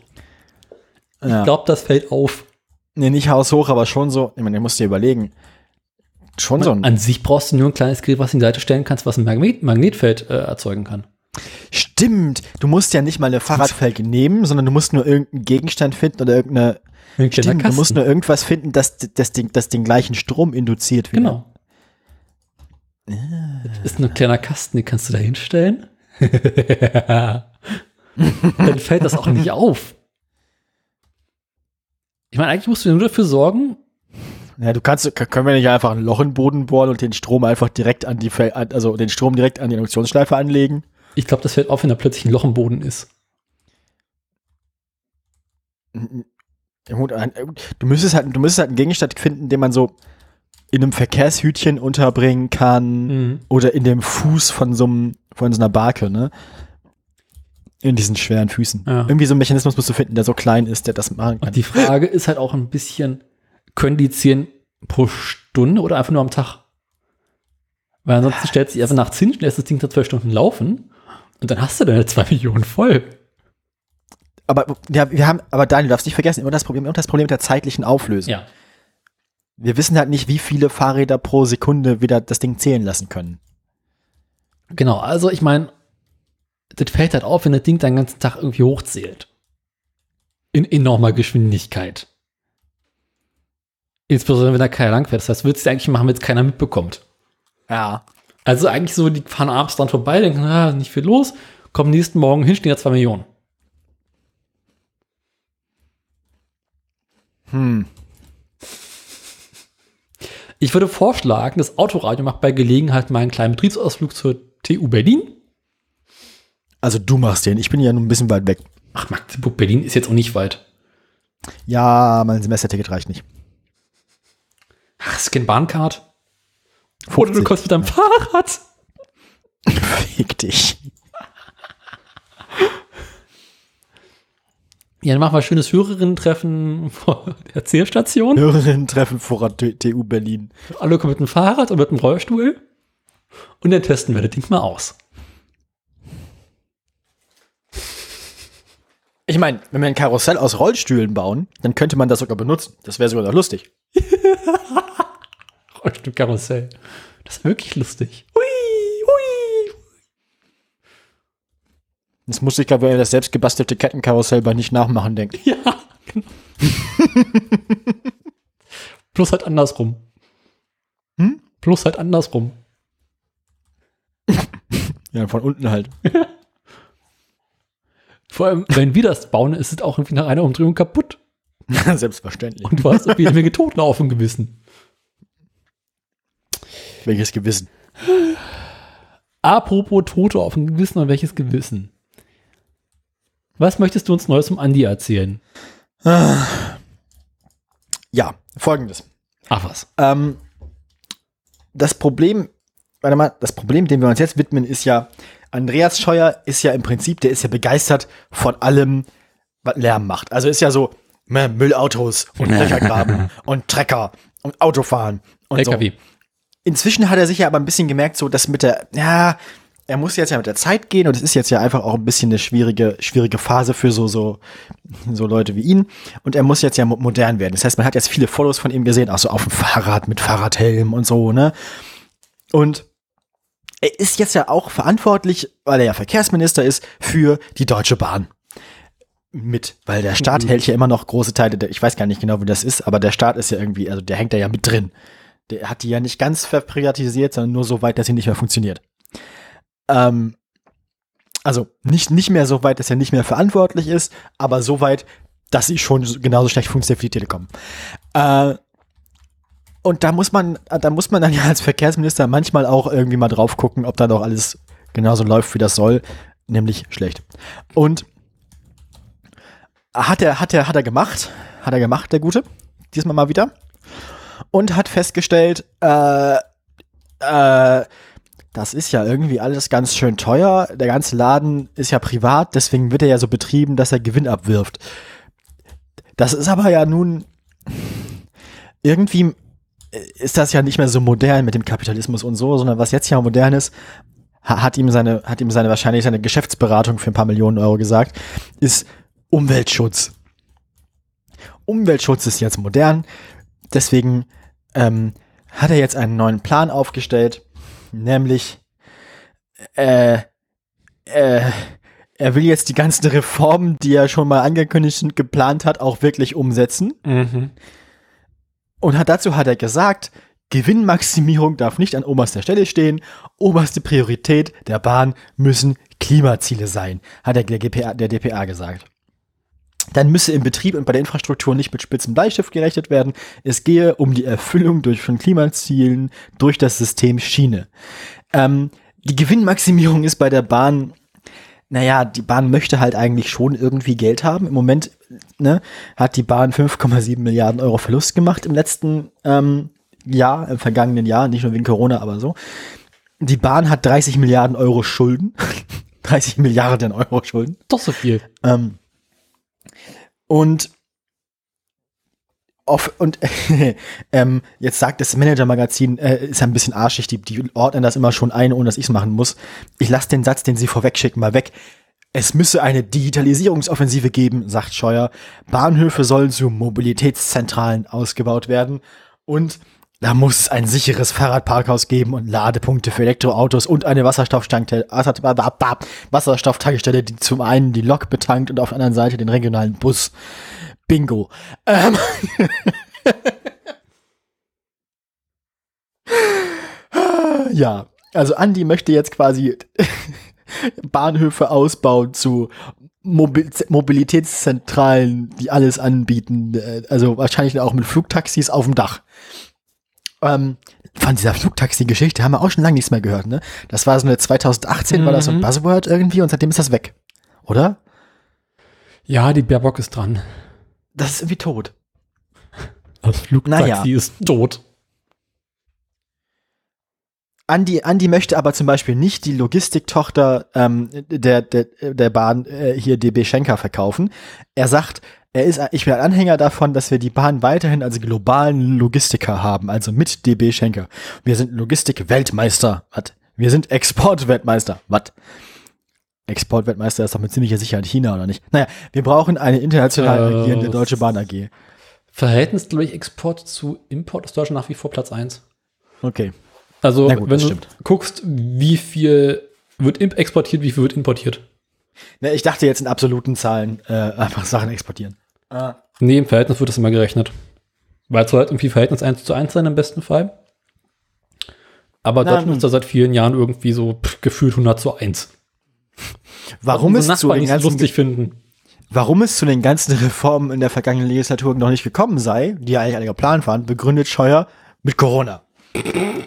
ja. Ich glaube, das fällt auf. nee, nicht haushoch, aber schon so, ich meine, du musst dir überlegen, schon so ein, An sich brauchst du nur ein kleines Gerät, was du in die Seite stellen kannst, was ein Magnet Magnetfeld äh, erzeugen kann. stimmt, du musst ja nicht mal eine Fahrradfelge nehmen, sondern du musst nur irgendeinen Gegenstand finden oder irgendeine, stimmt, du musst nur irgendwas finden, das, das, den, das den gleichen Strom induziert wieder. Genau. Das ist ein kleiner Kasten, den kannst du da hinstellen. [LAUGHS] Dann fällt das auch nicht auf. Ich meine, eigentlich musst du nur dafür sorgen, Ja, du kannst, können wir nicht einfach ein Loch in den Boden bohren und den Strom einfach direkt an die, also den Strom direkt an die Induktionsschleife anlegen? ich glaube, das fällt auf, wenn da plötzlich ein Loch im Boden ist. Ja, gut, ein- äh, Du müsstest halt, du müsstest halt einen Gegenstand finden, den man so in einem Verkehrshütchen unterbringen kann Mhm. oder in dem Fuß von so einem, von so einer Barke, ne? In diesen schweren Füßen. Ja. Irgendwie so einen Mechanismus musst du finden, der so klein ist, der das machen kann. Und die Frage ist halt auch ein bisschen, können die 10 pro Stunde oder einfach nur am Tag? Weil ansonsten stellst du dich einfach nachts hin, lässt das Ding da zwei Stunden laufen und dann hast du deine 2 [LAUGHS] Millionen voll. aber ja, wir haben, aber Daniel, du darfst nicht vergessen, immer das Problem, immer das Problem mit der zeitlichen Auflösung. Ja. Wir wissen halt nicht, wie viele Fahrräder pro Sekunde wieder das Ding zählen lassen können. Genau, also ich meine, das fällt halt auf, wenn das Ding den ganzen Tag irgendwie hochzählt. In enormer Geschwindigkeit. Insbesondere wenn da keiner lang fährt. Das heißt, würdest du eigentlich machen, wenn es keiner mitbekommt. Ja. Also eigentlich so, die fahren abends dran vorbei, denken, ah, nicht viel los, kommen nächsten Morgen hin, stehen da zwei Millionen. Hm. Ich würde vorschlagen, das Autoradio macht bei Gelegenheit mal einen kleinen Betriebsausflug zur TU Berlin. Also du machst den, ich bin ja nur ein bisschen weit weg. Ach, Magdeburg, Berlin ist jetzt auch nicht weit. Ja, mein Semesterticket reicht nicht. Ach, Scan Bahncard. Oder du 50. kommst mit deinem Fahrrad. [LAUGHS] Fick dich. Ja, dann machen wir ein schönes [LAUGHS] Hörerinnen-Treffen vor der Erzählstation. Hörerinnen-Treffen vor der TU Berlin. Alle kommen mit dem Fahrrad und mit dem Rollstuhl. Und dann testen wir das Ding mal aus. Ich meine, wenn wir ein Karussell aus Rollstühlen bauen, dann könnte man das sogar benutzen. Das wäre sogar noch lustig. [LAUGHS] Rollstuhlkarussell. Das ist wirklich lustig. Hui, hui. Das muss ich, glaube ich, das selbstgebastelte Kettenkarussell bei nicht nachmachen denken. [LAUGHS] Ja, genau. [LAUGHS] Plus halt andersrum. Hm? Plus halt andersrum. [LAUGHS] Ja, von unten halt. Vor allem, wenn wir das bauen, ist es auch irgendwie nach einer Umdrehung kaputt. Selbstverständlich. Und du hast irgendwie eine Menge Toten auf dem Gewissen. Welches Gewissen? Apropos Tote auf dem Gewissen und welches Gewissen? Was möchtest du uns Neues um Andi erzählen? Ja, folgendes. Ach was. Ähm, das Problem, warte mal, das Problem, dem wir uns jetzt widmen, ist ja, Andreas Scheuer ist ja im Prinzip, der ist ja begeistert von allem, was Lärm macht. Also ist ja so ne, Müllautos und Löchergraben [LAUGHS] und Trecker und Autofahren und so. LKW. Inzwischen hat er sich ja aber ein bisschen gemerkt, so dass mit der, ja, er muss jetzt ja mit der Zeit gehen und es ist jetzt ja einfach auch ein bisschen eine schwierige, schwierige Phase für so, so, so Leute wie ihn. Und er muss jetzt ja mo- modern werden. Das heißt, man hat jetzt viele Follows von ihm gesehen, auch so auf dem Fahrrad mit Fahrradhelm und so, ne? Und er ist jetzt ja auch verantwortlich, weil er ja Verkehrsminister ist, für die Deutsche Bahn. Mit, weil der Staat hält ja immer noch große Teile der, ich weiß gar nicht genau, wie das ist, aber der Staat ist ja irgendwie, also der hängt da ja mit drin. Der hat die ja nicht ganz verprivatisiert, sondern nur so weit, dass sie nicht mehr funktioniert. Ähm, also nicht, nicht mehr so weit, dass er nicht mehr verantwortlich ist, aber so weit, dass sie schon so- genauso schlecht funktioniert wie die Telekom. Äh, und da muss man, da muss man dann [LAUGHS] ja als Verkehrsminister manchmal auch irgendwie mal drauf gucken, ob da doch alles genauso läuft, wie das soll, nämlich schlecht. Und hat er, hat er, hat er gemacht, hat er gemacht, der Gute, diesmal mal wieder, und hat festgestellt, äh, äh, das ist ja irgendwie alles ganz schön teuer. Der ganze Laden ist ja privat, deswegen wird er ja so betrieben, dass er Gewinn abwirft. Das ist aber ja nun irgendwie ist das ja nicht mehr so modern mit dem Kapitalismus und so, sondern was jetzt ja modern ist, hat ihm seine, hat ihm seine wahrscheinlich seine Geschäftsberatung für ein paar Millionen Euro gesagt, ist Umweltschutz. Umweltschutz ist jetzt modern, deswegen ähm, hat er jetzt einen neuen Plan aufgestellt, nämlich äh, äh, er will jetzt die ganzen Reformen, die er schon mal angekündigt und geplant hat, auch wirklich umsetzen. Mhm. Und hat, dazu hat er gesagt, Gewinnmaximierung darf nicht an oberster Stelle stehen. Oberste Priorität der Bahn müssen Klimaziele sein, hat der, GPA, der DPA gesagt. Dann müsse im Betrieb und bei der Infrastruktur nicht mit spitzem Bleistift gerechnet werden. Es gehe um die Erfüllung durch von Klimazielen durch das System Schiene. Ähm, die Gewinnmaximierung ist bei der Bahn naja, die Bahn möchte halt eigentlich schon irgendwie Geld haben. Im Moment ne, hat die Bahn 5,7 Milliarden Euro Verlust gemacht im letzten ähm, Jahr, im vergangenen Jahr, nicht nur wegen Corona, aber so. Die Bahn hat 30 Milliarden Euro Schulden. [LAUGHS] 30 Milliarden Euro Schulden. Doch so viel. Ähm, und auf, und [LAUGHS] ähm, jetzt sagt das Manager-Magazin, äh, ist ein bisschen arschig, die, die ordnen das immer schon ein, ohne dass ich es machen muss. Ich lasse den Satz, den sie vorwegschicken, mal weg. Es müsse eine Digitalisierungsoffensive geben, sagt Scheuer. Bahnhöfe sollen zu Mobilitätszentralen ausgebaut werden und da muss es ein sicheres Fahrradparkhaus geben und Ladepunkte für Elektroautos und eine Wasserstofftankstelle, die zum einen die Lok betankt und auf der anderen Seite den regionalen Bus. Bingo. Ähm. [LAUGHS] ja, also Andi möchte jetzt quasi [LAUGHS] Bahnhöfe ausbauen zu Mobil Mobilitätszentralen, die alles anbieten. Äh, also wahrscheinlich auch mit Flugtaxis auf dem Dach. Ähm, von dieser Flugtaxi-Geschichte haben wir auch schon lange nichts mehr gehört, ne? Das war so eine 2018, mhm. war das so ein mhm. Buzzword irgendwie und seitdem ist das weg. Oder? Ja, die Baerbock ist dran. Das ist irgendwie tot. Das Flugtaxi naja. ist tot. Andi, Andi möchte aber zum Beispiel nicht die Logistiktochter ähm, der, der, der Bahn äh, hier DB Schenker verkaufen. Er sagt, er ist, ich bin ein Anhänger davon, dass wir die Bahn weiterhin als globalen Logistiker haben, also mit DB Schenker. Wir sind Logistik-Weltmeister. Was? Wir sind Export-Weltmeister. Was? Exportweltmeister ist doch mit ziemlicher Sicherheit China, oder nicht? Naja, wir brauchen eine international äh, agierende Deutsche Bahn AG. Verhältnis, glaube ich, Export zu Import ist Deutschland nach wie vor Platz 1. Okay. Also, gut, wenn du stimmt. guckst, wie viel wird exportiert, wie viel wird importiert. Ich dachte jetzt in absoluten Zahlen äh, einfach Sachen exportieren. Ah. Nee, im Verhältnis wird das immer gerechnet. Weil es soll halt irgendwie Verhältnis 1 zu 1 sein im besten Fall. Aber Na, Deutschland ist da seit vielen Jahren irgendwie so pff, gefühlt 100 zu 1. Warum es zu den ganzen lustig finden. Warum es zu den ganzen [LAUGHS] Reformen in der vergangenen Legislatur noch nicht gekommen sei, die ja eigentlich alle geplant waren, begründet Scheuer mit Corona.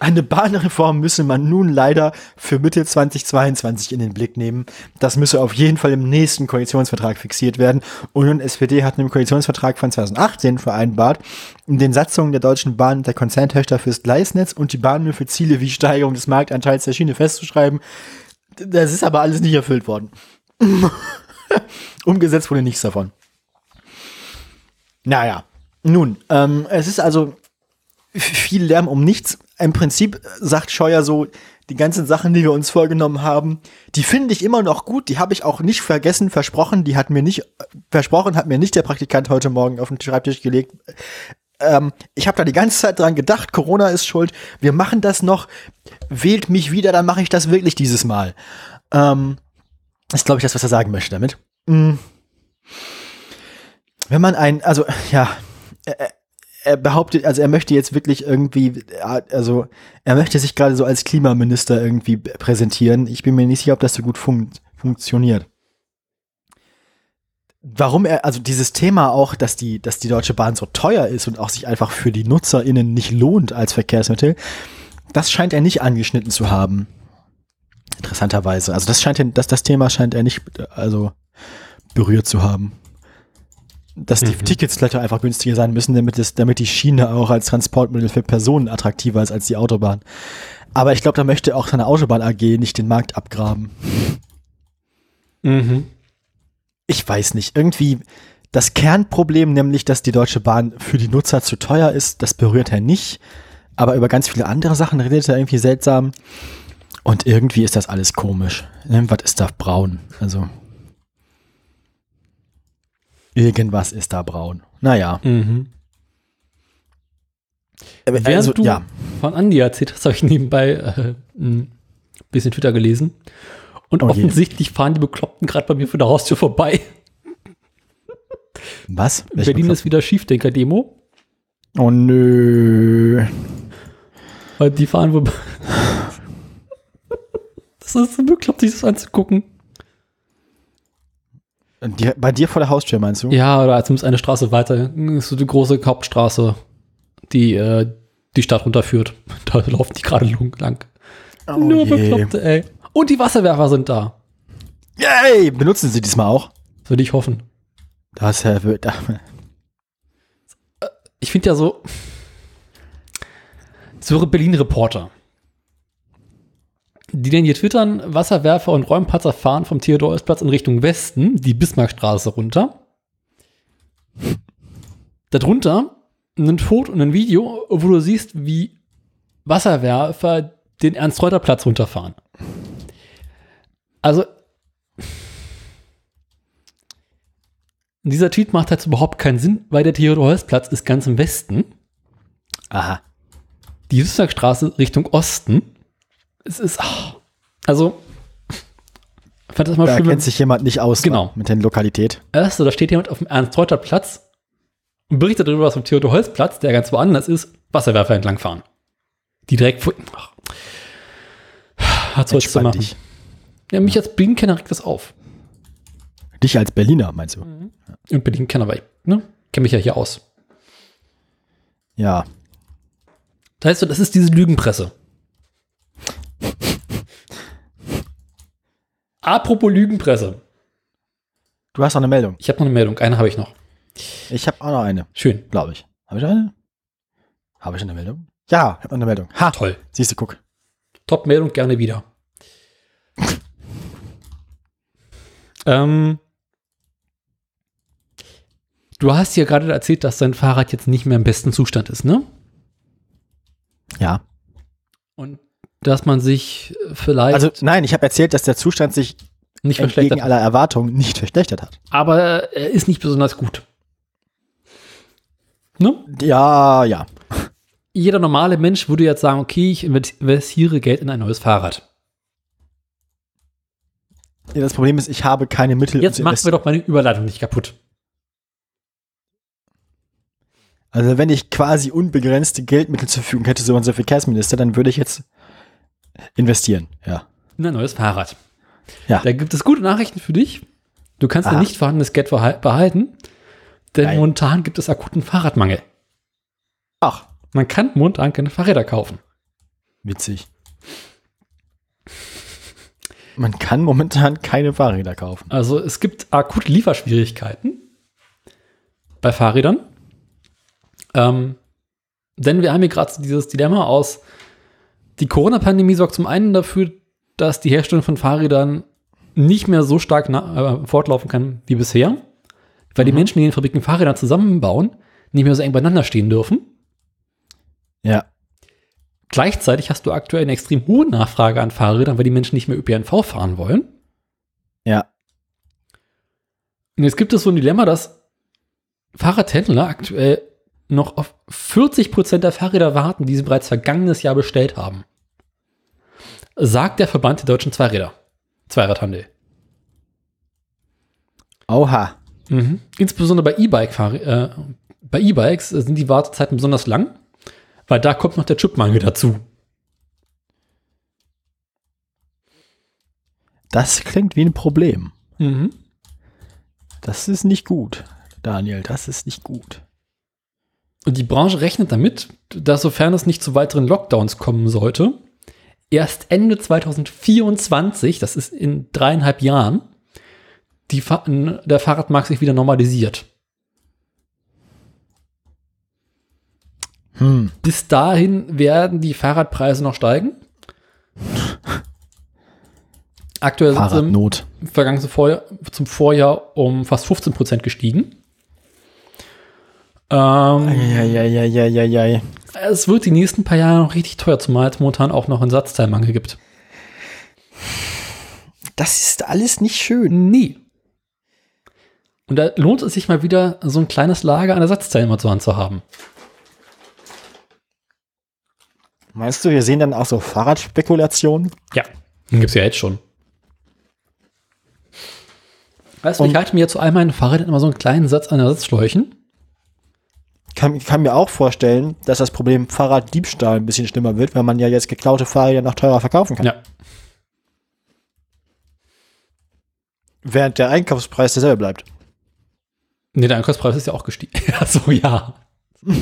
Eine Bahnreform müsse man nun leider für Mitte 2022 in den Blick nehmen. Das müsse auf jeden Fall im nächsten Koalitionsvertrag fixiert werden. Und nun SPD hat im Koalitionsvertrag von 2018 vereinbart, in den Satzungen der Deutschen Bahn der Konzerntöchter fürs Gleisnetz und die Bahnhöfe Ziele wie Steigerung des Marktanteils der Schiene festzuschreiben, das ist aber alles nicht erfüllt worden. [LAUGHS] Umgesetzt wurde nichts davon. Naja, nun, ähm, es ist also viel Lärm um nichts. Im Prinzip sagt Scheuer so, die ganzen Sachen, die wir uns vorgenommen haben, die finde ich immer noch gut. Die habe ich auch nicht vergessen, versprochen. Die hat mir nicht, versprochen hat mir nicht der Praktikant heute Morgen auf den Schreibtisch gelegt. Ähm, ich habe da die ganze Zeit dran gedacht, Corona ist schuld. Wir machen das noch. Wählt mich wieder, dann mache ich das wirklich dieses Mal. Ähm, ist, glaube ich, das, was er sagen möchte damit. Mhm. Wenn man ein, also, ja, er, behauptet, also er möchte jetzt wirklich irgendwie, also er möchte sich gerade so als Klimaminister irgendwie präsentieren. Ich bin mir nicht sicher, ob das so gut fun funktioniert warum er, also dieses Thema auch, dass die, dass die Deutsche Bahn so teuer ist und auch sich einfach für die NutzerInnen nicht lohnt als Verkehrsmittel, das scheint er nicht angeschnitten zu haben. Interessanterweise. Also das scheint, das, das Thema scheint er nicht, also berührt zu haben. Dass die Mhm. Tickets vielleicht auch einfach günstiger sein müssen, damit, es, damit die Schiene auch als Transportmittel für Personen attraktiver ist als die Autobahn. Aber ich glaube, da möchte auch seine Autobahn AG nicht den Markt abgraben. Mhm. Ich weiß nicht. Irgendwie das Kernproblem, nämlich, dass die Deutsche Bahn für die Nutzer zu teuer ist, das berührt er nicht. Aber über ganz viele andere Sachen redet er irgendwie seltsam. Und irgendwie ist das alles komisch. Irgendwas ist da braun. Also. Irgendwas ist da braun. Naja. Mhm. Während Also, du ja. von Andi erzählt hast, habe ich nebenbei äh, ein bisschen Twitter gelesen. Und Oh je. offensichtlich fahren die Bekloppten gerade bei mir vor der Haustür vorbei. Was? Berlin ist wieder Schiefdenker-Demo. Oh nö. Weil die fahren wohl. [LAUGHS] das ist so bekloppt, sich das anzugucken. Die, bei dir vor der Haustür, meinst du? Ja, oder zumindest eine Straße weiter. So die große Hauptstraße, die äh, die Stadt runterführt. [LAUGHS] Da laufen die gerade lang. Oh Nur je. Bekloppte, ey. Und die Wasserwerfer sind da. Yay! Benutzen sie diesmal auch? Würde ich hoffen. Das Herr wird. Ich finde ja so. So Berlin-Reporter. Die denn hier twittern, Wasserwerfer und Räumpatzer fahren vom Theodor-Heuss-Platz in Richtung Westen, die Bismarckstraße runter. Darunter ein Foto und ein Video, wo du siehst, wie Wasserwerfer den Ernst-Reuter-Platz runterfahren. Also, dieser Tweet macht halt überhaupt keinen Sinn, weil der Theodor-Heuss-Platz ist ganz im Westen, Aha. die Bismarckstraße Richtung Osten. Es ist, ah, also, fand das mal Da schön, wenn- kennt sich jemand nicht aus Genau. mit der Lokalität. Erst, da steht jemand auf dem Ernst-Reuter-Platz und berichtet darüber, was am Theodor-Heuss-Platz, der ganz woanders ist, Wasserwerfer entlangfahren. Die direkt vor. Ach. Hat so zu machen. dich. Ja, mich als Berlin-Kenner regt das auf. Dich als Berliner, meinst du? Und Berlin-Kenner, weil ich, ne, kenne mich ja hier aus. Ja. Das heißt, das ist diese Lügenpresse. Apropos Lügenpresse. Du hast noch eine Meldung. Ich habe noch eine Meldung. Eine habe ich noch. Ich habe auch noch eine, Schön. glaube ich. Habe ich eine? Habe ich eine Meldung? Ja, ich habe eine Meldung. Ha, Toll. siehst du, guck. Top-Meldung gerne wieder. [LAUGHS] ähm, du hast ja gerade erzählt, dass dein Fahrrad jetzt nicht mehr im besten Zustand ist, ne? Ja. Und dass man sich vielleicht Also nein, ich habe erzählt, dass der Zustand sich nicht entgegen aller Erwartungen nicht verschlechtert hat. Aber er ist nicht besonders gut. Ne? Ja, ja. Jeder normale Mensch würde jetzt sagen, okay, ich investiere Geld in ein neues Fahrrad. Ja, Das Problem ist, ich habe keine Mittel. Jetzt machen wir doch meine Überleitung nicht kaputt. Also wenn ich quasi unbegrenzte Geldmittel zur Verfügung hätte, so unser Verkehrsminister, dann würde ich jetzt investieren. Ja. In ein neues Fahrrad. Ja. Da gibt es gute Nachrichten für dich. Du kannst Aha. dein nicht vorhandenes Geld behalten, denn Geil. momentan gibt es akuten Fahrradmangel. Ach, Man kann momentan keine Fahrräder kaufen. witzig. Man kann momentan keine Fahrräder kaufen. Also es gibt akute Lieferschwierigkeiten bei Fahrrädern. Ähm, denn wir haben hier gerade dieses Dilemma aus, die Corona-Pandemie sorgt zum einen dafür, dass die Herstellung von Fahrrädern nicht mehr so stark äh, fortlaufen kann wie bisher, weil die Menschen, die in den Fabriken Fahrräder zusammenbauen, nicht mehr so eng beieinander stehen dürfen. Ja. Gleichzeitig hast du aktuell eine extrem hohe Nachfrage an Fahrrädern, weil die Menschen nicht mehr ÖPNV fahren wollen. Ja. Und jetzt gibt es so ein Dilemma, dass Fahrradhändler aktuell noch auf 40% der Fahrräder warten, die sie bereits vergangenes Jahr bestellt haben. Sagt der Verband der deutschen Zweiräder. Zweiradhandel. Oha. Mhm. Insbesondere bei E-Bike äh, bei E-Bikes sind die Wartezeiten besonders lang, weil da kommt noch der Chipmangel dazu. Das klingt wie ein Problem. Mhm. Das ist nicht gut, Daniel. Das ist nicht gut. Und die Branche rechnet damit, dass sofern es nicht zu weiteren Lockdowns kommen sollte, erst Ende 2024, das ist in dreieinhalb Jahren, Fa der Fahrradmarkt sich wieder normalisiert. Hm. Bis dahin werden die Fahrradpreise noch steigen. Aktuell sind sie im Vergangenen Vorjahr, zum Vorjahr um fast 15% gestiegen. Ähm, Eieieiei. es wird die nächsten paar Jahre noch richtig teuer, zumal es momentan auch noch einen Satzteilmangel gibt. Das ist alles nicht schön. Nie. Und da lohnt es sich mal wieder, so ein kleines Lager an Ersatzteilen mal zur Hand zu haben. Meinst du, wir sehen dann auch so Fahrradspekulationen? Ja. Den gibt es ja jetzt schon. Weißt du, ich halte mir zu all meinen Fahrrädern immer so einen kleinen Satz an Ersatzschläuchen. Kann, kann mir auch vorstellen, dass das Problem Fahrraddiebstahl ein bisschen schlimmer wird, weil man ja jetzt geklaute Fahrräder noch teurer verkaufen kann. Ja. Während der Einkaufspreis derselbe bleibt. Nee, der Einkaufspreis ist ja auch gestiegen. [LAUGHS] Ja, so, ja. [LAUGHS]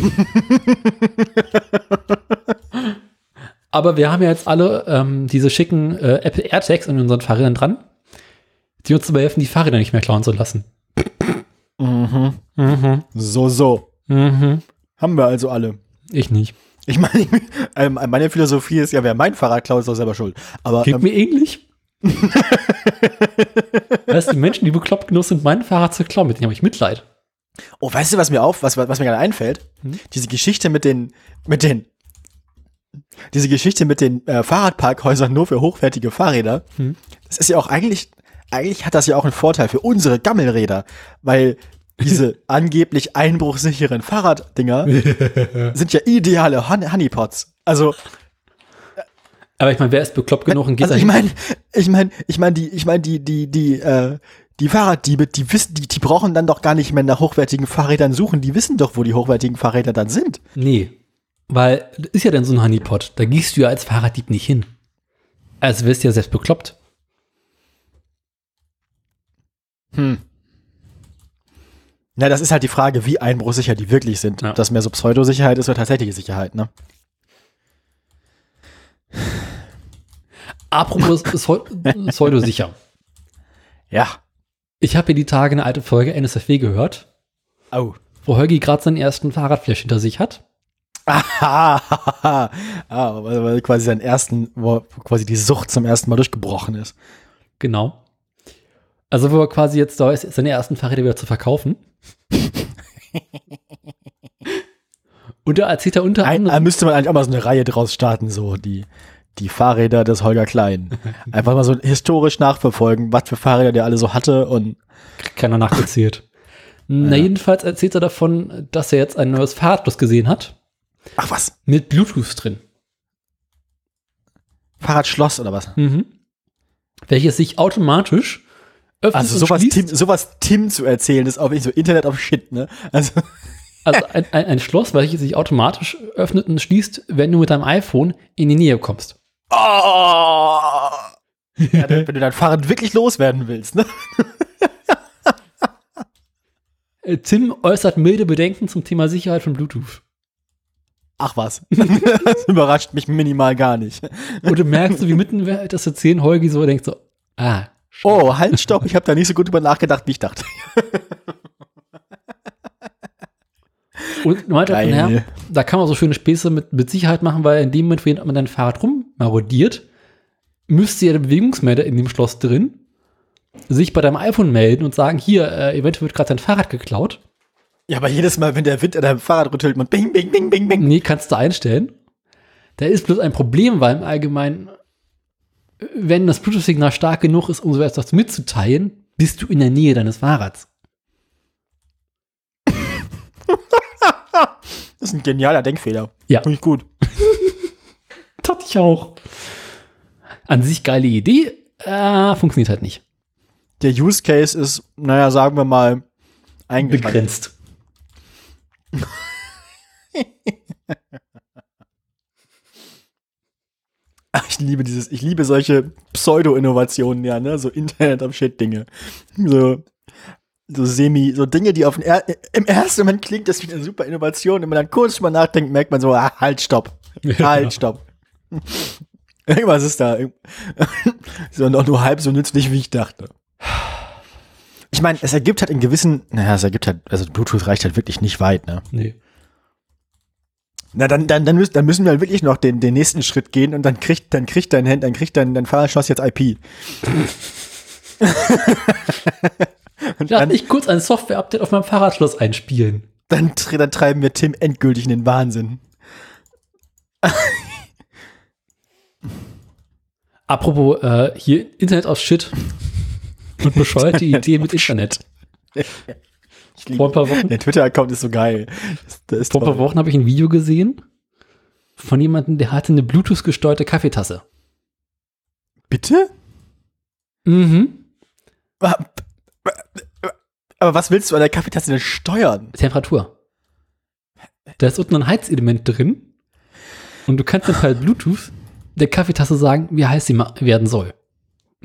Aber wir haben ja jetzt alle ähm, diese schicken äh, Apple AirTags in unseren Fahrrädern dran, die uns dabei helfen, die Fahrräder nicht mehr klauen zu lassen. Mhm. Mhm. So, so. Mhm. Haben wir also alle. Ich nicht. Ich meine, [LAUGHS] ähm, meine Philosophie ist ja, wer mein Fahrrad klaut, ist doch selber schuld. Aber Klingt ähm, mir ähnlich. [LAUGHS] weißt du, die Menschen, die bekloppt genug sind, mein Fahrrad zu klauen, mit denen habe ich Mitleid. oh, weißt du, was mir auf, was, was mir gerade einfällt? Hm? Diese Geschichte mit den, mit den, diese Geschichte mit den äh, Fahrradparkhäusern nur für hochwertige Fahrräder. Hm. Das ist ja auch eigentlich, eigentlich hat das ja auch einen Vorteil für unsere Gammelräder, weil diese angeblich einbruchsicheren Fahrraddinger [LAUGHS] sind ja ideale Hon Honeypots. Also, Aber ich meine, wer ist bekloppt genug und geht also da ich hin? meine, ich meine, ich meine, die, ich meine, die, die, die, äh, die Fahrraddiebe, die wissen, die, die brauchen dann doch gar nicht mehr nach hochwertigen Fahrrädern suchen. Die wissen doch, wo die hochwertigen Fahrräder dann sind. Nee. Weil, das ist ja dann so ein Honeypot. Da gehst du ja als Fahrraddieb nicht hin. Also wirst du ja selbst bekloppt. Hm. Na, das ist halt die Frage, wie einbruchsicher die wirklich sind. Ja. Ob das mehr so Pseudosicherheit ist oder tatsächliche Sicherheit, ne? Apropos [LAUGHS] Pseu- pseudosicher. Ja. Ich habe hier die Tage eine alte Folge NSFW gehört, Oh. wo Holgi gerade seinen ersten Fahrradflash hinter sich hat. Aha, [LAUGHS] ah, weil, weil quasi seinen ersten, wo quasi die Sucht zum ersten Mal durchgebrochen ist. Genau. Also wo er quasi jetzt da ist, seine ersten Fahrräder wieder zu verkaufen. [LAUGHS] Und da erzählt er unter Ein, da anderem, müsste man eigentlich auch mal so eine Reihe draus starten, so die, die Fahrräder des Holger Klein. [LAUGHS] Einfach mal so historisch nachverfolgen, was für Fahrräder der alle so hatte und keiner nachgezählt. [LAUGHS] Na, jedenfalls erzählt er davon, dass er jetzt ein neues Fahrrad bloß gesehen hat, ach was, mit Bluetooth drin. Fahrradschloss oder was? Mhm. Welches sich automatisch Also sowas. Tim, sowas Tim zu erzählen, ist auch wirklich so Internet of Shit, ne? Also [LAUGHS] Also ein, ein, ein Schloss, welches sich automatisch öffnet und schließt, wenn du mit deinem iPhone in die Nähe kommst. Oh! Ja, [LAUGHS] wenn du dein Fahrrad wirklich loswerden willst, ne? Äh, Tim äußert milde Bedenken zum Thema Sicherheit von Bluetooth. Ach was. Das [LAUGHS] überrascht mich minimal gar nicht. Und du merkst, so wie mitten während das erzählen, Holgi so denkt so, ah, Oh, halt, stopp, ich habe da nicht so gut drüber nachgedacht, wie ich dachte. [LAUGHS] Und meinte Geil. ja, da kann man so schöne Späße mit, mit Sicherheit machen, weil in dem Moment, jemand mit deinem Fahrrad rummarodiert, müsste ja der Bewegungsmelder in dem Schloss drin sich bei deinem iPhone melden und sagen, hier, äh, eventuell wird gerade dein Fahrrad geklaut. Ja, aber jedes Mal, wenn der Wind an deinem Fahrrad rüttelt, man bing, bing, bing, bing, bing. Nee, kannst du einstellen. Da ist bloß ein Problem, weil im Allgemeinen, wenn das Bluetooth-Signal stark genug ist, um so etwas mitzuteilen, bist du in der Nähe deines Fahrrads. [LAUGHS] Das ist ein genialer Denkfehler. Ja. Finde ich gut. [LAUGHS] Tat ich auch. An sich geile Idee, äh, funktioniert halt nicht. Der Use Case ist, naja, sagen wir mal, eingeschränkt. Begrenzt. [LAUGHS] Ach, Ich liebe dieses, ich liebe solche Pseudo-Innovationen, ja, ne, so Internet of Shit Dinge. So, so semi, so Dinge, die auf den er im ersten Moment klingt, das wie eine super Innovation. Wenn man dann kurz drüber nachdenkt, merkt man so, ah, halt, stopp. Halt, stopp. Irgendwas ist da. [LAUGHS] so noch nur halb so nützlich, wie ich dachte. Ich meine, es ergibt halt in gewissen, naja, es ergibt halt, also Bluetooth reicht halt wirklich nicht weit, ne? Nee. Na, dann, dann, dann, müssen, dann müssen wir halt wirklich noch den, den nächsten Schritt gehen und dann kriegt, dann kriegt dein Hand, dann kriegt dein, dein Fahrradschloss jetzt IP. [LAUGHS] und Lass dann, mich kurz ein Software-Update auf meinem Fahrradschloss einspielen. dann, dann treiben wir Tim endgültig in den Wahnsinn. [LAUGHS] Apropos, äh, hier Internet aus Shit und bescheuerte Idee mit Internet. [LAUGHS] Ich Vor ein paar Wochen, der Twitter-Account ist so geil. Das, das ist vor ein paar. Wochen habe ich ein Video gesehen von jemandem, der hatte eine Bluetooth-gesteuerte Kaffeetasse. Bitte? Mhm. Aber was willst du an der Kaffeetasse denn steuern? Temperatur. Da ist unten ein Heizelement drin und du kannst dann per Bluetooth der Kaffeetasse sagen, wie heiß sie werden soll.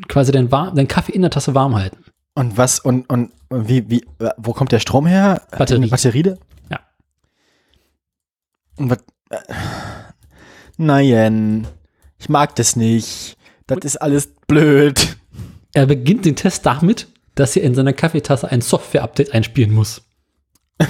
Quasi deinen, deinen Kaffee in der Tasse warm halten. Und was, und, und, wie, wie, wo kommt der Strom her? Batterie. Eine Batterie? Ja. Und was, äh, nein, ich mag das nicht. Das ist alles blöd. Er beginnt den Test damit, dass er in seiner Kaffeetasse ein Software-Update einspielen muss. [LAUGHS]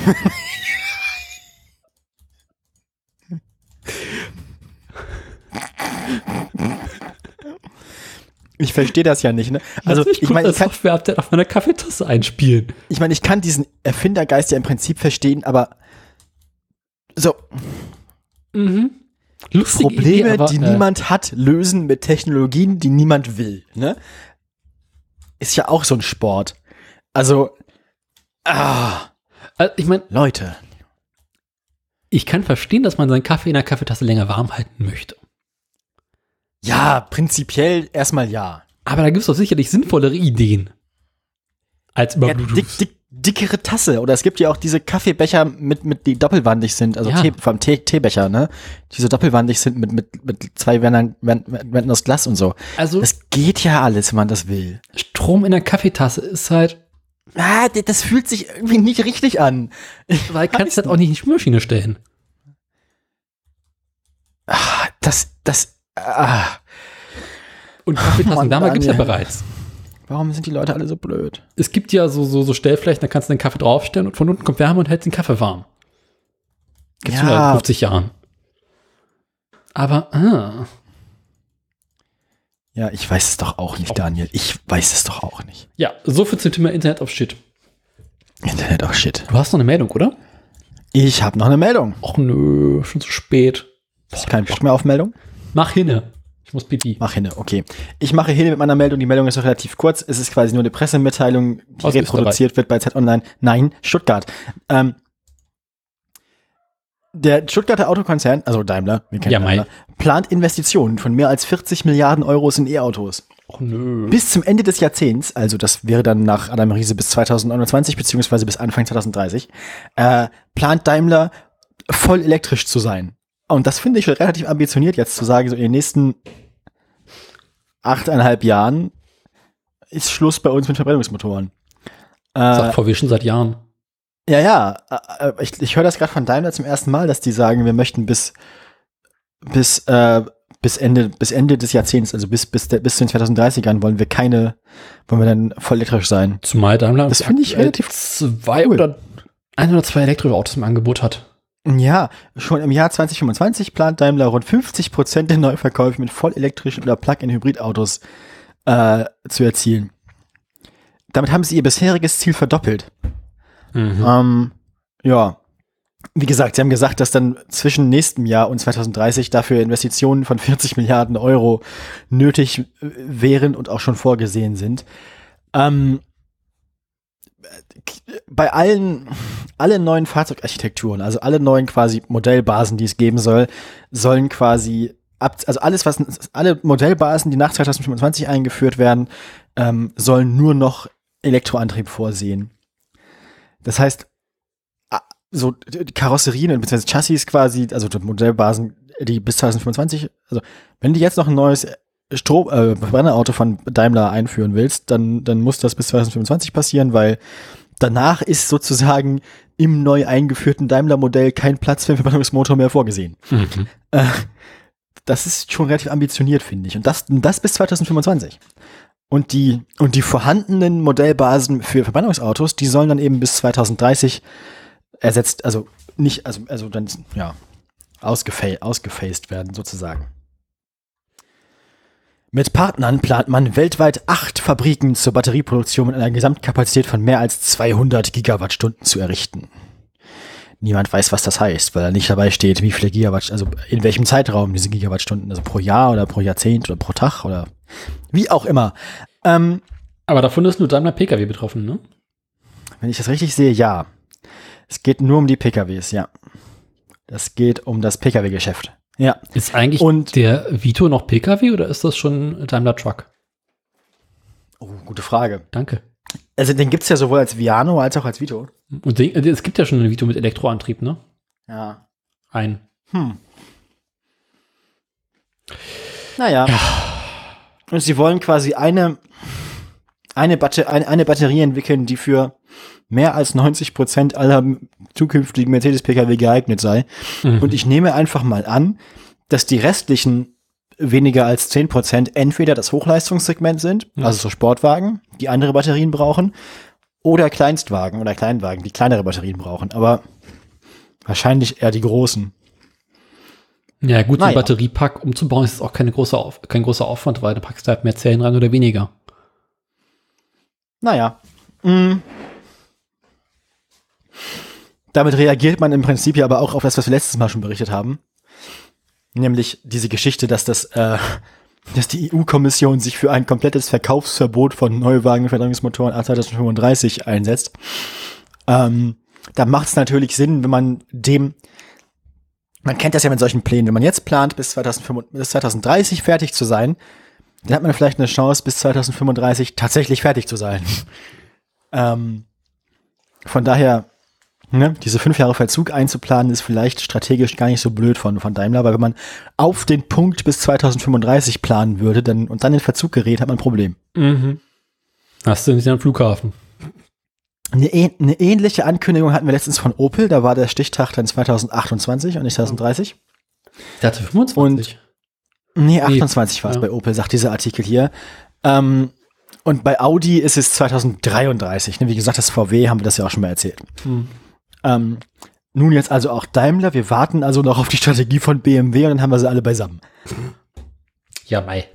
Ich verstehe das ja nicht, ne? Also, mich ich meine, ein ich kann, Software-Update auf meiner Kaffeetasse einspielen. ich meine, ich kann diesen Erfindergeist ja im Prinzip verstehen, aber so, Mhm. Lustige Probleme, Idee, aber, die äh, niemand hat, lösen mit Technologien, die niemand will, ne? Ist ja auch so ein Sport. Also, ah, äh, ich meine, Leute. ich kann verstehen, dass man seinen Kaffee in der Kaffeetasse länger warm halten möchte. Ja, prinzipiell erstmal ja. Aber da gibt es doch sicherlich sinnvollere Ideen. Als über ja Bluetooth. dick, dick, dickere Tasse. Oder es gibt ja auch diese Kaffeebecher mit, mit die doppelwandig sind, also Ja. Tee, vom Tee, Teebecher, ne? Die so doppelwandig sind mit, mit, mit zwei Wänden, Wänden, aus Glas und so. also Das geht ja alles, wenn man das will. Strom in der Kaffeetasse ist halt, Ah, das fühlt sich irgendwie nicht richtig an. weil kannst du halt auch nicht in die Spülmaschine stellen. Ah, das, das, ah. Und Kaffeetassenwärmer Mann, gibt es ja bereits. Warum sind die Leute alle so blöd? Es gibt ja so, so, so Stellflächen, da kannst du den Kaffee draufstellen und von unten kommt Wärme und hält den Kaffee warm. Gibt's schon seit 50 Jahren. Aber, ah, Ja, ich weiß es doch auch nicht, Daniel. Ich weiß es doch auch nicht. ja, so viel zum Thema Internet of Shit. Internet auch shit. Du hast noch eine Meldung, oder? Ich habe noch eine Meldung. Och nö, schon zu spät. Hast du keinen Bock mehr auf Meldung? Mach hinne. Ich muss pipi. Mach hin, okay. Ich mache hin mit meiner Meldung. Die Meldung ist noch relativ kurz. Es ist quasi nur eine Pressemitteilung, die Aus reproduziert wird bei Zeit Online. Nein, Stuttgart. Ähm, der Stuttgarter Autokonzern, also Daimler, wir kennen Ja, Daimler, plant Investitionen von mehr als 40 Milliarden Euros in E-Autos. Och nö. Bis zum Ende des Jahrzehnts, also das wäre dann nach Adam Riese bis 2029 beziehungsweise bis Anfang 2030, äh, plant Daimler voll elektrisch zu sein. Und das finde ich schon relativ ambitioniert jetzt zu sagen, so in den nächsten achteinhalb Jahren ist Schluss bei uns mit Verbrennungsmotoren. Äh, Sagt VW schon seit Jahren. ja, ja, äh, äh, ich, ich höre das gerade von Daimler zum ersten Mal, dass die sagen, wir möchten bis bis äh, bis Ende bis Ende des Jahrzehnts, also bis bis der, bis zu den 2030ern wollen wir keine wollen wir dann voll elektrisch sein. Zumal Daimler Das finde ich relativ zwei cool. oder ein oder zwei Elektroautos im Angebot hat. Ja, schon im Jahr 2025 plant Daimler rund 50 Prozent der Neuverkäufe mit vollelektrischen oder Plug-in-Hybrid-Autos äh, zu erzielen. Damit haben sie ihr bisheriges Ziel verdoppelt. Mhm. Ähm, ja, wie gesagt, sie haben gesagt, dass dann zwischen nächstem Jahr und 2030 dafür Investitionen von 40 Milliarden Euro nötig äh, wären und auch schon vorgesehen sind. Ähm, bei allen, alle neuen Fahrzeugarchitekturen, also alle neuen quasi Modellbasen, die es geben soll, sollen quasi ab, also alles, was, alle Modellbasen, die nach 2025 eingeführt werden, ähm, sollen nur noch Elektroantrieb vorsehen. Das heißt, so die Karosserien bzw. Chassis quasi, also die Modellbasen, die bis 2025, also wenn du jetzt noch ein neues Strom, äh, Verbrennerauto von Daimler einführen willst, dann, dann muss das bis 2025 passieren, weil danach ist sozusagen im neu eingeführten Daimler-Modell kein Platz für einen Verbrennungsmotor mehr vorgesehen. Mhm. Äh, das ist schon relativ ambitioniert, finde ich. Und das, das bis 2025. Und die, und die vorhandenen Modellbasen für Verbrennungsautos, die sollen dann eben bis 2030 ersetzt, also nicht, also, also dann, ja, ausgefa ausgefaced werden, sozusagen. Mit Partnern plant man weltweit acht Fabriken zur Batterieproduktion mit einer Gesamtkapazität von mehr als 200 Gigawattstunden zu errichten. Niemand weiß, was das heißt, weil da nicht dabei steht, wie viele Gigawatt, also in welchem Zeitraum diese Gigawattstunden, also pro Jahr oder pro Jahrzehnt oder pro Tag oder wie auch immer. Ähm, Aber davon ist nur Daimler Pkw betroffen, ne? wenn ich das richtig sehe, ja. Es geht nur um die PKWs, ja. Das geht um das Pkw-Geschäft. Ja. Ist eigentlich Und- der Vito noch Pkw oder ist das schon Daimler Truck? Oh, gute Frage. Danke. Also den gibt's ja sowohl als Viano als auch als Vito. Und den, es gibt ja schon einen Vito mit Elektroantrieb, ne? Ja. Ein. Hm. Naja. Und sie wollen quasi eine, eine, Batter eine, eine Batterie entwickeln, die für mehr als 90 Prozent aller zukünftigen Mercedes-Pkw geeignet sei. Mhm. Und ich nehme einfach mal an, dass die restlichen weniger als 10 Prozent entweder das Hochleistungssegment sind, Ja. also so Sportwagen, die andere Batterien brauchen, oder Kleinstwagen oder Kleinwagen, die kleinere Batterien brauchen. Aber wahrscheinlich eher die großen. Ja, gut, Naja. einen Batteriepack umzubauen ist auch keine große Auf kein großer Aufwand, weil du packst halt mehr Zellen rein oder weniger. Naja. Mm. Damit reagiert man im Prinzip ja aber auch auf das, was wir letztes Mal schon berichtet haben. Nämlich diese Geschichte, dass das, äh, dass die EU-Kommission sich für ein komplettes Verkaufsverbot von Neuwagenverdrängungsmotoren ab 2035 einsetzt. Ähm, da macht es natürlich Sinn, wenn man dem, man kennt das ja mit solchen Plänen, wenn man jetzt plant, bis, 2035, bis 2030 fertig zu sein, dann hat man vielleicht eine Chance, bis 2035 tatsächlich fertig zu sein. [LAUGHS] ähm, von daher, ne, diese fünf Jahre Verzug einzuplanen, ist vielleicht strategisch gar nicht so blöd von, von Daimler, weil wenn man auf den Punkt bis 2035 planen würde dann, und dann in Verzug gerät, hat man ein Problem. Mhm. Hast du nicht am Flughafen? Eine, eine ähnliche Ankündigung hatten wir letztens von Opel, da war der Stichtag dann 2028 und nicht 2030. Der hatte 25. Nee, 28 war es ja. bei Opel, sagt dieser Artikel hier. Ähm, und bei Audi ist es 2033. Ne? Wie gesagt, das VW haben wir das ja auch schon mal erzählt. Hm. Ähm, nun jetzt also auch Daimler. Wir warten also noch auf die Strategie von BMW und dann haben wir sie alle beisammen. Ja, Mai.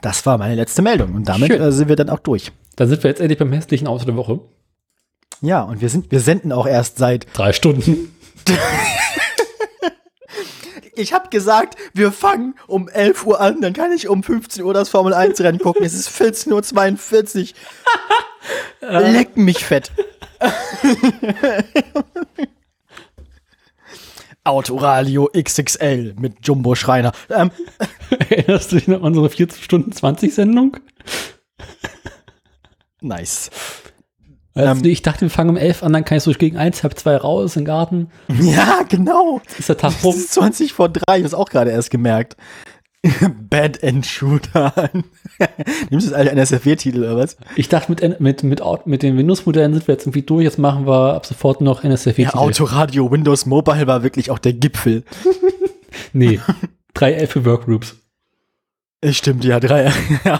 Das war meine letzte Meldung und damit Schön. äh, sind wir dann auch durch. Dann sind wir jetzt endlich beim hässlichen Auto der Woche. Ja, und wir sind, wir senden auch erst seit. Drei Stunden. [LAUGHS] Ich habe gesagt, wir fangen um 11 Uhr an, dann kann ich um 15 Uhr das Formel 1 Rennen gucken. Es ist 14.42 Uhr. Leck mich fett. Autoradio XXL mit Jumbo Schreiner. Ähm, [LAUGHS] Erinnerst du dich noch an unsere 14 Stunden 20 Sendung? nice. Also Ähm. ich dachte, wir fangen um 11 an, dann kann ich so gegen eins, halb zwei raus im Garten. [LAUGHS] Ja, genau. Ist der Tag Es rum. ist 20 vor 3, ich habe es auch gerade erst gemerkt. [LAUGHS] Bad End Shooter. [LAUGHS] Nimmst du das alte NSFW-Titel oder was? Ich dachte, mit, mit, mit, mit den Windows-Modellen sind wir jetzt irgendwie durch. Jetzt machen wir ab sofort noch NSFW. Ja, Autoradio Windows Mobile war wirklich auch der Gipfel. Nee, 3.11 für Workgroups. Es stimmt, ja, drei,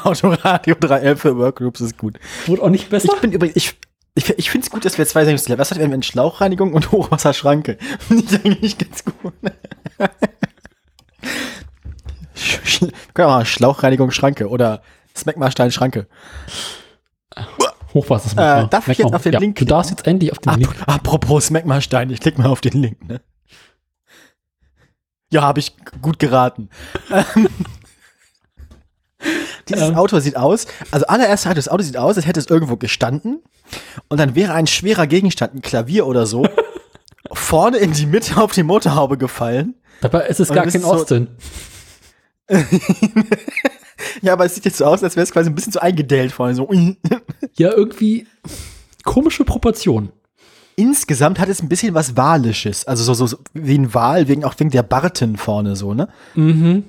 Autoradio 3L für Workgroups ist gut. Wurde auch nicht besser. Ich bin übrigens, ich, ich, ich finde es gut, dass wir zwei Sendungen Was hatten wir denn? Schlauchreinigung und Hochwasserschranke. [LAUGHS] Finde ich eigentlich ganz gut. Sch- [LAUGHS] Können wir mal Schlauchreinigung Schranke oder Smackmarstein Schranke. Hochwasser. Äh, darf ich jetzt auf den ja, Link Du darfst jetzt endlich auf den Ap Link. apropos Smackmarstein, ich klicke mal auf den Link, ne? Ja, habe ich gut geraten. [LAUGHS] Dieses Ähm. Auto sieht aus, also allererst hat das Auto sieht aus, als hätte es irgendwo gestanden und dann wäre ein schwerer Gegenstand, ein Klavier oder so, [LAUGHS] vorne in die Mitte auf die Motorhaube gefallen. Dabei ist es Und gar kein so- Austin. [LAUGHS] Ja, aber es sieht jetzt so aus, als wäre es quasi ein bisschen so eingedellt vorne. So. Ja, irgendwie komische Proportionen. Insgesamt hat es ein bisschen was Walisches, also so, so, so wie ein Wal, wegen, auch wegen der Barten vorne so, ne? Mhm.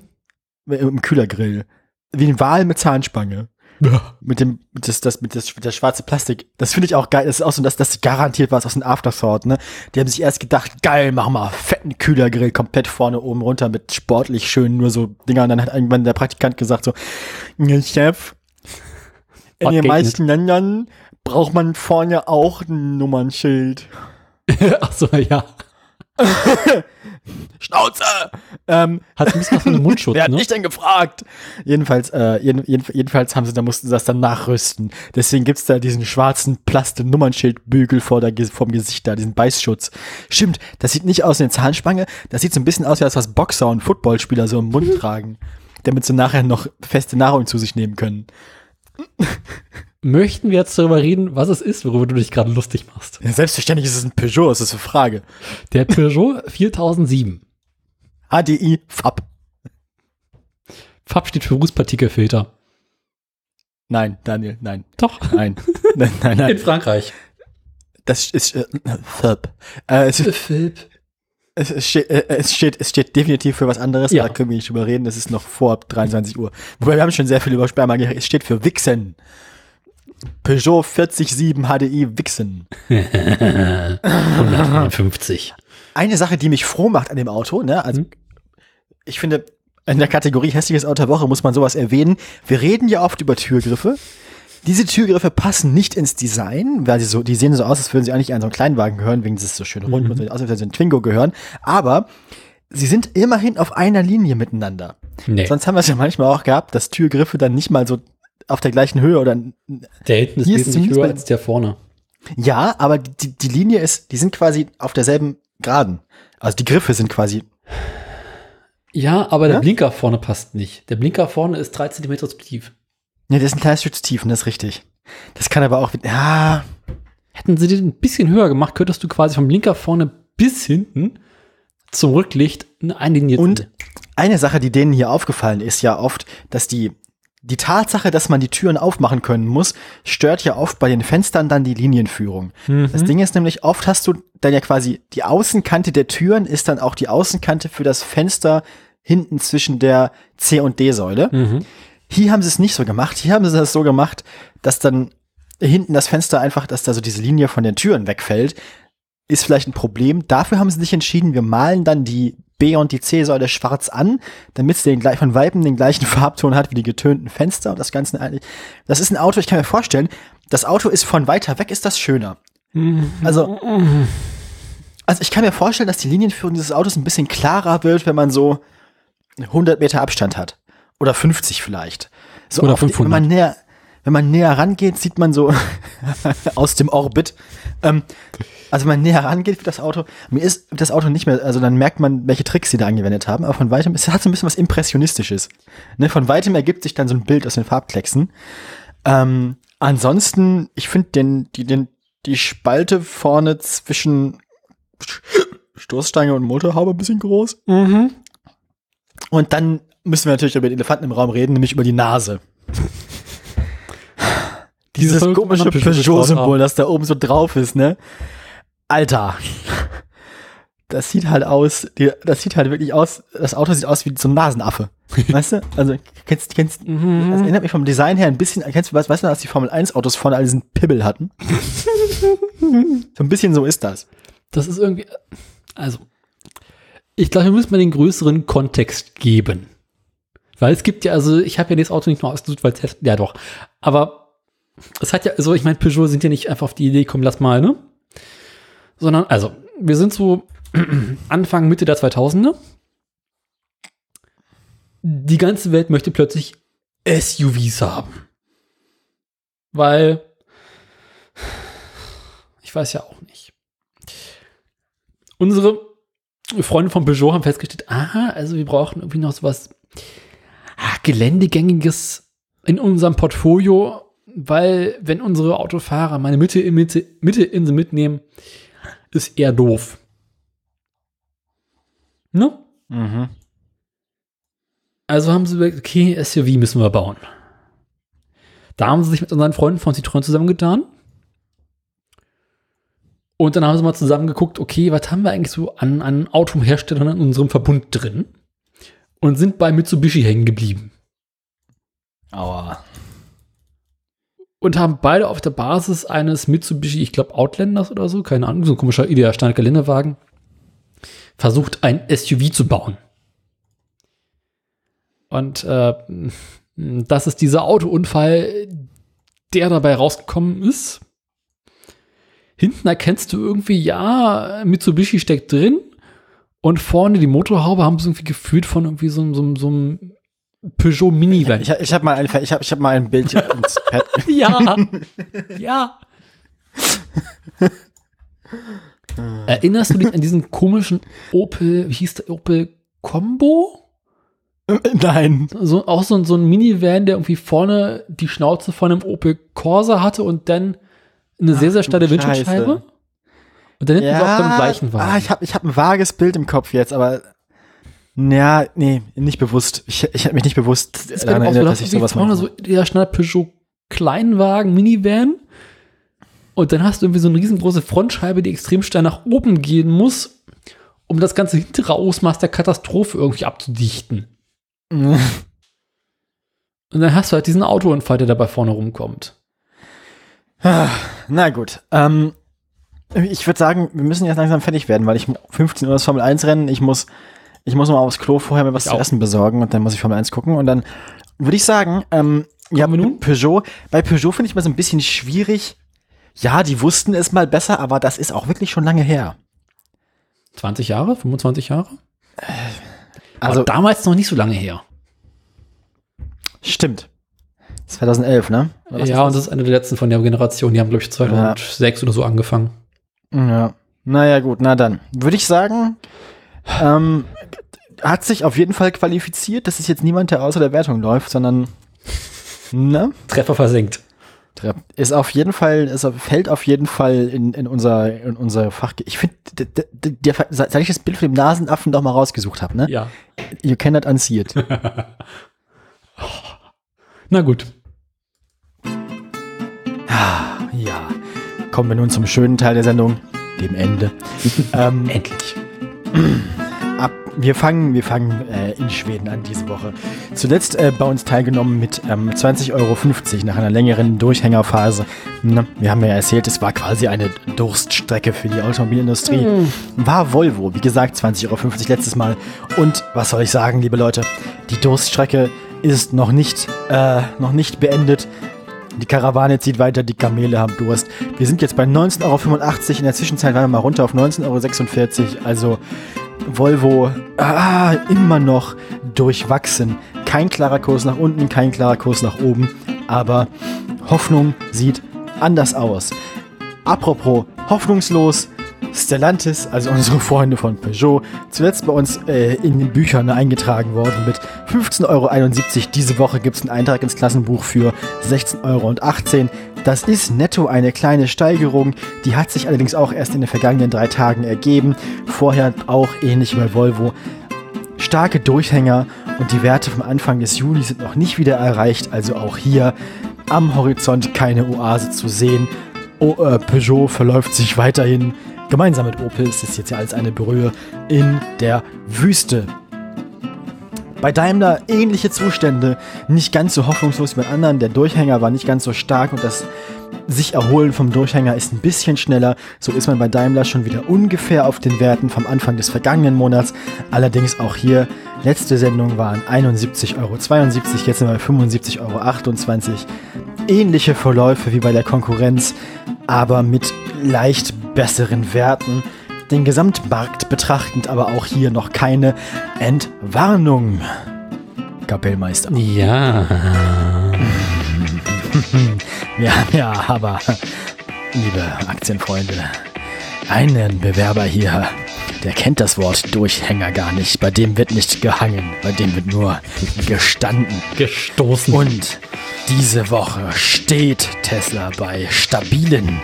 Im Kühlergrill. Wie ein Wal mit Zahnspange. Ja. Mit dem, das, das, mit das, das schwarze Plastik. Das finde ich auch geil. Das ist auch so, dass das garantiert was aus dem Afterthought, ne? Die haben sich erst gedacht, geil, mach mal fetten Kühlergrill komplett vorne oben runter mit sportlich schön nur so Dinger. Und dann hat irgendwann der Praktikant gesagt so, "Ja, Chef, in den meisten Ländern braucht man vorne auch ein Nummernschild. [LAUGHS] Ach so, ja. [LAUGHS] Schnauze! Ähm, Hat ein bisschen was von einem Mundschutz, [LAUGHS] Wer hat ne? mich denn gefragt? Jedenfalls, äh, jeden, jeden, jedenfalls haben sie, da mussten sie das dann nachrüsten. Deswegen gibt's da diesen schwarzen Plaste-Nummernschildbügel vor der, vorm Gesicht da, diesen Beißschutz. Stimmt, das sieht nicht aus wie eine Zahnspange, das sieht so ein bisschen aus, wie das, was Boxer und Footballspieler so im Mund [LAUGHS] tragen. Damit sie nachher noch feste Nahrung zu sich nehmen können. Möchten wir jetzt darüber reden, was es ist, worüber du dich gerade lustig machst? Ja, selbstverständlich ist es ein Peugeot, das ist eine Frage. Der Peugeot [LAUGHS] 4007. HDI FAB. FAB steht für Rußpartikelfilter. Nein, Daniel, nein, Doch. nein, [LAUGHS] nein, nein, In nein. Frankreich. Das ist äh, FAB. Äh, es, es, steht, äh, es, steht, es steht definitiv für was anderes, Ja. da können wir nicht drüber reden, das ist noch vor 23 Uhr. Wobei wir haben schon sehr viel über Sperma geredet. Es steht für Wichsen. Peugeot 47 HDI Wichsen. 153. Eine Sache, die mich froh macht an dem Auto, ne, also Mhm. ich finde, in der Kategorie hässliches Auto der Woche muss man sowas erwähnen. Wir reden ja oft über Türgriffe. Diese Türgriffe passen nicht ins Design, weil sie so, die sehen so aus, als würden sie eigentlich an so einen Kleinwagen gehören, wegen dieses so schön rund und so, aus, als würden sie einen Twingo gehören. Aber sie sind immerhin auf einer Linie miteinander. Nee, Sonst haben wir es ja manchmal auch gehabt, dass Türgriffe dann nicht mal so auf der gleichen Höhe oder der hinten ist Hier ist wesentlich zumindest höher als der vorne. ja, aber die, die Linie ist, die sind quasi auf derselben Geraden. Also die Griffe sind quasi Ja, aber der Ja? Blinker vorne passt nicht. Der Blinker vorne ist drei Zentimeter zu tief. Ne, das ist ein kleines Stück zu tief, und das ist richtig. Das kann aber auch, ja, Hätten sie den ein bisschen höher gemacht, könntest du quasi vom Blinker vorne bis hinten zum Rücklicht eine Linie Und eine Sache, die denen hier aufgefallen ist, ja oft, dass die, die Tatsache, dass man die Türen aufmachen können muss, stört ja oft bei den Fenstern dann die Linienführung. Das Ding ist nämlich, oft hast du dann ja quasi die Außenkante der Türen ist dann auch die Außenkante für das Fenster hinten zwischen der C- und D-Säule. Mhm. Hier haben sie es nicht so gemacht. Hier haben sie das so gemacht, dass dann hinten das Fenster einfach, dass da so diese Linie von den Türen wegfällt. Ist vielleicht ein Problem. Dafür haben sie sich entschieden, wir malen dann die B- und die C-Säule schwarz an, damit es den von Weiben den gleichen [LAUGHS] Farbton hat wie die getönten Fenster und das Ganze eigentlich. Das ist ein Auto, ich kann mir vorstellen, das Auto ist von weiter weg, ist das schöner. Also, also ich kann mir vorstellen, dass die Linienführung dieses Autos ein bisschen klarer wird, wenn man so 100 Meter Abstand hat. Oder 50 vielleicht. So Oder auf die- 500. Wenn man näher, wenn man näher rangeht, sieht man so [LAUGHS] aus dem Orbit. Ähm, also wenn man näher rangeht für das Auto, mir ist das Auto nicht mehr, also dann merkt man, welche Tricks sie da angewendet haben, aber von weitem, es hat so ein bisschen was Impressionistisches. Ne, von weitem ergibt sich dann so ein Bild aus den Farbklecksen. Ähm, ansonsten, ich finde den, die, den, die Spalte vorne zwischen Stoßstange und Motorhaube ein bisschen groß. Mhm. Und dann müssen wir natürlich über den Elefanten im Raum reden, nämlich über die Nase. Dieses komische Peugeot-Symbol, das da oben so drauf ist, ne? Alter. Das sieht halt aus, das sieht halt wirklich aus, das Auto sieht aus wie so ein Nasenaffe. [LAUGHS] weißt du? Also, kennst, kennst, Mhm. das erinnert mich vom Design her ein bisschen, kennst du, weißt, weißt du, dass die Formel 1 Autos vorne all diesen Pibbel hatten? [LAUGHS] so ein bisschen so ist das. Das ist irgendwie, also, ich glaube, wir müssen mal den größeren Kontext geben. Weil es gibt ja, also, ich habe ja das Auto nicht nur ausgesucht, weil es, ja doch, aber es hat ja, also, ich meine, Peugeot sind ja nicht einfach auf die Idee, komm, lass mal, ne? Sondern, also, wir sind so [CLEARS THROAT] Anfang, Mitte der 2000er. Die ganze Welt möchte plötzlich SUVs haben. Weil, ich weiß ja auch nicht unsere Freunde von Peugeot haben festgestellt, aha, also wir brauchen irgendwie noch sowas ah, Geländegängiges in unserem Portfolio, weil wenn unsere Autofahrer meine Mitte in Mitte, Mitte Insel mitnehmen, ist eher doof. Ne? Also haben sie überlegt, okay, SUV müssen wir bauen. Da haben sie sich mit unseren Freunden von Citroën zusammengetan. Und dann haben sie mal zusammen geguckt, okay, was haben wir eigentlich so an, an Autoherstellern in unserem Verbund drin? Und sind bei Mitsubishi hängen geblieben. Aua. Und haben beide auf der Basis eines Mitsubishi, ich glaube Outlanders oder so, keine Ahnung, so ein komischer idealer Geländewagen, versucht, ein SUV zu bauen. Und äh, das ist dieser Autounfall, der dabei rausgekommen ist. Hinten erkennst du irgendwie, ja, Mitsubishi steckt drin. Und vorne die Motorhaube haben sie irgendwie gefühlt von irgendwie so, einem- so, so einem Peugeot Minivan. Ich, ich habe mal, ein, ich hab, ich hab mal ein Bild ins. [LAUGHS] Ja. ja. Erinnerst du dich an diesen komischen Opel, wie hieß der Opel Combo? Nein. So, auch so, ein- so ein Minivan, der irgendwie vorne die Schnauze von einem Opel Corsa hatte und dann eine sehr, sehr steile Windschutzscheibe. Und dann hinten so auf dem gleichen Wagen. Ah, ich habe ich hab ein vages Bild im Kopf jetzt, aber ja, nee, nicht bewusst. Ich, ich habe mich nicht bewusst daran erinnert, da dass ich sowas vorne mal. so der Standard Peugeot Kleinwagen, Minivan. Und dann hast du irgendwie so eine riesengroße Frontscheibe, die extrem steil nach oben gehen muss, um das ganze hintere Ausmaß der Katastrophe irgendwie abzudichten. [LAUGHS] Und dann hast du halt diesen Autounfall, der dabei vorne rumkommt. Na gut. Ähm, ich würde sagen, wir müssen jetzt langsam fertig werden, weil ich um 15 Uhr das Formel 1 Rennen, ich muss, ich muss mal aufs Klo vorher mir was Ich zu auch. essen besorgen und dann muss ich Formel 1 gucken und dann würde ich sagen, ähm, ja, wir nun? Peugeot, bei Peugeot finde ich mal so ein bisschen schwierig. Ja, die wussten es mal besser, aber das ist auch wirklich schon lange her. 20 Jahre? 25 Jahre? Also, Aber damals noch nicht so lange her. stimmt. 2011, ne? Ja, und das ist eine der letzten von der Generation. Die haben, glaube ich, 2006 oder so angefangen. Ja. Naja, gut, na dann. Würde ich sagen, ähm, hat sich auf jeden Fall qualifiziert. Das ist jetzt niemand, der außer der Wertung läuft, sondern ne? Treffer versenkt. Ist auf jeden Fall, ist, fällt auf jeden Fall in, in unser, in unser Fach. Ich finde, seit ich das Bild von dem Nasenaffen doch mal rausgesucht habe, ne? Ja. You cannot unsee it. [LAUGHS] Na gut. ja. Kommen wir nun zum schönen Teil der Sendung, dem Ende. [LAUGHS] ähm, Endlich. [CLEARS THROAT] Wir fangen, wir fangen äh, in Schweden an diese Woche. Zuletzt äh, bei uns teilgenommen mit ähm, 20,50 Euro nach einer längeren Durchhängerphase. Na, wir haben ja erzählt, es war quasi eine Durststrecke für die Automobilindustrie. War Volvo, wie gesagt, 20,50 Euro letztes Mal. Und was soll ich sagen, liebe Leute? Die Durststrecke ist noch nicht, äh, noch nicht beendet. Die Karawane zieht weiter, die Kamele haben Durst. Wir sind jetzt bei 19,85 Euro. In der Zwischenzeit waren wir mal runter auf 19,46 Euro. Also Volvo ah, immer noch durchwachsen. Kein klarer Kurs nach unten, kein klarer Kurs nach oben. Aber Hoffnung sieht anders aus. Apropos hoffnungslos, Stellantis, also [LAUGHS] unsere Freunde von Peugeot, zuletzt bei uns äh, in den Büchern eingetragen worden mit 15,71 Euro. Diese Woche gibt es einen Eintrag ins Klassenbuch für 16,18 Euro. Das ist netto eine kleine Steigerung, die hat sich allerdings auch erst in den vergangenen drei Tagen ergeben. Vorher auch ähnlich wie bei Volvo. Starke Durchhänger und die Werte vom Anfang des Juli sind noch nicht wieder erreicht, also auch hier am Horizont keine Oase zu sehen. O äh, Peugeot verläuft sich weiterhin gemeinsam mit Opel, es ist jetzt ja als eine Brühe in der Wüste. Bei Daimler ähnliche Zustände, nicht ganz so hoffnungslos wie bei anderen. Der Durchhänger war nicht ganz so stark und das sich erholen vom Durchhänger ist ein bisschen schneller. So ist man bei Daimler schon wieder ungefähr auf den Werten vom Anfang des vergangenen Monats. Allerdings auch hier, letzte Sendung waren 71,72 Euro, jetzt sind wir bei 75,28 Euro. Ähnliche Verläufe wie bei der Konkurrenz, aber mit leicht besseren Werten. Den Gesamtmarkt betrachtend aber auch hier noch keine Entwarnung. Kapellmeister. Ja. [LAUGHS] Ja, ja, aber liebe Aktienfreunde, einen Bewerber hier, der kennt das Wort Durchhänger gar nicht. Bei dem wird nicht gehangen, bei dem wird nur gestanden. Gestoßen. Und diese Woche steht Tesla bei stabilen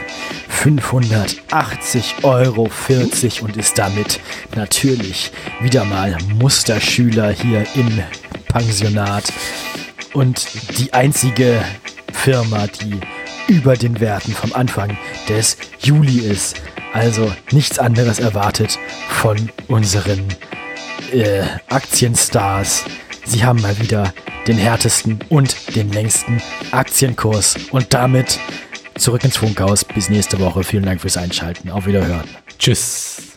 580,40 Euro und ist damit natürlich wieder mal Musterschüler hier im Pensionat und die einzige Firma, die über den Werten vom Anfang des Juli ist. Also nichts anderes erwartet von unseren äh, Aktienstars. Sie haben mal wieder den härtesten und den längsten Aktienkurs. Und damit zurück ins Funkhaus. Bis nächste Woche. Vielen Dank fürs Einschalten. Auf Wiederhören. Tschüss.